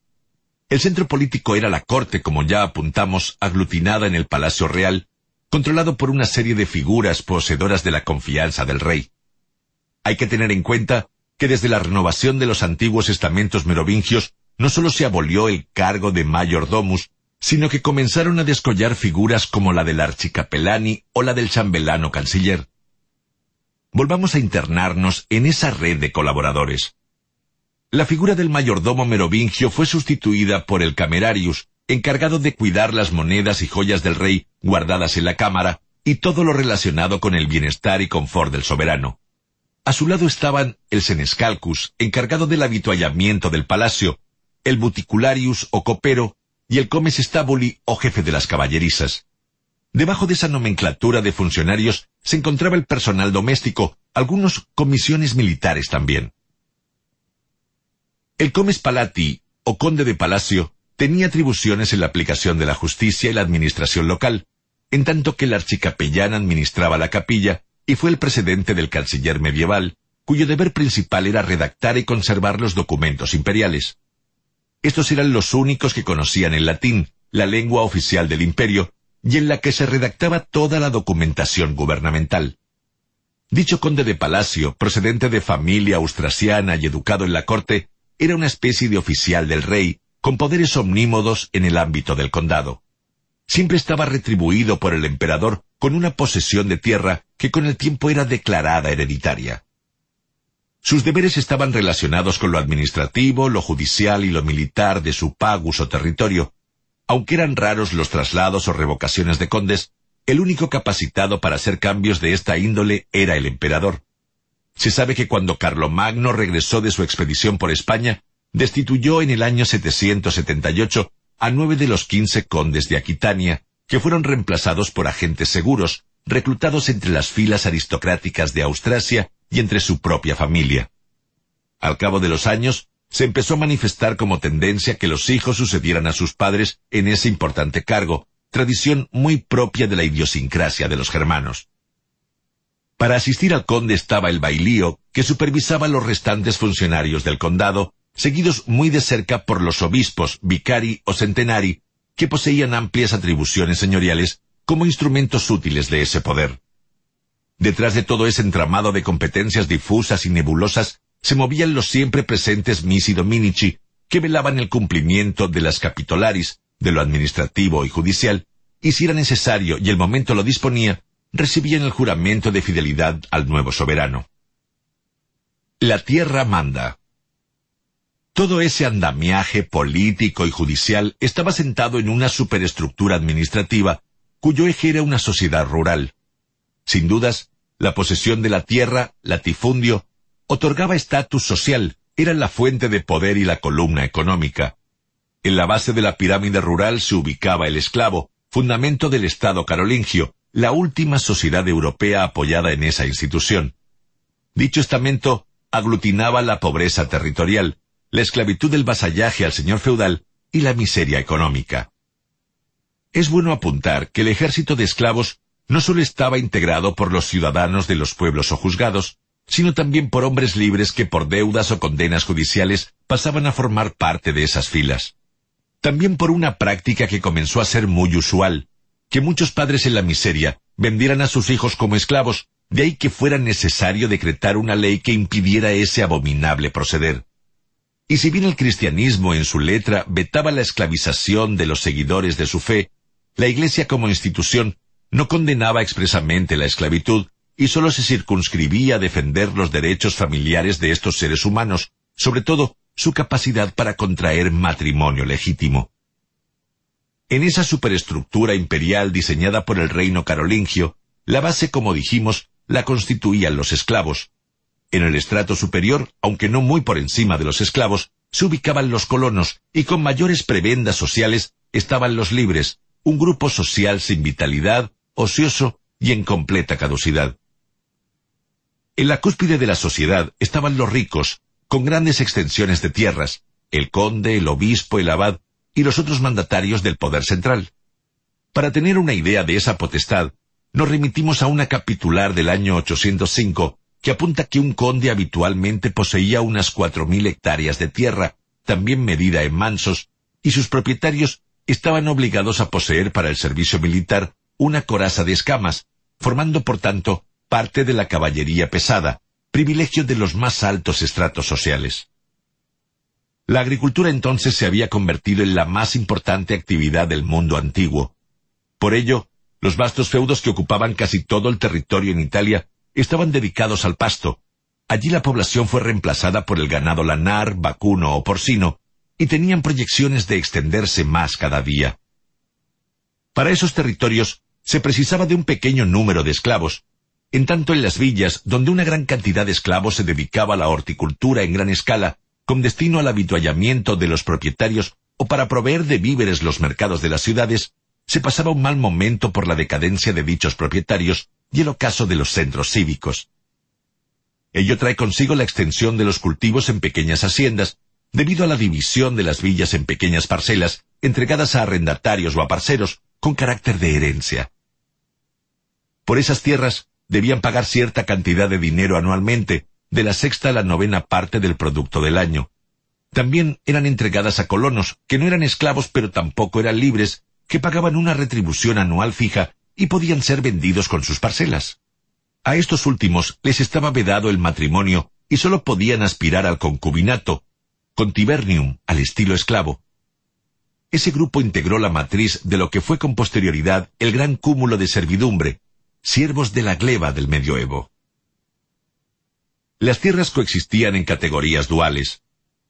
El centro político era la corte, como ya apuntamos, aglutinada en el Palacio Real, controlado por una serie de figuras poseedoras de la confianza del rey. Hay que tener en cuenta que desde la renovación de los antiguos estamentos merovingios no solo se abolió el cargo de mayordomus, sino que comenzaron a descollar figuras como la del archicapelani o la del chambelano canciller. Volvamos a internarnos en esa red de colaboradores. La figura del mayordomo merovingio fue sustituida por el camerarius, encargado de cuidar las monedas y joyas del rey guardadas en la cámara y todo lo relacionado con el bienestar y confort del soberano. A su lado estaban el senescalcus, encargado del habituallamiento del palacio, el buticularius o copero, y el comes stabuli o jefe de las caballerizas. Debajo de esa nomenclatura de funcionarios se encontraba el personal doméstico, algunos comisiones militares también. El comes palati, o conde de palacio, tenía atribuciones en la aplicación de la justicia y la administración local, en tanto que el archicapellán administraba la capilla y fue el presidente del canciller medieval, cuyo deber principal era redactar y conservar los documentos imperiales. Estos eran los únicos que conocían el latín, la lengua oficial del imperio, y en la que se redactaba toda la documentación gubernamental. Dicho conde de palacio, procedente de familia austrasiana y educado en la corte, era una especie de oficial del rey, con poderes omnímodos en el ámbito del condado. Siempre estaba retribuido por el emperador con una posesión de tierra que con el tiempo era declarada hereditaria. Sus deberes estaban relacionados con lo administrativo, lo judicial y lo militar de su pagus o territorio. Aunque eran raros los traslados o revocaciones de condes, el único capacitado para hacer cambios de esta índole era el emperador. Se sabe que cuando Carlomagno regresó de su expedición por España, destituyó en el año 778 a nueve de los quince condes de Aquitania, que fueron reemplazados por agentes seguros, reclutados entre las filas aristocráticas de Austrasia y entre su propia familia. Al cabo de los años, se empezó a manifestar como tendencia que los hijos sucedieran a sus padres en ese importante cargo, tradición muy propia de la idiosincrasia de los germanos. Para asistir al conde estaba el bailío, que supervisaba los restantes funcionarios del condado, seguidos muy de cerca por los obispos, vicari o centenari, que poseían amplias atribuciones señoriales como instrumentos útiles de ese poder. Detrás de todo ese entramado de competencias difusas y nebulosas se movían los siempre presentes misi dominici, que velaban el cumplimiento de las capitolaris, de lo administrativo y judicial, y si era necesario y el momento lo disponía, recibían el juramento de fidelidad al nuevo soberano. La tierra manda. Todo ese andamiaje político y judicial estaba sentado en una superestructura administrativa cuyo eje era una sociedad rural. Sin dudas, la posesión de la tierra, latifundio, otorgaba estatus social, era la fuente de poder y la columna económica. En la base de la pirámide rural se ubicaba el esclavo, fundamento del Estado carolingio, la última sociedad europea apoyada en esa institución. Dicho estamento aglutinaba la pobreza territorial, la esclavitud del vasallaje al señor feudal y la miseria económica. Es bueno apuntar que el ejército de esclavos no solo estaba integrado por los ciudadanos de los pueblos o juzgados, sino también por hombres libres que por deudas o condenas judiciales pasaban a formar parte de esas filas. También por una práctica que comenzó a ser muy usual, que muchos padres en la miseria vendieran a sus hijos como esclavos, de ahí que fuera necesario decretar una ley que impidiera ese abominable proceder. Y si bien el cristianismo en su letra vetaba la esclavización de los seguidores de su fe, la Iglesia como institución no condenaba expresamente la esclavitud, y sólo se circunscribía a defender los derechos familiares de estos seres humanos, sobre todo su capacidad para contraer matrimonio legítimo. En esa superestructura imperial diseñada por el reino carolingio, la base, como dijimos, la constituían los esclavos. En el estrato superior, aunque no muy por encima de los esclavos, se ubicaban los colonos, y con mayores prebendas sociales estaban los libres, un grupo social sin vitalidad, ocioso y en completa caducidad. En la cúspide de la sociedad estaban los ricos, con grandes extensiones de tierras, el conde, el obispo, el abad y los otros mandatarios del poder central. Para tener una idea de esa potestad, nos remitimos a una capitular del año 805 que apunta que un conde habitualmente poseía unas cuatro mil hectáreas de tierra, también medida en mansos, y sus propietarios estaban obligados a poseer para el servicio militar una coraza de escamas, formando por tanto parte de la caballería pesada, privilegio de los más altos estratos sociales. La agricultura entonces se había convertido en la más importante actividad del mundo antiguo. Por ello, los vastos feudos que ocupaban casi todo el territorio en Italia estaban dedicados al pasto. Allí la población fue reemplazada por el ganado lanar, vacuno o porcino, y tenían proyecciones de extenderse más cada día. Para esos territorios se precisaba de un pequeño número de esclavos, en tanto en las villas, donde una gran cantidad de esclavos se dedicaba a la horticultura en gran escala, con destino al habituallamiento de los propietarios o para proveer de víveres los mercados de las ciudades, se pasaba un mal momento por la decadencia de dichos propietarios y el ocaso de los centros cívicos. Ello trae consigo la extensión de los cultivos en pequeñas haciendas, debido a la división de las villas en pequeñas parcelas, entregadas a arrendatarios o a parceros, con carácter de herencia. Por esas tierras debían pagar cierta cantidad de dinero anualmente, de la sexta a la novena parte del producto del año. También eran entregadas a colonos, que no eran esclavos pero tampoco eran libres, que pagaban una retribución anual fija y podían ser vendidos con sus parcelas. A estos últimos les estaba vedado el matrimonio y sólo podían aspirar al concubinato, contibernium al estilo esclavo. Ese grupo integró la matriz de lo que fue con posterioridad el gran cúmulo de servidumbre, siervos de la gleba del medioevo. Las tierras coexistían en categorías duales,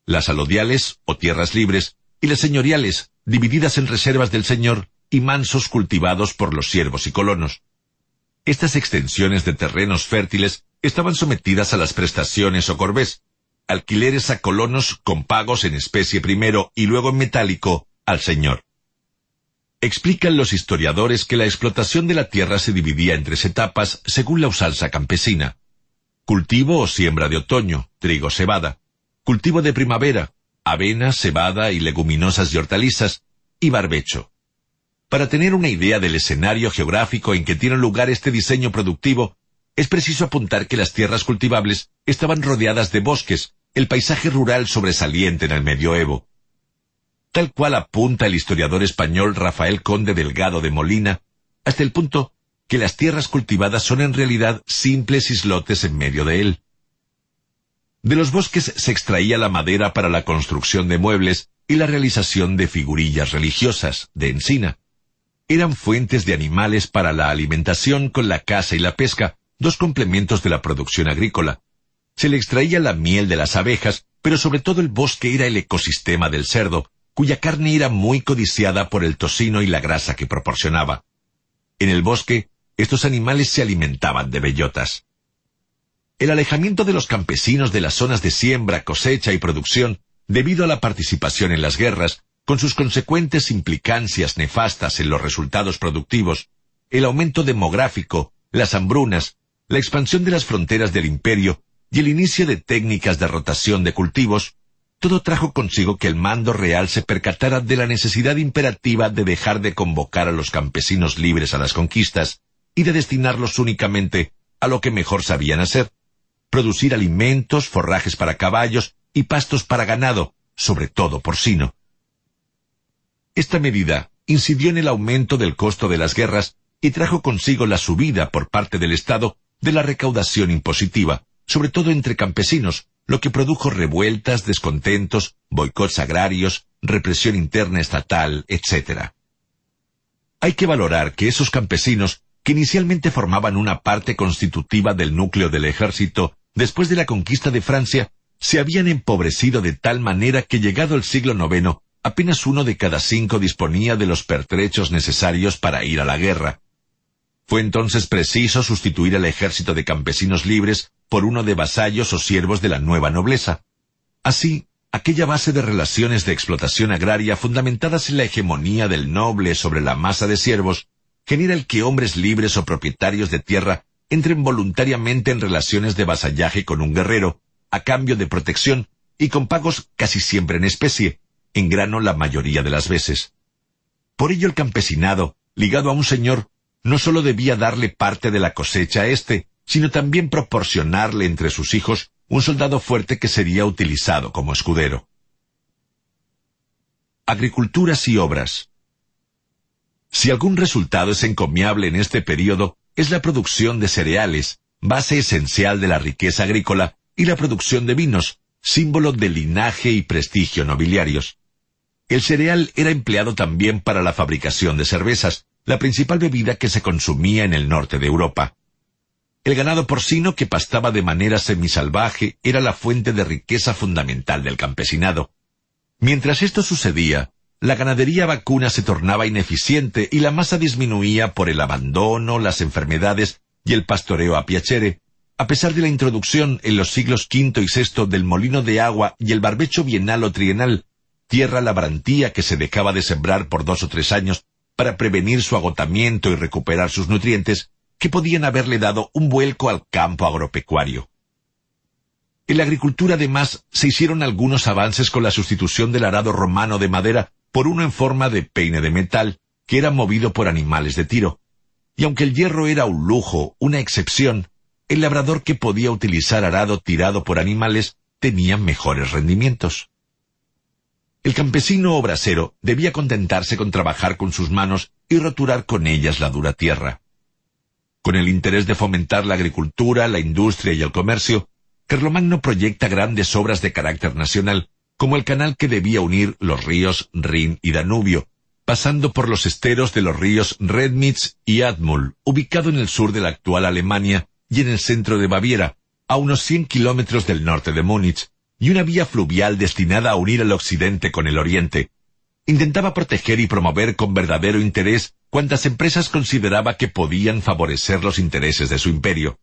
las alodiales o tierras libres y las señoriales, divididas en reservas del señor y mansos cultivados por los siervos y colonos. Estas extensiones de terrenos fértiles estaban sometidas a las prestaciones o corbés, alquileres a colonos con pagos en especie primero y luego en metálico al señor. Explican los historiadores que la explotación de la tierra se dividía en tres etapas según la usanza campesina. Cultivo o siembra de otoño, trigo, cebada. Cultivo de primavera, avena, cebada y leguminosas y hortalizas, y barbecho. Para tener una idea del escenario geográfico en que tiene lugar este diseño productivo, es preciso apuntar que las tierras cultivables estaban rodeadas de bosques, el paisaje rural sobresaliente en el medioevo. Tal cual apunta el historiador español Rafael Conde Delgado de Molina, hasta el punto que las tierras cultivadas son en realidad simples islotes en medio de él. De los bosques se extraía la madera para la construcción de muebles y la realización de figurillas religiosas, de encina. Eran fuentes de animales para la alimentación con la caza y la pesca, dos complementos de la producción agrícola. Se le extraía la miel de las abejas, pero sobre todo el bosque era el ecosistema del cerdo, cuya carne era muy codiciada por el tocino y la grasa que proporcionaba. En el bosque, estos animales se alimentaban de bellotas. El alejamiento de los campesinos de las zonas de siembra, cosecha y producción, debido a la participación en las guerras, con sus consecuentes implicancias nefastas en los resultados productivos, el aumento demográfico, las hambrunas, la expansión de las fronteras del imperio y el inicio de técnicas de rotación de cultivos, todo trajo consigo que el mando real se percatara de la necesidad imperativa de dejar de convocar a los campesinos libres a las conquistas y de destinarlos únicamente a lo que mejor sabían hacer, producir alimentos, forrajes para caballos y pastos para ganado, sobre todo porcino. Esta medida incidió en el aumento del costo de las guerras y trajo consigo la subida por parte del Estado de la recaudación impositiva, sobre todo entre campesinos, lo que produjo revueltas, descontentos, boicots agrarios, represión interna estatal, etc. Hay que valorar que esos campesinos, que inicialmente formaban una parte constitutiva del núcleo del ejército, después de la conquista de Francia, se habían empobrecido de tal manera que llegado el siglo IX apenas uno de cada cinco disponía de los pertrechos necesarios para ir a la guerra. Fue entonces preciso sustituir al ejército de campesinos libres por uno de vasallos o siervos de la nueva nobleza. Así, aquella base de relaciones de explotación agraria fundamentadas en la hegemonía del noble sobre la masa de siervos genera el que hombres libres o propietarios de tierra entren voluntariamente en relaciones de vasallaje con un guerrero, a cambio de protección y con pagos casi siempre en especie, en grano la mayoría de las veces. Por ello el campesinado, ligado a un señor, no sólo debía darle parte de la cosecha a éste, sino también proporcionarle entre sus hijos un soldado fuerte que sería utilizado como escudero. Agriculturas y obras. Si algún resultado es encomiable en este período, es la producción de cereales, base esencial de la riqueza agrícola, y la producción de vinos, símbolo de linaje y prestigio nobiliarios. El cereal era empleado también para la fabricación de cervezas, la principal bebida que se consumía en el norte de Europa. El ganado porcino que pastaba de manera semisalvaje era la fuente de riqueza fundamental del campesinado. Mientras esto sucedía, la ganadería vacuna se tornaba ineficiente y la masa disminuía por el abandono, las enfermedades y el pastoreo a piacere, a pesar de la introducción en los siglos V y VI del molino de agua y el barbecho bienal o trienal, tierra labrantía que se dejaba de sembrar por dos o tres años para prevenir su agotamiento y recuperar sus nutrientes, que podían haberle dado un vuelco al campo agropecuario. En la agricultura además se hicieron algunos avances con la sustitución del arado romano de madera por uno en forma de peine de metal, que era movido por animales de tiro. Y aunque el hierro era un lujo, una excepción, el labrador que podía utilizar arado tirado por animales tenía mejores rendimientos. El campesino o brasero debía contentarse con trabajar con sus manos y roturar con ellas la dura tierra. Con el interés de fomentar la agricultura, la industria y el comercio, Carlomagno proyecta grandes obras de carácter nacional, como el canal que debía unir los ríos Rin y Danubio, pasando por los esteros de los ríos Redmitz y Admul, ubicado en el sur de la actual Alemania y en el centro de Baviera, a unos 100 kilómetros del norte de Múnich, y una vía fluvial destinada a unir el occidente con el oriente. Intentaba proteger y promover con verdadero interés cuantas empresas consideraba que podían favorecer los intereses de su imperio.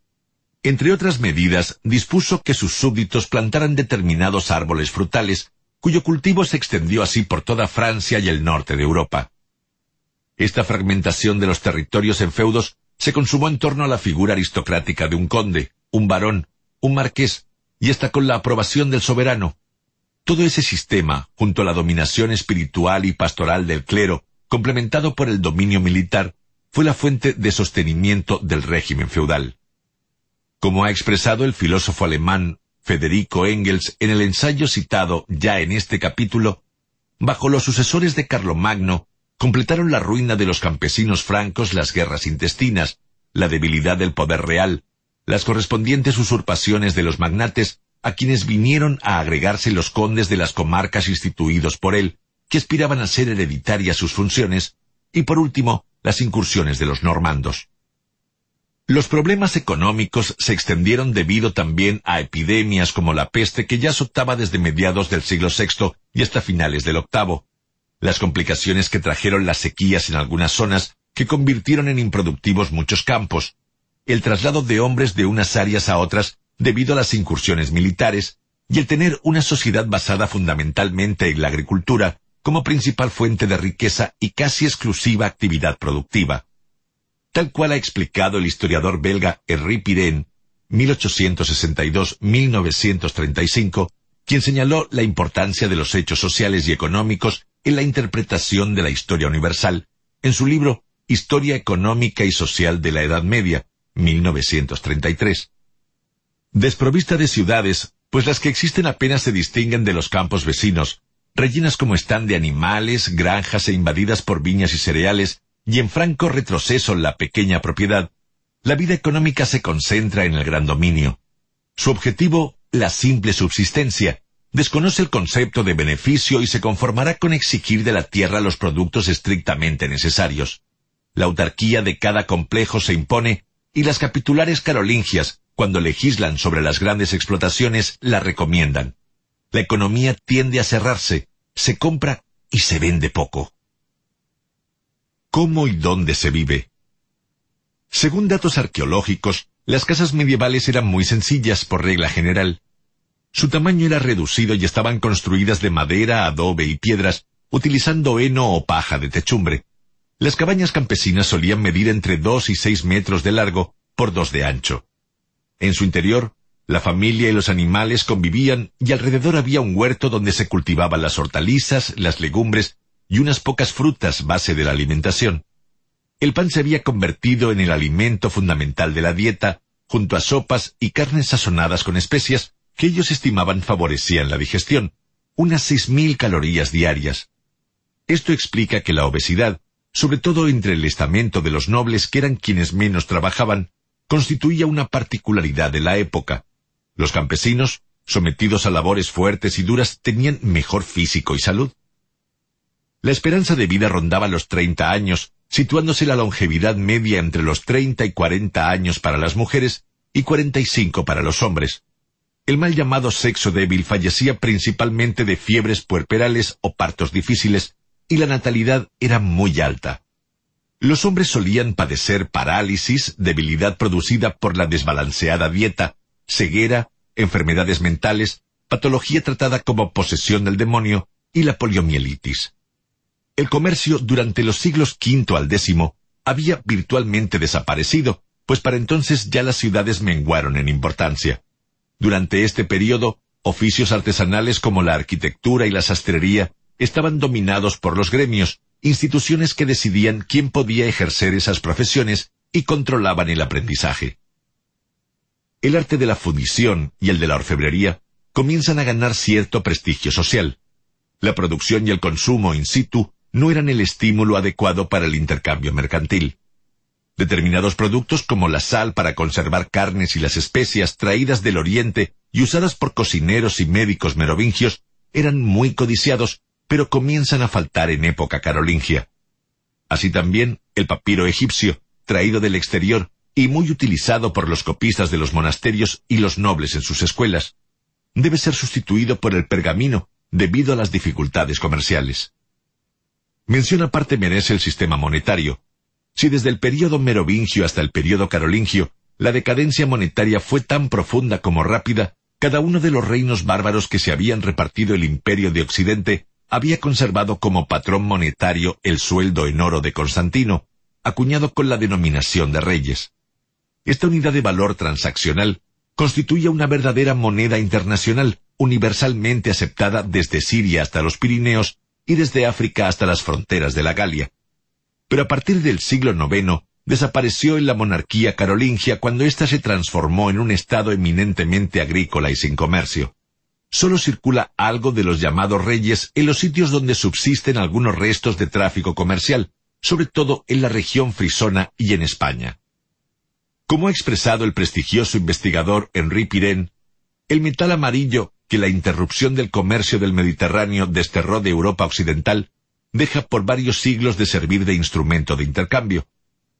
Entre otras medidas, dispuso que sus súbditos plantaran determinados árboles frutales, cuyo cultivo se extendió así por toda Francia y el norte de Europa. Esta fragmentación de los territorios en feudos se consumó en torno a la figura aristocrática de un conde, un barón, un marqués, y hasta con la aprobación del soberano. Todo ese sistema, junto a la dominación espiritual y pastoral del clero, complementado por el dominio militar, fue la fuente de sostenimiento del régimen feudal. Como ha expresado el filósofo alemán Federico Engels en el ensayo citado ya en este capítulo, bajo los sucesores de Carlomagno, completaron la ruina de los campesinos francos las guerras intestinas, la debilidad del poder real, las correspondientes usurpaciones de los magnates, a quienes vinieron a agregarse los condes de las comarcas instituidos por él, que aspiraban a ser hereditarias sus funciones, y por último, las incursiones de los normandos. Los problemas económicos se extendieron debido también a epidemias como la peste que ya azotaba desde mediados del siglo VI y hasta finales del VIII, las complicaciones que trajeron las sequías en algunas zonas que convirtieron en improductivos muchos campos, el traslado de hombres de unas áreas a otras debido a las incursiones militares, y el tener una sociedad basada fundamentalmente en la agricultura como principal fuente de riqueza y casi exclusiva actividad productiva. Tal cual ha explicado el historiador belga Henri Pirén, 1862-1935, quien señaló la importancia de los hechos sociales y económicos en la interpretación de la historia universal, en su libro Historia Económica y Social de la Edad Media, 1933. Desprovista de ciudades, pues las que existen apenas se distinguen de los campos vecinos, rellenas como están de animales, granjas e invadidas por viñas y cereales, y en franco retroceso la pequeña propiedad, la vida económica se concentra en el gran dominio. Su objetivo, la simple subsistencia, desconoce el concepto de beneficio y se conformará con exigir de la tierra los productos estrictamente necesarios. La autarquía de cada complejo se impone y las capitulares carolingias, cuando legislan sobre las grandes explotaciones, la recomiendan. La economía tiende a cerrarse, se compra y se vende poco. ¿Cómo y dónde se vive? Según datos arqueológicos, las casas medievales eran muy sencillas por regla general, su tamaño era reducido y estaban construidas de madera, adobe y piedras, utilizando heno o paja de techumbre. Las cabañas campesinas solían medir entre dos y seis metros de largo por dos de ancho. En su interior, la familia y los animales convivían y alrededor había un huerto donde se cultivaban las hortalizas, las legumbres y unas pocas frutas base de la alimentación. El pan se había convertido en el alimento fundamental de la dieta, junto a sopas y carnes sazonadas con especias, que ellos estimaban favorecían la digestión, unas seis mil calorías diarias. Esto explica que la obesidad, sobre todo entre el estamento de los nobles que eran quienes menos trabajaban, constituía una particularidad de la época. Los campesinos, sometidos a labores fuertes y duras, tenían mejor físico y salud. La esperanza de vida rondaba los treinta años, situándose la longevidad media entre los treinta y cuarenta años para las mujeres y cuarenta y cinco para los hombres. El mal llamado sexo débil fallecía principalmente de fiebres puerperales o partos difíciles, y la natalidad era muy alta. Los hombres solían padecer parálisis, debilidad producida por la desbalanceada dieta, ceguera, enfermedades mentales, patología tratada como posesión del demonio y la poliomielitis. El comercio durante los siglos V al X había virtualmente desaparecido, pues para entonces ya las ciudades menguaron en importancia. Durante este periodo, oficios artesanales como la arquitectura y la sastrería estaban dominados por los gremios, instituciones que decidían quién podía ejercer esas profesiones y controlaban el aprendizaje. El arte de la fundición y el de la orfebrería comienzan a ganar cierto prestigio social. La producción y el consumo in situ no eran el estímulo adecuado para el intercambio mercantil. Determinados productos como la sal para conservar carnes y las especias traídas del oriente y usadas por cocineros y médicos merovingios eran muy codiciados, pero comienzan a faltar en época carolingia. Así también el papiro egipcio, traído del exterior y muy utilizado por los copistas de los monasterios y los nobles en sus escuelas, debe ser sustituido por el pergamino debido a las dificultades comerciales. Mención aparte merece el sistema monetario, si desde el período merovingio hasta el período carolingio la decadencia monetaria fue tan profunda como rápida, cada uno de los reinos bárbaros que se habían repartido el imperio de Occidente había conservado como patrón monetario el sueldo en oro de Constantino, acuñado con la denominación de reyes. Esta unidad de valor transaccional constituye una verdadera moneda internacional, universalmente aceptada desde Siria hasta los Pirineos y desde África hasta las fronteras de la Galia. Pero a partir del siglo IX desapareció en la monarquía carolingia cuando ésta se transformó en un estado eminentemente agrícola y sin comercio. Solo circula algo de los llamados reyes en los sitios donde subsisten algunos restos de tráfico comercial, sobre todo en la región frisona y en España. Como ha expresado el prestigioso investigador Henri Pirén, el metal amarillo que la interrupción del comercio del Mediterráneo desterró de Europa occidental deja por varios siglos de servir de instrumento de intercambio.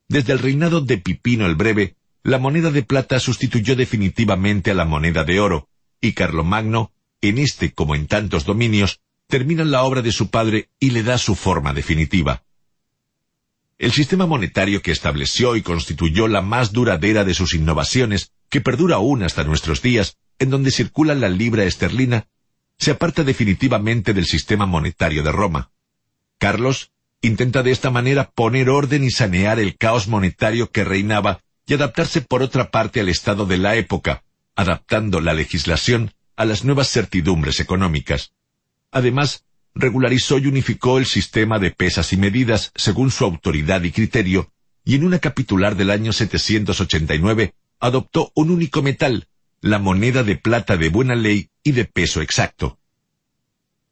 Desde el reinado de Pipino el Breve, la moneda de plata sustituyó definitivamente a la moneda de oro, y Carlomagno, en este como en tantos dominios, termina la obra de su padre y le da su forma definitiva. El sistema monetario que estableció y constituyó la más duradera de sus innovaciones, que perdura aún hasta nuestros días, en donde circula la libra esterlina, se aparta definitivamente del sistema monetario de Roma. Carlos intenta de esta manera poner orden y sanear el caos monetario que reinaba y adaptarse por otra parte al estado de la época, adaptando la legislación a las nuevas certidumbres económicas. Además, regularizó y unificó el sistema de pesas y medidas según su autoridad y criterio, y en una capitular del año 789 adoptó un único metal, la moneda de plata de buena ley y de peso exacto.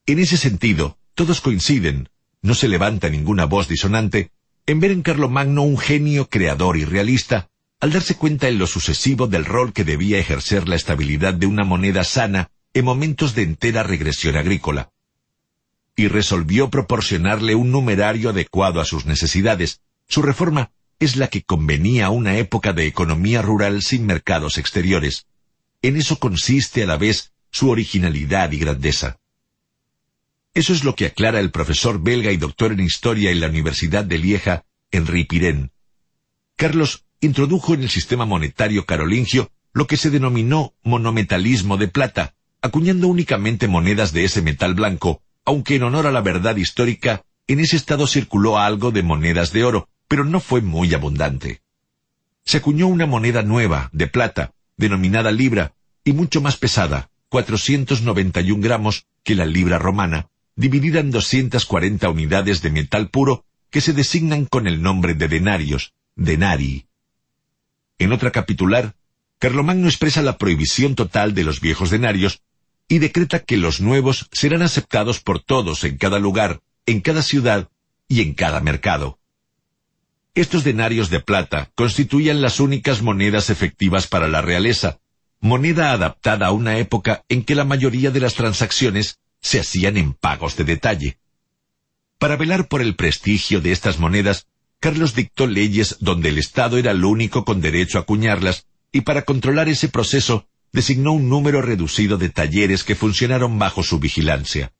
En ese sentido, todos coinciden, no se levanta ninguna voz disonante, en ver en Carlomagno un genio creador y realista, al darse cuenta en lo sucesivo del rol que debía ejercer la estabilidad de una moneda sana en momentos de entera regresión agrícola y resolvió proporcionarle un numerario adecuado a sus necesidades. Su reforma es la que convenía a una época de economía rural sin mercados exteriores. En eso consiste a la vez su originalidad y grandeza. Eso es lo que aclara el profesor belga y doctor en historia en la Universidad de Lieja, Henri Pirén. Carlos introdujo en el sistema monetario carolingio lo que se denominó monometalismo de plata, acuñando únicamente monedas de ese metal blanco aunque en honor a la verdad histórica, en ese estado circuló algo de monedas de oro, pero no fue muy abundante. Se acuñó una moneda nueva, de plata, denominada libra, y mucho más pesada, 491 gramos, que la libra romana, dividida en 240 unidades de metal puro que se designan con el nombre de denarios, denari. En otra capitular, Carlomagno expresa la prohibición total de los viejos denarios y decreta que los nuevos serán aceptados por todos en cada lugar, en cada ciudad y en cada mercado. Estos denarios de plata constituían las únicas monedas efectivas para la realeza, moneda adaptada a una época en que la mayoría de las transacciones se hacían en pagos de detalle. Para velar por el prestigio de estas monedas, Carlos dictó leyes donde el Estado era el único con derecho a acuñarlas, y para controlar ese proceso designó un número reducido de talleres que funcionaron bajo su vigilancia.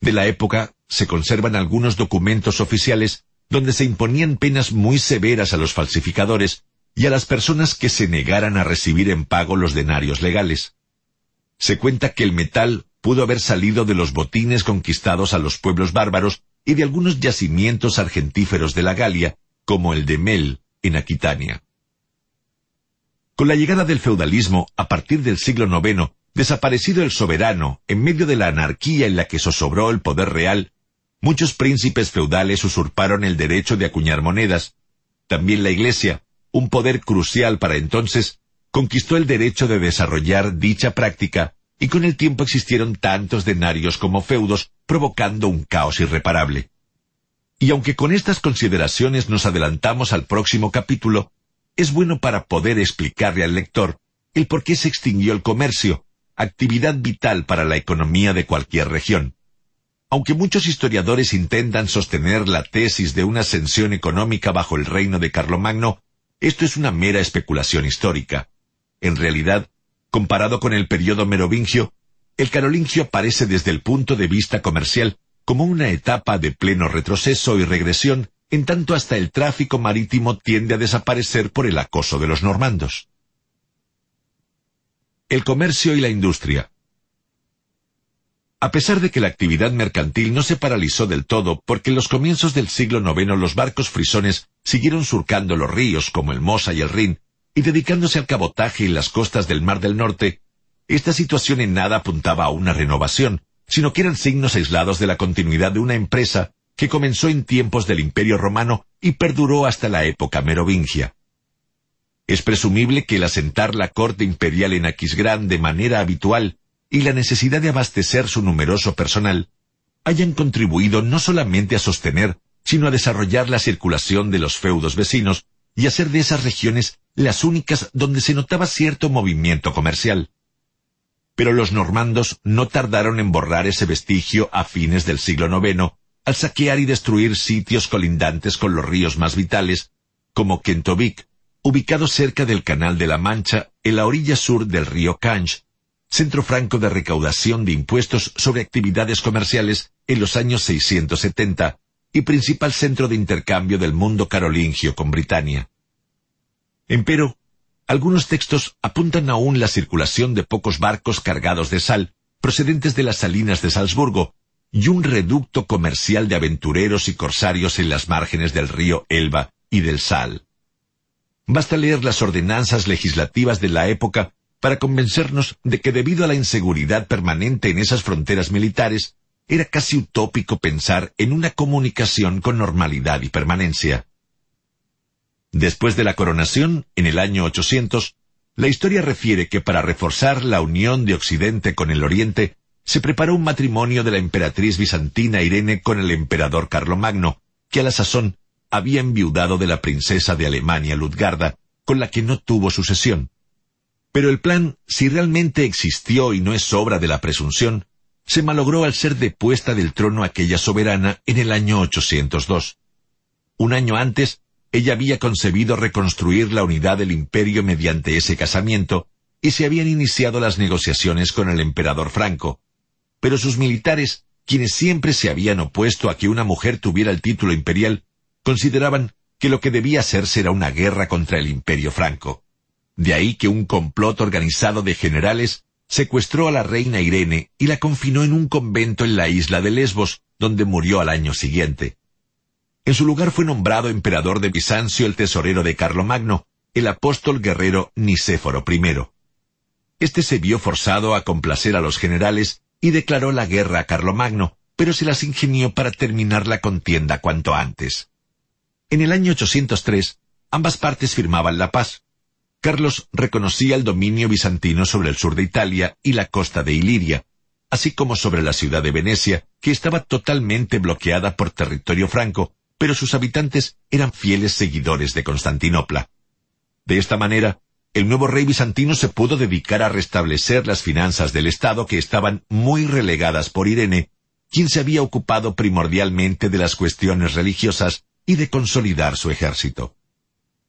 De la época se conservan algunos documentos oficiales donde se imponían penas muy severas a los falsificadores y a las personas que se negaran a recibir en pago los denarios legales. Se cuenta que el metal pudo haber salido de los botines conquistados a los pueblos bárbaros y de algunos yacimientos argentíferos de la Galia, como el de Mel, en Aquitania. Con la llegada del feudalismo, a partir del siglo IX, desaparecido el soberano, en medio de la anarquía en la que zozobró el poder real, muchos príncipes feudales usurparon el derecho de acuñar monedas. También la Iglesia, un poder crucial para entonces, conquistó el derecho de desarrollar dicha práctica, y con el tiempo existieron tantos denarios como feudos, provocando un caos irreparable. Y aunque con estas consideraciones nos adelantamos al próximo capítulo, es bueno para poder explicarle al lector el por qué se extinguió el comercio, actividad vital para la economía de cualquier región. Aunque muchos historiadores intentan sostener la tesis de una ascensión económica bajo el reino de Carlomagno, esto es una mera especulación histórica. En realidad, comparado con el periodo merovingio, el carolingio aparece desde el punto de vista comercial como una etapa de pleno retroceso y regresión en tanto hasta el tráfico marítimo tiende a desaparecer por el acoso de los normandos. El comercio y la industria. A pesar de que la actividad mercantil no se paralizó del todo, porque en los comienzos del siglo IX los barcos frisones siguieron surcando los ríos como el Mosa y el Rin, y dedicándose al cabotaje en las costas del Mar del Norte, esta situación en nada apuntaba a una renovación, sino que eran signos aislados de la continuidad de una empresa que comenzó en tiempos del Imperio Romano y perduró hasta la época merovingia. Es presumible que el asentar la corte imperial en Aquisgrán de manera habitual y la necesidad de abastecer su numeroso personal hayan contribuido no solamente a sostener, sino a desarrollar la circulación de los feudos vecinos y hacer de esas regiones las únicas donde se notaba cierto movimiento comercial. Pero los normandos no tardaron en borrar ese vestigio a fines del siglo IX al saquear y destruir sitios colindantes con los ríos más vitales, como Kentovic, ubicado cerca del Canal de la Mancha, en la orilla sur del río Canch, centro franco de recaudación de impuestos sobre actividades comerciales en los años 670 y principal centro de intercambio del mundo carolingio con Britania. Empero, algunos textos apuntan aún la circulación de pocos barcos cargados de sal procedentes de las salinas de Salzburgo y un reducto comercial de aventureros y corsarios en las márgenes del río Elba y del Sal. Basta leer las ordenanzas legislativas de la época para convencernos de que debido a la inseguridad permanente en esas fronteras militares, era casi utópico pensar en una comunicación con normalidad y permanencia. Después de la coronación, en el año 800, la historia refiere que para reforzar la unión de Occidente con el Oriente, se preparó un matrimonio de la emperatriz bizantina Irene con el emperador Carlomagno, que a la sazón había enviudado de la princesa de Alemania Ludgarda, con la que no tuvo sucesión. Pero el plan, si realmente existió y no es obra de la presunción, se malogró al ser depuesta del trono aquella soberana en el año 802. Un año antes, ella había concebido reconstruir la unidad del imperio mediante ese casamiento, y se habían iniciado las negociaciones con el emperador Franco. Pero sus militares, quienes siempre se habían opuesto a que una mujer tuviera el título imperial, consideraban que lo que debía hacerse era una guerra contra el imperio franco. De ahí que un complot organizado de generales secuestró a la reina Irene y la confinó en un convento en la isla de Lesbos, donde murió al año siguiente. En su lugar fue nombrado emperador de Bizancio el tesorero de Carlomagno, el apóstol guerrero Nicéforo I. Este se vio forzado a complacer a los generales y declaró la guerra a Carlomagno, pero se las ingenió para terminar la contienda cuanto antes. En el año 803, ambas partes firmaban la paz, Carlos reconocía el dominio bizantino sobre el sur de Italia y la costa de Iliria, así como sobre la ciudad de Venecia, que estaba totalmente bloqueada por territorio franco, pero sus habitantes eran fieles seguidores de Constantinopla. De esta manera, el nuevo rey bizantino se pudo dedicar a restablecer las finanzas del Estado que estaban muy relegadas por Irene, quien se había ocupado primordialmente de las cuestiones religiosas y de consolidar su ejército.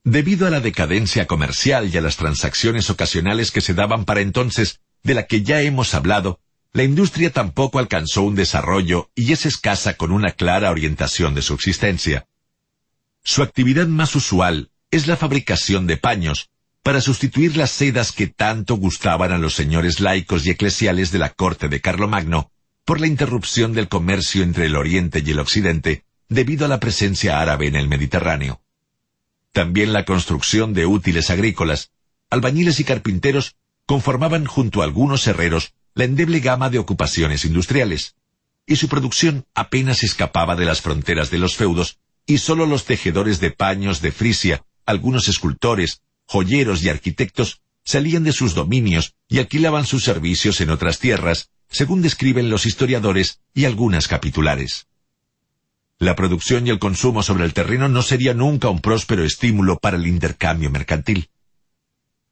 Debido a la decadencia comercial y a las transacciones ocasionales que se daban para entonces, de la que ya hemos hablado, la industria tampoco alcanzó un desarrollo y es escasa con una clara orientación de subsistencia. Su actividad más usual es la fabricación de paños, para sustituir las sedas que tanto gustaban a los señores laicos y eclesiales de la corte de Carlomagno, por la interrupción del comercio entre el Oriente y el Occidente, debido a la presencia árabe en el Mediterráneo. También la construcción de útiles agrícolas, albañiles y carpinteros conformaban junto a algunos herreros la endeble gama de ocupaciones industriales, y su producción apenas escapaba de las fronteras de los feudos, y sólo los tejedores de paños de Frisia, algunos escultores, joyeros y arquitectos salían de sus dominios y alquilaban sus servicios en otras tierras, según describen los historiadores y algunas capitulares. La producción y el consumo sobre el terreno no sería nunca un próspero estímulo para el intercambio mercantil.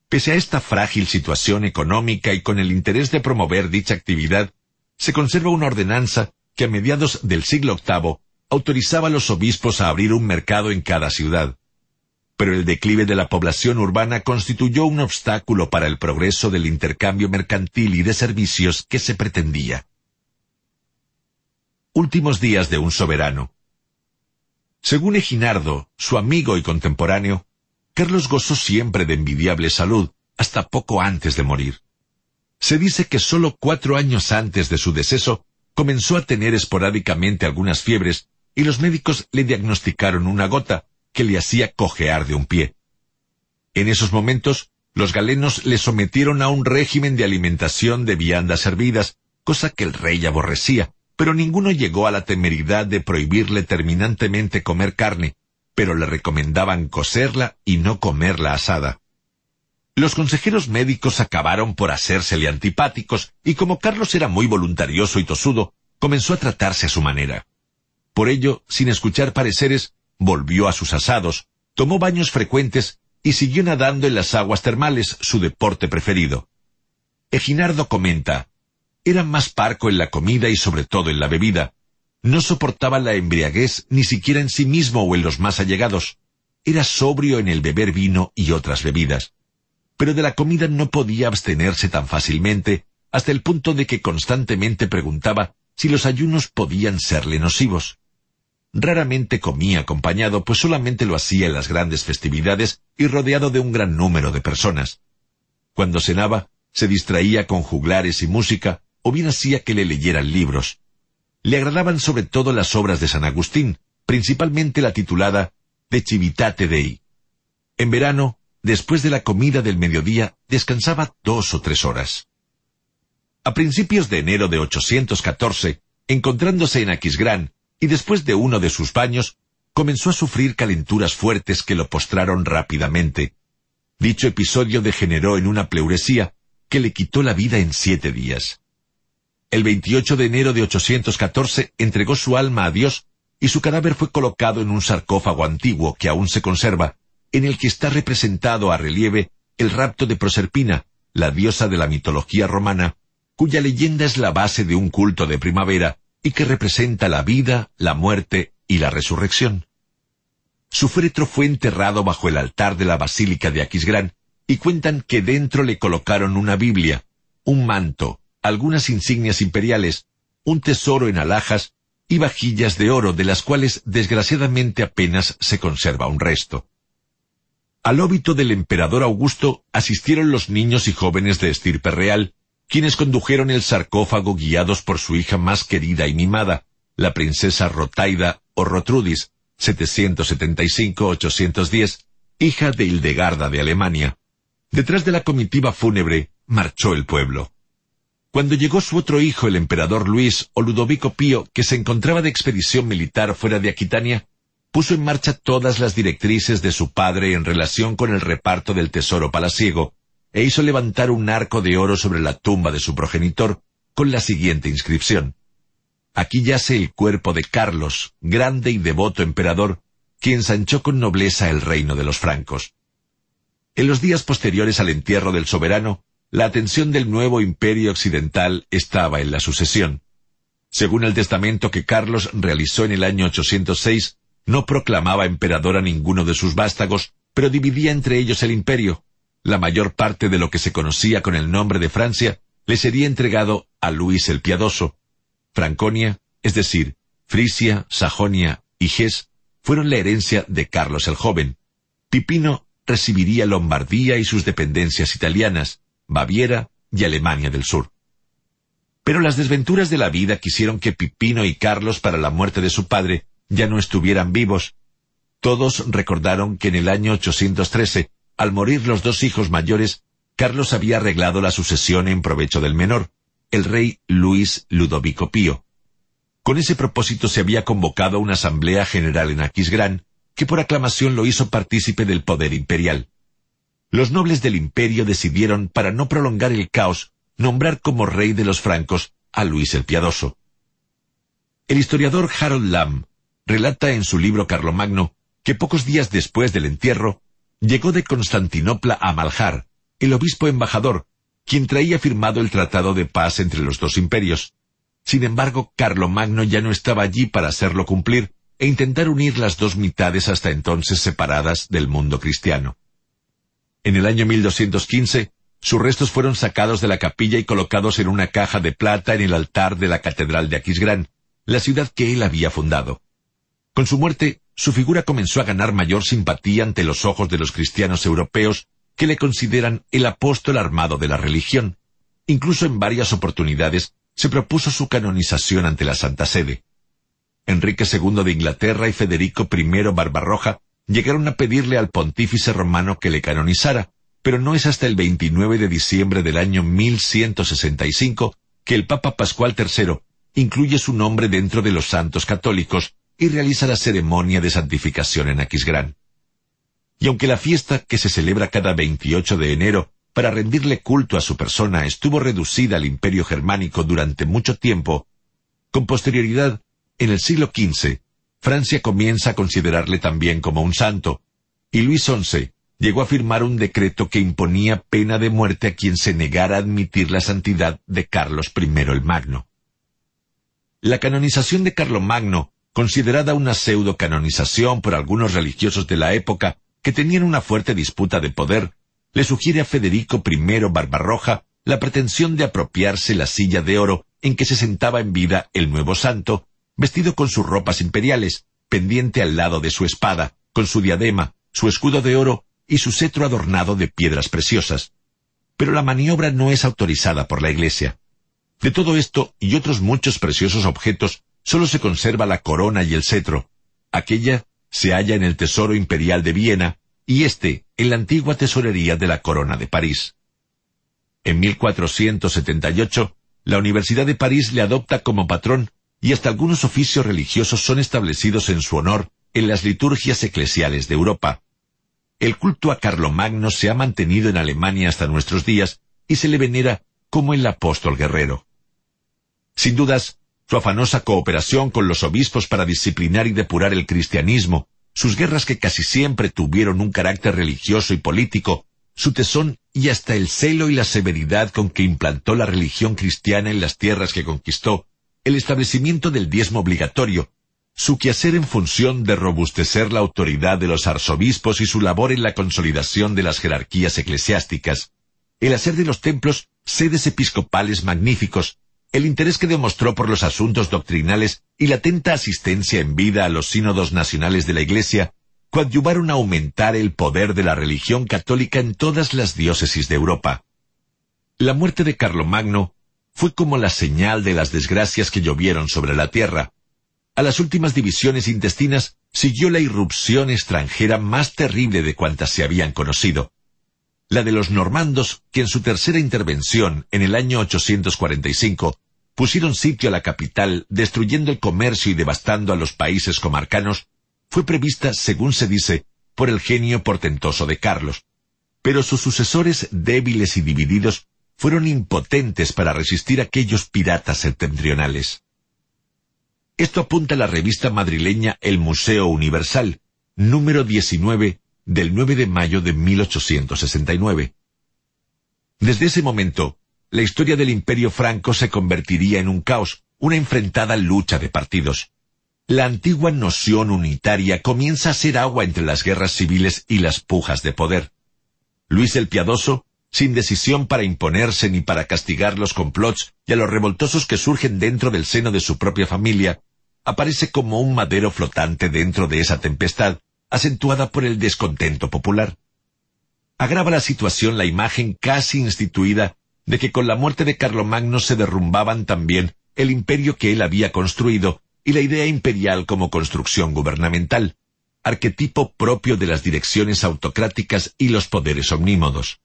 Pese a esta frágil situación económica y con el interés de promover dicha actividad, se conserva una ordenanza que a mediados del siglo VIII autorizaba a los obispos a abrir un mercado en cada ciudad. Pero el declive de la población urbana constituyó un obstáculo para el progreso del intercambio mercantil y de servicios que se pretendía. Últimos días de un soberano. Según Eginardo, su amigo y contemporáneo, Carlos gozó siempre de envidiable salud, hasta poco antes de morir. Se dice que solo cuatro años antes de su deceso comenzó a tener esporádicamente algunas fiebres y los médicos le diagnosticaron una gota que le hacía cojear de un pie. En esos momentos, los galenos le sometieron a un régimen de alimentación de viandas hervidas, cosa que el rey aborrecía, pero ninguno llegó a la temeridad de prohibirle terminantemente comer carne, pero le recomendaban cocerla y no comerla asada. Los consejeros médicos acabaron por hacérsele antipáticos, y como Carlos era muy voluntarioso y tosudo, comenzó a tratarse a su manera. Por ello, sin escuchar pareceres, volvió a sus asados, tomó baños frecuentes y siguió nadando en las aguas termales, su deporte preferido. Eginardo comenta, era más parco en la comida y sobre todo en la bebida. No soportaba la embriaguez ni siquiera en sí mismo o en los más allegados. Era sobrio en el beber vino y otras bebidas. Pero de la comida no podía abstenerse tan fácilmente, hasta el punto de que constantemente preguntaba si los ayunos podían serle nocivos. Raramente comía acompañado, pues solamente lo hacía en las grandes festividades y rodeado de un gran número de personas. Cuando cenaba, se distraía con juglares y música, o bien hacía que le leyeran libros. Le agradaban sobre todo las obras de San Agustín, principalmente la titulada De Civitate Dei. En verano, después de la comida del mediodía, descansaba dos o tres horas. A principios de enero de 814, encontrándose en Aquisgrán, y después de uno de sus baños, comenzó a sufrir calenturas fuertes que lo postraron rápidamente. Dicho episodio degeneró en una pleuresía que le quitó la vida en siete días. El 28 de enero de 814 entregó su alma a Dios y su cadáver fue colocado en un sarcófago antiguo que aún se conserva, en el que está representado a relieve el rapto de Proserpina, la diosa de la mitología romana, cuya leyenda es la base de un culto de primavera y que representa la vida, la muerte y la resurrección. Su féretro fue enterrado bajo el altar de la Basílica de Aquisgrán y cuentan que dentro le colocaron una Biblia, un manto, algunas insignias imperiales, un tesoro en alhajas y vajillas de oro de las cuales desgraciadamente apenas se conserva un resto. Al óbito del emperador Augusto asistieron los niños y jóvenes de estirpe real, quienes condujeron el sarcófago guiados por su hija más querida y mimada, la princesa Rotaida o Rotrudis, 775-810, hija de Hildegarda de Alemania. Detrás de la comitiva fúnebre marchó el pueblo. Cuando llegó su otro hijo, el emperador Luis o Ludovico Pío, que se encontraba de expedición militar fuera de Aquitania, puso en marcha todas las directrices de su padre en relación con el reparto del tesoro palaciego, e hizo levantar un arco de oro sobre la tumba de su progenitor, con la siguiente inscripción. Aquí yace el cuerpo de Carlos, grande y devoto emperador, que ensanchó con nobleza el reino de los francos. En los días posteriores al entierro del soberano, la atención del nuevo imperio occidental estaba en la sucesión. Según el testamento que Carlos realizó en el año 806, no proclamaba emperador a ninguno de sus vástagos, pero dividía entre ellos el imperio. La mayor parte de lo que se conocía con el nombre de Francia le sería entregado a Luis el Piadoso. Franconia, es decir, Frisia, Sajonia y Hesse, fueron la herencia de Carlos el Joven. Pipino recibiría Lombardía y sus dependencias italianas, Baviera y Alemania del Sur. Pero las desventuras de la vida quisieron que Pipino y Carlos para la muerte de su padre ya no estuvieran vivos. Todos recordaron que en el año 813, al morir los dos hijos mayores, Carlos había arreglado la sucesión en provecho del menor, el rey Luis Ludovico Pío. Con ese propósito se había convocado una asamblea general en Aquisgrán, que por aclamación lo hizo partícipe del poder imperial los nobles del imperio decidieron, para no prolongar el caos, nombrar como rey de los francos a Luis el Piadoso. El historiador Harold Lamb relata en su libro Carlomagno que pocos días después del entierro llegó de Constantinopla a Maljar, el obispo embajador, quien traía firmado el tratado de paz entre los dos imperios. Sin embargo, Carlomagno ya no estaba allí para hacerlo cumplir e intentar unir las dos mitades hasta entonces separadas del mundo cristiano. En el año 1215, sus restos fueron sacados de la capilla y colocados en una caja de plata en el altar de la Catedral de Aquisgrán, la ciudad que él había fundado. Con su muerte, su figura comenzó a ganar mayor simpatía ante los ojos de los cristianos europeos que le consideran el apóstol armado de la religión. Incluso en varias oportunidades se propuso su canonización ante la Santa Sede. Enrique II de Inglaterra y Federico I Barbarroja llegaron a pedirle al pontífice romano que le canonizara, pero no es hasta el 29 de diciembre del año 1165 que el Papa Pascual III incluye su nombre dentro de los santos católicos y realiza la ceremonia de santificación en Aquisgrán. Y aunque la fiesta que se celebra cada 28 de enero para rendirle culto a su persona estuvo reducida al imperio germánico durante mucho tiempo, con posterioridad, en el siglo XV, Francia comienza a considerarle también como un santo, y Luis XI llegó a firmar un decreto que imponía pena de muerte a quien se negara a admitir la santidad de Carlos I el Magno. La canonización de Carlomagno, considerada una pseudo-canonización por algunos religiosos de la época que tenían una fuerte disputa de poder, le sugiere a Federico I Barbarroja la pretensión de apropiarse la silla de oro en que se sentaba en vida el nuevo santo, vestido con sus ropas imperiales, pendiente al lado de su espada, con su diadema, su escudo de oro y su cetro adornado de piedras preciosas. Pero la maniobra no es autorizada por la Iglesia. De todo esto y otros muchos preciosos objetos, solo se conserva la corona y el cetro. Aquella se halla en el Tesoro Imperial de Viena y éste en la antigua tesorería de la Corona de París. En 1478, la Universidad de París le adopta como patrón y hasta algunos oficios religiosos son establecidos en su honor en las liturgias eclesiales de Europa. El culto a Carlomagno se ha mantenido en Alemania hasta nuestros días y se le venera como el apóstol guerrero. Sin dudas, su afanosa cooperación con los obispos para disciplinar y depurar el cristianismo, sus guerras que casi siempre tuvieron un carácter religioso y político, su tesón y hasta el celo y la severidad con que implantó la religión cristiana en las tierras que conquistó, el establecimiento del diezmo obligatorio, su quehacer en función de robustecer la autoridad de los arzobispos y su labor en la consolidación de las jerarquías eclesiásticas, el hacer de los templos sedes episcopales magníficos, el interés que demostró por los asuntos doctrinales y la atenta asistencia en vida a los sínodos nacionales de la Iglesia coadyuvaron a aumentar el poder de la religión católica en todas las diócesis de Europa. La muerte de Carlomagno fue como la señal de las desgracias que llovieron sobre la tierra. A las últimas divisiones intestinas siguió la irrupción extranjera más terrible de cuantas se habían conocido la de los normandos, que en su tercera intervención, en el año 845, pusieron sitio a la capital, destruyendo el comercio y devastando a los países comarcanos, fue prevista, según se dice, por el genio portentoso de Carlos. Pero sus sucesores, débiles y divididos, fueron impotentes para resistir a aquellos piratas septentrionales. Esto apunta a la revista madrileña El Museo Universal, número 19, del 9 de mayo de 1869. Desde ese momento, la historia del imperio franco se convertiría en un caos, una enfrentada lucha de partidos. La antigua noción unitaria comienza a ser agua entre las guerras civiles y las pujas de poder. Luis el Piadoso, sin decisión para imponerse ni para castigar los complots y a los revoltosos que surgen dentro del seno de su propia familia, aparece como un madero flotante dentro de esa tempestad, acentuada por el descontento popular. Agrava la situación la imagen casi instituida de que con la muerte de Carlomagno se derrumbaban también el imperio que él había construido y la idea imperial como construcción gubernamental, arquetipo propio de las direcciones autocráticas y los poderes omnímodos.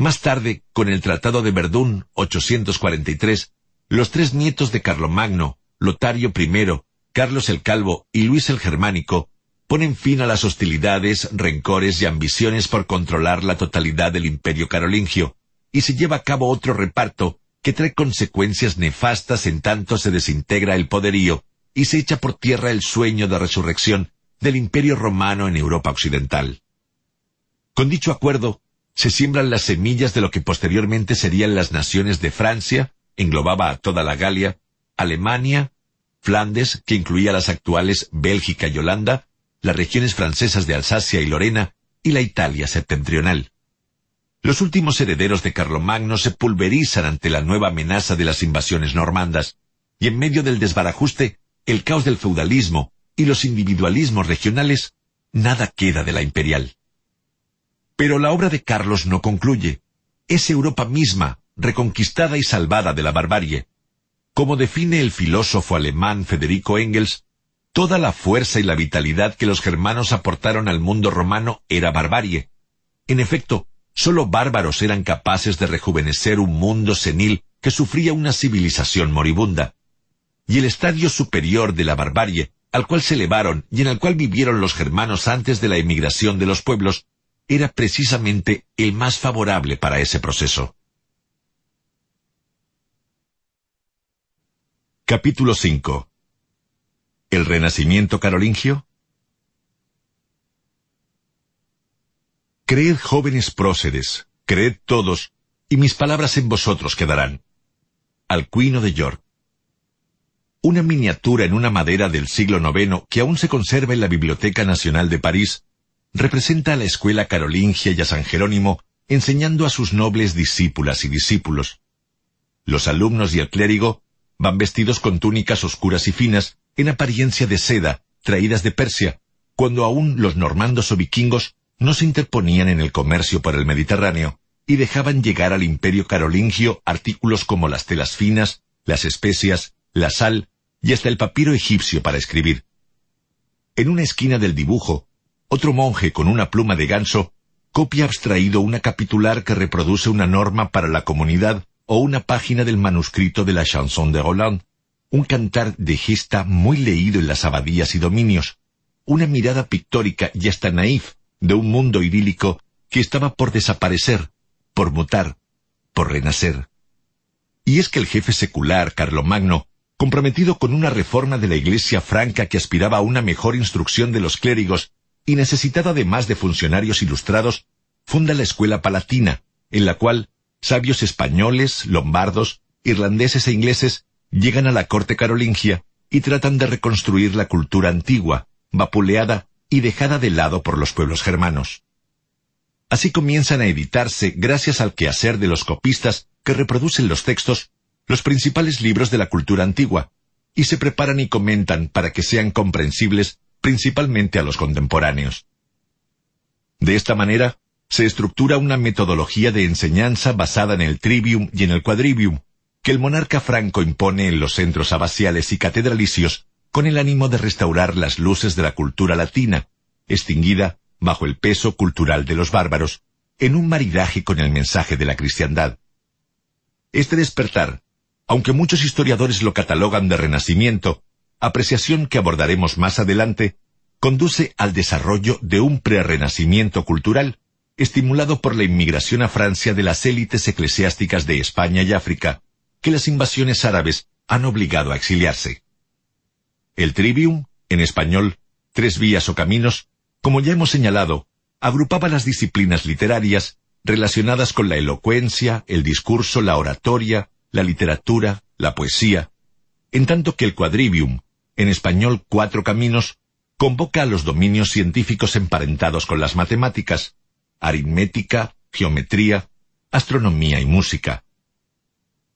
Más tarde, con el Tratado de Verdún, 843, los tres nietos de Carlomagno, Lotario I, Carlos el Calvo y Luis el Germánico, ponen fin a las hostilidades, rencores y ambiciones por controlar la totalidad del imperio carolingio, y se lleva a cabo otro reparto que trae consecuencias nefastas en tanto se desintegra el poderío y se echa por tierra el sueño de resurrección del imperio romano en Europa occidental. Con dicho acuerdo, se siembran las semillas de lo que posteriormente serían las naciones de Francia, englobaba a toda la Galia, Alemania, Flandes, que incluía las actuales Bélgica y Holanda, las regiones francesas de Alsacia y Lorena y la Italia septentrional. Los últimos herederos de Carlomagno se pulverizan ante la nueva amenaza de las invasiones normandas, y en medio del desbarajuste, el caos del feudalismo, y los individualismos regionales, nada queda de la imperial. Pero la obra de Carlos no concluye. Es Europa misma, reconquistada y salvada de la barbarie. Como define el filósofo alemán Federico Engels, toda la fuerza y la vitalidad que los germanos aportaron al mundo romano era barbarie. En efecto, sólo bárbaros eran capaces de rejuvenecer un mundo senil que sufría una civilización moribunda. Y el estadio superior de la barbarie, al cual se elevaron y en el cual vivieron los germanos antes de la emigración de los pueblos, era precisamente el más favorable para ese proceso. Capítulo 5 ¿El renacimiento carolingio? Creed jóvenes próceres, creed todos, y mis palabras en vosotros quedarán. Alcuino de York. Una miniatura en una madera del siglo IX que aún se conserva en la Biblioteca Nacional de París representa a la escuela carolingia y a San Jerónimo enseñando a sus nobles discípulas y discípulos. Los alumnos y el clérigo van vestidos con túnicas oscuras y finas, en apariencia de seda, traídas de Persia, cuando aún los normandos o vikingos no se interponían en el comercio por el Mediterráneo y dejaban llegar al imperio carolingio artículos como las telas finas, las especias, la sal y hasta el papiro egipcio para escribir. En una esquina del dibujo, otro monje con una pluma de ganso copia abstraído una capitular que reproduce una norma para la comunidad o una página del manuscrito de la chanson de Roland, un cantar de gesta muy leído en las abadías y dominios, una mirada pictórica y hasta naif de un mundo idílico que estaba por desaparecer, por mutar, por renacer. Y es que el jefe secular, Carlomagno, comprometido con una reforma de la Iglesia franca que aspiraba a una mejor instrucción de los clérigos y necesitado además de funcionarios ilustrados, funda la Escuela Palatina, en la cual sabios españoles, lombardos, irlandeses e ingleses llegan a la corte carolingia y tratan de reconstruir la cultura antigua, vapuleada y dejada de lado por los pueblos germanos. Así comienzan a editarse, gracias al quehacer de los copistas que reproducen los textos, los principales libros de la cultura antigua, y se preparan y comentan para que sean comprensibles principalmente a los contemporáneos. De esta manera, se estructura una metodología de enseñanza basada en el trivium y en el quadrivium, que el monarca franco impone en los centros abaciales y catedralicios con el ánimo de restaurar las luces de la cultura latina, extinguida bajo el peso cultural de los bárbaros, en un maridaje con el mensaje de la cristiandad. Este despertar, aunque muchos historiadores lo catalogan de renacimiento, apreciación que abordaremos más adelante, conduce al desarrollo de un prerrenacimiento cultural estimulado por la inmigración a Francia de las élites eclesiásticas de España y África, que las invasiones árabes han obligado a exiliarse. El trivium, en español, tres vías o caminos, como ya hemos señalado, agrupaba las disciplinas literarias relacionadas con la elocuencia, el discurso, la oratoria, la literatura, la poesía, en tanto que el quadrivium, en español Cuatro Caminos, convoca a los dominios científicos emparentados con las matemáticas, aritmética, geometría, astronomía y música.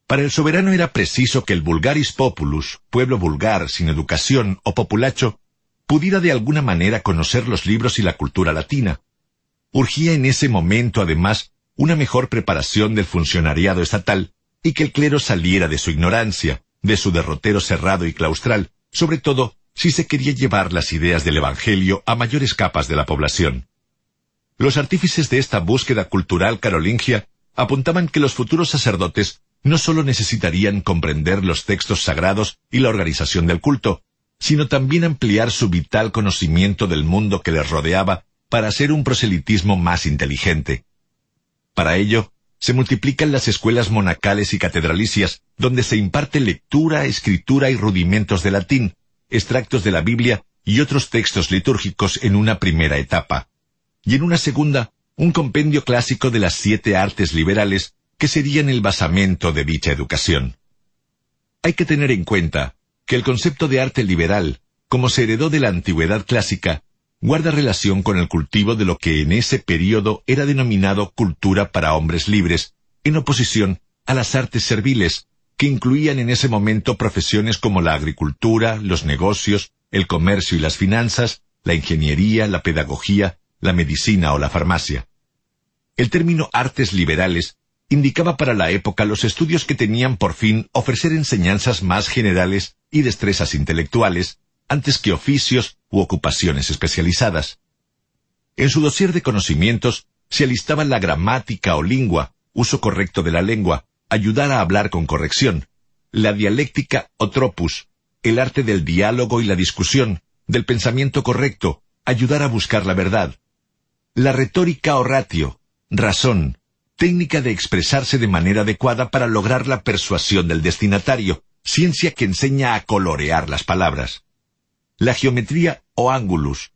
Para el soberano era preciso que el vulgaris populus, pueblo vulgar, sin educación o populacho, pudiera de alguna manera conocer los libros y la cultura latina. Urgía en ese momento, además, una mejor preparación del funcionariado estatal y que el clero saliera de su ignorancia, de su derrotero cerrado y claustral, sobre todo si se quería llevar las ideas del Evangelio a mayores capas de la población. Los artífices de esta búsqueda cultural carolingia apuntaban que los futuros sacerdotes no sólo necesitarían comprender los textos sagrados y la organización del culto, sino también ampliar su vital conocimiento del mundo que les rodeaba para hacer un proselitismo más inteligente. Para ello, se multiplican las escuelas monacales y catedralicias, donde se imparte lectura, escritura y rudimentos de latín, extractos de la Biblia y otros textos litúrgicos en una primera etapa. Y en una segunda, un compendio clásico de las siete artes liberales que serían el basamento de dicha educación. Hay que tener en cuenta que el concepto de arte liberal, como se heredó de la antigüedad clásica, guarda relación con el cultivo de lo que en ese período era denominado cultura para hombres libres, en oposición a las artes serviles, que incluían en ese momento profesiones como la agricultura, los negocios, el comercio y las finanzas, la ingeniería, la pedagogía, la medicina o la farmacia. El término artes liberales indicaba para la época los estudios que tenían por fin ofrecer enseñanzas más generales y destrezas intelectuales antes que oficios u ocupaciones especializadas. En su dossier de conocimientos se alistaban la gramática o lengua, uso correcto de la lengua, ayudar a hablar con corrección, la dialéctica o tropus, el arte del diálogo y la discusión, del pensamiento correcto, ayudar a buscar la verdad, la retórica o ratio, razón, técnica de expresarse de manera adecuada para lograr la persuasión del destinatario, ciencia que enseña a colorear las palabras. La geometría o ángulos.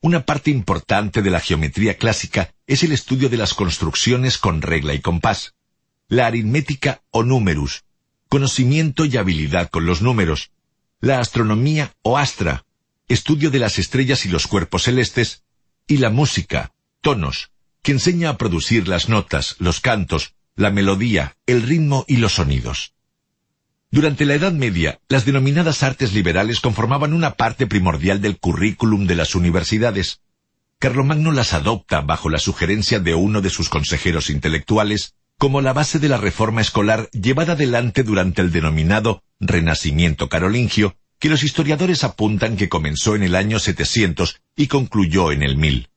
Una parte importante de la geometría clásica es el estudio de las construcciones con regla y compás. La aritmética o numerus. Conocimiento y habilidad con los números. La astronomía o astra. Estudio de las estrellas y los cuerpos celestes. Y la música, tonos, que enseña a producir las notas, los cantos, la melodía, el ritmo y los sonidos. Durante la Edad Media, las denominadas artes liberales conformaban una parte primordial del currículum de las universidades. Carlomagno las adopta bajo la sugerencia de uno de sus consejeros intelectuales como la base de la reforma escolar llevada adelante durante el denominado Renacimiento carolingio, que los historiadores apuntan que comenzó en el año 700 y concluyó en el 1000.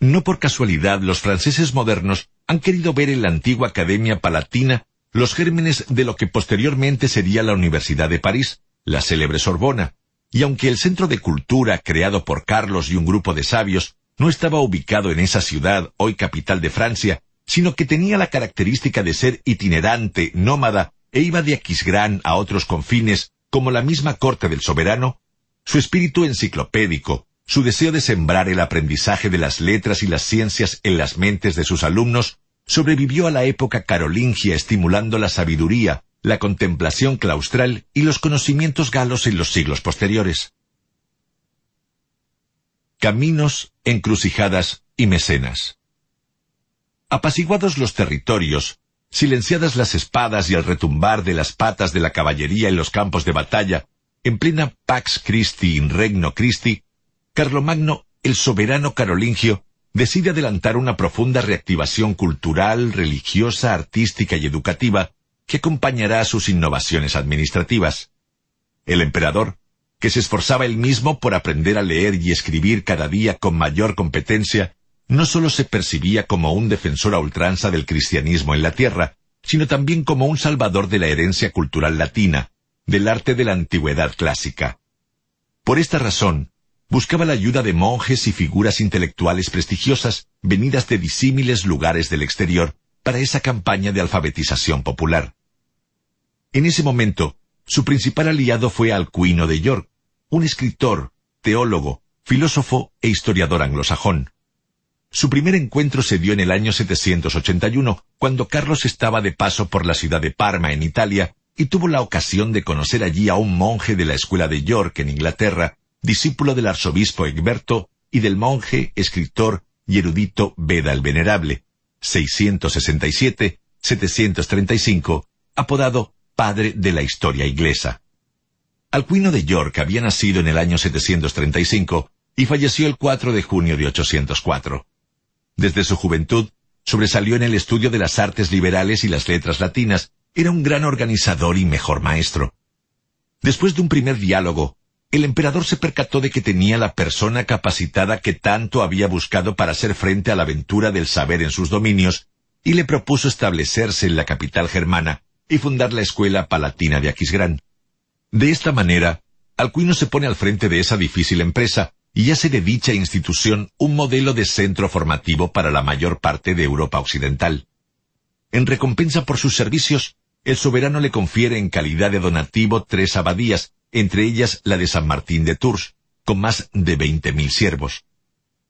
No por casualidad los franceses modernos han querido ver en la antigua Academia Palatina los gérmenes de lo que posteriormente sería la Universidad de París, la célebre Sorbona, y aunque el centro de cultura creado por Carlos y un grupo de sabios no estaba ubicado en esa ciudad, hoy capital de Francia, sino que tenía la característica de ser itinerante, nómada, e iba de Aquisgrán a otros confines, como la misma corte del soberano, su espíritu enciclopédico, su deseo de sembrar el aprendizaje de las letras y las ciencias en las mentes de sus alumnos sobrevivió a la época carolingia estimulando la sabiduría, la contemplación claustral y los conocimientos galos en los siglos posteriores. Caminos, encrucijadas y mecenas. Apaciguados los territorios, silenciadas las espadas y el retumbar de las patas de la caballería en los campos de batalla, en plena Pax Christi in Regno Christi, Carlomagno, el soberano carolingio, decide adelantar una profunda reactivación cultural, religiosa, artística y educativa que acompañará a sus innovaciones administrativas. El emperador, que se esforzaba él mismo por aprender a leer y escribir cada día con mayor competencia, no sólo se percibía como un defensor a ultranza del cristianismo en la tierra, sino también como un salvador de la herencia cultural latina, del arte de la antigüedad clásica. Por esta razón, buscaba la ayuda de monjes y figuras intelectuales prestigiosas venidas de disímiles lugares del exterior para esa campaña de alfabetización popular. En ese momento, su principal aliado fue Alcuino de York, un escritor, teólogo, filósofo e historiador anglosajón. Su primer encuentro se dio en el año 781, cuando Carlos estaba de paso por la ciudad de Parma, en Italia, y tuvo la ocasión de conocer allí a un monje de la escuela de York, en Inglaterra, discípulo del arzobispo Egberto y del monje, escritor y erudito Beda el Venerable, 667-735, apodado Padre de la Historia Inglesa. Alcuino de York había nacido en el año 735 y falleció el 4 de junio de 804. Desde su juventud, sobresalió en el estudio de las artes liberales y las letras latinas, era un gran organizador y mejor maestro. Después de un primer diálogo, el emperador se percató de que tenía la persona capacitada que tanto había buscado para hacer frente a la aventura del saber en sus dominios, y le propuso establecerse en la capital germana y fundar la escuela palatina de Aquisgrán. De esta manera, Alcuino se pone al frente de esa difícil empresa y hace de dicha institución un modelo de centro formativo para la mayor parte de Europa Occidental. En recompensa por sus servicios, el soberano le confiere en calidad de donativo tres abadías, entre ellas la de San Martín de Tours, con más de veinte mil siervos.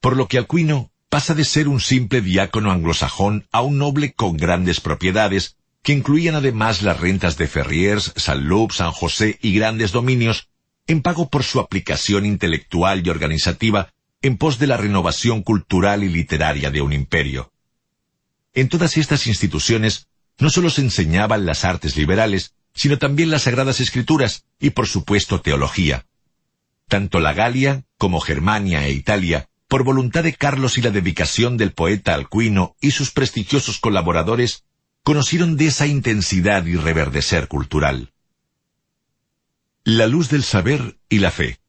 Por lo que Alcuino pasa de ser un simple diácono anglosajón a un noble con grandes propiedades, que incluían además las rentas de Ferriers, San Loup, San José y grandes dominios, en pago por su aplicación intelectual y organizativa en pos de la renovación cultural y literaria de un imperio. En todas estas instituciones no solo se enseñaban las artes liberales, sino también las Sagradas Escrituras y por supuesto teología. tanto la Galia como Germania e Italia, por voluntad de Carlos y la dedicación del poeta Alcuino y sus prestigiosos colaboradores, conocieron de esa intensidad y reverdecer cultural. La luz del saber y la fe.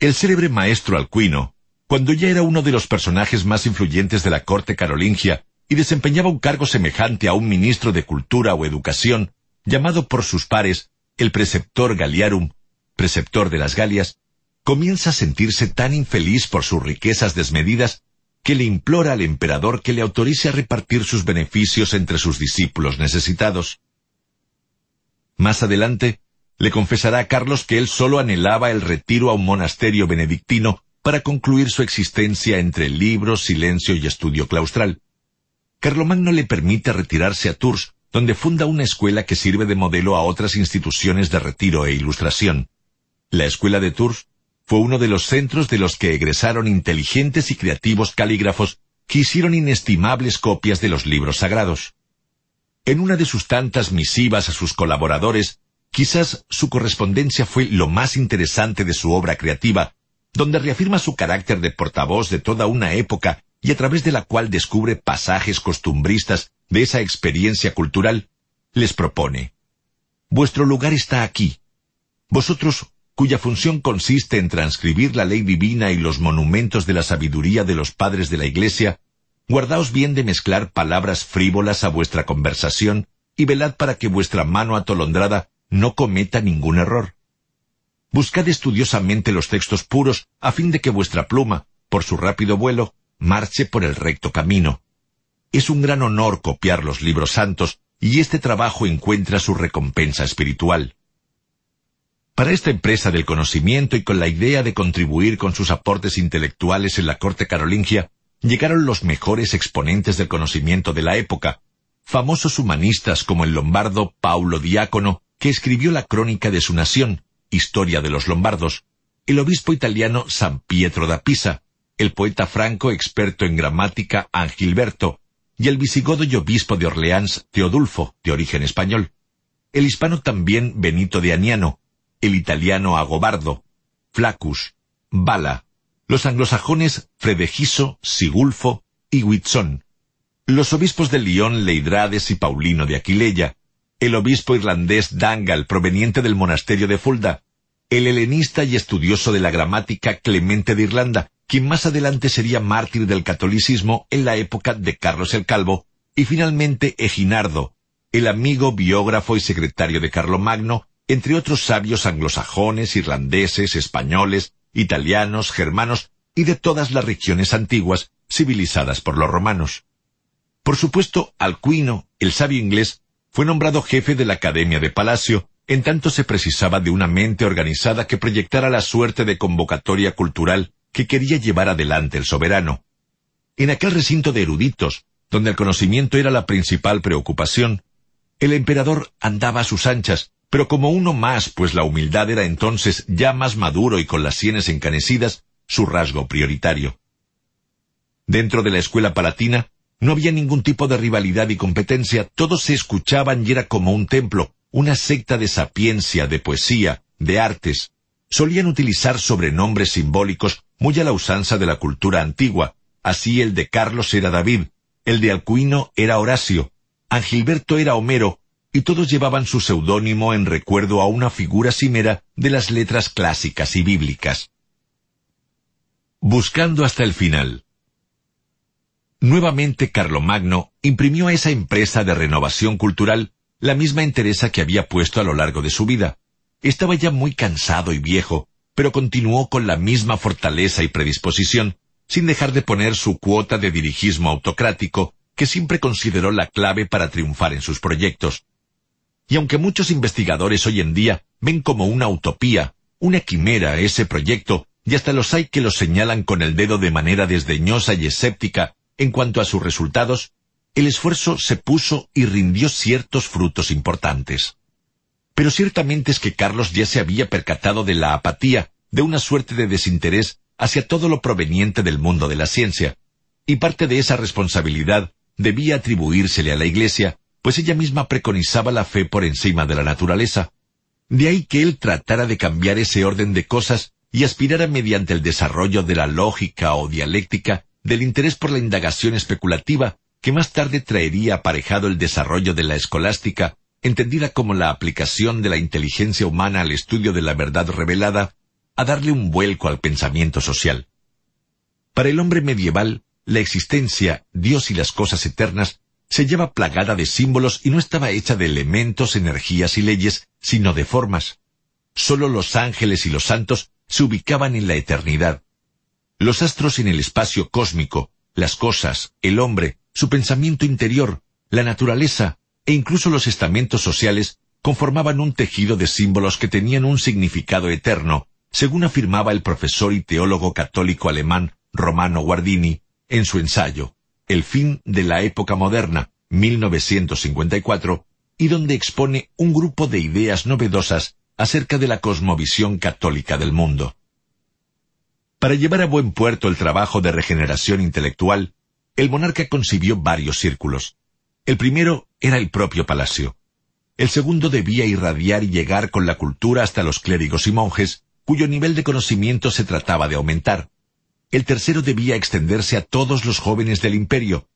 El célebre maestro Alcuino, cuando ya era uno de los personajes más influyentes de la corte carolingia y desempeñaba un cargo semejante a un ministro de Cultura o Educación, llamado por sus pares el preceptor Galiarum, preceptor de las Galias, comienza a sentirse tan infeliz por sus riquezas desmedidas que le implora al emperador que le autorice a repartir sus beneficios entre sus discípulos necesitados. Más adelante, le confesará a Carlos que él solo anhelaba el retiro a un monasterio benedictino para concluir su existencia entre libros, silencio y estudio claustral. Carlomagno le permite retirarse a Tours, donde funda una escuela que sirve de modelo a otras instituciones de retiro e ilustración. La escuela de Tours fue uno de los centros de los que egresaron inteligentes y creativos calígrafos que hicieron inestimables copias de los libros sagrados. En una de sus tantas misivas a sus colaboradores, quizás su correspondencia fue lo más interesante de su obra creativa, donde reafirma su carácter de portavoz de toda una época y a través de la cual descubre pasajes costumbristas de esa experiencia cultural, les propone, Vuestro lugar está aquí. Vosotros cuya función consiste en transcribir la ley divina y los monumentos de la sabiduría de los padres de la Iglesia, guardaos bien de mezclar palabras frívolas a vuestra conversación y velad para que vuestra mano atolondrada no cometa ningún error. Buscad estudiosamente los textos puros a fin de que vuestra pluma, por su rápido vuelo, marche por el recto camino. Es un gran honor copiar los libros santos, y este trabajo encuentra su recompensa espiritual. Para esta empresa del conocimiento y con la idea de contribuir con sus aportes intelectuales en la corte carolingia, llegaron los mejores exponentes del conocimiento de la época, famosos humanistas como el lombardo Paulo Diácono, que escribió la crónica de su nación, Historia de los Lombardos, el obispo italiano San Pietro da Pisa, el poeta franco experto en gramática Angilberto, y el visigodo y obispo de Orleans Teodulfo, de origen español. El hispano también Benito de Aniano, el italiano Agobardo, Flaccus, Bala, los anglosajones Fredegiso, Sigulfo y Whitson, los obispos de Lyon Leidrades y Paulino de Aquileia, el obispo irlandés Dangal proveniente del monasterio de Fulda, el helenista y estudioso de la gramática Clemente de Irlanda, quien más adelante sería mártir del catolicismo en la época de Carlos el Calvo, y finalmente Eginardo, el amigo, biógrafo y secretario de Carlomagno, entre otros sabios anglosajones, irlandeses, españoles, italianos, germanos y de todas las regiones antiguas civilizadas por los romanos. Por supuesto, Alcuino, el sabio inglés, fue nombrado jefe de la Academia de Palacio, en tanto se precisaba de una mente organizada que proyectara la suerte de convocatoria cultural que quería llevar adelante el soberano. En aquel recinto de eruditos, donde el conocimiento era la principal preocupación, el emperador andaba a sus anchas, pero como uno más, pues la humildad era entonces ya más maduro y con las sienes encanecidas, su rasgo prioritario. Dentro de la escuela palatina no había ningún tipo de rivalidad y competencia, todos se escuchaban y era como un templo, una secta de sapiencia, de poesía, de artes. Solían utilizar sobrenombres simbólicos muy a la usanza de la cultura antigua, así el de Carlos era David, el de Alcuino era Horacio, Angilberto era Homero, y todos llevaban su seudónimo en recuerdo a una figura cimera de las letras clásicas y bíblicas. Buscando hasta el final. Nuevamente Carlomagno imprimió a esa empresa de renovación cultural la misma entereza que había puesto a lo largo de su vida. Estaba ya muy cansado y viejo, pero continuó con la misma fortaleza y predisposición, sin dejar de poner su cuota de dirigismo autocrático, que siempre consideró la clave para triunfar en sus proyectos. Y aunque muchos investigadores hoy en día ven como una utopía, una quimera ese proyecto, y hasta los hay que lo señalan con el dedo de manera desdeñosa y escéptica en cuanto a sus resultados, el esfuerzo se puso y rindió ciertos frutos importantes. Pero ciertamente es que Carlos ya se había percatado de la apatía, de una suerte de desinterés hacia todo lo proveniente del mundo de la ciencia, y parte de esa responsabilidad debía atribuírsele a la Iglesia, pues ella misma preconizaba la fe por encima de la naturaleza. De ahí que él tratara de cambiar ese orden de cosas y aspirara mediante el desarrollo de la lógica o dialéctica del interés por la indagación especulativa que más tarde traería aparejado el desarrollo de la escolástica, entendida como la aplicación de la inteligencia humana al estudio de la verdad revelada, a darle un vuelco al pensamiento social. Para el hombre medieval, la existencia, Dios y las cosas eternas se lleva plagada de símbolos y no estaba hecha de elementos, energías y leyes, sino de formas. Sólo los ángeles y los santos se ubicaban en la eternidad. Los astros en el espacio cósmico, las cosas, el hombre, su pensamiento interior, la naturaleza e incluso los estamentos sociales conformaban un tejido de símbolos que tenían un significado eterno, según afirmaba el profesor y teólogo católico alemán Romano Guardini en su ensayo El fin de la época moderna, 1954, y donde expone un grupo de ideas novedosas acerca de la cosmovisión católica del mundo. Para llevar a buen puerto el trabajo de regeneración intelectual, el monarca concibió varios círculos. El primero era el propio palacio. El segundo debía irradiar y llegar con la cultura hasta los clérigos y monjes, cuyo nivel de conocimiento se trataba de aumentar. El tercero debía extenderse a todos los jóvenes del imperio.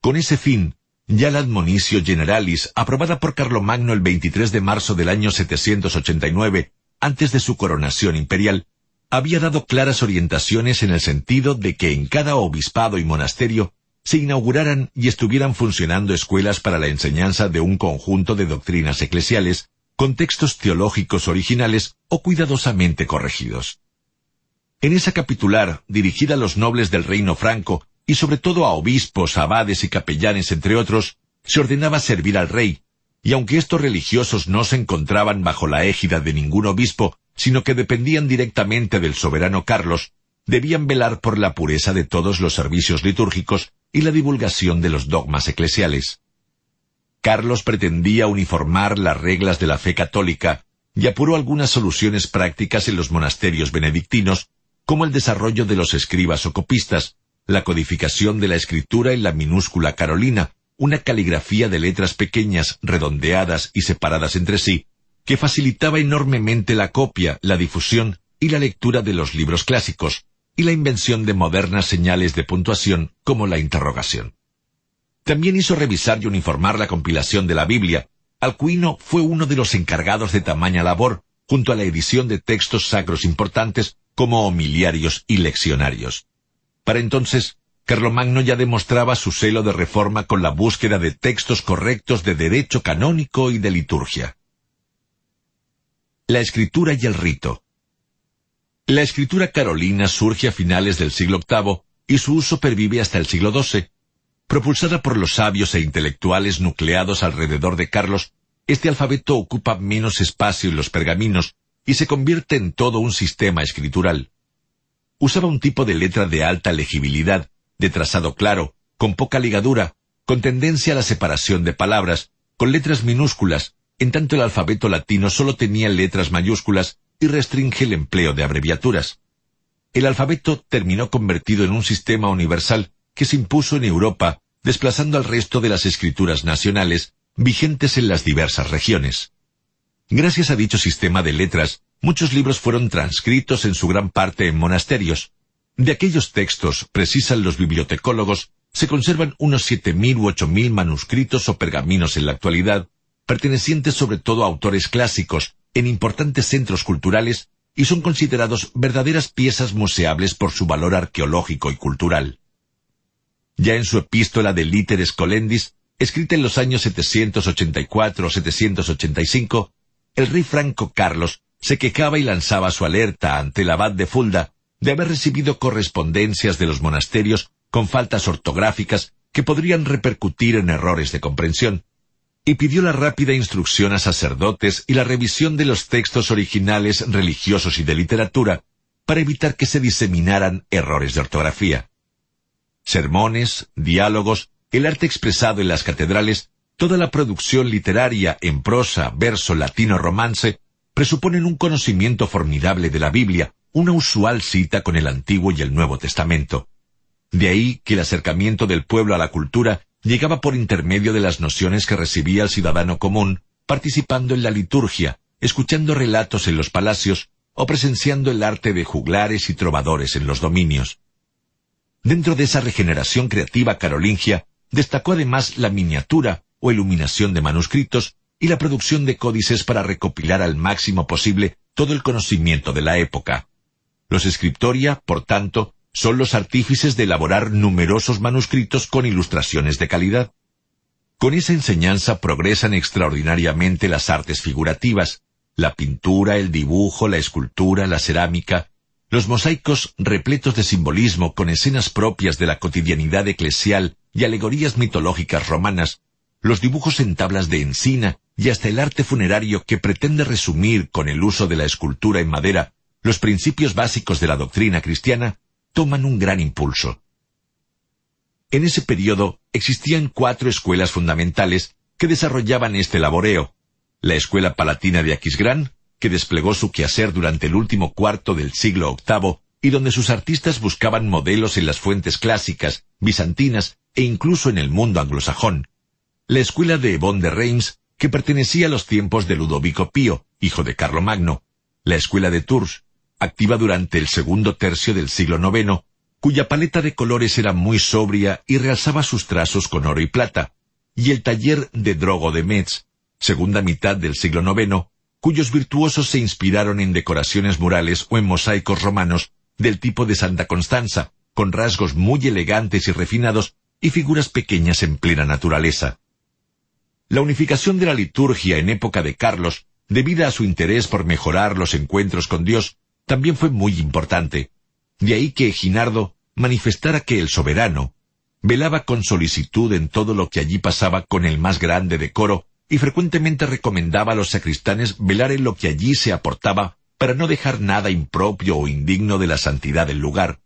Con ese fin, ya la Admonicio Generalis, aprobada por Carlomagno el 23 de marzo del año 789, antes de su coronación imperial, había dado claras orientaciones en el sentido de que en cada obispado y monasterio se inauguraran y estuvieran funcionando escuelas para la enseñanza de un conjunto de doctrinas eclesiales, con textos teológicos originales o cuidadosamente corregidos. En esa capitular, dirigida a los nobles del reino franco, y sobre todo a obispos, abades y capellanes, entre otros, se ordenaba servir al rey, y aunque estos religiosos no se encontraban bajo la égida de ningún obispo, sino que dependían directamente del soberano Carlos, debían velar por la pureza de todos los servicios litúrgicos y la divulgación de los dogmas eclesiales. Carlos pretendía uniformar las reglas de la fe católica y apuró algunas soluciones prácticas en los monasterios benedictinos, como el desarrollo de los escribas o copistas, la codificación de la escritura en la minúscula carolina, una caligrafía de letras pequeñas, redondeadas y separadas entre sí, que facilitaba enormemente la copia, la difusión y la lectura de los libros clásicos, y la invención de modernas señales de puntuación como la interrogación. También hizo revisar y uniformar la compilación de la Biblia. Alcuino fue uno de los encargados de tamaña labor, junto a la edición de textos sacros importantes como homiliarios y leccionarios. Para entonces, Carlomagno ya demostraba su celo de reforma con la búsqueda de textos correctos de derecho canónico y de liturgia. La escritura y el rito. La escritura carolina surge a finales del siglo VIII y su uso pervive hasta el siglo XII. Propulsada por los sabios e intelectuales nucleados alrededor de Carlos, este alfabeto ocupa menos espacio en los pergaminos y se convierte en todo un sistema escritural usaba un tipo de letra de alta legibilidad, de trazado claro, con poca ligadura, con tendencia a la separación de palabras, con letras minúsculas, en tanto el alfabeto latino solo tenía letras mayúsculas y restringe el empleo de abreviaturas. El alfabeto terminó convertido en un sistema universal que se impuso en Europa, desplazando al resto de las escrituras nacionales vigentes en las diversas regiones. Gracias a dicho sistema de letras, Muchos libros fueron transcritos en su gran parte en monasterios. De aquellos textos, precisan los bibliotecólogos, se conservan unos siete mil u ocho mil manuscritos o pergaminos en la actualidad, pertenecientes sobre todo a autores clásicos, en importantes centros culturales, y son considerados verdaderas piezas museables por su valor arqueológico y cultural. Ya en su epístola de Literes Colendis, escrita en los años 784 o 785, el rey Franco Carlos se quejaba y lanzaba su alerta ante el abad de Fulda de haber recibido correspondencias de los monasterios con faltas ortográficas que podrían repercutir en errores de comprensión, y pidió la rápida instrucción a sacerdotes y la revisión de los textos originales religiosos y de literatura para evitar que se diseminaran errores de ortografía. Sermones, diálogos, el arte expresado en las catedrales, toda la producción literaria en prosa, verso, latino, romance, presuponen un conocimiento formidable de la Biblia, una usual cita con el Antiguo y el Nuevo Testamento. De ahí que el acercamiento del pueblo a la cultura llegaba por intermedio de las nociones que recibía el ciudadano común, participando en la liturgia, escuchando relatos en los palacios, o presenciando el arte de juglares y trovadores en los dominios. Dentro de esa regeneración creativa carolingia, destacó además la miniatura o iluminación de manuscritos y la producción de códices para recopilar al máximo posible todo el conocimiento de la época. Los scriptoria, por tanto, son los artífices de elaborar numerosos manuscritos con ilustraciones de calidad. Con esa enseñanza progresan extraordinariamente las artes figurativas, la pintura, el dibujo, la escultura, la cerámica, los mosaicos repletos de simbolismo con escenas propias de la cotidianidad eclesial y alegorías mitológicas romanas, los dibujos en tablas de encina y hasta el arte funerario que pretende resumir con el uso de la escultura en madera los principios básicos de la doctrina cristiana, toman un gran impulso. En ese periodo existían cuatro escuelas fundamentales que desarrollaban este laboreo. La escuela palatina de Aquisgrán, que desplegó su quehacer durante el último cuarto del siglo VIII y donde sus artistas buscaban modelos en las fuentes clásicas, bizantinas e incluso en el mundo anglosajón. La escuela de Ebon de Reims, que pertenecía a los tiempos de Ludovico Pío, hijo de Carlomagno. La escuela de Tours, activa durante el segundo tercio del siglo IX, cuya paleta de colores era muy sobria y realzaba sus trazos con oro y plata, y el taller de Drogo de Metz, segunda mitad del siglo IX, cuyos virtuosos se inspiraron en decoraciones murales o en mosaicos romanos del tipo de Santa Constanza, con rasgos muy elegantes y refinados y figuras pequeñas en plena naturaleza. La unificación de la liturgia en época de Carlos, debida a su interés por mejorar los encuentros con Dios, también fue muy importante. De ahí que Ginardo manifestara que el soberano velaba con solicitud en todo lo que allí pasaba con el más grande decoro y frecuentemente recomendaba a los sacristanes velar en lo que allí se aportaba para no dejar nada impropio o indigno de la santidad del lugar.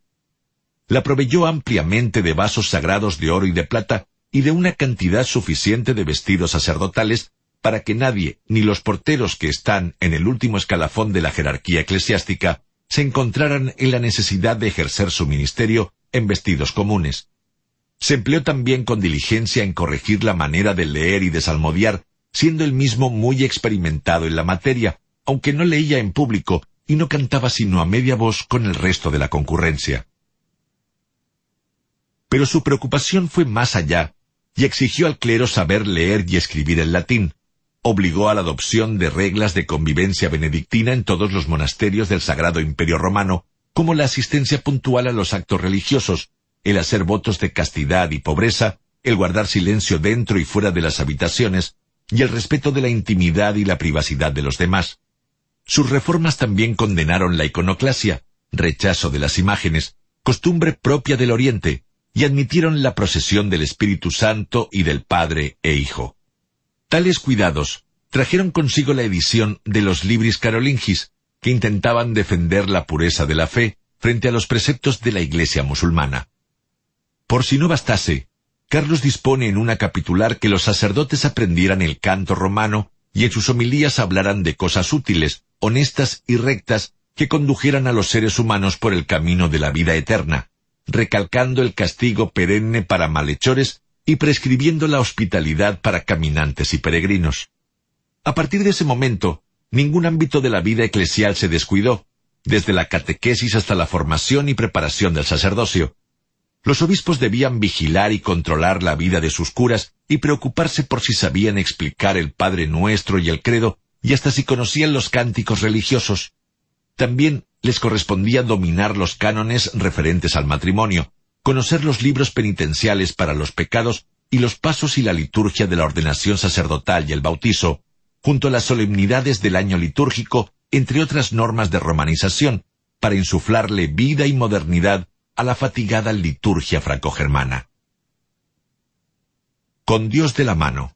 La proveyó ampliamente de vasos sagrados de oro y de plata y de una cantidad suficiente de vestidos sacerdotales para que nadie, ni los porteros que están en el último escalafón de la jerarquía eclesiástica, se encontraran en la necesidad de ejercer su ministerio en vestidos comunes. Se empleó también con diligencia en corregir la manera de leer y de salmodiar, siendo él mismo muy experimentado en la materia, aunque no leía en público y no cantaba sino a media voz con el resto de la concurrencia. Pero su preocupación fue más allá, y exigió al clero saber leer y escribir el latín, obligó a la adopción de reglas de convivencia benedictina en todos los monasterios del Sagrado Imperio Romano, como la asistencia puntual a los actos religiosos, el hacer votos de castidad y pobreza, el guardar silencio dentro y fuera de las habitaciones, y el respeto de la intimidad y la privacidad de los demás. Sus reformas también condenaron la iconoclasia, rechazo de las imágenes, costumbre propia del Oriente, y admitieron la procesión del Espíritu Santo y del Padre e Hijo. Tales cuidados trajeron consigo la edición de los Libris Carolingis, que intentaban defender la pureza de la fe frente a los preceptos de la Iglesia musulmana. Por si no bastase, Carlos dispone en una capitular que los sacerdotes aprendieran el canto romano y en sus homilías hablaran de cosas útiles, honestas y rectas que condujeran a los seres humanos por el camino de la vida eterna, recalcando el castigo perenne para malhechores y prescribiendo la hospitalidad para caminantes y peregrinos. A partir de ese momento, ningún ámbito de la vida eclesial se descuidó, desde la catequesis hasta la formación y preparación del sacerdocio. Los obispos debían vigilar y controlar la vida de sus curas y preocuparse por si sabían explicar el Padre Nuestro y el Credo, y hasta si conocían los cánticos religiosos. También les correspondía dominar los cánones referentes al matrimonio, conocer los libros penitenciales para los pecados y los pasos y la liturgia de la ordenación sacerdotal y el bautizo, junto a las solemnidades del año litúrgico, entre otras normas de romanización, para insuflarle vida y modernidad a la fatigada liturgia franco-germana. Con Dios de la mano.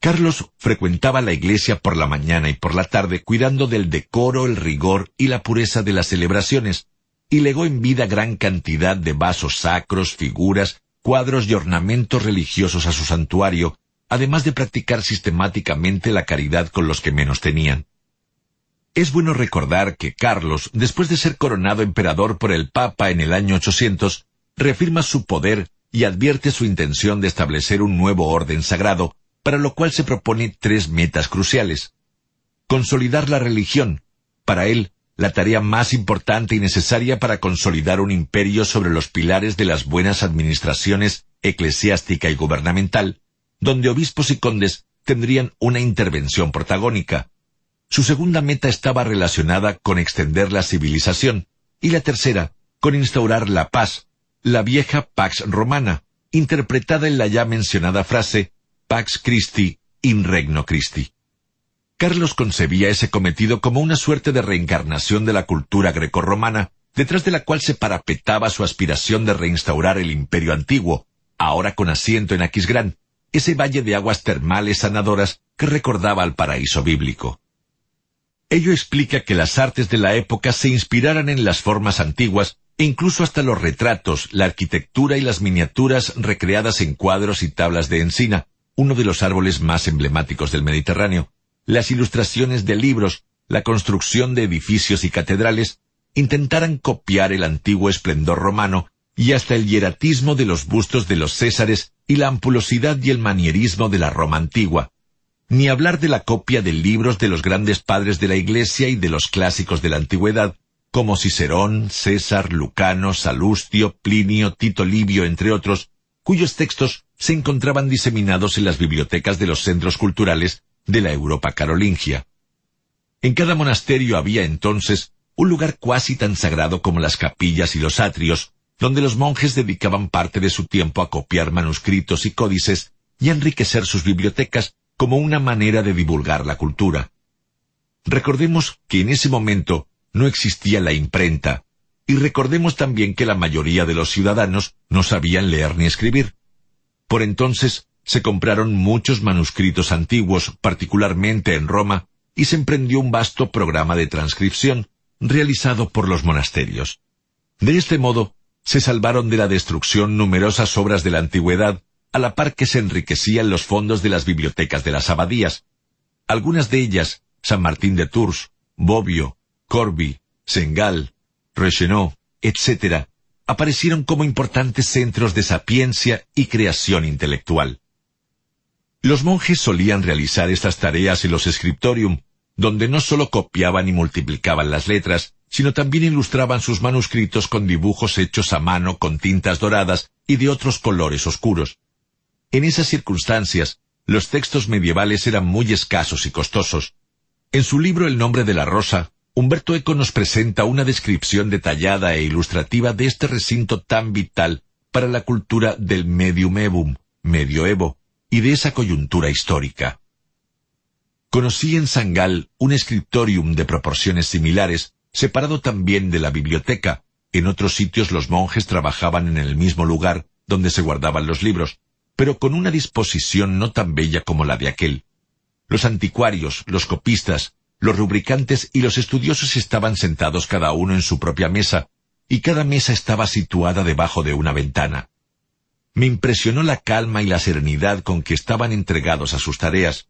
Carlos frecuentaba la iglesia por la mañana y por la tarde cuidando del decoro, el rigor y la pureza de las celebraciones, y legó en vida gran cantidad de vasos sacros, figuras, cuadros y ornamentos religiosos a su santuario, además de practicar sistemáticamente la caridad con los que menos tenían. Es bueno recordar que Carlos, después de ser coronado emperador por el Papa en el año 800, reafirma su poder y advierte su intención de establecer un nuevo orden sagrado, para lo cual se propone tres metas cruciales. Consolidar la religión, Para él, la tarea más importante y necesaria para consolidar un imperio sobre los pilares de las buenas administraciones eclesiástica y gubernamental, donde obispos y condes tendrían una intervención protagónica. Su segunda meta estaba relacionada con extender la civilización, y la tercera, con instaurar la paz, la vieja Pax Romana, interpretada en la ya mencionada frase Pax Christi in Regno Christi. Carlos concebía ese cometido como una suerte de reencarnación de la cultura grecorromana, detrás de la cual se parapetaba su aspiración de reinstaurar el imperio antiguo, ahora con asiento en Aquisgrán, ese valle de aguas termales sanadoras que recordaba al paraíso bíblico. Ello explica que las artes de la época se inspiraran en las formas antiguas e incluso hasta los retratos, la arquitectura y las miniaturas recreadas en cuadros y tablas de encina, uno de los árboles más emblemáticos del Mediterráneo, las ilustraciones de libros, la construcción de edificios y catedrales, intentaran copiar el antiguo esplendor romano y hasta el hieratismo de los bustos de los césares y la ampulosidad y el manierismo de la Roma antigua, ni hablar de la copia de libros de los grandes padres de la Iglesia y de los clásicos de la antigüedad, como Cicerón, César, Lucano, Salustio, Plinio, Tito Livio, entre otros, cuyos textos se encontraban diseminados en las bibliotecas de los centros culturales de la Europa carolingia. En cada monasterio había entonces un lugar cuasi tan sagrado como las capillas y los atrios, donde los monjes dedicaban parte de su tiempo a copiar manuscritos y códices y enriquecer sus bibliotecas como una manera de divulgar la cultura. Recordemos que en ese momento no existía la imprenta, y recordemos también que la mayoría de los ciudadanos no sabían leer ni escribir. Por entonces, se compraron muchos manuscritos antiguos, particularmente en Roma, y se emprendió un vasto programa de transcripción, realizado por los monasterios. De este modo, se salvaron de la destrucción numerosas obras de la antigüedad, a la par que se enriquecían los fondos de las bibliotecas de las abadías. Algunas de ellas, San Martín de Tours, Bobbio, Corby, Sengal, Reichenau, etc., aparecieron como importantes centros de sapiencia y creación intelectual. Los monjes solían realizar estas tareas en los scriptorium, donde no sólo copiaban y multiplicaban las letras, sino también ilustraban sus manuscritos con dibujos hechos a mano con tintas doradas y de otros colores oscuros. En esas circunstancias, los textos medievales eran muy escasos y costosos. En su libro El nombre de la rosa, Humberto Eco nos presenta una descripción detallada e ilustrativa de este recinto tan vital para la cultura del medium evum, medioevo, y de esa coyuntura histórica. Conocí en Sangal un escriptorium de proporciones similares, separado también de la biblioteca. En otros sitios los monjes trabajaban en el mismo lugar donde se guardaban los libros, pero con una disposición no tan bella como la de aquel. Los anticuarios, los copistas, los rubricantes y los estudiosos estaban sentados cada uno en su propia mesa, y cada mesa estaba situada debajo de una ventana. Me impresionó la calma y la serenidad con que estaban entregados a sus tareas.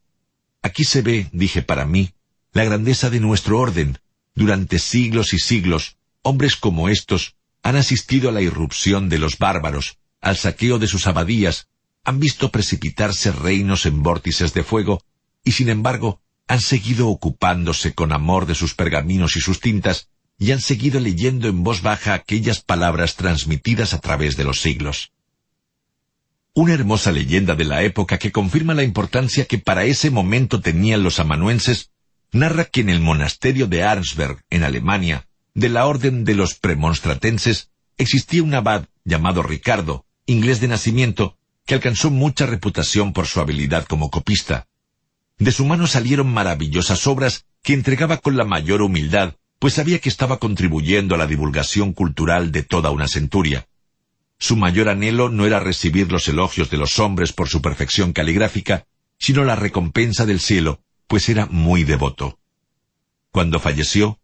Aquí se ve, dije para mí, la grandeza de nuestro orden. Durante siglos y siglos, hombres como estos han asistido a la irrupción de los bárbaros, al saqueo de sus abadías, han visto precipitarse reinos en vórtices de fuego, y sin embargo han seguido ocupándose con amor de sus pergaminos y sus tintas, y han seguido leyendo en voz baja aquellas palabras transmitidas a través de los siglos. Una hermosa leyenda de la época que confirma la importancia que para ese momento tenían los amanuenses narra que en el monasterio de Arnsberg, en Alemania, de la orden de los premonstratenses, existía un abad llamado Ricardo, inglés de nacimiento, que alcanzó mucha reputación por su habilidad como copista. De su mano salieron maravillosas obras que entregaba con la mayor humildad, pues sabía que estaba contribuyendo a la divulgación cultural de toda una centuria. Su mayor anhelo no era recibir los elogios de los hombres por su perfección caligráfica, sino la recompensa del cielo, pues era muy devoto. Cuando falleció,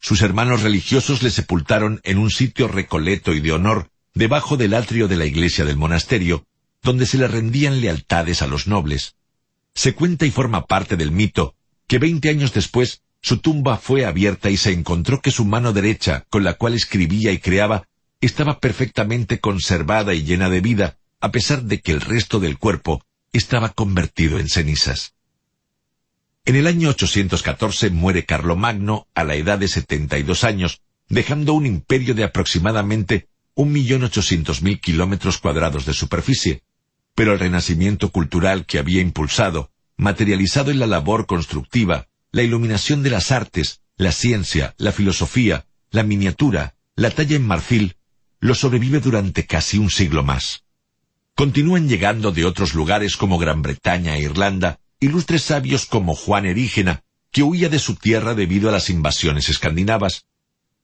sus hermanos religiosos le sepultaron en un sitio recoleto y de honor, debajo del atrio de la iglesia del monasterio, donde se le rendían lealtades a los nobles. Se cuenta y forma parte del mito que veinte años después su tumba fue abierta y se encontró que su mano derecha, con la cual escribía y creaba, estaba perfectamente conservada y llena de vida, a pesar de que el resto del cuerpo estaba convertido en cenizas. En el año 814 muere Carlomagno a la edad de 72 años, dejando un imperio de aproximadamente 1.800.000 kilómetros cuadrados de superficie. Pero el renacimiento cultural que había impulsado, materializado en la labor constructiva, la iluminación de las artes, la ciencia, la filosofía, la miniatura, la talla en marfil, lo sobrevive durante casi un siglo más. Continúan llegando de otros lugares como Gran Bretaña e Irlanda, ilustres sabios como Juan Erígena, que huía de su tierra debido a las invasiones escandinavas.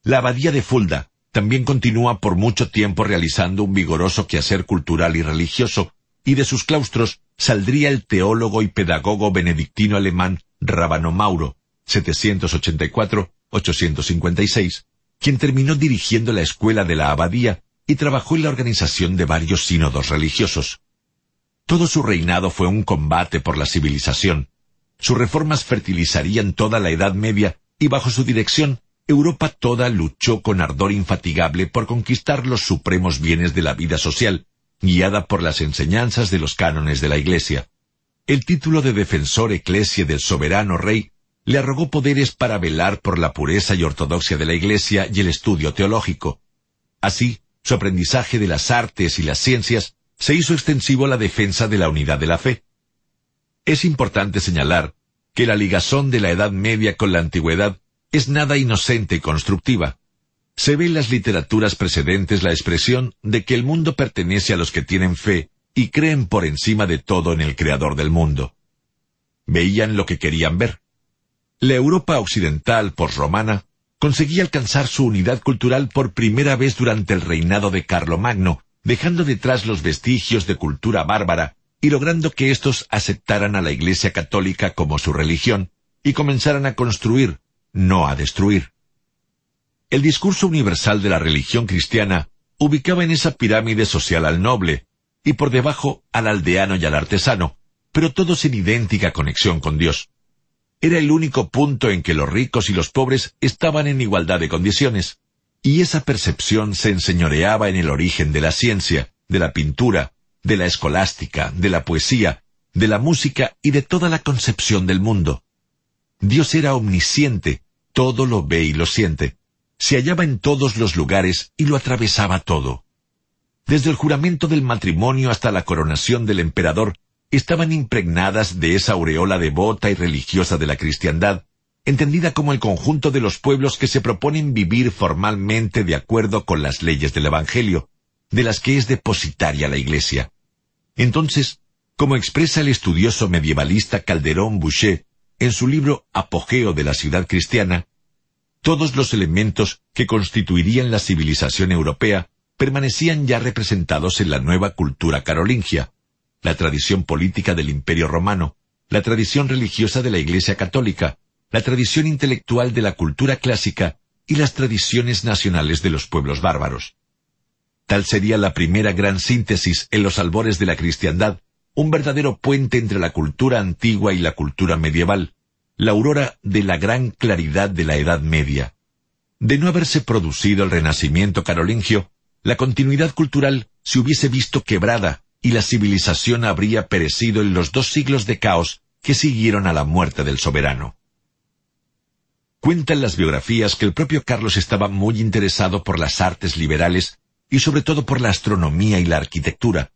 La abadía de Fulda también continúa por mucho tiempo realizando un vigoroso quehacer cultural y religioso, y de sus claustros saldría el teólogo y pedagogo benedictino alemán Rábano Mauro, 784-856, quien terminó dirigiendo la escuela de la abadía y trabajó en la organización de varios sínodos religiosos. Todo su reinado fue un combate por la civilización. Sus reformas fertilizarían toda la Edad Media y bajo su dirección Europa toda luchó con ardor infatigable por conquistar los supremos bienes de la vida social, guiada por las enseñanzas de los cánones de la Iglesia. El título de defensor eclesia del soberano rey le arrogó poderes para velar por la pureza y ortodoxia de la Iglesia y el estudio teológico. Así, su aprendizaje de las artes y las ciencias se hizo extensivo a la defensa de la unidad de la fe. Es importante señalar que la ligazón de la Edad Media con la Antigüedad es nada inocente y constructiva. Se ve en las literaturas precedentes la expresión de que el mundo pertenece a los que tienen fe y creen por encima de todo en el Creador del mundo. Veían lo que querían ver. La Europa occidental postromana conseguía alcanzar su unidad cultural por primera vez durante el reinado de Carlomagno, dejando detrás los vestigios de cultura bárbara y logrando que éstos aceptaran a la Iglesia católica como su religión y comenzaran a construir, no a destruir. El discurso universal de la religión cristiana ubicaba en esa pirámide social al noble, y por debajo al aldeano y al artesano, pero todos en idéntica conexión con Dios. Era el único punto en que los ricos y los pobres estaban en igualdad de condiciones, y esa percepción se enseñoreaba en el origen de la ciencia, de la pintura, de la escolástica, de la poesía, de la música y de toda la concepción del mundo. Dios era omnisciente, todo lo ve y lo siente. Se hallaba en todos los lugares y lo atravesaba todo. Desde el juramento del matrimonio hasta la coronación del emperador, estaban impregnadas de esa aureola devota y religiosa de la cristiandad, entendida como el conjunto de los pueblos que se proponen vivir formalmente de acuerdo con las leyes del Evangelio, de las que es depositaria la Iglesia. Entonces, como expresa el estudioso medievalista Calderón Boucher en su libro Apogeo de la ciudad cristiana, todos los elementos que constituirían la civilización europea permanecían ya representados en la nueva cultura carolingia, la tradición política del Imperio romano, la tradición religiosa de la Iglesia católica, la tradición intelectual de la cultura clásica y las tradiciones nacionales de los pueblos bárbaros. Tal sería la primera gran síntesis en los albores de la cristiandad, un verdadero puente entre la cultura antigua y la cultura medieval, la aurora de la gran claridad de la Edad Media. De no haberse producido el renacimiento carolingio, la continuidad cultural se hubiese visto quebrada y la civilización habría perecido en los dos siglos de caos que siguieron a la muerte del soberano. Cuentan las biografías que el propio Carlos estaba muy interesado por las artes liberales y sobre todo por la astronomía y la arquitectura.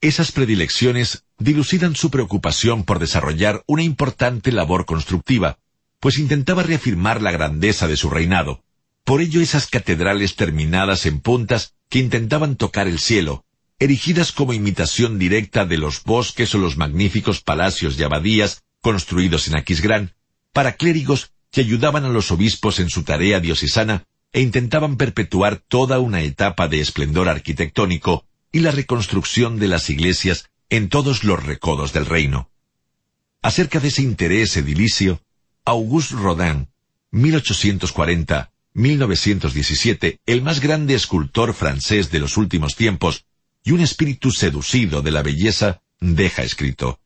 Esas predilecciones dilucidan su preocupación por desarrollar una importante labor constructiva, pues intentaba reafirmar la grandeza de su reinado. Por ello esas catedrales terminadas en puntas que intentaban tocar el cielo, erigidas como imitación directa de los bosques o los magníficos palacios y abadías construidos en Aquisgrán, para clérigos que ayudaban a los obispos en su tarea diocesana e intentaban perpetuar toda una etapa de esplendor arquitectónico y la reconstrucción de las iglesias en todos los recodos del reino. Acerca de ese interés edilicio, Auguste Rodin, 1840-1917, el más grande escultor francés de los últimos tiempos, y un espíritu seducido de la belleza, deja escrito.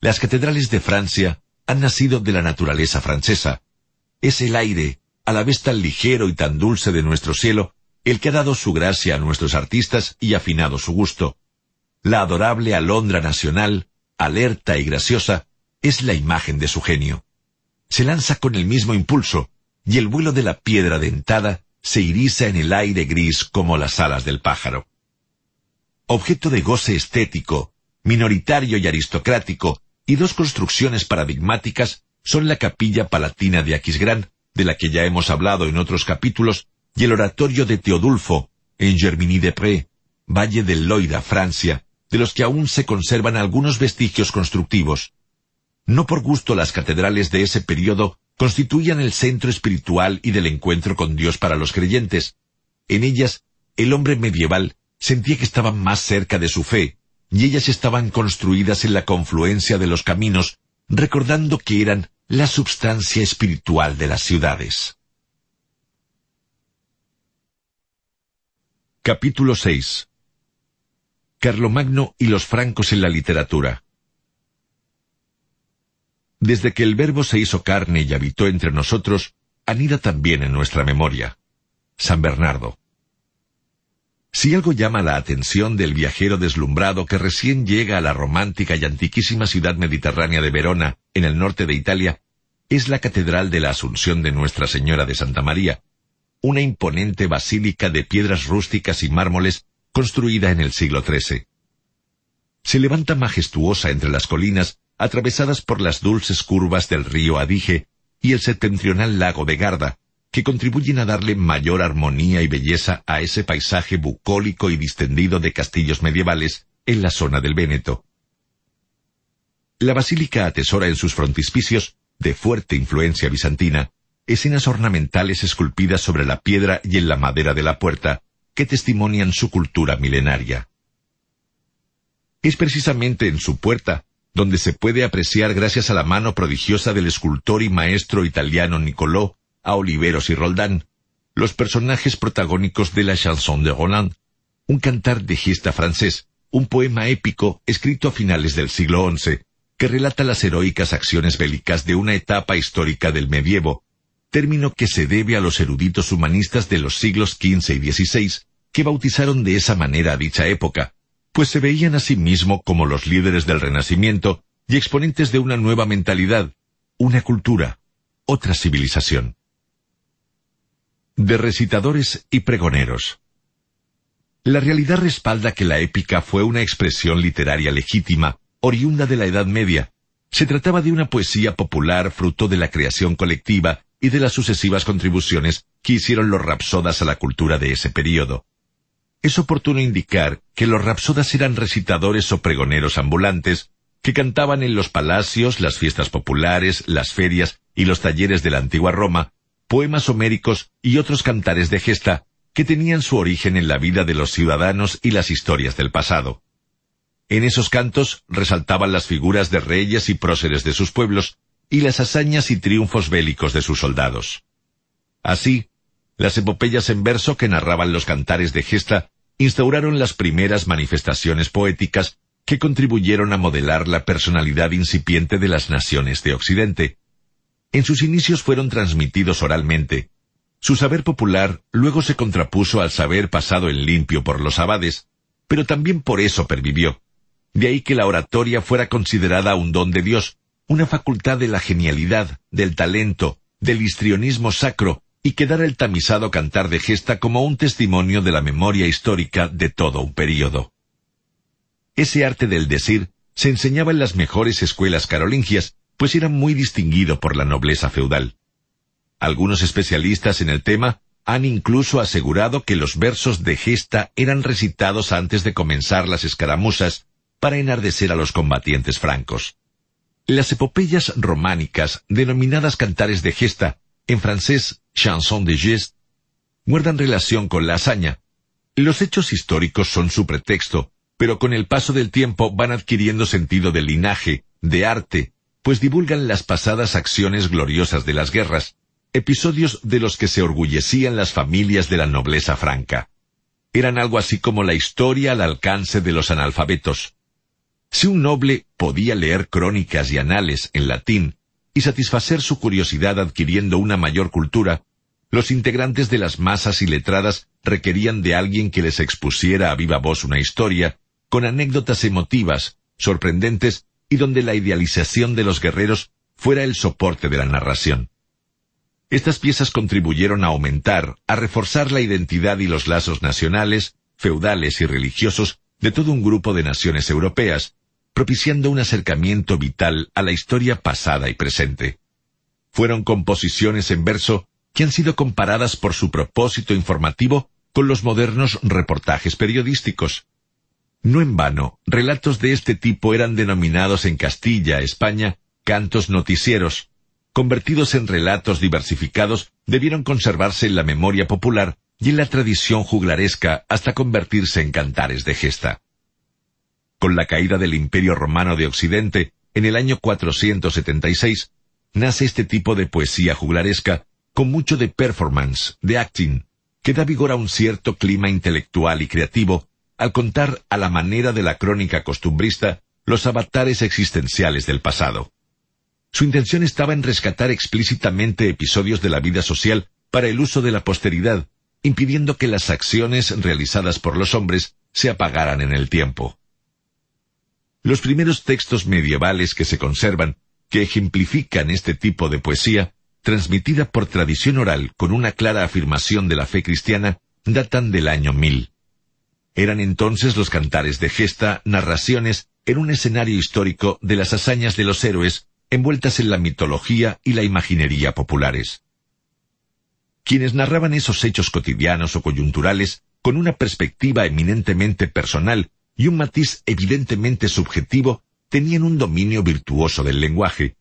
Las catedrales de Francia han nacido de la naturaleza francesa, es el aire, a la vez tan ligero y tan dulce de nuestro cielo, el que ha dado su gracia a nuestros artistas y afinado su gusto. La adorable alondra nacional, alerta y graciosa, es la imagen de su genio. se lanza con el mismo impulso, y el vuelo de la piedra dentada se iriza en el aire gris como las alas del pájaro. Objeto de goce estético, minoritario y aristocrático, y dos construcciones paradigmáticas son la capilla palatina de Aquisgrán, de la que ya hemos hablado en otros capítulos, y el oratorio de Teodulfo, en Germigny-des-Prés, Valle del Loira, Francia, de los que aún se conservan algunos vestigios constructivos. No por gusto las catedrales de ese periodo constituían el centro espiritual y del encuentro con Dios para los creyentes. En ellas, el hombre medieval sentía que estaba más cerca de su fe, y ellas estaban construidas en la confluencia de los caminos, recordando que eran la substancia espiritual de las ciudades. Capítulo 6 Carlomagno y los francos en la literatura desde que el Verbo se hizo carne y habitó entre nosotros, anida también en nuestra memoria. San Bernardo. Si algo llama la atención del viajero deslumbrado que recién llega a la romántica y antiquísima ciudad mediterránea de Verona, en el norte de Italia, es la Catedral de la Asunción de Nuestra Señora de Santa María, una imponente basílica de piedras rústicas y mármoles construida en el siglo XIII. Se levanta majestuosa entre las colinas atravesadas por las dulces curvas del río Adige y el septentrional lago de Garda, que contribuyen a darle mayor armonía y belleza a ese paisaje bucólico y distendido de castillos medievales en la zona del Véneto. La basílica atesora en sus frontispicios, de fuerte influencia bizantina, escenas ornamentales esculpidas sobre la piedra y en la madera de la puerta, que testimonian su cultura milenaria. Es precisamente en su puerta donde se puede apreciar gracias a la mano prodigiosa del escultor y maestro italiano Niccolò, a Oliveros y Roldán, los personajes protagónicos de la chanson de Roland, un cantar de gesta francés, un poema épico escrito a finales del siglo XI, que relata las heroicas acciones bélicas de una etapa histórica del medievo, término que se debe a los eruditos humanistas de los siglos XV y XVI, que bautizaron de esa manera a dicha época, pues se veían a sí mismos como los líderes del Renacimiento y exponentes de una nueva mentalidad, una cultura, otra civilización. De recitadores y pregoneros. La realidad respalda que la épica fue una expresión literaria legítima, oriunda de la Edad Media. Se trataba de una poesía popular fruto de la creación colectiva y de las sucesivas contribuciones que hicieron los rapsodas a la cultura de ese período es oportuno indicar que los rapsodas eran recitadores o pregoneros ambulantes que cantaban en los palacios, las fiestas populares, las ferias y los talleres de la antigua Roma, poemas homéricos y otros cantares de gesta que tenían su origen en la vida de los ciudadanos y las historias del pasado. En esos cantos resaltaban las figuras de reyes y próceres de sus pueblos y las hazañas y triunfos bélicos de sus soldados. Así, las epopeyas en verso que narraban los cantares de gesta instauraron las primeras manifestaciones poéticas que contribuyeron a modelar la personalidad incipiente de las naciones de Occidente. En sus inicios fueron transmitidos oralmente. Su saber popular luego se contrapuso al saber pasado en limpio por los abades, pero también por eso pervivió. De ahí que la oratoria fuera considerada un don de Dios, una facultad de la genialidad, del talento, del histrionismo sacro, y quedara el tamizado cantar de gesta como un testimonio de la memoria histórica de todo un período. Ese arte del decir se enseñaba en las mejores escuelas carolingias, pues era muy distinguido por la nobleza feudal. Algunos especialistas en el tema han incluso asegurado que los versos de gesta eran recitados antes de comenzar las escaramuzas para enardecer a los combatientes francos. Las epopeyas románicas, denominadas cantares de gesta, en francés chanson de geste, guardan relación con la hazaña. Los hechos históricos son su pretexto, pero con el paso del tiempo van adquiriendo sentido de linaje, de arte, pues divulgan las pasadas acciones gloriosas de las guerras, episodios de los que se orgullecían las familias de la nobleza franca. Eran algo así como la historia al alcance de los analfabetos. Si un noble podía leer crónicas y anales en latín y satisfacer su curiosidad adquiriendo una mayor cultura, los integrantes de las masas iletradas requerían de alguien que les expusiera a viva voz una historia, con anécdotas emotivas, sorprendentes, y donde la idealización de los guerreros fuera el soporte de la narración. Estas piezas contribuyeron a aumentar, a reforzar la identidad y los lazos nacionales, feudales y religiosos de todo un grupo de naciones europeas, propiciando un acercamiento vital a la historia pasada y presente. Fueron composiciones en verso que han sido comparadas por su propósito informativo con los modernos reportajes periodísticos. No en vano, relatos de este tipo eran denominados en Castilla, España, cantos noticieros, convertidos en relatos diversificados, debieron conservarse en la memoria popular y en la tradición juglaresca hasta convertirse en cantares de gesta. Con la caída del Imperio Romano de Occidente, en el año 476, nace este tipo de poesía juglaresca con mucho de performance, de acting, que da vigor a un cierto clima intelectual y creativo al contar a la manera de la crónica costumbrista los avatares existenciales del pasado. Su intención estaba en rescatar explícitamente episodios de la vida social para el uso de la posteridad, impidiendo que las acciones realizadas por los hombres se apagaran en el tiempo. Los primeros textos medievales que se conservan, que ejemplifican este tipo de poesía, transmitida por tradición oral con una clara afirmación de la fe cristiana, datan del año mil. Eran entonces los cantares de gesta narraciones en un escenario histórico de las hazañas de los héroes envueltas en la mitología y la imaginería populares. Quienes narraban esos hechos cotidianos o coyunturales con una perspectiva eminentemente personal y un matiz evidentemente subjetivo tenían un dominio virtuoso del lenguaje.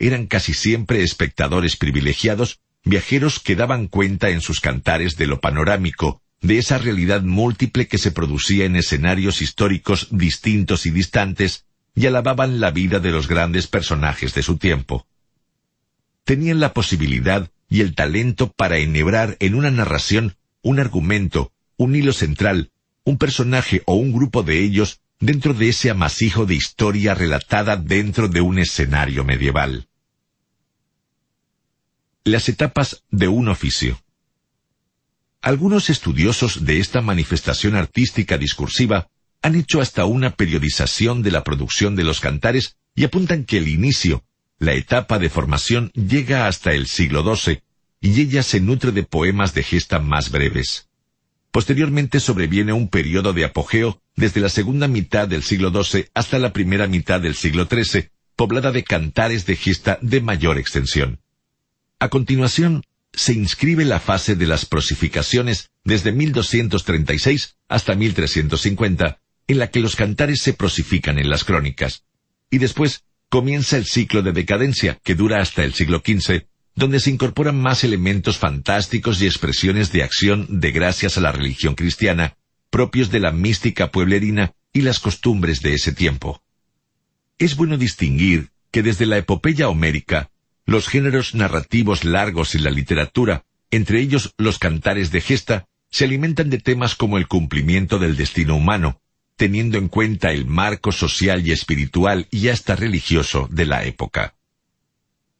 Eran casi siempre espectadores privilegiados, viajeros que daban cuenta en sus cantares de lo panorámico, de esa realidad múltiple que se producía en escenarios históricos distintos y distantes, y alababan la vida de los grandes personajes de su tiempo. Tenían la posibilidad y el talento para enhebrar en una narración un argumento, un hilo central, un personaje o un grupo de ellos dentro de ese amasijo de historia relatada dentro de un escenario medieval. Las etapas de un oficio. Algunos estudiosos de esta manifestación artística discursiva han hecho hasta una periodización de la producción de los cantares y apuntan que el inicio, la etapa de formación, llega hasta el siglo XII, y ella se nutre de poemas de gesta más breves. Posteriormente sobreviene un periodo de apogeo desde la segunda mitad del siglo XII hasta la primera mitad del siglo XIII, poblada de cantares de gesta de mayor extensión. A continuación, se inscribe la fase de las prosificaciones desde 1236 hasta 1350, en la que los cantares se prosifican en las crónicas. Y después comienza el ciclo de decadencia, que dura hasta el siglo XV, donde se incorporan más elementos fantásticos y expresiones de acción de gracias a la religión cristiana, propios de la mística pueblerina y las costumbres de ese tiempo. Es bueno distinguir que desde la epopeya homérica, los géneros narrativos largos en la literatura, entre ellos los cantares de gesta, se alimentan de temas como el cumplimiento del destino humano, teniendo en cuenta el marco social y espiritual y hasta religioso de la época.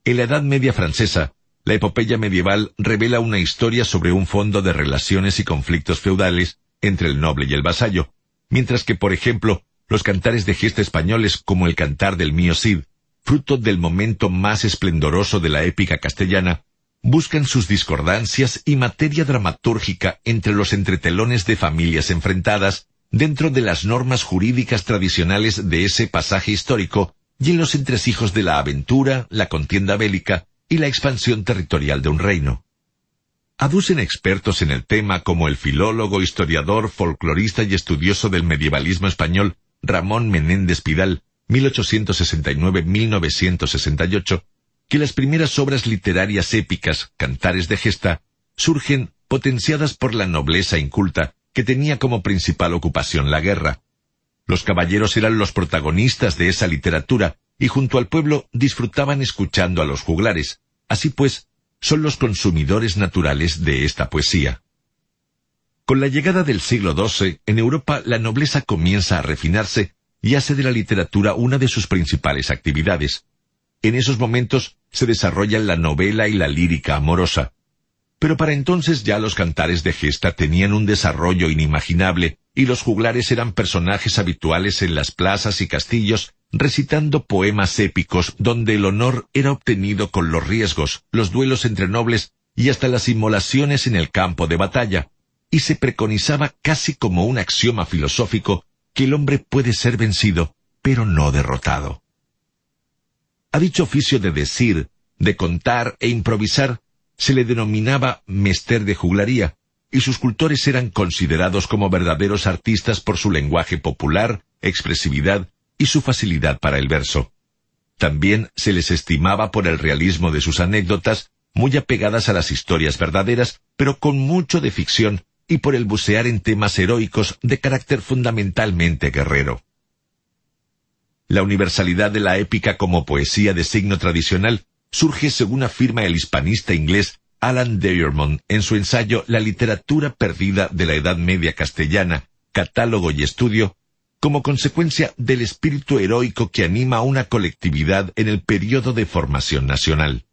En la Edad Media francesa, la epopeya medieval revela una historia sobre un fondo de relaciones y conflictos feudales entre el noble y el vasallo, mientras que, por ejemplo, los cantares de gesta españoles como el cantar del mío Cid, fruto del momento más esplendoroso de la épica castellana, buscan sus discordancias y materia dramatúrgica entre los entretelones de familias enfrentadas dentro de las normas jurídicas tradicionales de ese pasaje histórico y en los entresijos de la aventura, la contienda bélica y la expansión territorial de un reino. Aducen expertos en el tema como el filólogo, historiador, folclorista y estudioso del medievalismo español Ramón Menéndez Pidal, 1869-1968, que las primeras obras literarias épicas, cantares de gesta, surgen potenciadas por la nobleza inculta que tenía como principal ocupación la guerra. Los caballeros eran los protagonistas de esa literatura y junto al pueblo disfrutaban escuchando a los juglares. Así pues, son los consumidores naturales de esta poesía. Con la llegada del siglo XII, en Europa la nobleza comienza a refinarse y hace de la literatura una de sus principales actividades. En esos momentos se desarrollan la novela y la lírica amorosa. Pero para entonces ya los cantares de gesta tenían un desarrollo inimaginable y los juglares eran personajes habituales en las plazas y castillos recitando poemas épicos donde el honor era obtenido con los riesgos, los duelos entre nobles y hasta las inmolaciones en el campo de batalla, y se preconizaba casi como un axioma filosófico que el hombre puede ser vencido, pero no derrotado. A dicho oficio de decir, de contar e improvisar, se le denominaba mester de juglaría, y sus cultores eran considerados como verdaderos artistas por su lenguaje popular, expresividad y su facilidad para el verso. También se les estimaba por el realismo de sus anécdotas, muy apegadas a las historias verdaderas, pero con mucho de ficción, y por el bucear en temas heroicos de carácter fundamentalmente guerrero. La universalidad de la épica como poesía de signo tradicional surge según afirma el hispanista inglés Alan Diamond en su ensayo La literatura perdida de la Edad Media castellana, catálogo y estudio, como consecuencia del espíritu heroico que anima a una colectividad en el periodo de formación nacional.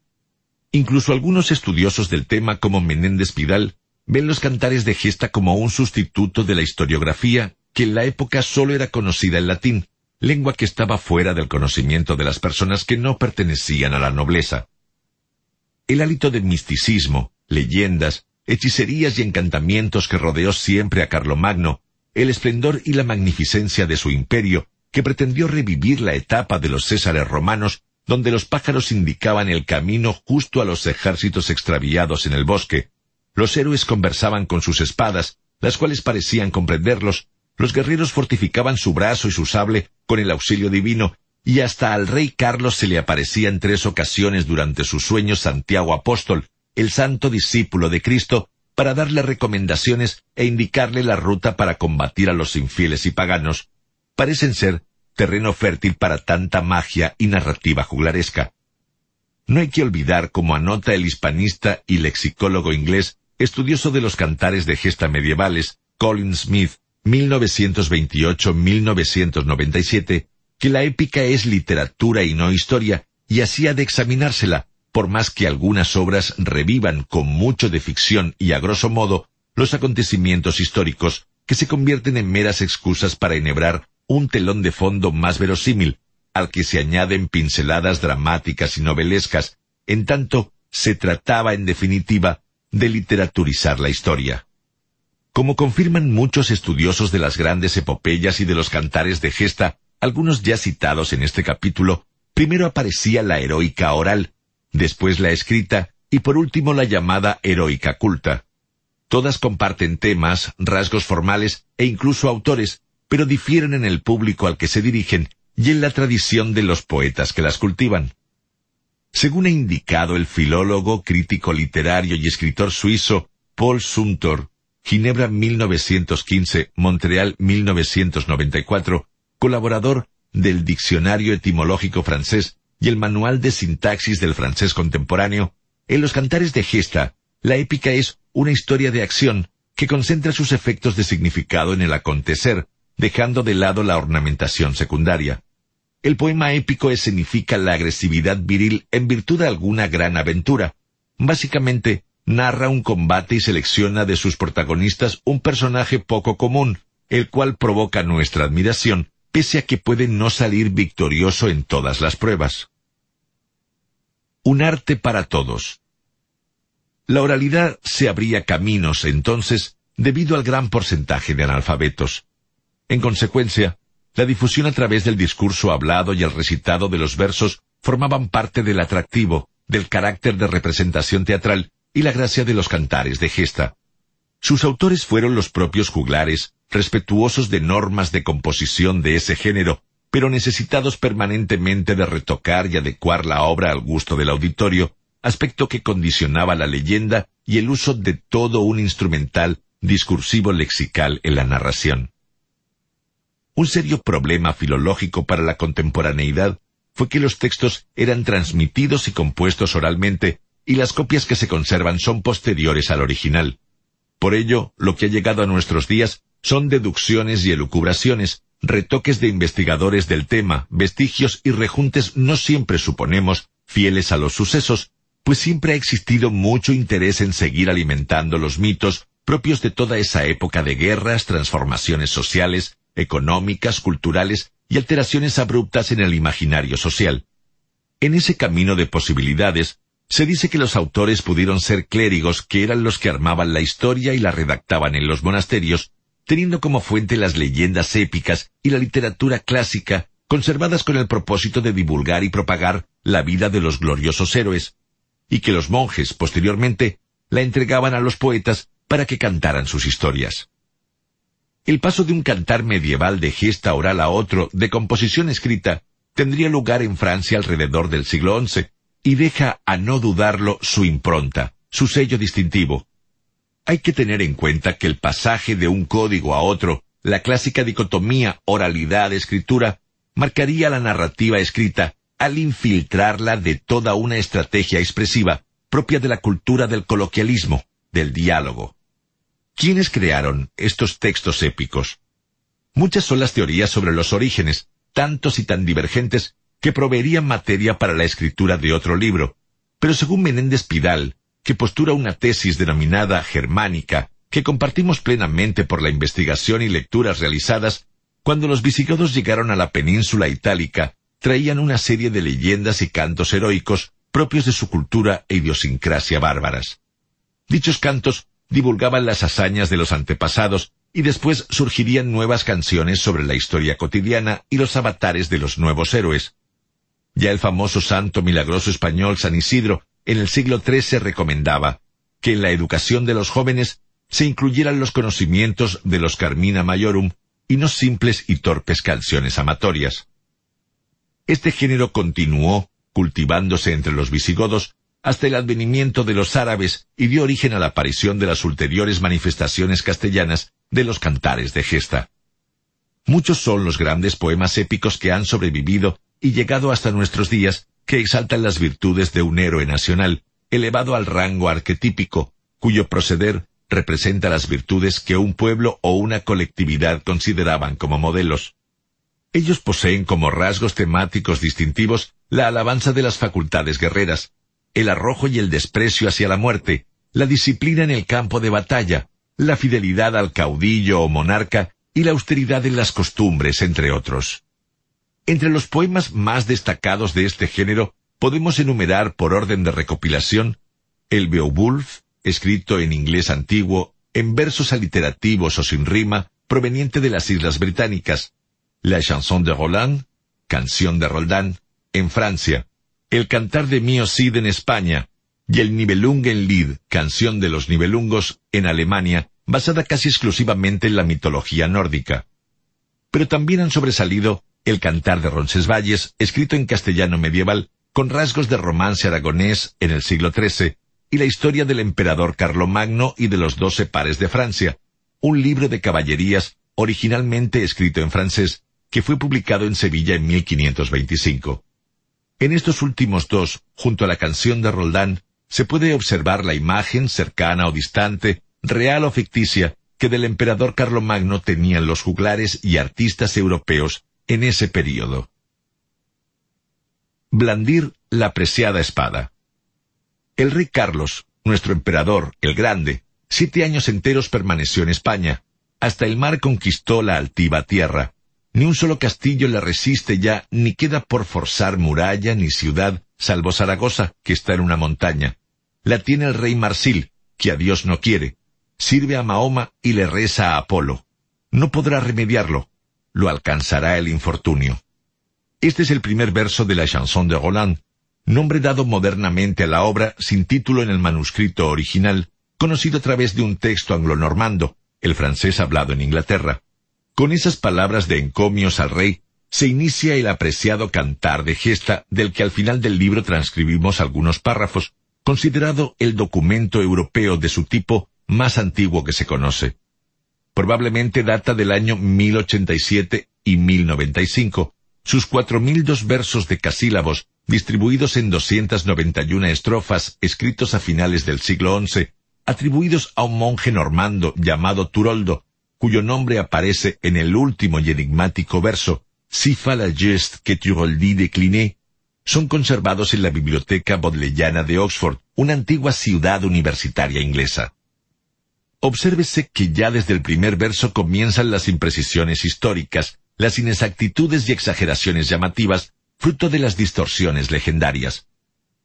Incluso algunos estudiosos del tema como Menéndez Pidal ven los cantares de gesta como un sustituto de la historiografía que en la época solo era conocida en latín, lengua que estaba fuera del conocimiento de las personas que no pertenecían a la nobleza. El hálito de misticismo, leyendas, hechicerías y encantamientos que rodeó siempre a Carlomagno, el esplendor y la magnificencia de su imperio, que pretendió revivir la etapa de los Césares romanos, donde los pájaros indicaban el camino justo a los ejércitos extraviados en el bosque. Los héroes conversaban con sus espadas, las cuales parecían comprenderlos, los guerreros fortificaban su brazo y su sable con el auxilio divino, y hasta al rey Carlos se le aparecía en tres ocasiones durante sus sueños Santiago Apóstol, el santo discípulo de Cristo, para darle recomendaciones e indicarle la ruta para combatir a los infieles y paganos, parecen ser terreno fértil para tanta magia y narrativa juglaresca. No hay que olvidar, como anota el hispanista y lexicólogo inglés, estudioso de los cantares de gesta medievales, Colin Smith, 1928-1997, que la épica es literatura y no historia, y así ha de examinársela, por más que algunas obras revivan con mucho de ficción y a grosso modo los acontecimientos históricos, que se convierten en meras excusas para enhebrar un telón de fondo más verosímil, al que se añaden pinceladas dramáticas y novelescas, en tanto se trataba en definitiva de literaturizar la historia. Como confirman muchos estudiosos de las grandes epopeyas y de los cantares de gesta, algunos ya citados en este capítulo, primero aparecía la heroica oral, después la escrita y por último la llamada heroica culta. Todas comparten temas, rasgos formales e incluso autores, pero difieren en el público al que se dirigen y en la tradición de los poetas que las cultivan. Según ha indicado el filólogo, crítico literario y escritor suizo Paul Sumter, Ginebra 1915, Montreal 1994, colaborador del Diccionario Etimológico Francés y el Manual de Sintaxis del Francés Contemporáneo, en los cantares de gesta, la épica es una historia de acción que concentra sus efectos de significado en el acontecer, dejando de lado la ornamentación secundaria. El poema épico escenifica la agresividad viril en virtud de alguna gran aventura. Básicamente, narra un combate y selecciona de sus protagonistas un personaje poco común, el cual provoca nuestra admiración, pese a que puede no salir victorioso en todas las pruebas. Un arte para todos. La oralidad se abría caminos entonces debido al gran porcentaje de analfabetos. En consecuencia, la difusión a través del discurso hablado y el recitado de los versos formaban parte del atractivo, del carácter de representación teatral y la gracia de los cantares de gesta. Sus autores fueron los propios juglares, respetuosos de normas de composición de ese género, pero necesitados permanentemente de retocar y adecuar la obra al gusto del auditorio, aspecto que condicionaba la leyenda y el uso de todo un instrumental discursivo lexical en la narración. Un serio problema filológico para la contemporaneidad fue que los textos eran transmitidos y compuestos oralmente, y las copias que se conservan son posteriores al original. Por ello, lo que ha llegado a nuestros días son deducciones y elucubraciones, retoques de investigadores del tema, vestigios y rejuntes no siempre suponemos fieles a los sucesos, pues siempre ha existido mucho interés en seguir alimentando los mitos propios de toda esa época de guerras, transformaciones sociales, económicas, culturales y alteraciones abruptas en el imaginario social. En ese camino de posibilidades, se dice que los autores pudieron ser clérigos que eran los que armaban la historia y la redactaban en los monasterios, teniendo como fuente las leyendas épicas y la literatura clásica, conservadas con el propósito de divulgar y propagar la vida de los gloriosos héroes, y que los monjes, posteriormente, la entregaban a los poetas para que cantaran sus historias. El paso de un cantar medieval de gesta oral a otro de composición escrita tendría lugar en Francia alrededor del siglo XI, y deja a no dudarlo su impronta, su sello distintivo. Hay que tener en cuenta que el pasaje de un código a otro, la clásica dicotomía oralidad-escritura, marcaría la narrativa escrita al infiltrarla de toda una estrategia expresiva propia de la cultura del coloquialismo, del diálogo. ¿Quiénes crearon estos textos épicos? Muchas son las teorías sobre los orígenes, tantos y tan divergentes que proveerían materia para la escritura de otro libro, pero según Menéndez Pidal, que postura una tesis denominada germánica, que compartimos plenamente por la investigación y lecturas realizadas, cuando los visigodos llegaron a la península itálica, traían una serie de leyendas y cantos heroicos propios de su cultura e idiosincrasia bárbaras. Dichos cantos divulgaban las hazañas de los antepasados y después surgirían nuevas canciones sobre la historia cotidiana y los avatares de los nuevos héroes, ya el famoso santo milagroso español San Isidro en el siglo XIII recomendaba que en la educación de los jóvenes se incluyeran los conocimientos de los Carmina Majorum y no simples y torpes canciones amatorias. Este género continuó cultivándose entre los visigodos hasta el advenimiento de los árabes y dio origen a la aparición de las ulteriores manifestaciones castellanas de los cantares de gesta. Muchos son los grandes poemas épicos que han sobrevivido y llegado hasta nuestros días, que exaltan las virtudes de un héroe nacional, elevado al rango arquetípico, cuyo proceder representa las virtudes que un pueblo o una colectividad consideraban como modelos. Ellos poseen como rasgos temáticos distintivos la alabanza de las facultades guerreras, el arrojo y el desprecio hacia la muerte, la disciplina en el campo de batalla, la fidelidad al caudillo o monarca y la austeridad en las costumbres, entre otros. Entre los poemas más destacados de este género podemos enumerar por orden de recopilación el Beowulf, escrito en inglés antiguo, en versos aliterativos o sin rima, proveniente de las Islas Británicas, la Chanson de Roland, Canción de Roldán, en Francia, el Cantar de Mio Cid en España, y el Nibelungenlied, Canción de los Nibelungos, en Alemania, basada casi exclusivamente en la mitología nórdica. Pero también han sobresalido el Cantar de Roncesvalles, escrito en castellano medieval, con rasgos de romance aragonés en el siglo XIII, y la historia del emperador Carlomagno y de los doce pares de Francia, un libro de caballerías originalmente escrito en francés, que fue publicado en Sevilla en 1525. En estos últimos dos, junto a la canción de Roldán, se puede observar la imagen cercana o distante, real o ficticia, que del emperador Carlomagno tenían los juglares y artistas europeos en ese período. Blandir la preciada espada. El rey Carlos, nuestro emperador, el Grande, siete años enteros permaneció en España. Hasta el mar conquistó la altiva tierra. Ni un solo castillo le resiste ya, ni queda por forzar muralla ni ciudad, salvo Zaragoza, que está en una montaña. La tiene el rey Marsil, que a Dios no quiere. Sirve a Mahoma y le reza a Apolo. No podrá remediarlo, lo alcanzará el infortunio. Este es el primer verso de la chanson de Roland, nombre dado modernamente a la obra sin título en el manuscrito original, conocido a través de un texto anglo-normando, el francés hablado en Inglaterra. Con esas palabras de encomios al rey, se inicia el apreciado cantar de gesta del que al final del libro transcribimos algunos párrafos, considerado el documento europeo de su tipo más antiguo que se conoce probablemente data del año 1087 y 1095. Sus cuatro mil dos versos de casílabos, distribuidos en 291 estrofas, escritos a finales del siglo XI, atribuidos a un monje normando llamado Turoldo, cuyo nombre aparece en el último y enigmático verso, Si fa que Turoldi décliné, son conservados en la Biblioteca Bodleiana de Oxford, una antigua ciudad universitaria inglesa. Obsérvese que ya desde el primer verso comienzan las imprecisiones históricas, las inexactitudes y exageraciones llamativas, fruto de las distorsiones legendarias.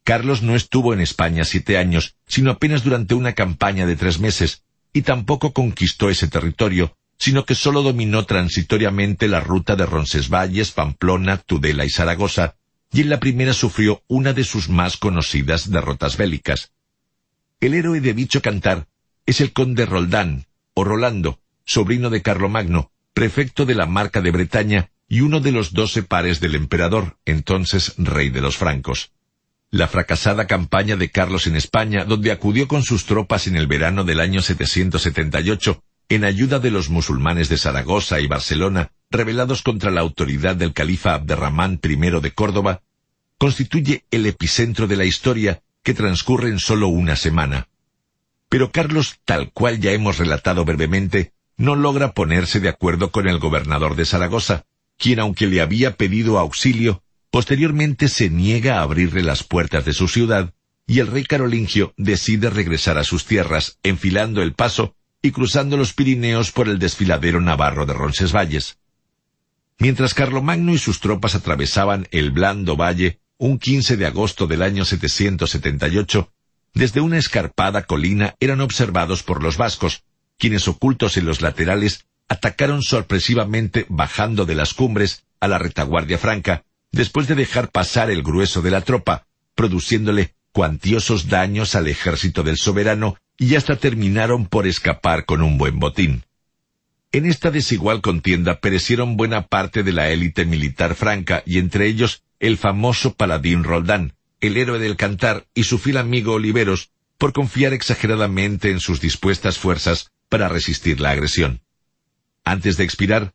Carlos no estuvo en España siete años, sino apenas durante una campaña de tres meses, y tampoco conquistó ese territorio, sino que sólo dominó transitoriamente la ruta de Roncesvalles, Pamplona, Tudela y Zaragoza, y en la primera sufrió una de sus más conocidas derrotas bélicas. El héroe de dicho cantar es el conde Roldán, o Rolando, sobrino de Carlomagno, prefecto de la Marca de Bretaña y uno de los doce pares del emperador, entonces rey de los francos. La fracasada campaña de Carlos en España, donde acudió con sus tropas en el verano del año 778, en ayuda de los musulmanes de Zaragoza y Barcelona, rebelados contra la autoridad del califa Abderramán I de Córdoba, constituye el epicentro de la historia que transcurre en solo una semana. Pero Carlos, tal cual ya hemos relatado brevemente, no logra ponerse de acuerdo con el gobernador de Zaragoza, quien aunque le había pedido auxilio, posteriormente se niega a abrirle las puertas de su ciudad, y el rey carolingio decide regresar a sus tierras, enfilando el paso y cruzando los Pirineos por el desfiladero navarro de Roncesvalles. Mientras Carlomagno y sus tropas atravesaban el blando valle un 15 de agosto del año 778, desde una escarpada colina eran observados por los vascos, quienes ocultos en los laterales atacaron sorpresivamente bajando de las cumbres a la retaguardia franca, después de dejar pasar el grueso de la tropa, produciéndole cuantiosos daños al ejército del soberano y hasta terminaron por escapar con un buen botín. En esta desigual contienda perecieron buena parte de la élite militar franca y entre ellos el famoso paladín Roldán, el héroe del cantar y su fiel amigo Oliveros, por confiar exageradamente en sus dispuestas fuerzas para resistir la agresión. Antes de expirar,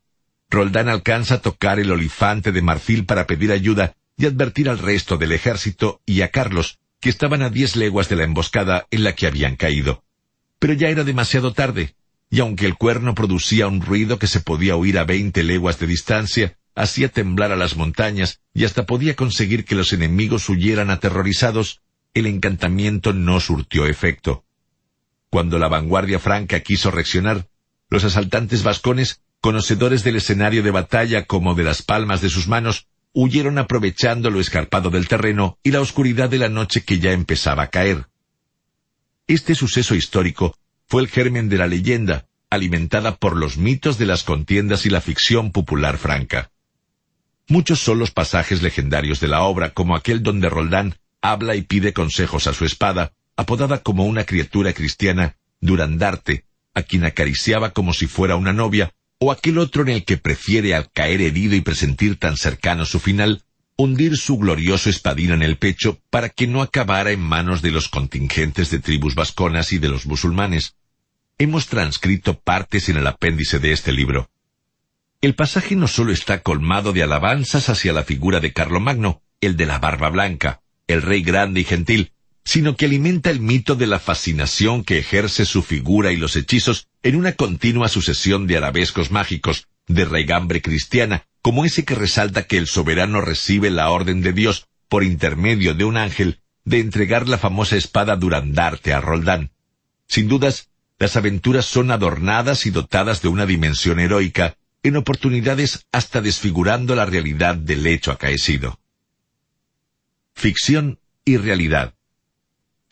Roldán alcanza a tocar el olifante de marfil para pedir ayuda y advertir al resto del ejército y a Carlos, que estaban a diez leguas de la emboscada en la que habían caído. Pero ya era demasiado tarde, y aunque el cuerno producía un ruido que se podía oír a veinte leguas de distancia, hacía temblar a las montañas y hasta podía conseguir que los enemigos huyeran aterrorizados, el encantamiento no surtió efecto. Cuando la vanguardia franca quiso reaccionar, los asaltantes vascones, conocedores del escenario de batalla como de las palmas de sus manos, huyeron aprovechando lo escarpado del terreno y la oscuridad de la noche que ya empezaba a caer. Este suceso histórico fue el germen de la leyenda, alimentada por los mitos de las contiendas y la ficción popular franca. Muchos son los pasajes legendarios de la obra, como aquel donde Roldán habla y pide consejos a su espada, apodada como una criatura cristiana, Durandarte, a quien acariciaba como si fuera una novia, o aquel otro en el que prefiere al caer herido y presentir tan cercano su final, hundir su glorioso espadín en el pecho para que no acabara en manos de los contingentes de tribus vasconas y de los musulmanes. Hemos transcrito partes en el apéndice de este libro. El pasaje no solo está colmado de alabanzas hacia la figura de Carlomagno, el de la barba blanca, el rey grande y gentil, sino que alimenta el mito de la fascinación que ejerce su figura y los hechizos en una continua sucesión de arabescos mágicos, de regambre cristiana, como ese que resalta que el soberano recibe la orden de Dios, por intermedio de un ángel, de entregar la famosa espada Durandarte a Roldán. Sin dudas, las aventuras son adornadas y dotadas de una dimensión heroica, en oportunidades hasta desfigurando la realidad del hecho acaecido. Ficción y realidad.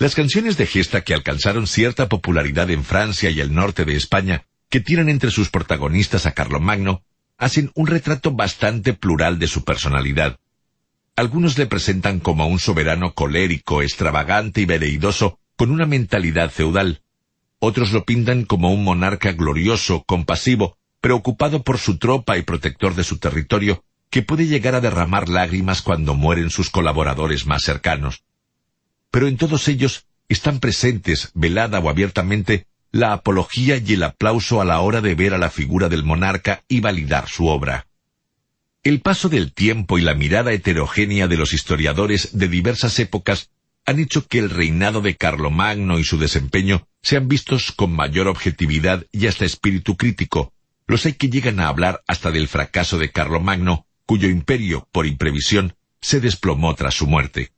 Las canciones de gesta que alcanzaron cierta popularidad en Francia y el norte de España, que tienen entre sus protagonistas a Carlomagno, hacen un retrato bastante plural de su personalidad. Algunos le presentan como un soberano colérico, extravagante y veleidoso, con una mentalidad feudal. Otros lo pintan como un monarca glorioso, compasivo, preocupado por su tropa y protector de su territorio, que puede llegar a derramar lágrimas cuando mueren sus colaboradores más cercanos pero en todos ellos están presentes, velada o abiertamente, la apología y el aplauso a la hora de ver a la figura del monarca y validar su obra. El paso del tiempo y la mirada heterogénea de los historiadores de diversas épocas han hecho que el reinado de Carlomagno y su desempeño sean vistos con mayor objetividad y hasta espíritu crítico. Los hay que llegan a hablar hasta del fracaso de Carlomagno, cuyo imperio, por imprevisión, se desplomó tras su muerte.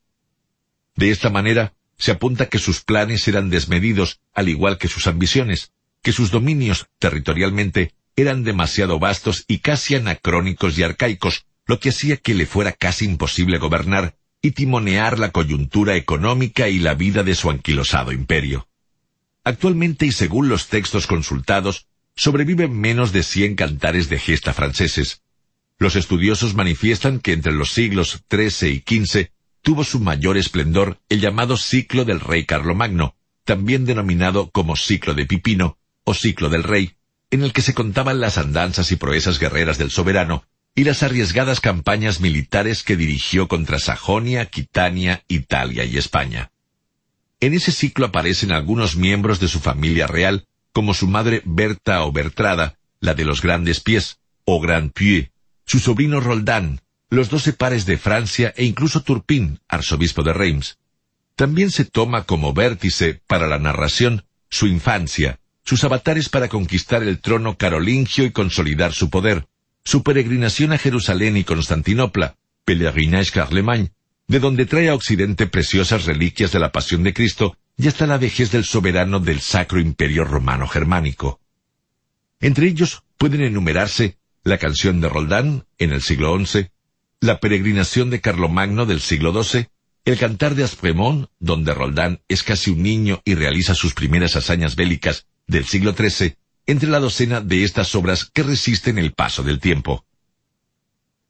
De esta manera, se apunta que sus planes eran desmedidos, al igual que sus ambiciones, que sus dominios, territorialmente, eran demasiado vastos y casi anacrónicos y arcaicos, lo que hacía que le fuera casi imposible gobernar y timonear la coyuntura económica y la vida de su anquilosado imperio. Actualmente y según los textos consultados, sobreviven menos de cien cantares de gesta franceses. Los estudiosos manifiestan que entre los siglos XIII y XV tuvo su mayor esplendor el llamado ciclo del rey Carlomagno, también denominado como ciclo de Pipino o ciclo del rey, en el que se contaban las andanzas y proezas guerreras del soberano y las arriesgadas campañas militares que dirigió contra Sajonia, Quitania, Italia y España. En ese ciclo aparecen algunos miembros de su familia real, como su madre Berta o Bertrada, la de los grandes pies, o Grand Pied, su sobrino Roldán, los doce pares de Francia e incluso Turpin, arzobispo de Reims. También se toma como vértice para la narración su infancia, sus avatares para conquistar el trono carolingio y consolidar su poder, su peregrinación a Jerusalén y Constantinopla, Pèlerinage Carlemagne, de donde trae a Occidente preciosas reliquias de la pasión de Cristo y hasta la vejez del soberano del Sacro Imperio Romano Germánico. Entre ellos pueden enumerarse la canción de Roldán en el siglo XI, la peregrinación de Carlomagno del siglo XII, el cantar de Aspremont, donde Roldán es casi un niño y realiza sus primeras hazañas bélicas del siglo XIII, entre la docena de estas obras que resisten el paso del tiempo.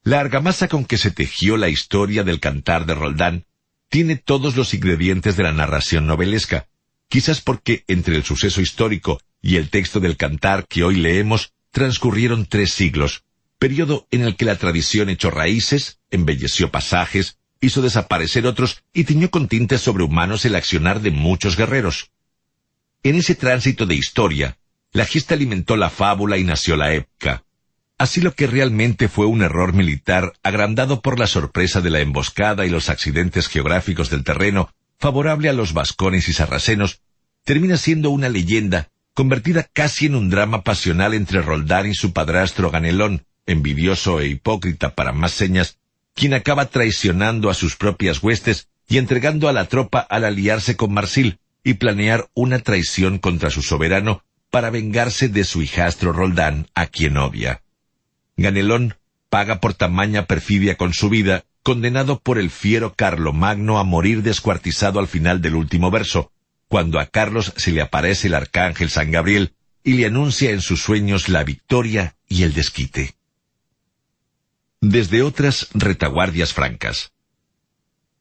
La argamasa con que se tejió la historia del cantar de Roldán tiene todos los ingredientes de la narración novelesca, quizás porque entre el suceso histórico y el texto del cantar que hoy leemos transcurrieron tres siglos, periodo en el que la tradición echó raíces, embelleció pasajes, hizo desaparecer otros y tiñó con tintes sobrehumanos el accionar de muchos guerreros. En ese tránsito de historia, la gesta alimentó la fábula y nació la época. Así lo que realmente fue un error militar agrandado por la sorpresa de la emboscada y los accidentes geográficos del terreno, favorable a los vascones y sarracenos, termina siendo una leyenda, convertida casi en un drama pasional entre Roldán y su padrastro Ganelón, envidioso e hipócrita para más señas, quien acaba traicionando a sus propias huestes y entregando a la tropa al aliarse con Marsil y planear una traición contra su soberano para vengarse de su hijastro Roldán, a quien odia. Ganelón paga por tamaña perfidia con su vida, condenado por el fiero Carlomagno a morir descuartizado al final del último verso, cuando a Carlos se le aparece el arcángel San Gabriel y le anuncia en sus sueños la victoria y el desquite. Desde otras retaguardias francas.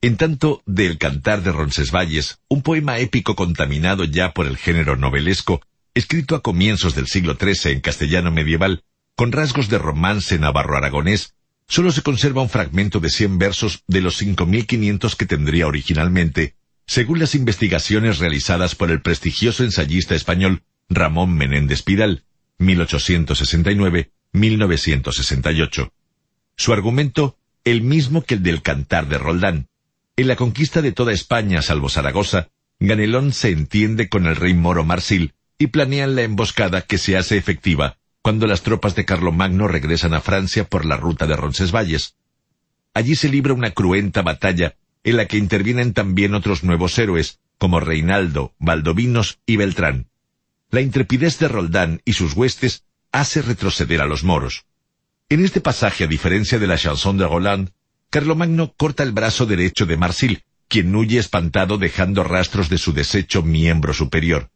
En tanto, del Cantar de Roncesvalles, un poema épico contaminado ya por el género novelesco, escrito a comienzos del siglo XIII en castellano medieval, con rasgos de romance navarro-aragonés, solo se conserva un fragmento de cien versos de los cinco mil quinientos que tendría originalmente, según las investigaciones realizadas por el prestigioso ensayista español Ramón Menéndez Pidal, 1869-1968. Su argumento, el mismo que el del cantar de Roldán. En la conquista de toda España salvo Zaragoza, Ganelón se entiende con el rey moro Marsil y planean la emboscada que se hace efectiva cuando las tropas de Carlomagno regresan a Francia por la ruta de Roncesvalles. Allí se libra una cruenta batalla en la que intervienen también otros nuevos héroes, como Reinaldo, Valdovinos y Beltrán. La intrepidez de Roldán y sus huestes hace retroceder a los moros. En este pasaje, a diferencia de la chanson de Roland, Carlomagno corta el brazo derecho de Marsil, quien huye espantado dejando rastros de su deshecho miembro superior.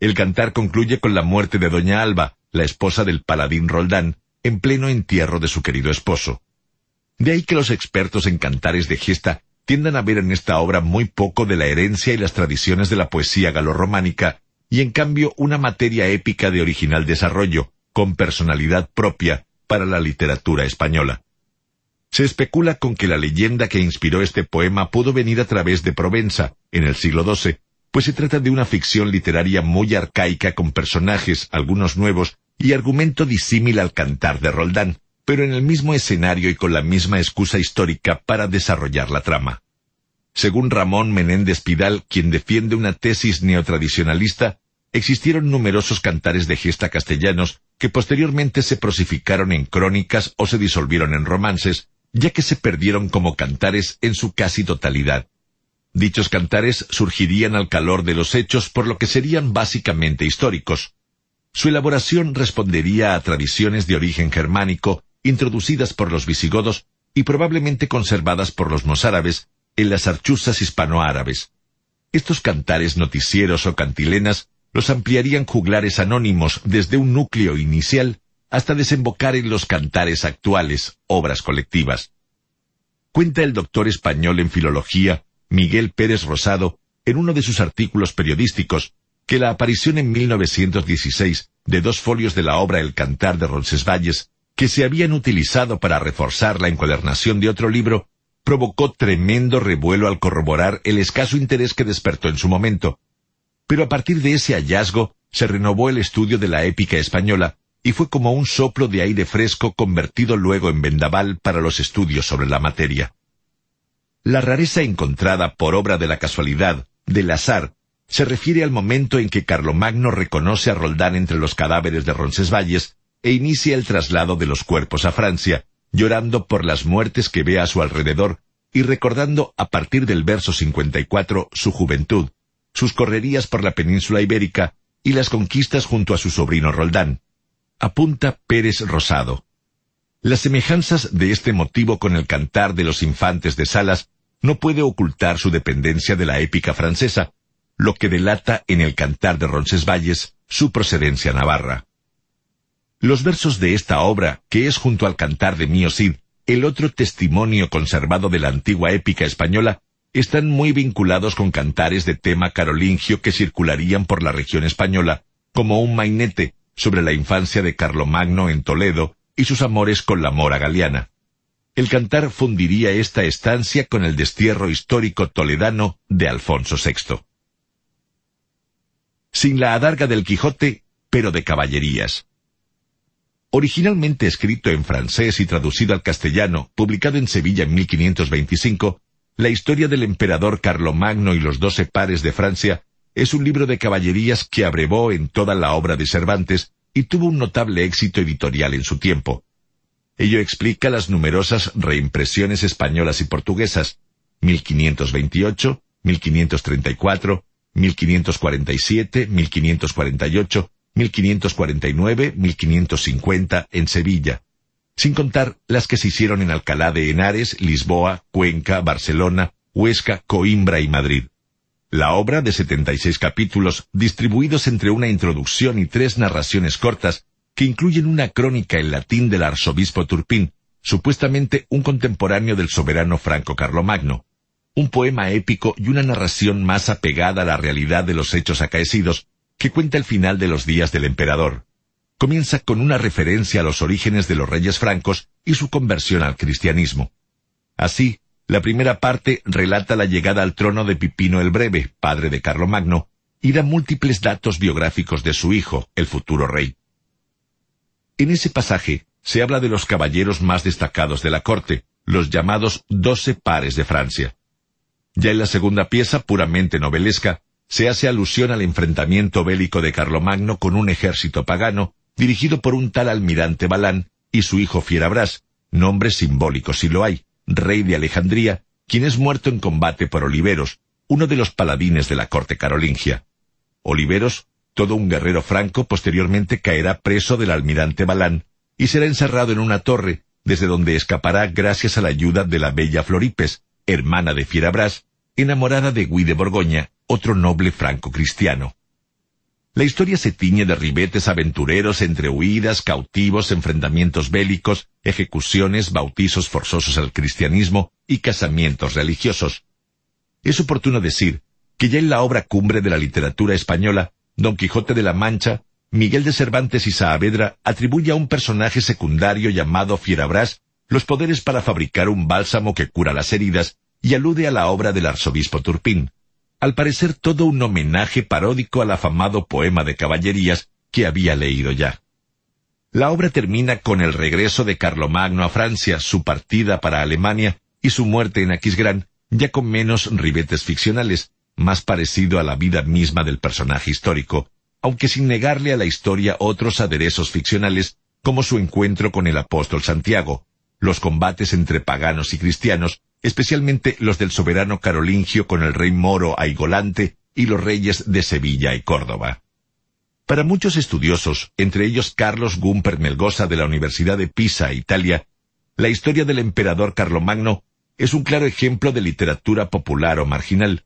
El cantar concluye con la muerte de Doña Alba, la esposa del paladín Roldán, en pleno entierro de su querido esposo. De ahí que los expertos en cantares de gesta tiendan a ver en esta obra muy poco de la herencia y las tradiciones de la poesía galorrománica, y en cambio una materia épica de original desarrollo, con personalidad propia, para la literatura española. Se especula con que la leyenda que inspiró este poema pudo venir a través de Provenza, en el siglo XII, pues se trata de una ficción literaria muy arcaica con personajes, algunos nuevos, y argumento disímil al cantar de Roldán, pero en el mismo escenario y con la misma excusa histórica para desarrollar la trama. Según Ramón Menéndez Pidal, quien defiende una tesis neotradicionalista, existieron numerosos cantares de gesta castellanos que posteriormente se prosificaron en crónicas o se disolvieron en romances, ya que se perdieron como cantares en su casi totalidad. Dichos cantares surgirían al calor de los hechos por lo que serían básicamente históricos. Su elaboración respondería a tradiciones de origen germánico introducidas por los visigodos y probablemente conservadas por los mozárabes en las archuzas hispanoárabes. Estos cantares noticieros o cantilenas los ampliarían juglares anónimos desde un núcleo inicial hasta desembocar en los cantares actuales, obras colectivas. Cuenta el doctor español en filología, Miguel Pérez Rosado, en uno de sus artículos periodísticos, que la aparición en 1916 de dos folios de la obra El Cantar de Roncesvalles, que se habían utilizado para reforzar la encuadernación de otro libro, provocó tremendo revuelo al corroborar el escaso interés que despertó en su momento. Pero a partir de ese hallazgo se renovó el estudio de la épica española y fue como un soplo de aire fresco convertido luego en vendaval para los estudios sobre la materia. La rareza encontrada por obra de la casualidad, del azar, se refiere al momento en que Carlomagno reconoce a Roldán entre los cadáveres de Roncesvalles e inicia el traslado de los cuerpos a Francia, llorando por las muertes que ve a su alrededor y recordando a partir del verso 54 su juventud, sus correrías por la península ibérica y las conquistas junto a su sobrino Roldán. Apunta Pérez Rosado. Las semejanzas de este motivo con el cantar de los infantes de Salas no puede ocultar su dependencia de la épica francesa, lo que delata en el cantar de Roncesvalles su procedencia navarra. Los versos de esta obra, que es junto al cantar de Mío Cid, el otro testimonio conservado de la antigua épica española, están muy vinculados con cantares de tema carolingio que circularían por la región española, como un mainete sobre la infancia de Carlomagno en Toledo y sus amores con la mora galiana. El cantar fundiría esta estancia con el destierro histórico toledano de Alfonso VI. Sin la adarga del Quijote, pero de caballerías. Originalmente escrito en francés y traducido al castellano, publicado en Sevilla en 1525, la historia del emperador Carlomagno y los doce pares de Francia es un libro de caballerías que abrevó en toda la obra de Cervantes y tuvo un notable éxito editorial en su tiempo. Ello explica las numerosas reimpresiones españolas y portuguesas, 1528, 1534, 1547, 1548, 1549, 1550 en Sevilla, sin contar las que se hicieron en Alcalá de Henares, Lisboa, Cuenca, Barcelona, Huesca, Coimbra y Madrid. La obra, de 76 capítulos, distribuidos entre una introducción y tres narraciones cortas, que incluyen una crónica en latín del arzobispo Turpín, supuestamente un contemporáneo del soberano Franco Carlomagno, un poema épico y una narración más apegada a la realidad de los hechos acaecidos, que cuenta el final de los días del emperador. Comienza con una referencia a los orígenes de los reyes francos y su conversión al cristianismo. Así, la primera parte relata la llegada al trono de Pipino el Breve, padre de Carlomagno, y da múltiples datos biográficos de su hijo, el futuro rey. En ese pasaje se habla de los caballeros más destacados de la corte, los llamados doce pares de Francia. Ya en la segunda pieza, puramente novelesca, se hace alusión al enfrentamiento bélico de Carlomagno con un ejército pagano, dirigido por un tal almirante Balán y su hijo Fierabras, nombre simbólico si lo hay, rey de Alejandría, quien es muerto en combate por Oliveros, uno de los paladines de la corte carolingia. Oliveros, todo un guerrero franco, posteriormente caerá preso del almirante Balán y será encerrado en una torre, desde donde escapará gracias a la ayuda de la bella Floripes, hermana de Fierabras, enamorada de Guy de Borgoña, otro noble franco cristiano. La historia se tiñe de ribetes aventureros entre huidas, cautivos, enfrentamientos bélicos, ejecuciones, bautizos forzosos al cristianismo y casamientos religiosos. Es oportuno decir que ya en la obra cumbre de la literatura española, Don Quijote de la Mancha, Miguel de Cervantes y Saavedra atribuye a un personaje secundario llamado Fierabras los poderes para fabricar un bálsamo que cura las heridas y alude a la obra del arzobispo Turpín. Al parecer todo un homenaje paródico al afamado poema de caballerías que había leído ya. La obra termina con el regreso de Carlomagno a Francia, su partida para Alemania y su muerte en Aquisgrán, ya con menos ribetes ficcionales, más parecido a la vida misma del personaje histórico, aunque sin negarle a la historia otros aderezos ficcionales, como su encuentro con el apóstol Santiago, los combates entre paganos y cristianos, especialmente los del soberano carolingio con el rey moro Aigolante y los reyes de Sevilla y Córdoba. Para muchos estudiosos, entre ellos Carlos Gumper Melgoza de la Universidad de Pisa, Italia, la historia del emperador Carlomagno es un claro ejemplo de literatura popular o marginal.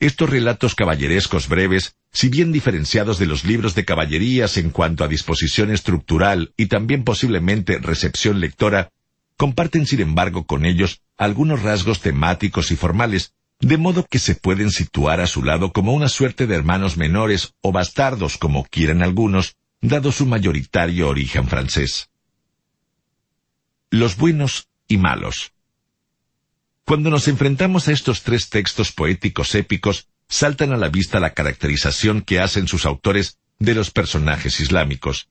Estos relatos caballerescos breves, si bien diferenciados de los libros de caballerías en cuanto a disposición estructural y también posiblemente recepción lectora, comparten sin embargo con ellos algunos rasgos temáticos y formales, de modo que se pueden situar a su lado como una suerte de hermanos menores o bastardos como quieran algunos, dado su mayoritario origen francés. Los buenos y malos. Cuando nos enfrentamos a estos tres textos poéticos épicos, saltan a la vista la caracterización que hacen sus autores de los personajes islámicos.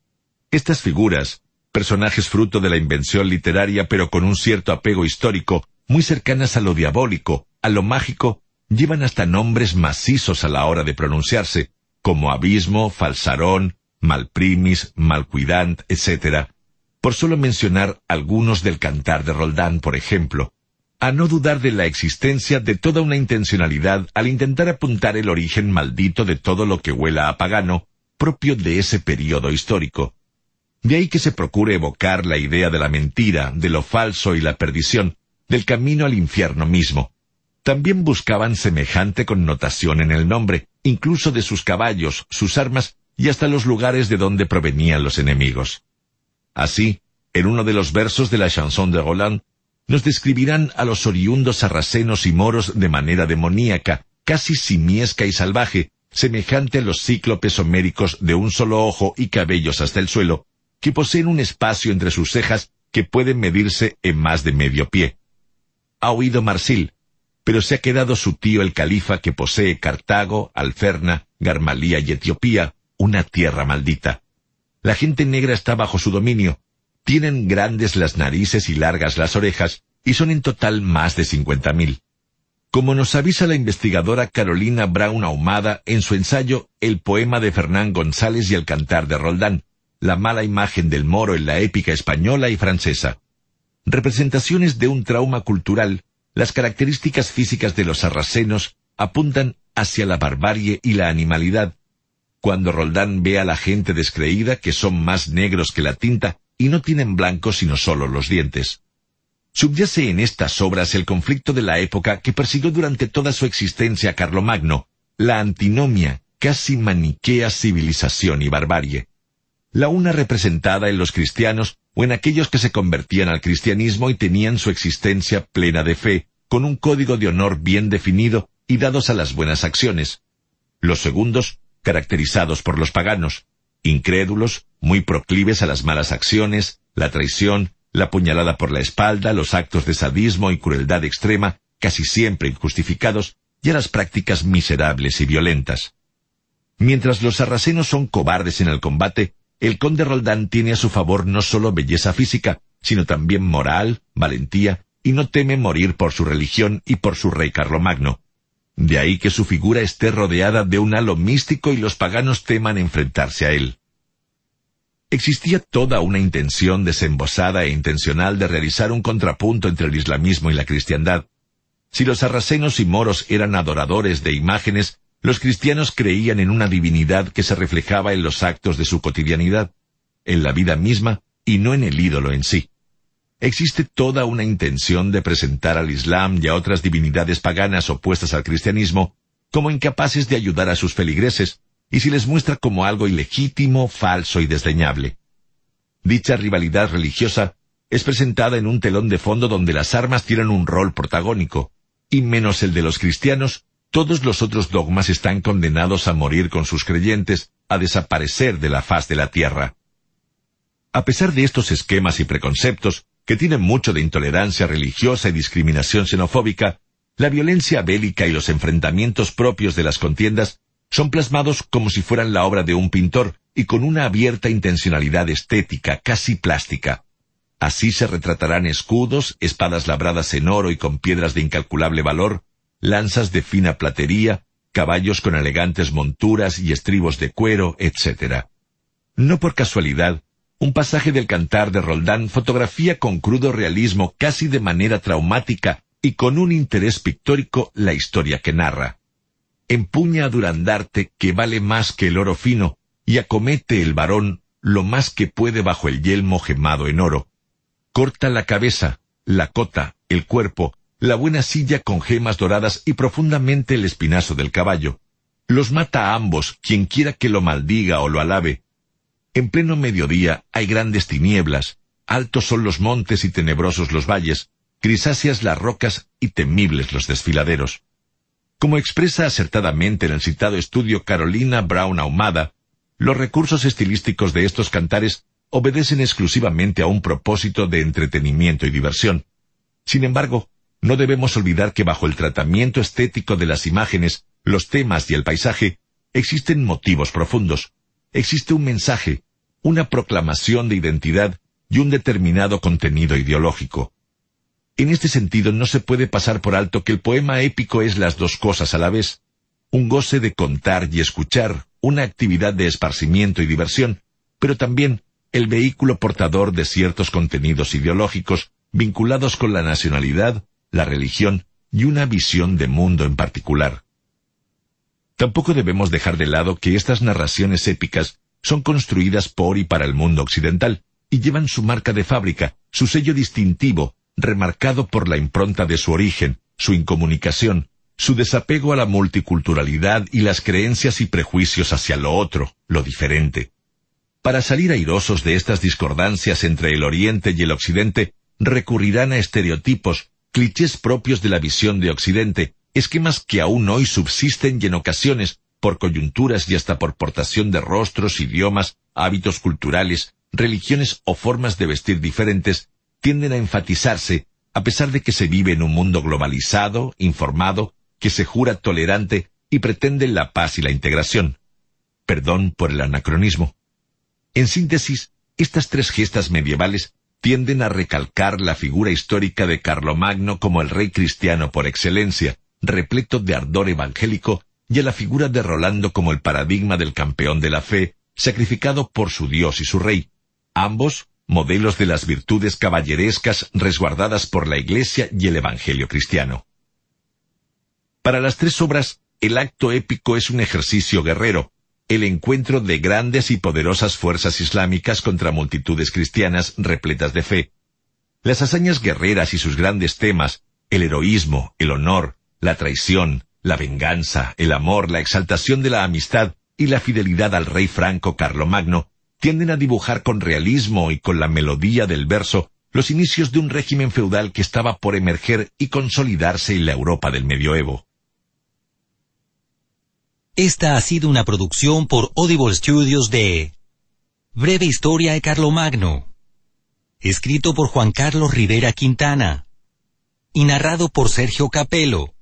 Estas figuras, personajes fruto de la invención literaria pero con un cierto apego histórico, muy cercanas a lo diabólico, a lo mágico, llevan hasta nombres macizos a la hora de pronunciarse, como abismo, falsarón, malprimis, malcuidant, etc., por solo mencionar algunos del cantar de Roldán, por ejemplo, a no dudar de la existencia de toda una intencionalidad al intentar apuntar el origen maldito de todo lo que huela a pagano, propio de ese periodo histórico. De ahí que se procure evocar la idea de la mentira, de lo falso y la perdición, del camino al infierno mismo. También buscaban semejante connotación en el nombre, incluso de sus caballos, sus armas y hasta los lugares de donde provenían los enemigos. Así, en uno de los versos de la chanson de Roland, nos describirán a los oriundos sarracenos y moros de manera demoníaca, casi simiesca y salvaje, semejante a los cíclopes homéricos de un solo ojo y cabellos hasta el suelo, que poseen un espacio entre sus cejas que pueden medirse en más de medio pie ha oído Marsil, pero se ha quedado su tío el califa que posee Cartago, Alferna, Garmalía y Etiopía, una tierra maldita. La gente negra está bajo su dominio, tienen grandes las narices y largas las orejas, y son en total más de cincuenta mil. Como nos avisa la investigadora Carolina Brown Ahumada en su ensayo El poema de Fernán González y el cantar de Roldán, la mala imagen del moro en la épica española y francesa representaciones de un trauma cultural, las características físicas de los sarracenos apuntan hacia la barbarie y la animalidad. Cuando Roldán ve a la gente descreída que son más negros que la tinta y no tienen blancos sino solo los dientes. Subyace en estas obras el conflicto de la época que persiguió durante toda su existencia a Carlomagno, la antinomia, casi maniquea civilización y barbarie. La una representada en los cristianos o en aquellos que se convertían al cristianismo y tenían su existencia plena de fe, con un código de honor bien definido y dados a las buenas acciones. Los segundos, caracterizados por los paganos, incrédulos, muy proclives a las malas acciones, la traición, la puñalada por la espalda, los actos de sadismo y crueldad extrema, casi siempre injustificados, y a las prácticas miserables y violentas. Mientras los sarracenos son cobardes en el combate, el conde Roldán tiene a su favor no solo belleza física, sino también moral, valentía, y no teme morir por su religión y por su rey Carlomagno. De ahí que su figura esté rodeada de un halo místico y los paganos teman enfrentarse a él. Existía toda una intención desembosada e intencional de realizar un contrapunto entre el islamismo y la cristiandad. Si los sarracenos y moros eran adoradores de imágenes, los cristianos creían en una divinidad que se reflejaba en los actos de su cotidianidad, en la vida misma y no en el ídolo en sí. Existe toda una intención de presentar al Islam y a otras divinidades paganas opuestas al cristianismo como incapaces de ayudar a sus feligreses, y se les muestra como algo ilegítimo, falso y desdeñable. Dicha rivalidad religiosa es presentada en un telón de fondo donde las armas tienen un rol protagónico, y menos el de los cristianos, todos los otros dogmas están condenados a morir con sus creyentes, a desaparecer de la faz de la tierra. A pesar de estos esquemas y preconceptos, que tienen mucho de intolerancia religiosa y discriminación xenofóbica, la violencia bélica y los enfrentamientos propios de las contiendas son plasmados como si fueran la obra de un pintor y con una abierta intencionalidad estética, casi plástica. Así se retratarán escudos, espadas labradas en oro y con piedras de incalculable valor, lanzas de fina platería, caballos con elegantes monturas y estribos de cuero, etc. No por casualidad, un pasaje del cantar de Roldán fotografía con crudo realismo, casi de manera traumática y con un interés pictórico, la historia que narra. Empuña a Durandarte, que vale más que el oro fino, y acomete el varón lo más que puede bajo el yelmo gemado en oro. Corta la cabeza, la cota, el cuerpo, la buena silla con gemas doradas y profundamente el espinazo del caballo. Los mata a ambos, quien quiera que lo maldiga o lo alabe. En pleno mediodía hay grandes tinieblas, altos son los montes y tenebrosos los valles, grisáceas las rocas y temibles los desfiladeros. Como expresa acertadamente en el citado estudio Carolina Brown Ahumada, los recursos estilísticos de estos cantares obedecen exclusivamente a un propósito de entretenimiento y diversión. Sin embargo, no debemos olvidar que bajo el tratamiento estético de las imágenes, los temas y el paisaje, existen motivos profundos. Existe un mensaje, una proclamación de identidad y un determinado contenido ideológico. En este sentido, no se puede pasar por alto que el poema épico es las dos cosas a la vez, un goce de contar y escuchar, una actividad de esparcimiento y diversión, pero también el vehículo portador de ciertos contenidos ideológicos vinculados con la nacionalidad, la religión y una visión de mundo en particular. Tampoco debemos dejar de lado que estas narraciones épicas son construidas por y para el mundo occidental, y llevan su marca de fábrica, su sello distintivo, remarcado por la impronta de su origen, su incomunicación, su desapego a la multiculturalidad y las creencias y prejuicios hacia lo otro, lo diferente. Para salir airosos de estas discordancias entre el Oriente y el Occidente, recurrirán a estereotipos, clichés propios de la visión de Occidente, esquemas que aún hoy subsisten y en ocasiones, por coyunturas y hasta por portación de rostros, idiomas, hábitos culturales, religiones o formas de vestir diferentes, tienden a enfatizarse, a pesar de que se vive en un mundo globalizado, informado, que se jura tolerante y pretende la paz y la integración. Perdón por el anacronismo. En síntesis, estas tres gestas medievales tienden a recalcar la figura histórica de Carlomagno como el rey cristiano por excelencia, repleto de ardor evangélico, y a la figura de Rolando como el paradigma del campeón de la fe, sacrificado por su Dios y su rey, ambos modelos de las virtudes caballerescas resguardadas por la Iglesia y el Evangelio cristiano. Para las tres obras, el acto épico es un ejercicio guerrero, el encuentro de grandes y poderosas fuerzas islámicas contra multitudes cristianas repletas de fe. Las hazañas guerreras y sus grandes temas, el heroísmo, el honor, la traición, la venganza, el amor, la exaltación de la amistad y la fidelidad al rey franco Carlomagno, tienden a dibujar con realismo y con la melodía del verso los inicios de un régimen feudal que estaba por emerger y consolidarse en la Europa del medioevo. Esta ha sido una producción por Audible Studios de Breve Historia de Carlomagno, escrito por Juan Carlos Rivera Quintana y narrado por Sergio Capelo.